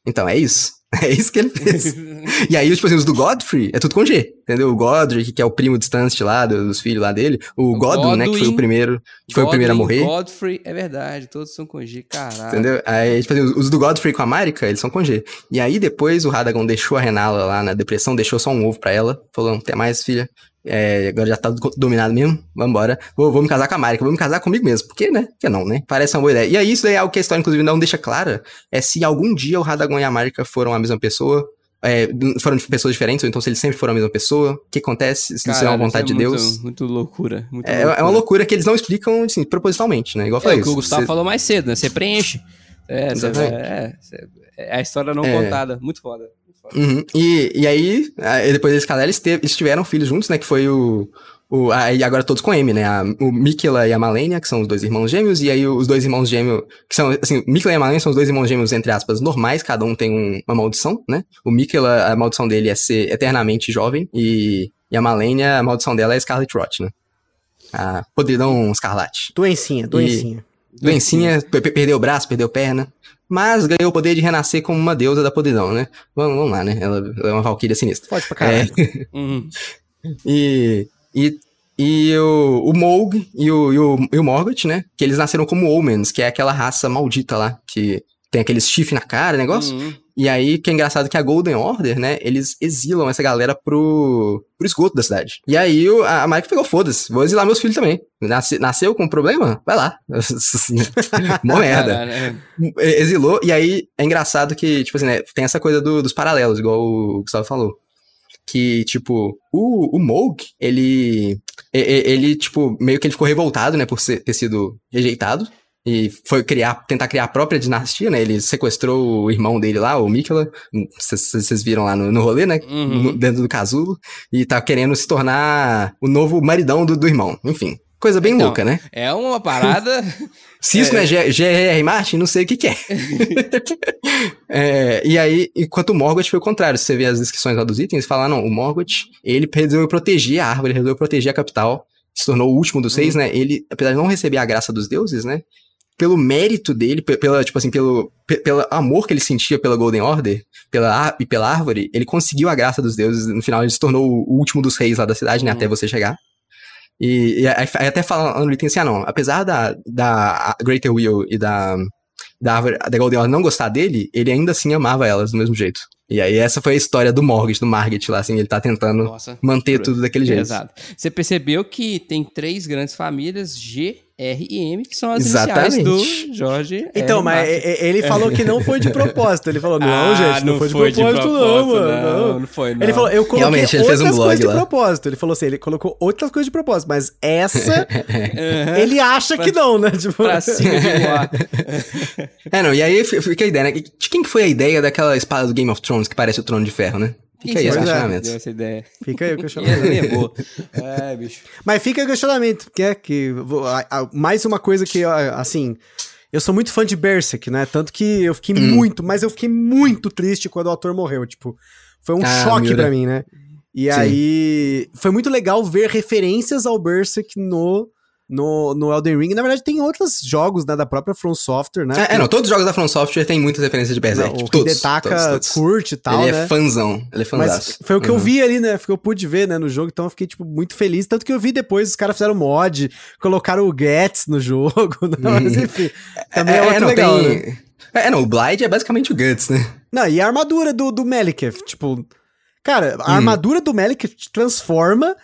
Speaker 3: Então, é isso. É isso que ele fez. e aí, tipo assim, os do Godfrey é tudo com G, entendeu? O Godric, que é o primo distante lá, do- dos filhos lá dele. O,
Speaker 1: O
Speaker 3: Godwin, né, que foi o
Speaker 1: Godwin.
Speaker 3: primeiro, que foi o primeiro a
Speaker 1: Godwin,
Speaker 3: morrer.
Speaker 1: Godfrey, é verdade, todos são com G, caralho.
Speaker 3: Entendeu? Aí, tipo assim, os do Godfrey com a Marika, eles são com G. E aí depois o Radagon deixou a Renala lá na depressão, deixou só um ovo pra ela. Falou, não tem mais, filha. É, agora já tá do- dominado mesmo, vambora. Vou, vou me casar com a Marika, vou me casar comigo mesmo. Por quê, né? Que não, né? Parece uma boa ideia. E aí isso daí é algo que a história, inclusive, não deixa clara. É se algum dia o Radagon e a Marika foram a mesma pessoa, é, foram de pessoas diferentes, ou então se eles sempre foram a mesma pessoa. O que acontece? Se isso é uma vontade de
Speaker 1: muito-
Speaker 3: Deus.
Speaker 1: Muito loucura. muito
Speaker 3: É, é uma loucura que eles não explicam, assim, propositalmente, né? Igual eu
Speaker 1: É o que o Gustavo
Speaker 3: você-
Speaker 1: falou mais cedo, né? Você preenche. É, é, você- é a história não
Speaker 3: É.
Speaker 1: contada. Muito foda.
Speaker 3: Uhum. E, e aí, depois deles casaram, eles, tiveram filhos juntos, né? Que foi o. o aí agora todos com M, né? A, o Mikela e a Malenia, que são os dois irmãos gêmeos, e aí os dois irmãos gêmeos, que são, assim, o Mikela e a Malenia são os dois irmãos gêmeos, entre aspas, normais, cada um tem um- uma maldição, né? O Mikela, a maldição dele é ser eternamente jovem, e, e a Malenia, a maldição dela é Scarlet Rot, né? A podridão escarlate.
Speaker 2: Doencinha, doencinha.
Speaker 3: Doencinha, pe- pe- perdeu o braço, perdeu perna, mas ganhou o poder de renascer como uma deusa da podridão, né? Vamos, vamos lá, né? Ela, ela é uma valquíria sinistra.
Speaker 2: Pode pra caralho.
Speaker 1: Uhum.
Speaker 3: E, e, e o, o Moog e o, e, o, e o Morgoth, né? Que eles nasceram como Omens, que é aquela raça maldita lá, que tem aqueles chifre na cara, negócio.
Speaker 1: Uhum.
Speaker 3: E aí, que é engraçado que a Golden Order, né? Eles exilam essa galera pro, pro esgoto da cidade. E aí a, a Mike pegou, foda-se, vou exilar meus filhos também. Nasce- nasceu com problema? Vai lá. Mó merda. Exilou, e aí é engraçado que, tipo assim, né, tem essa coisa do- dos paralelos, igual o Gustavo falou. Que, tipo, o, o Moog, ele, ele, tipo, meio que ele ficou revoltado, né, por ser- ter sido rejeitado. E foi criar, tentar criar a própria dinastia, né? Ele sequestrou o irmão dele lá, o Mikela. Vocês viram lá no, no rolê, né?
Speaker 1: Uhum.
Speaker 3: No- dentro do casulo. E tá querendo se tornar o novo maridão do, do irmão. Enfim, coisa bem
Speaker 1: Então,
Speaker 3: louca, né?
Speaker 1: É uma parada.
Speaker 3: Se isso não é G- G.R.R. Martin, não sei o que que é. É, E aí, enquanto o Morgoth foi o contrário. Se você vê as descrições lá dos itens, fala, não, o Morgoth, ele resolveu proteger a árvore, ele resolveu proteger a capital, se tornou o último dos seis, né? Ele, apesar de não receber a graça dos deuses, né? Pelo mérito dele, pe- pela, tipo assim, pelo, pe- pelo amor que ele sentia pela Golden Order pela, e pela árvore, ele conseguiu a graça dos deuses. No final, ele se tornou o último dos reis lá da cidade, né?
Speaker 1: Uhum.
Speaker 3: Até você chegar. E, e aí, até falando no item assim, ah, não, apesar da, da Greater Will e da, da, árvore, da Golden Order não gostar dele, ele ainda assim amava elas do mesmo jeito. E aí essa foi a história do Morgoth, do Margit lá, assim, ele tá tentando
Speaker 1: Nossa.
Speaker 3: manter tudo daquele jeito.
Speaker 1: Exato. Você percebeu que tem três grandes famílias, G, R e M, que são as iniciais
Speaker 3: Exatamente.
Speaker 1: do Jorge.
Speaker 2: Então,
Speaker 1: R.
Speaker 2: mas
Speaker 1: Martin.
Speaker 2: ele falou que não foi de propósito. Ele falou, não,
Speaker 1: Ah,
Speaker 2: gente, não, foi, de propósito, não, mano.
Speaker 1: Não,
Speaker 2: não.
Speaker 1: não foi, não.
Speaker 2: Ele falou, eu coloquei
Speaker 3: Realmente, ele fez um
Speaker 2: outras
Speaker 3: blog
Speaker 2: coisas de
Speaker 3: lá.
Speaker 2: propósito. Ele falou assim, ele colocou outras coisas de propósito, mas essa, ele acha que não, né? Tipo,
Speaker 1: Pra cima de voar.
Speaker 3: É, não, e aí fi- fica a ideia, né? De quem que foi a ideia daquela espada do Game of Thrones que parece o trono de ferro, né? Fica aí
Speaker 1: será que
Speaker 3: questionamento.
Speaker 1: deu essa ideia.
Speaker 2: Fica aí o questionamento.
Speaker 1: é boa. É, bicho.
Speaker 2: Mas fica o questionamento, que é que a- a- mais uma coisa que, assim, eu sou muito fã de Berserk, né? Tanto que eu fiquei
Speaker 3: Hum.
Speaker 2: muito, mas eu fiquei muito triste quando o ator morreu, tipo, foi um
Speaker 3: Ah,
Speaker 2: choque pra mim, né? E
Speaker 3: Sim.
Speaker 2: aí, foi muito legal ver referências ao Berserk no, no, no Elden Ring. Na verdade, tem outros jogos, né, da própria From Software, né?
Speaker 3: É, é, não, todos os jogos da From Software têm muitas referências de Berserk.
Speaker 2: Não,
Speaker 3: tipo,
Speaker 2: o
Speaker 3: todos,
Speaker 2: Hidetaka
Speaker 3: todos, todos.
Speaker 2: curte e tal,
Speaker 3: Ele
Speaker 2: né?
Speaker 3: é fanzão, ele é
Speaker 2: Mas
Speaker 3: fanzaço.
Speaker 2: foi o que eu
Speaker 3: Uhum.
Speaker 2: vi ali, né? Foi o que eu pude ver, né, no jogo. Então eu fiquei, tipo, muito feliz. Tanto que eu vi depois, os caras fizeram mod, colocaram o Gats no jogo. Não, mas enfim. Também é, outro
Speaker 3: não,
Speaker 2: legal,
Speaker 3: tem-
Speaker 2: né?
Speaker 3: É, não, o Blind é basicamente o Guts, né?
Speaker 2: Não, e a armadura do, do Meliketh, tipo... Cara, a
Speaker 3: Hum.
Speaker 2: armadura do Meliketh te transforma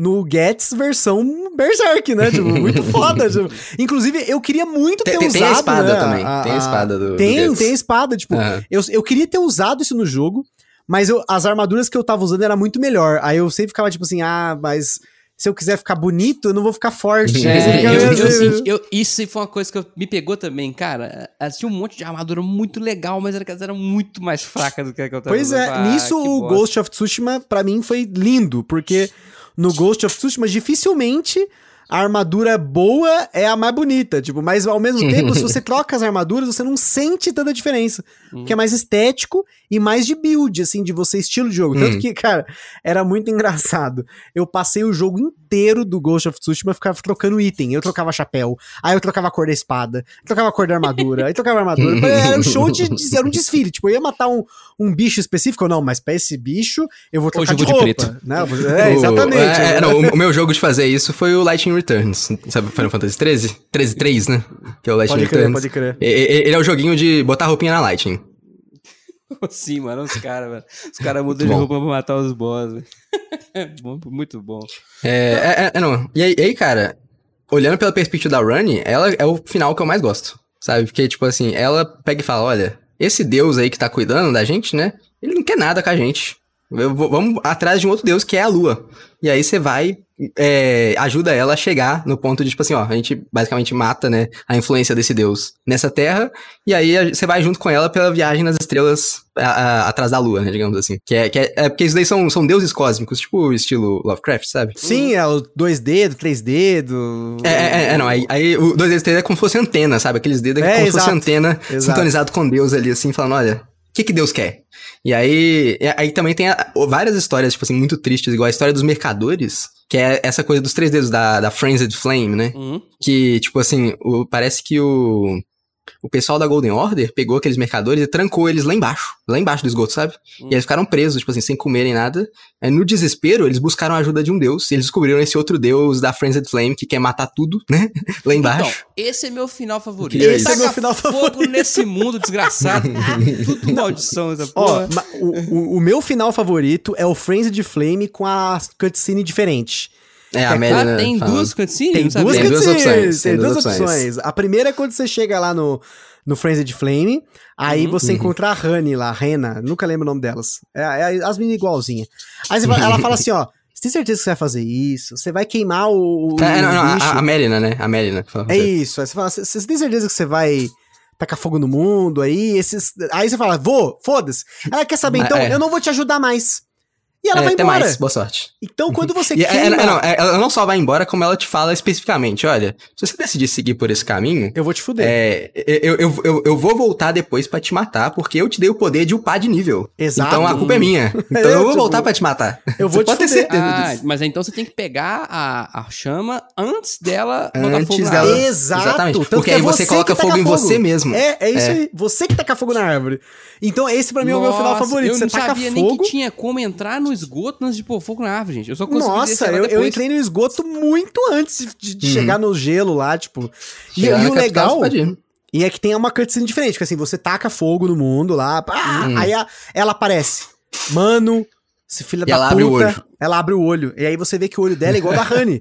Speaker 2: no Gats versão Berserk, né? Tipo, muito foda. tipo. Inclusive, eu queria muito ter
Speaker 3: Tem,
Speaker 2: usado,
Speaker 3: tem a espada
Speaker 2: né,
Speaker 3: também. tem a espada do. do
Speaker 2: Tem,
Speaker 3: Guts.
Speaker 2: tem a espada, tipo...
Speaker 3: Aham.
Speaker 2: Eu, eu queria ter usado isso no jogo, mas eu- as armaduras que eu tava usando era muito melhor. Aí eu sempre ficava tipo assim, ah, mas se eu quiser ficar bonito, eu não vou ficar forte.
Speaker 3: É,
Speaker 2: Aí você
Speaker 1: É, eu, eu
Speaker 2: assim.
Speaker 1: senti- eu- isso foi uma coisa que eu- me pegou também, cara. Tinha um monte de armadura muito legal, mas era, era muito mais fraca do que a que eu tava
Speaker 2: Pois
Speaker 1: usando.
Speaker 2: é,
Speaker 1: Ah,
Speaker 2: nisso
Speaker 1: que
Speaker 2: o
Speaker 1: bosta.
Speaker 2: Ghost of Tsushima, pra mim, foi lindo, porque no Ghost of Tsushima, dificilmente a armadura boa é a mais bonita, tipo, mas ao mesmo tempo, se você troca as armaduras, você não sente tanta diferença, porque é mais estético e mais de build, assim, de você estilo de jogo. Tanto
Speaker 3: Hum.
Speaker 2: que, cara, era muito engraçado. Eu passei o jogo inteiro do Ghost of Tsushima ficava trocando item. Eu trocava chapéu, aí eu trocava a cor da espada, trocava a cor da armadura, aí trocava a armadura. Era um show de, de- era um desfile. Tipo, eu ia matar um, um bicho específico, não, mas pra esse bicho eu vou trocar
Speaker 1: Hoje
Speaker 2: de
Speaker 1: vou de
Speaker 2: roupa. Né? É, exatamente.
Speaker 3: é, é, não, o, o meu jogo de fazer isso foi o Lightning Returns. Sabe Final Fantasy 13? 13 3, né? Que é o Lightning
Speaker 2: Pode crer,
Speaker 3: Returns.
Speaker 2: pode crer.
Speaker 3: E- e- Ele é o joguinho de botar roupinha na Lightning.
Speaker 1: Sim, mano, os caras, mano. Os caras mudam de
Speaker 3: bom.
Speaker 1: roupa pra matar os boss. Bom, muito bom.
Speaker 3: É, é, é, é, não. E aí, e aí, cara, olhando pela perspectiva da Runny, ela é o final que eu mais gosto. Sabe? Porque, tipo assim, ela pega e fala: olha, esse deus aí que tá cuidando da gente, né? Ele não quer nada com a gente. Eu vou- vamos atrás de um outro deus que é a lua. E aí você vai, é, ajuda ela a chegar no ponto de, tipo assim, ó, a gente basicamente mata, né, a influência desse deus nessa terra. E aí você vai junto com ela pela viagem nas estrelas a- a- atrás da lua, né, digamos assim. Que é, que é, é porque isso daí são, são deuses cósmicos, tipo estilo Lovecraft, sabe?
Speaker 2: Sim, é o dois dedos, três dedos.
Speaker 3: É, é, é, não, aí, aí o dois dedos é como se fosse antena, sabe? Aqueles dedos é,
Speaker 2: É,
Speaker 3: como se fosse antena
Speaker 2: exato.
Speaker 3: sintonizado com Deus ali, assim, falando, olha, o que que Deus quer? E aí, aí também tem várias histórias, tipo assim, muito tristes, igual a história dos mercadores, que é essa coisa dos três dedos da, da Frenzied Flame, né?
Speaker 1: Uhum.
Speaker 3: Que, tipo assim, o- parece que o, o pessoal da Golden Order pegou aqueles mercadores e trancou eles lá embaixo, lá embaixo do esgoto, sabe?
Speaker 1: Hum.
Speaker 3: E eles ficaram presos, tipo assim, sem comerem nada. Aí, no desespero, eles buscaram a ajuda de um deus, e eles descobriram esse outro deus da Frenzied Flame, que quer matar tudo, né? Lá embaixo.
Speaker 1: Então, esse é meu final favorito.
Speaker 3: Esse
Speaker 2: é meu
Speaker 1: Taca
Speaker 2: final
Speaker 1: fogo
Speaker 2: favorito.
Speaker 1: nesse mundo desgraçado. Tudo maldição essa
Speaker 2: Ó,
Speaker 1: porra.
Speaker 2: ma- o, o- o meu final favorito é o Frenzy Flame com a cutscene diferente.
Speaker 3: É, a
Speaker 2: ah,
Speaker 3: Melina
Speaker 1: tem duas cutscenes?
Speaker 2: Tem
Speaker 1: Não
Speaker 2: duas
Speaker 3: Tem duas
Speaker 2: cutscenes,
Speaker 3: opções,
Speaker 2: tem
Speaker 3: tem
Speaker 2: duas
Speaker 3: duas
Speaker 2: opções. A primeira é quando você chega lá no, no Frenzy Flame, aí
Speaker 1: Uhum.
Speaker 2: você encontra a Honey lá, a Rena, nunca lembro o nome delas. É, é as meninas igualzinhas. Aí ela fala assim, ó, você tem certeza que você vai fazer isso? Você vai queimar o, o
Speaker 3: É, não, não,
Speaker 2: bicho?
Speaker 3: a, a Melina, né? A Melina.
Speaker 2: É isso. Aí você fala, você tem certeza que você vai tacar fogo no mundo aí? Esses... Aí você fala, vou, foda-se. Ela quer saber, então,
Speaker 3: é.
Speaker 2: eu não vou te ajudar mais. E ela
Speaker 3: É,
Speaker 2: vai
Speaker 3: até
Speaker 2: embora.
Speaker 3: mais, boa sorte.
Speaker 2: Então, quando você
Speaker 3: E é-
Speaker 2: queima...
Speaker 3: é- é, não, é- ela não só vai embora, como ela te fala especificamente, olha, se você decidir seguir por esse caminho,
Speaker 2: Eu vou te fuder.
Speaker 3: é, eu, eu, eu, eu vou voltar depois pra te matar, porque eu te dei o poder de upar de nível.
Speaker 2: Exato.
Speaker 3: Então a culpa é minha. Então
Speaker 2: É,
Speaker 3: eu vou
Speaker 2: tipo,
Speaker 3: voltar pra te matar.
Speaker 2: eu vou
Speaker 3: Você
Speaker 2: te
Speaker 3: pode ter
Speaker 2: fuder.
Speaker 3: certeza
Speaker 1: Ah,
Speaker 3: disso.
Speaker 1: mas então você tem que pegar a, a chama antes dela botar
Speaker 3: Antes
Speaker 1: fogo
Speaker 3: dela-.
Speaker 2: Exato.
Speaker 3: Exatamente.
Speaker 2: Tanto
Speaker 3: Porque
Speaker 2: que
Speaker 3: aí
Speaker 2: é
Speaker 3: você coloca fogo em você mesmo.
Speaker 2: É, é isso
Speaker 3: É.
Speaker 2: aí. Você que taca fogo na árvore. Então, esse pra mim é o meu final
Speaker 1: Nossa,
Speaker 2: favorito.
Speaker 1: Eu
Speaker 2: Você
Speaker 1: não
Speaker 2: taca
Speaker 1: sabia nem
Speaker 2: fogo.
Speaker 1: que tinha como entrar no esgoto antes de pôr fogo na árvore, gente. Eu só consegui
Speaker 2: Nossa, eu, eu entrei no esgoto muito antes de, de-
Speaker 3: Uhum.
Speaker 2: chegar no gelo lá, tipo. E, e o legal. E é que tem uma cutscene diferente, que assim, você taca fogo no mundo lá, pá,
Speaker 3: Hum.
Speaker 2: aí a- ela aparece. Mano, esse filho
Speaker 3: E
Speaker 2: da
Speaker 3: ela
Speaker 2: puta.
Speaker 3: abre o olho.
Speaker 2: Ela abre o olho. E aí você vê que o olho dela é igual da Honey.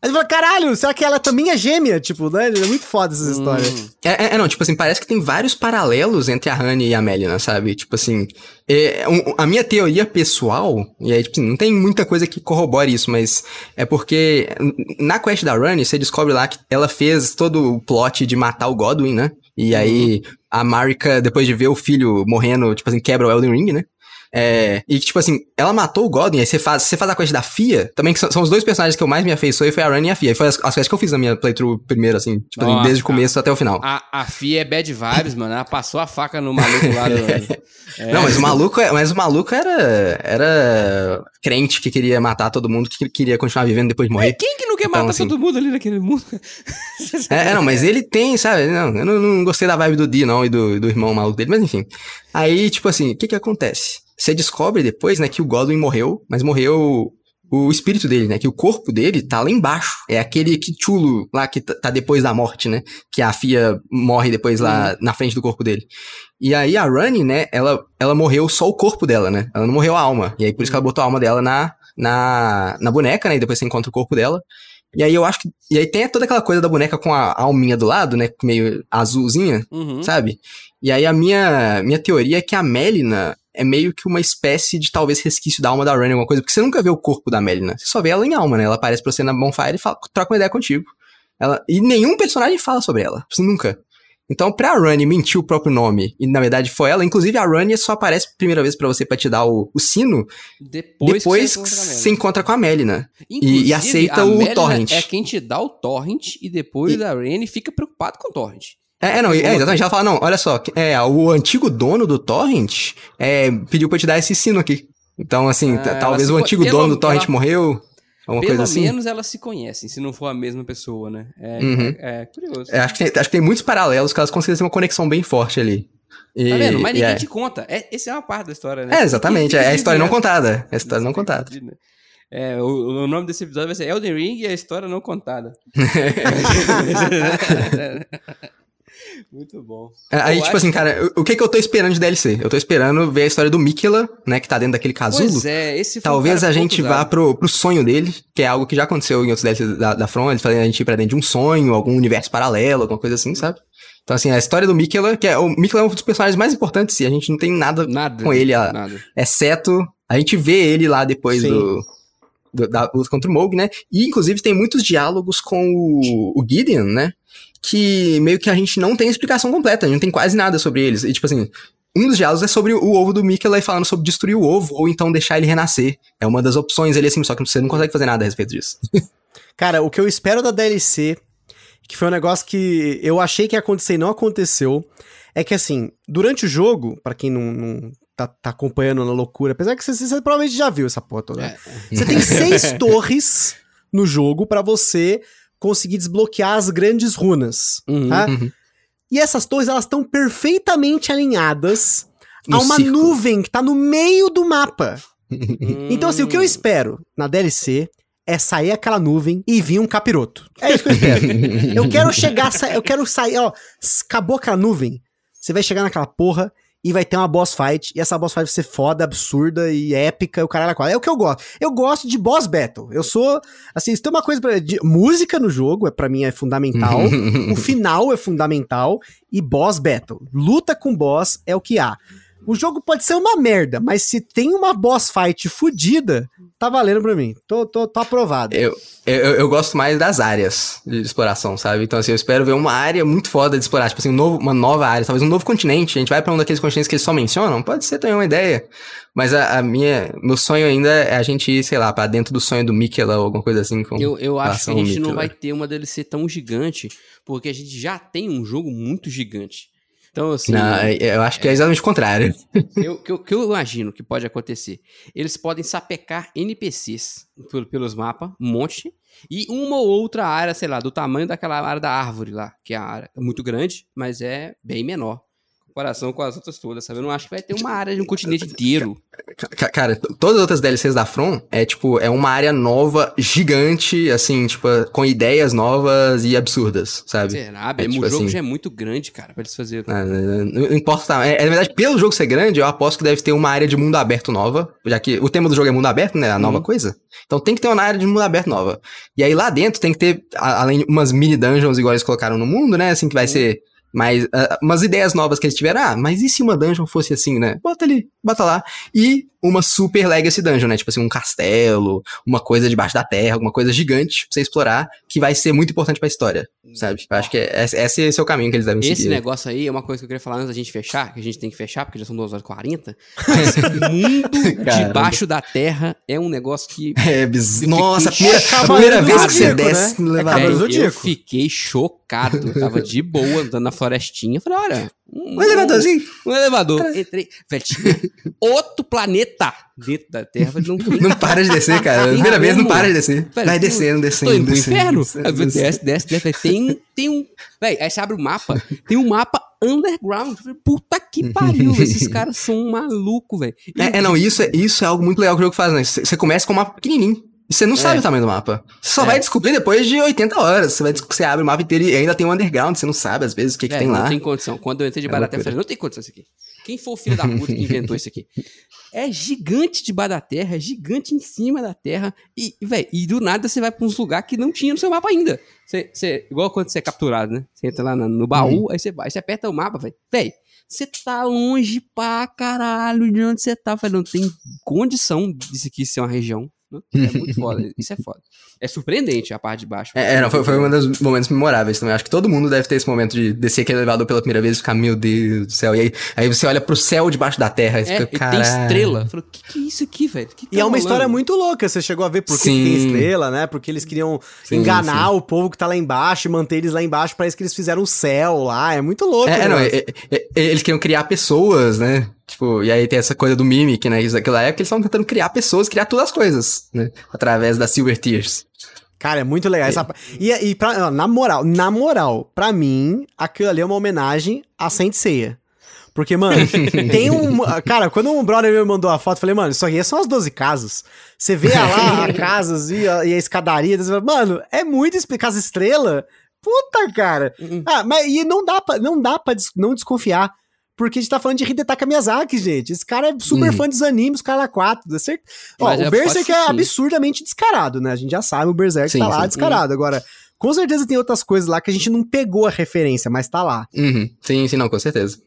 Speaker 2: Aí você fala, caralho, será que ela também é gêmea? Tipo, né? É muito foda essa história.
Speaker 1: Hum.
Speaker 3: É, é, é, não, tipo assim, parece que tem vários paralelos entre a Honey e a Melina, sabe? Tipo assim, é, um- a minha teoria pessoal, e aí, tipo assim, não tem muita coisa que corrobore isso, mas é porque na quest da Honey, você descobre lá que ela fez todo o plot de matar o Godwin, né? E aí, a Marika, depois de ver o filho morrendo, tipo assim, quebra o Elden Ring, né? É, e tipo assim, ela matou o Godwin, aí você faz, você faz a quest da Fia, também que são, são os dois personagens que eu mais me afeiçoei, foi a Run e a Fia. E foi as, as quests que eu fiz na minha playthrough primeiro, assim, tipo, assim,
Speaker 1: Nossa,
Speaker 3: desde o começo até o final.
Speaker 1: A, a Fia é bad vibes, mano. Ela passou a faca no maluco lá do. É.
Speaker 3: Não, mas o maluco, é- mas o maluco era, era crente que queria matar todo mundo, que queria continuar vivendo depois de morrer.
Speaker 1: Quem que não quer
Speaker 3: Então,
Speaker 1: matar
Speaker 3: assim-
Speaker 1: todo mundo ali naquele mundo?
Speaker 3: É, é, não, mas ele tem, sabe? Não, eu não, não gostei da vibe do Dee, não, e do, do irmão maluco dele, mas enfim. Aí, tipo assim, o que que acontece? Você descobre depois, né, que o Godwin morreu, mas morreu o espírito dele, né? Que o corpo dele tá lá embaixo. É aquele Kichulo lá que tá depois da morte, né? Que a Fia morre depois lá na frente do corpo dele. E aí a Runny, né? Ela, ela morreu só o corpo dela, né? Ela não morreu a alma. E aí por isso que ela botou a alma dela na, na, na boneca, né? E depois você encontra o corpo dela. E aí eu acho que. E aí tem toda aquela coisa da boneca com a alminha do lado, né? Meio azulzinha,
Speaker 1: Uhum.
Speaker 3: sabe? E aí a minha, minha teoria é que a Melina é meio que uma espécie de talvez resquício da alma da Run, alguma coisa, porque você nunca vê o corpo da Melina. Você só vê ela em alma, né? Ela aparece pra você na Bonfire e fala, troca uma ideia contigo. Ela, e nenhum personagem fala sobre ela. Assim, nunca. Então, pra Run mentir o próprio nome, e na verdade foi ela, inclusive a Run só aparece a primeira vez pra você pra te dar o, o sino,
Speaker 1: Depois,
Speaker 3: depois
Speaker 1: que você
Speaker 3: encontra com a Melina.
Speaker 1: Inclusive,
Speaker 3: e aceita
Speaker 1: a
Speaker 3: o
Speaker 1: Melina
Speaker 3: torrent.
Speaker 1: É quem te dá o torrent e depois
Speaker 3: E-
Speaker 1: a Rene fica preocupado com o torrent.
Speaker 3: É, é, não, é, exatamente. Ela fala, não, olha só, é, o antigo dono do Torrent é, pediu pra eu te dar esse sino aqui. Então, assim,
Speaker 1: Ah,
Speaker 3: talvez
Speaker 1: se
Speaker 3: o antigo dono do Torrent
Speaker 1: ela-
Speaker 3: morreu, alguma
Speaker 1: Pelo
Speaker 3: assim.
Speaker 1: menos elas se conhecem, se não for a mesma pessoa, né? É,
Speaker 3: Uhum.
Speaker 1: é, é curioso.
Speaker 3: É, acho, que tem, acho que tem muitos paralelos que elas conseguem ter uma conexão bem forte ali. E-
Speaker 1: Tá vendo? Mas ninguém
Speaker 3: é.
Speaker 1: te conta. É, essa é uma parte da história, né?
Speaker 3: É, exatamente. É a história não
Speaker 1: contada.
Speaker 3: contada. É a história não contada.
Speaker 1: É, o, o nome desse episódio vai ser Elden Ring e a história não contada. Muito bom.
Speaker 3: Aí,
Speaker 1: Eu
Speaker 3: tipo assim, cara, o que que eu tô esperando de DLC? Eu tô esperando ver a história do Mikela, né, que tá dentro daquele casulo.
Speaker 1: Pois é, esse foi
Speaker 3: Talvez a gente vá pro, pro sonho dele, que é algo que já aconteceu em outros DLCs da, da From, eles fazem a gente ir pra dentro de um sonho, algum universo paralelo, alguma coisa assim, sabe? Então, assim, a história do Mikela, que é o Mikela é um dos personagens mais importantes e a gente não tem nada,
Speaker 1: Nada.
Speaker 3: com ele, a-
Speaker 1: Nada.
Speaker 3: exceto a gente vê ele lá depois
Speaker 2: Sim.
Speaker 3: do, do- da luta contra o Moog, né? E, inclusive, tem muitos diálogos com o, o Gideon, né? Que meio que a gente não tem explicação completa, a gente não tem quase nada sobre eles. E, tipo assim, um dos diálogos é sobre o ovo do Mikela e falando sobre destruir o ovo ou então deixar ele renascer. É uma das opções ali, assim, só que você não consegue fazer nada a respeito disso.
Speaker 2: Cara, o que eu espero da DLC, que foi um negócio que eu achei que ia acontecer e não aconteceu, é que assim, durante o jogo, pra quem não, não tá, tá acompanhando na loucura, apesar que você, você provavelmente já viu essa porra toda, né? Você tem seis torres no jogo pra você conseguir desbloquear as grandes runas,
Speaker 1: Uhum.
Speaker 2: tá?
Speaker 3: Uhum.
Speaker 2: E essas torres, elas estão perfeitamente alinhadas
Speaker 3: No
Speaker 2: a uma
Speaker 3: círculo.
Speaker 2: nuvem que tá no meio do mapa. Então, assim, o que eu espero na DLC é sair aquela nuvem e vir um capiroto. É isso que eu espero. eu quero chegar, eu quero sair, ó, acabou aquela nuvem, você vai chegar naquela porra e vai ter uma boss fight, e essa boss fight vai ser foda, absurda e épica, e o caralho é. É o que eu gosto. Eu gosto de boss battle. Eu sou, assim, se tem uma coisa pra, de, música no jogo, é para mim é fundamental, o final é fundamental e boss battle. Luta com boss é o que há. O jogo pode ser uma merda, mas se tem uma boss fight fodida, tá valendo pra mim. Tô, tô, tô aprovado.
Speaker 3: Eu, eu, eu gosto mais das áreas de exploração, sabe? Então, assim, eu espero ver uma área muito foda de explorar. Tipo assim, um novo, uma nova área, talvez um novo continente. A gente vai pra um daqueles continentes que eles só mencionam. Pode ser também uma ideia. Mas a, a minha, meu sonho ainda é a gente ir, sei lá, pra dentro do sonho do Mikela ou alguma coisa assim. Com
Speaker 1: Eu, eu acho que a gente não vai ter uma DLC tão gigante, porque a gente já tem um jogo muito gigante. Então, assim,
Speaker 3: Não, é- eu acho que é exatamente o contrário.
Speaker 1: o que eu, que eu imagino que pode acontecer? Eles podem sapecar NPCs pel- pelos mapas, um monte, e uma ou outra área, sei lá, do tamanho daquela área da árvore lá, que é a área é muito grande, mas é bem menor. Comparação com as outras todas, sabe? Eu não acho que vai ter uma área de um continente inteiro.
Speaker 3: Ca- Cara, todas as outras DLCs da From é tipo, é uma área nova, gigante, assim, tipo, com ideias novas e absurdas, sabe?
Speaker 1: Será?
Speaker 3: É,
Speaker 1: o
Speaker 3: tipo
Speaker 1: jogo
Speaker 3: assim-
Speaker 1: já é muito grande, cara, pra eles fazerem.
Speaker 3: Ah, Não, não importa. É, é, na verdade, pelo jogo ser grande, eu aposto que deve ter uma área de mundo aberto nova. Já que o tema do jogo é mundo aberto, né? A nova
Speaker 1: Uhum.
Speaker 3: coisa. Então tem que ter uma área de mundo aberto nova. E aí lá dentro tem que ter, além de umas mini dungeons igual eles colocaram no mundo, né? Assim, que vai ser mais. ah, umas ideias novas que eles tiveram. Ah, mas e se uma dungeon fosse assim, né? Bota ali, bota lá. E uma super legacy dungeon, né? Tipo assim, um castelo, uma coisa debaixo da terra, alguma coisa gigante pra você explorar, que vai ser muito importante pra história, sabe? Eu acho que é, esse esse é o caminho que eles devem
Speaker 1: Esse
Speaker 3: seguir.
Speaker 1: negócio aí é uma coisa que eu queria falar antes da gente fechar, que a gente tem que fechar, porque já são 2 horas e 40. Mas mundo debaixo da terra é um negócio que.
Speaker 3: É, biz...
Speaker 1: Eu
Speaker 3: Nossa, a primeira, a primeira
Speaker 2: do
Speaker 3: vez que você desce
Speaker 2: né? É
Speaker 3: elevador.
Speaker 1: Velho, eu fiquei chocado. Eu tava de boa andando na florestinha. Falei, olha. Um,
Speaker 3: Um elevadorzinho.
Speaker 1: Um, elevador. Entrei. Velho, outro planeta dentro da Terra. Não,
Speaker 3: Não para de descer, cara.
Speaker 1: Tem
Speaker 3: primeira vez não para de descer.
Speaker 1: Velho,
Speaker 3: Vai descendo, descendo.
Speaker 1: Tô indo pro
Speaker 3: descendo,
Speaker 1: inferno.
Speaker 3: descendo,
Speaker 1: desce, desce, desce. Tem, tem um. Véi, aí você abre o mapa. Tem um mapa underground. Puta que pariu. Esses caras são malucos, velho.
Speaker 3: É, é, não, isso é, isso é algo muito legal que o jogo faz, né? Você você começa com um mapa pequenininho. Você não sabe o tamanho do mapa. Você só
Speaker 1: É.
Speaker 3: vai descobrir depois de 80 horas. Você, vai, você abre o mapa inteiro e ainda tem um underground. Você não sabe, às vezes, o que, que
Speaker 1: Velho,
Speaker 3: tem
Speaker 1: não
Speaker 3: lá.
Speaker 1: tem condição. Quando eu entrei de
Speaker 3: É
Speaker 1: Baraterra, eu falei, não tem condição isso aqui. Quem foi o filho da puta que inventou isso aqui? É gigante de da terra, é gigante em cima da terra. E, velho, e do nada você vai pra uns lugares que não tinha no seu mapa ainda. Você, você- igual quando você é capturado, né? Você entra lá na- no baú,
Speaker 3: Uhum.
Speaker 1: aí você vai, você aperta o mapa, velho. Velho, você tá longe pra caralho de onde você tá. Velho, não tem condição disso aqui ser uma região. É muito foda. Isso é foda. É surpreendente a parte de baixo.
Speaker 3: É, é, não, foi, foi um dos momentos memoráveis também. Acho que todo mundo deve ter esse momento de descer aquele elevador pela primeira vez e ficar, meu Deus do céu. E aí, aí você olha pro céu debaixo da terra e
Speaker 1: É,
Speaker 3: fica,
Speaker 1: e
Speaker 3: cara.
Speaker 1: tem estrela. Falei, o que, que é isso aqui, velho? Que que
Speaker 2: E
Speaker 1: tá
Speaker 2: é uma
Speaker 1: rolando?
Speaker 2: história muito louca. Você chegou a ver por que que tem estrela, né? Porque eles queriam
Speaker 3: Sim,
Speaker 2: enganar
Speaker 3: sim.
Speaker 2: o povo que tá lá embaixo e manter eles lá embaixo. Parece que eles fizeram o céu lá. É muito louco.
Speaker 3: É, é,
Speaker 2: né?
Speaker 3: não, é- é- é- eles queriam criar pessoas, né? Tipo, e aí tem essa coisa do Mimic, né? Isso daquela época eles estavam tentando criar pessoas, criar todas as coisas, né? Através da Silver Tears.
Speaker 2: Cara, é muito legal. Essa... E, e pra- na moral, na moral, pra mim, aquilo ali é uma homenagem a Saint Seiya. Porque, mano, tem um. Cara, quando um brother meu mandou a foto, eu falei, mano, isso aqui são as 12 casas. Você vê lá a casas e a, e a escadaria, fala, mano, é muito explicar as estrelas. Puta, cara.
Speaker 1: Uhum.
Speaker 2: Ah, mas e não dá pra, não dá pra des- não desconfiar. Porque a gente tá falando de Hidetaka Miyazaki, gente. Esse cara é super
Speaker 3: Uhum.
Speaker 2: fã dos animes, cara 4. Dá certo? Ó, o
Speaker 1: é
Speaker 2: Berserk é absurdamente descarado, né? A gente já sabe, o Berserk
Speaker 3: Sim,
Speaker 2: tá lá
Speaker 3: sim.
Speaker 2: descarado. Agora, com certeza tem outras coisas lá que a gente não pegou a referência, mas tá lá.
Speaker 3: Uhum. Sim, sim, não, com certeza.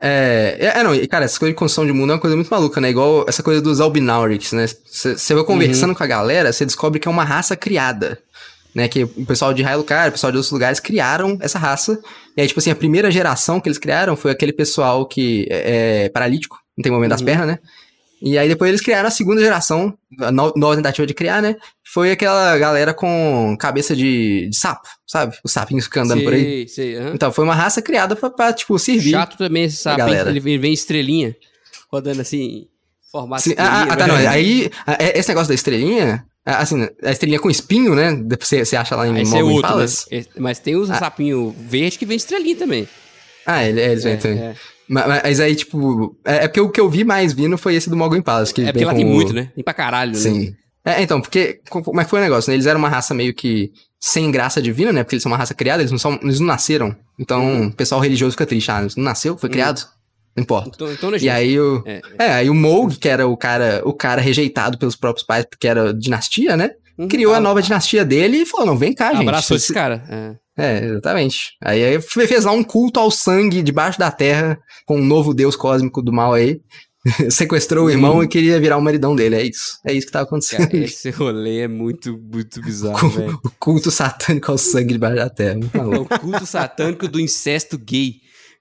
Speaker 3: É, é, é, não, e, cara, essa coisa de construção de mundo é uma coisa muito maluca, né? Igual essa coisa dos Albinaurics, né? Você vai conversando com a galera, você descobre que é uma raça criada. Né, que o pessoal de Hylucar, o pessoal de outros lugares criaram essa raça. E aí, tipo assim, a primeira geração que eles criaram foi aquele pessoal que é, é paralítico, não tem movimento das
Speaker 1: Uhum.
Speaker 3: pernas, né? E aí depois eles criaram a segunda geração, a no- nova tentativa de criar, né? Foi aquela galera com cabeça de, de sapo, sabe? Os sapinhos ficam andando por aí.
Speaker 1: Sei, sei, aham.
Speaker 3: Então, foi uma raça criada pra, pra, tipo, servir.
Speaker 1: Chato também esse sapo, ele vem, estrelinha, rodando assim, formato
Speaker 3: Sim, ah,
Speaker 1: estrelinha,
Speaker 3: ah, tá,
Speaker 1: né?
Speaker 3: não. Aí, ah, é- esse negócio da estrelinha, ah, assim, a estrelinha com espinho, né? Você, você acha lá em
Speaker 1: Aí esse é outro, né?
Speaker 3: Palace.
Speaker 1: Esse- Mas tem os sapinho verde que vem estrelinha também.
Speaker 3: Ah, é, eles vêm
Speaker 1: É,
Speaker 3: também.
Speaker 1: é.
Speaker 3: Ma- Mas, aí, tipo, é, é porque o que eu vi mais vindo foi esse do Morgan Palace. Que
Speaker 1: É porque lá tem
Speaker 3: o-
Speaker 1: muito, né? Tem pra caralho, né?
Speaker 3: Sim. É, então, porque. é que foi o negócio, né? Eles eram uma raça meio que sem graça divina, né? Porque eles são uma raça criada, eles não, são, eles não nasceram. Então,
Speaker 1: Uhum.
Speaker 3: o pessoal religioso fica triste. Ah, não nasceu? Foi criado? Não importa.
Speaker 1: Então, então não é
Speaker 3: E aí o.
Speaker 1: É.
Speaker 3: É, aí o Moog, que era o cara, o cara rejeitado pelos próprios pais, porque era dinastia, né?
Speaker 1: Uhum.
Speaker 3: Criou a
Speaker 1: Ah,
Speaker 3: nova dinastia dele e falou: não, vem cá, gente.
Speaker 1: Abraçou
Speaker 3: Esse-
Speaker 1: cara. É.
Speaker 3: É, exatamente. Aí, aí fe- fez lá um culto ao sangue debaixo da terra, com um novo deus cósmico do mal aí. Sequestrou o irmão e queria virar o maridão dele. É isso. É isso que tava acontecendo.
Speaker 1: Cara, esse rolê é muito, muito bizarro, velho.
Speaker 3: o culto satânico ao sangue debaixo da terra.
Speaker 1: É o culto satânico do incesto gay.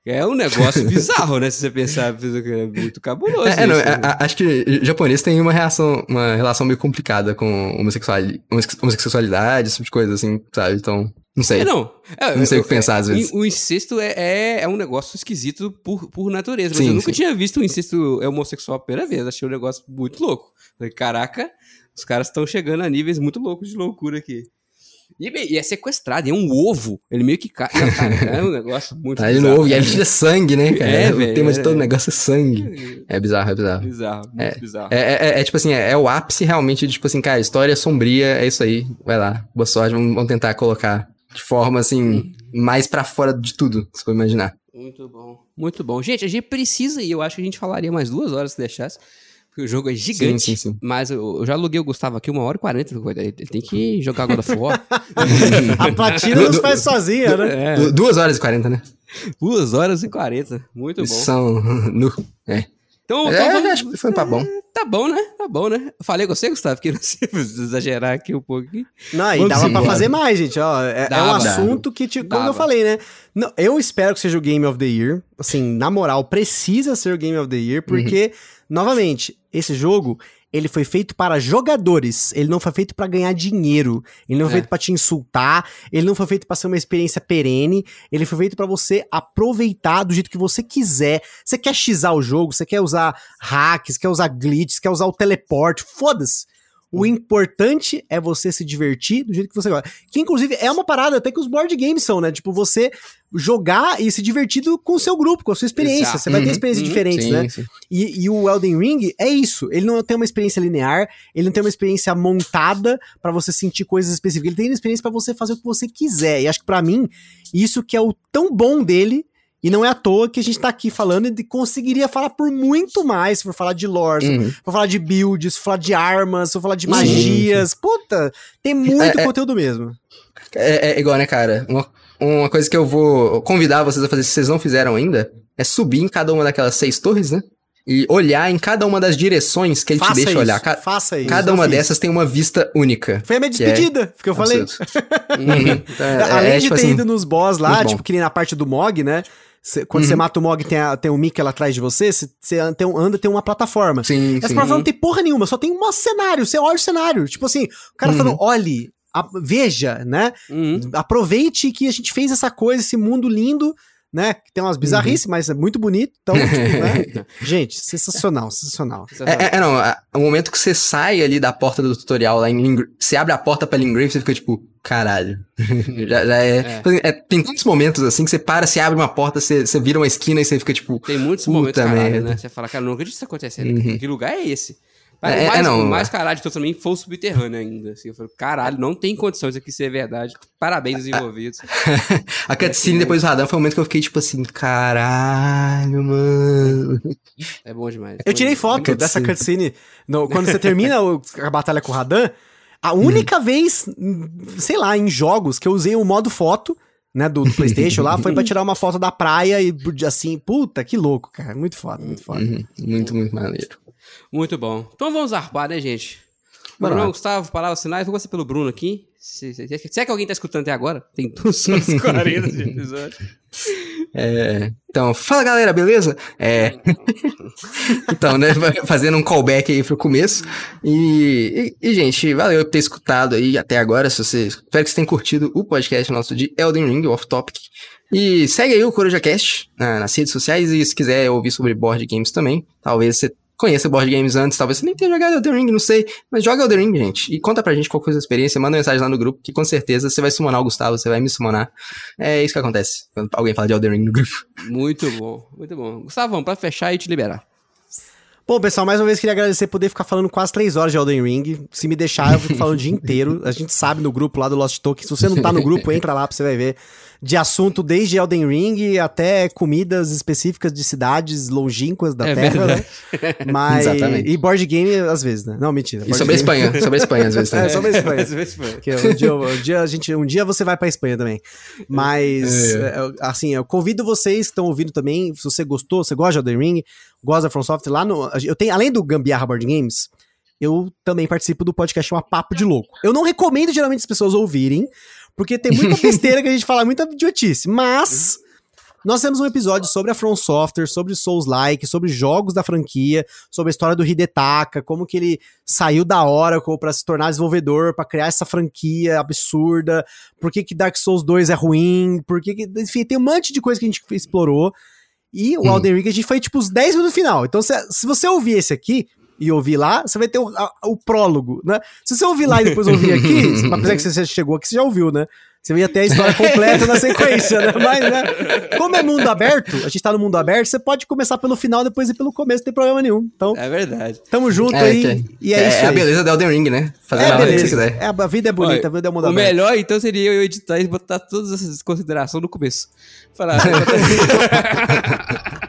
Speaker 1: É um negócio bizarro, né? Se você pensar, é muito cabuloso.
Speaker 3: É, é, não,
Speaker 1: isso,
Speaker 3: a-
Speaker 1: né?
Speaker 3: a- acho que japonês tem uma reação, uma relação meio complicada com homossexuali- homosse- homossexualidade, esse tipo de coisa, assim, sabe? Então, não sei.
Speaker 1: É, não. É,
Speaker 3: Não sei
Speaker 1: eu-
Speaker 3: o que pensar, às
Speaker 1: é,
Speaker 3: vezes.
Speaker 1: O incesto é, é, é um negócio esquisito por, por natureza. Mas
Speaker 3: Sim,
Speaker 1: eu nunca
Speaker 3: sim.
Speaker 1: tinha visto um incesto homossexual a primeira vez. Achei um negócio muito louco. Falei, caraca, os caras estão chegando a níveis muito loucos de loucura aqui. E, e é sequestrado, e é um ovo. Ele meio que cai. Cara, é um negócio muito
Speaker 3: Tá de
Speaker 1: bizarro.
Speaker 3: novo, e aí tira sangue, né, cara?
Speaker 1: É,
Speaker 3: o
Speaker 1: velho,
Speaker 3: tema de todo
Speaker 1: é.
Speaker 3: negócio é sangue. É bizarro, é bizarro.
Speaker 1: Bizarro, muito bizarro.
Speaker 3: É, é- é- é tipo assim, é, é o ápice realmente de, tipo assim, cara, história sombria, é isso aí. Vai lá, boa sorte, vamos, vamos tentar colocar de forma, assim, mais pra fora de tudo, se for imaginar.
Speaker 1: Muito bom. Muito bom. Gente, a gente precisa ir. Eu acho que a gente falaria mais duas horas se deixasse. Porque o jogo é gigante.
Speaker 3: Sim, sim, sim.
Speaker 1: Mas eu, eu já aluguei o Gustavo aqui uma hora e quarenta. Ele tem que jogar God of War.
Speaker 2: A platina não se faz sozinha, né?
Speaker 1: é,
Speaker 3: Du- Duas horas e quarenta, né?
Speaker 1: duas horas e quarenta. Muito bom.
Speaker 3: São. Nu. É.
Speaker 1: Então,
Speaker 3: É,
Speaker 1: então vamos-
Speaker 3: acho que foi papo bom.
Speaker 1: Tá bom, né? Tá bom, né? Eu falei com você, Gustavo, que não sei exagerar aqui um pouquinho.
Speaker 2: Não, e
Speaker 1: Vamos
Speaker 2: dava pra
Speaker 1: embora.
Speaker 2: fazer mais, gente. Ó, é, é um
Speaker 1: Dava.
Speaker 2: assunto que, tipo, como eu
Speaker 1: Dava.
Speaker 2: falei, né? Não, eu espero que seja o Game of the Year. Assim, na moral, precisa ser o Game of the Year, porque, novamente, esse jogo. Ele foi feito para jogadores, ele não foi feito pra ganhar dinheiro, ele não foi
Speaker 1: É.
Speaker 2: feito pra te insultar, ele não foi feito pra ser uma experiência perene, ele foi feito pra você aproveitar do jeito que você quiser. Você quer xizar o jogo, você quer usar hacks, quer usar glitches, quer usar o teleporte, foda-se. O importante é você se divertir do jeito que você gosta. Que, inclusive, é uma parada até que os board games são, né? Tipo, você jogar e se divertir com o seu grupo, com a sua experiência.
Speaker 1: Exato.
Speaker 2: Você vai ter
Speaker 3: Uhum,
Speaker 2: experiências
Speaker 1: uhum.
Speaker 2: diferentes,
Speaker 3: Sim,
Speaker 2: né?
Speaker 3: sim.
Speaker 2: E, e o Elden Ring é isso. Ele não tem uma experiência linear, ele não tem uma experiência montada pra você sentir coisas específicas. Ele tem uma experiência pra você fazer o que você quiser. E acho que pra mim, isso que é o tão bom dele. E não é à toa que a gente tá aqui falando e conseguiria falar por muito mais, se for falar de lore, se
Speaker 3: Uhum.
Speaker 2: for falar de builds, se for falar de armas, se for falar de
Speaker 3: Sim,
Speaker 2: magias. Puta, tem muito
Speaker 3: É, é-
Speaker 2: conteúdo mesmo.
Speaker 3: É, é igual, né, cara? Uma, uma coisa que eu vou convidar vocês a fazer, se vocês não fizeram ainda, é subir em cada uma daquelas seis torres, né? E olhar em cada uma das direções que ele
Speaker 2: faça
Speaker 3: te deixa
Speaker 2: isso,
Speaker 3: olhar. Ca-
Speaker 2: faça isso.
Speaker 3: cada uma dessas tem uma vista única.
Speaker 2: Foi a minha
Speaker 3: que é
Speaker 2: despedida, que eu falei.
Speaker 3: Uhum. É,
Speaker 2: Além
Speaker 3: é,
Speaker 2: de
Speaker 3: tipo
Speaker 2: ter
Speaker 3: assim,
Speaker 2: ido nos boss lá,
Speaker 3: bom.
Speaker 2: tipo, que nem na parte do Mog, né? Cê- quando
Speaker 3: Uhum.
Speaker 2: você mata o Mog, tem, a- tem o Mickey lá atrás de você, você um- anda, tem uma plataforma.
Speaker 3: Sim,
Speaker 2: Essa
Speaker 3: sim.
Speaker 2: plataforma não tem porra nenhuma, só tem um cenário. Você olha o cenário. Tipo assim, o cara
Speaker 3: Uhum.
Speaker 2: falando, olhe, a- veja, né?
Speaker 1: Uhum.
Speaker 2: Aproveite que a gente fez essa coisa, esse mundo lindo, né? Que tem umas bizarrices, mas é muito bonito. Então, tipo, né? Gente, sensacional, sensacional.
Speaker 3: É, é, é, não, a- o momento que você sai ali da porta do tutorial lá em você abre a porta pra Lingrave, você fica tipo, caralho. já, já é,
Speaker 1: É.
Speaker 3: tipo assim, é, Tem tantos momentos assim que você para, você abre uma porta, você, você vira uma esquina e você fica tipo,
Speaker 1: Tem muitos
Speaker 3: Puta
Speaker 1: momentos, caralho,
Speaker 3: merda.
Speaker 1: né? Você fala, cara, não acredito que isso tá acontecendo.
Speaker 3: Uhum.
Speaker 1: Que lugar é esse?
Speaker 3: É,
Speaker 1: o mais,
Speaker 3: é, não.
Speaker 1: o mais caralho de todos também foi o subterrâneo ainda. Assim, eu falei, caralho, não tem condições aqui ser verdade. Parabéns aos envolvidos.
Speaker 3: A cutscene depois do radar foi um momento que eu fiquei tipo assim, caralho, mano.
Speaker 1: É bom demais.
Speaker 2: Eu tirei foto
Speaker 3: cutscene.
Speaker 2: dessa cutscene. no- quando você termina a batalha com o Radan, a única vez, sei lá, em jogos que eu usei o modo foto, né, do, do PlayStation lá, foi pra tirar uma foto da praia e assim, puta, que louco, cara. Muito foda, muito foda.
Speaker 3: Uhum, Muito, muito maneiro.
Speaker 1: Muito bom. Então vamos arpar, né, gente? Bruno. Gustavo, palavras finais. Vou começar pelo Bruno aqui. Se, se, se é que alguém tá escutando até agora, tem 2 horas e 40 de episódio.
Speaker 3: É, então, fala galera, beleza? É. então, né, fazendo um callback aí pro começo. E, e, e, gente, valeu por ter escutado aí até agora. Se você, espero que vocês tenham curtido o podcast nosso de Elden Ring, Off Topic. E segue aí o CorujaCast na, nas redes sociais e se quiser ouvir sobre board games também, talvez você conheça board games antes, talvez você nem tenha jogado Elden Ring, não sei, mas joga Elden Ring, gente, e conta pra gente qual foi a sua experiência, manda mensagem lá no grupo, que com certeza você vai summonar o Gustavo, você vai me summonar. É isso que acontece quando alguém fala de Elden Ring no grupo.
Speaker 1: Muito bom, muito bom. Gustavão, pra fechar e te liberar.
Speaker 2: Bom, pessoal, mais uma vez queria agradecer poder ficar falando quase três horas de Elden Ring. Se me deixar, eu fico falando o dia inteiro. A gente sabe no grupo lá do Lost Token. Se você não tá no grupo, entra lá pra você vai ver. De assunto desde Elden Ring até comidas específicas de cidades longínquas da
Speaker 1: É
Speaker 2: Terra, né?
Speaker 1: verdade.
Speaker 2: Mas.
Speaker 3: Exatamente.
Speaker 2: E board game, às vezes, né? Não, mentira.
Speaker 3: E sobre a
Speaker 2: game-
Speaker 3: Espanha, sobre a Espanha às vezes
Speaker 2: É,
Speaker 3: também.
Speaker 2: sobre a Espanha.
Speaker 1: Às vezes foi.
Speaker 2: Que um dia, um dia a gente, um dia você vai pra Espanha também. Mas,
Speaker 3: É.
Speaker 2: é, assim, eu convido vocês que estão ouvindo também, se você gostou, você gosta de Elden Ring, gosta da From Software, lá no. Eu tenho, além do Gambiarra Board Games, eu também participo do podcast chamado Papo de Louco. Eu não recomendo geralmente as pessoas ouvirem, porque tem muita besteira que a gente fala, muita idiotice. Mas. Nós temos um episódio sobre a From Software, sobre Souls-like, sobre jogos da franquia, sobre a história do Hidetaka, como que ele saiu da Oracle pra se tornar desenvolvedor, pra criar essa franquia absurda, por que que Dark Souls 2 é ruim, por que que... Enfim, tem um monte de coisa que a gente explorou. E o
Speaker 3: Hum.
Speaker 2: Elden Ring a gente foi tipo os 10 minutos no final. Então, se, se você ouvir esse aqui e ouvir lá, você vai ter o, a- o prólogo, né? Se você ouvir lá e depois ouvir aqui, apesar que você chegou aqui, você já ouviu, né? Você ia ter a história completa na sequência, né? Mas, né? Como é mundo aberto, a gente tá no mundo aberto, você pode começar pelo final, depois ir pelo começo, não tem problema nenhum. Então,
Speaker 1: É verdade.
Speaker 2: tamo junto
Speaker 3: É,
Speaker 2: aí.
Speaker 3: que-
Speaker 2: E é, isso
Speaker 3: a
Speaker 2: aí.
Speaker 3: beleza do Elden Ring, né? Fazer
Speaker 2: É,
Speaker 3: na hora que você
Speaker 2: beleza.
Speaker 3: quiser.
Speaker 2: É, a vida é bonita,
Speaker 1: Olha,
Speaker 2: a vida é mundo
Speaker 1: O
Speaker 2: aberto.
Speaker 1: melhor, então, seria eu editar e botar todas essas considerações no começo. Falar,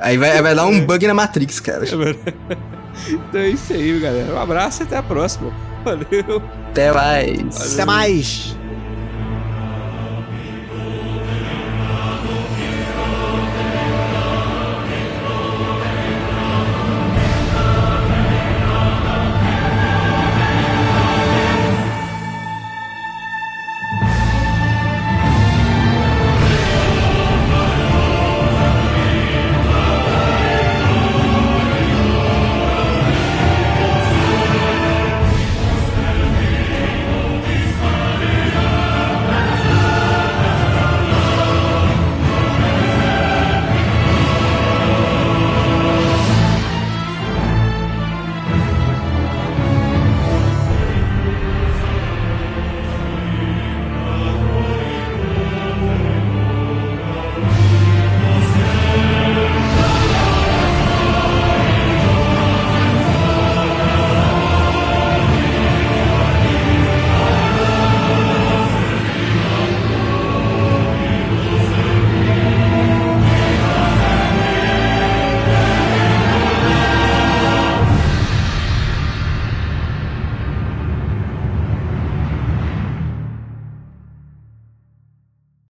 Speaker 3: Aí vai, vai dar um bug na Matrix, cara.
Speaker 1: então é isso aí, galera. Um abraço e até a próxima. Valeu.
Speaker 3: Até mais.
Speaker 2: Até mais.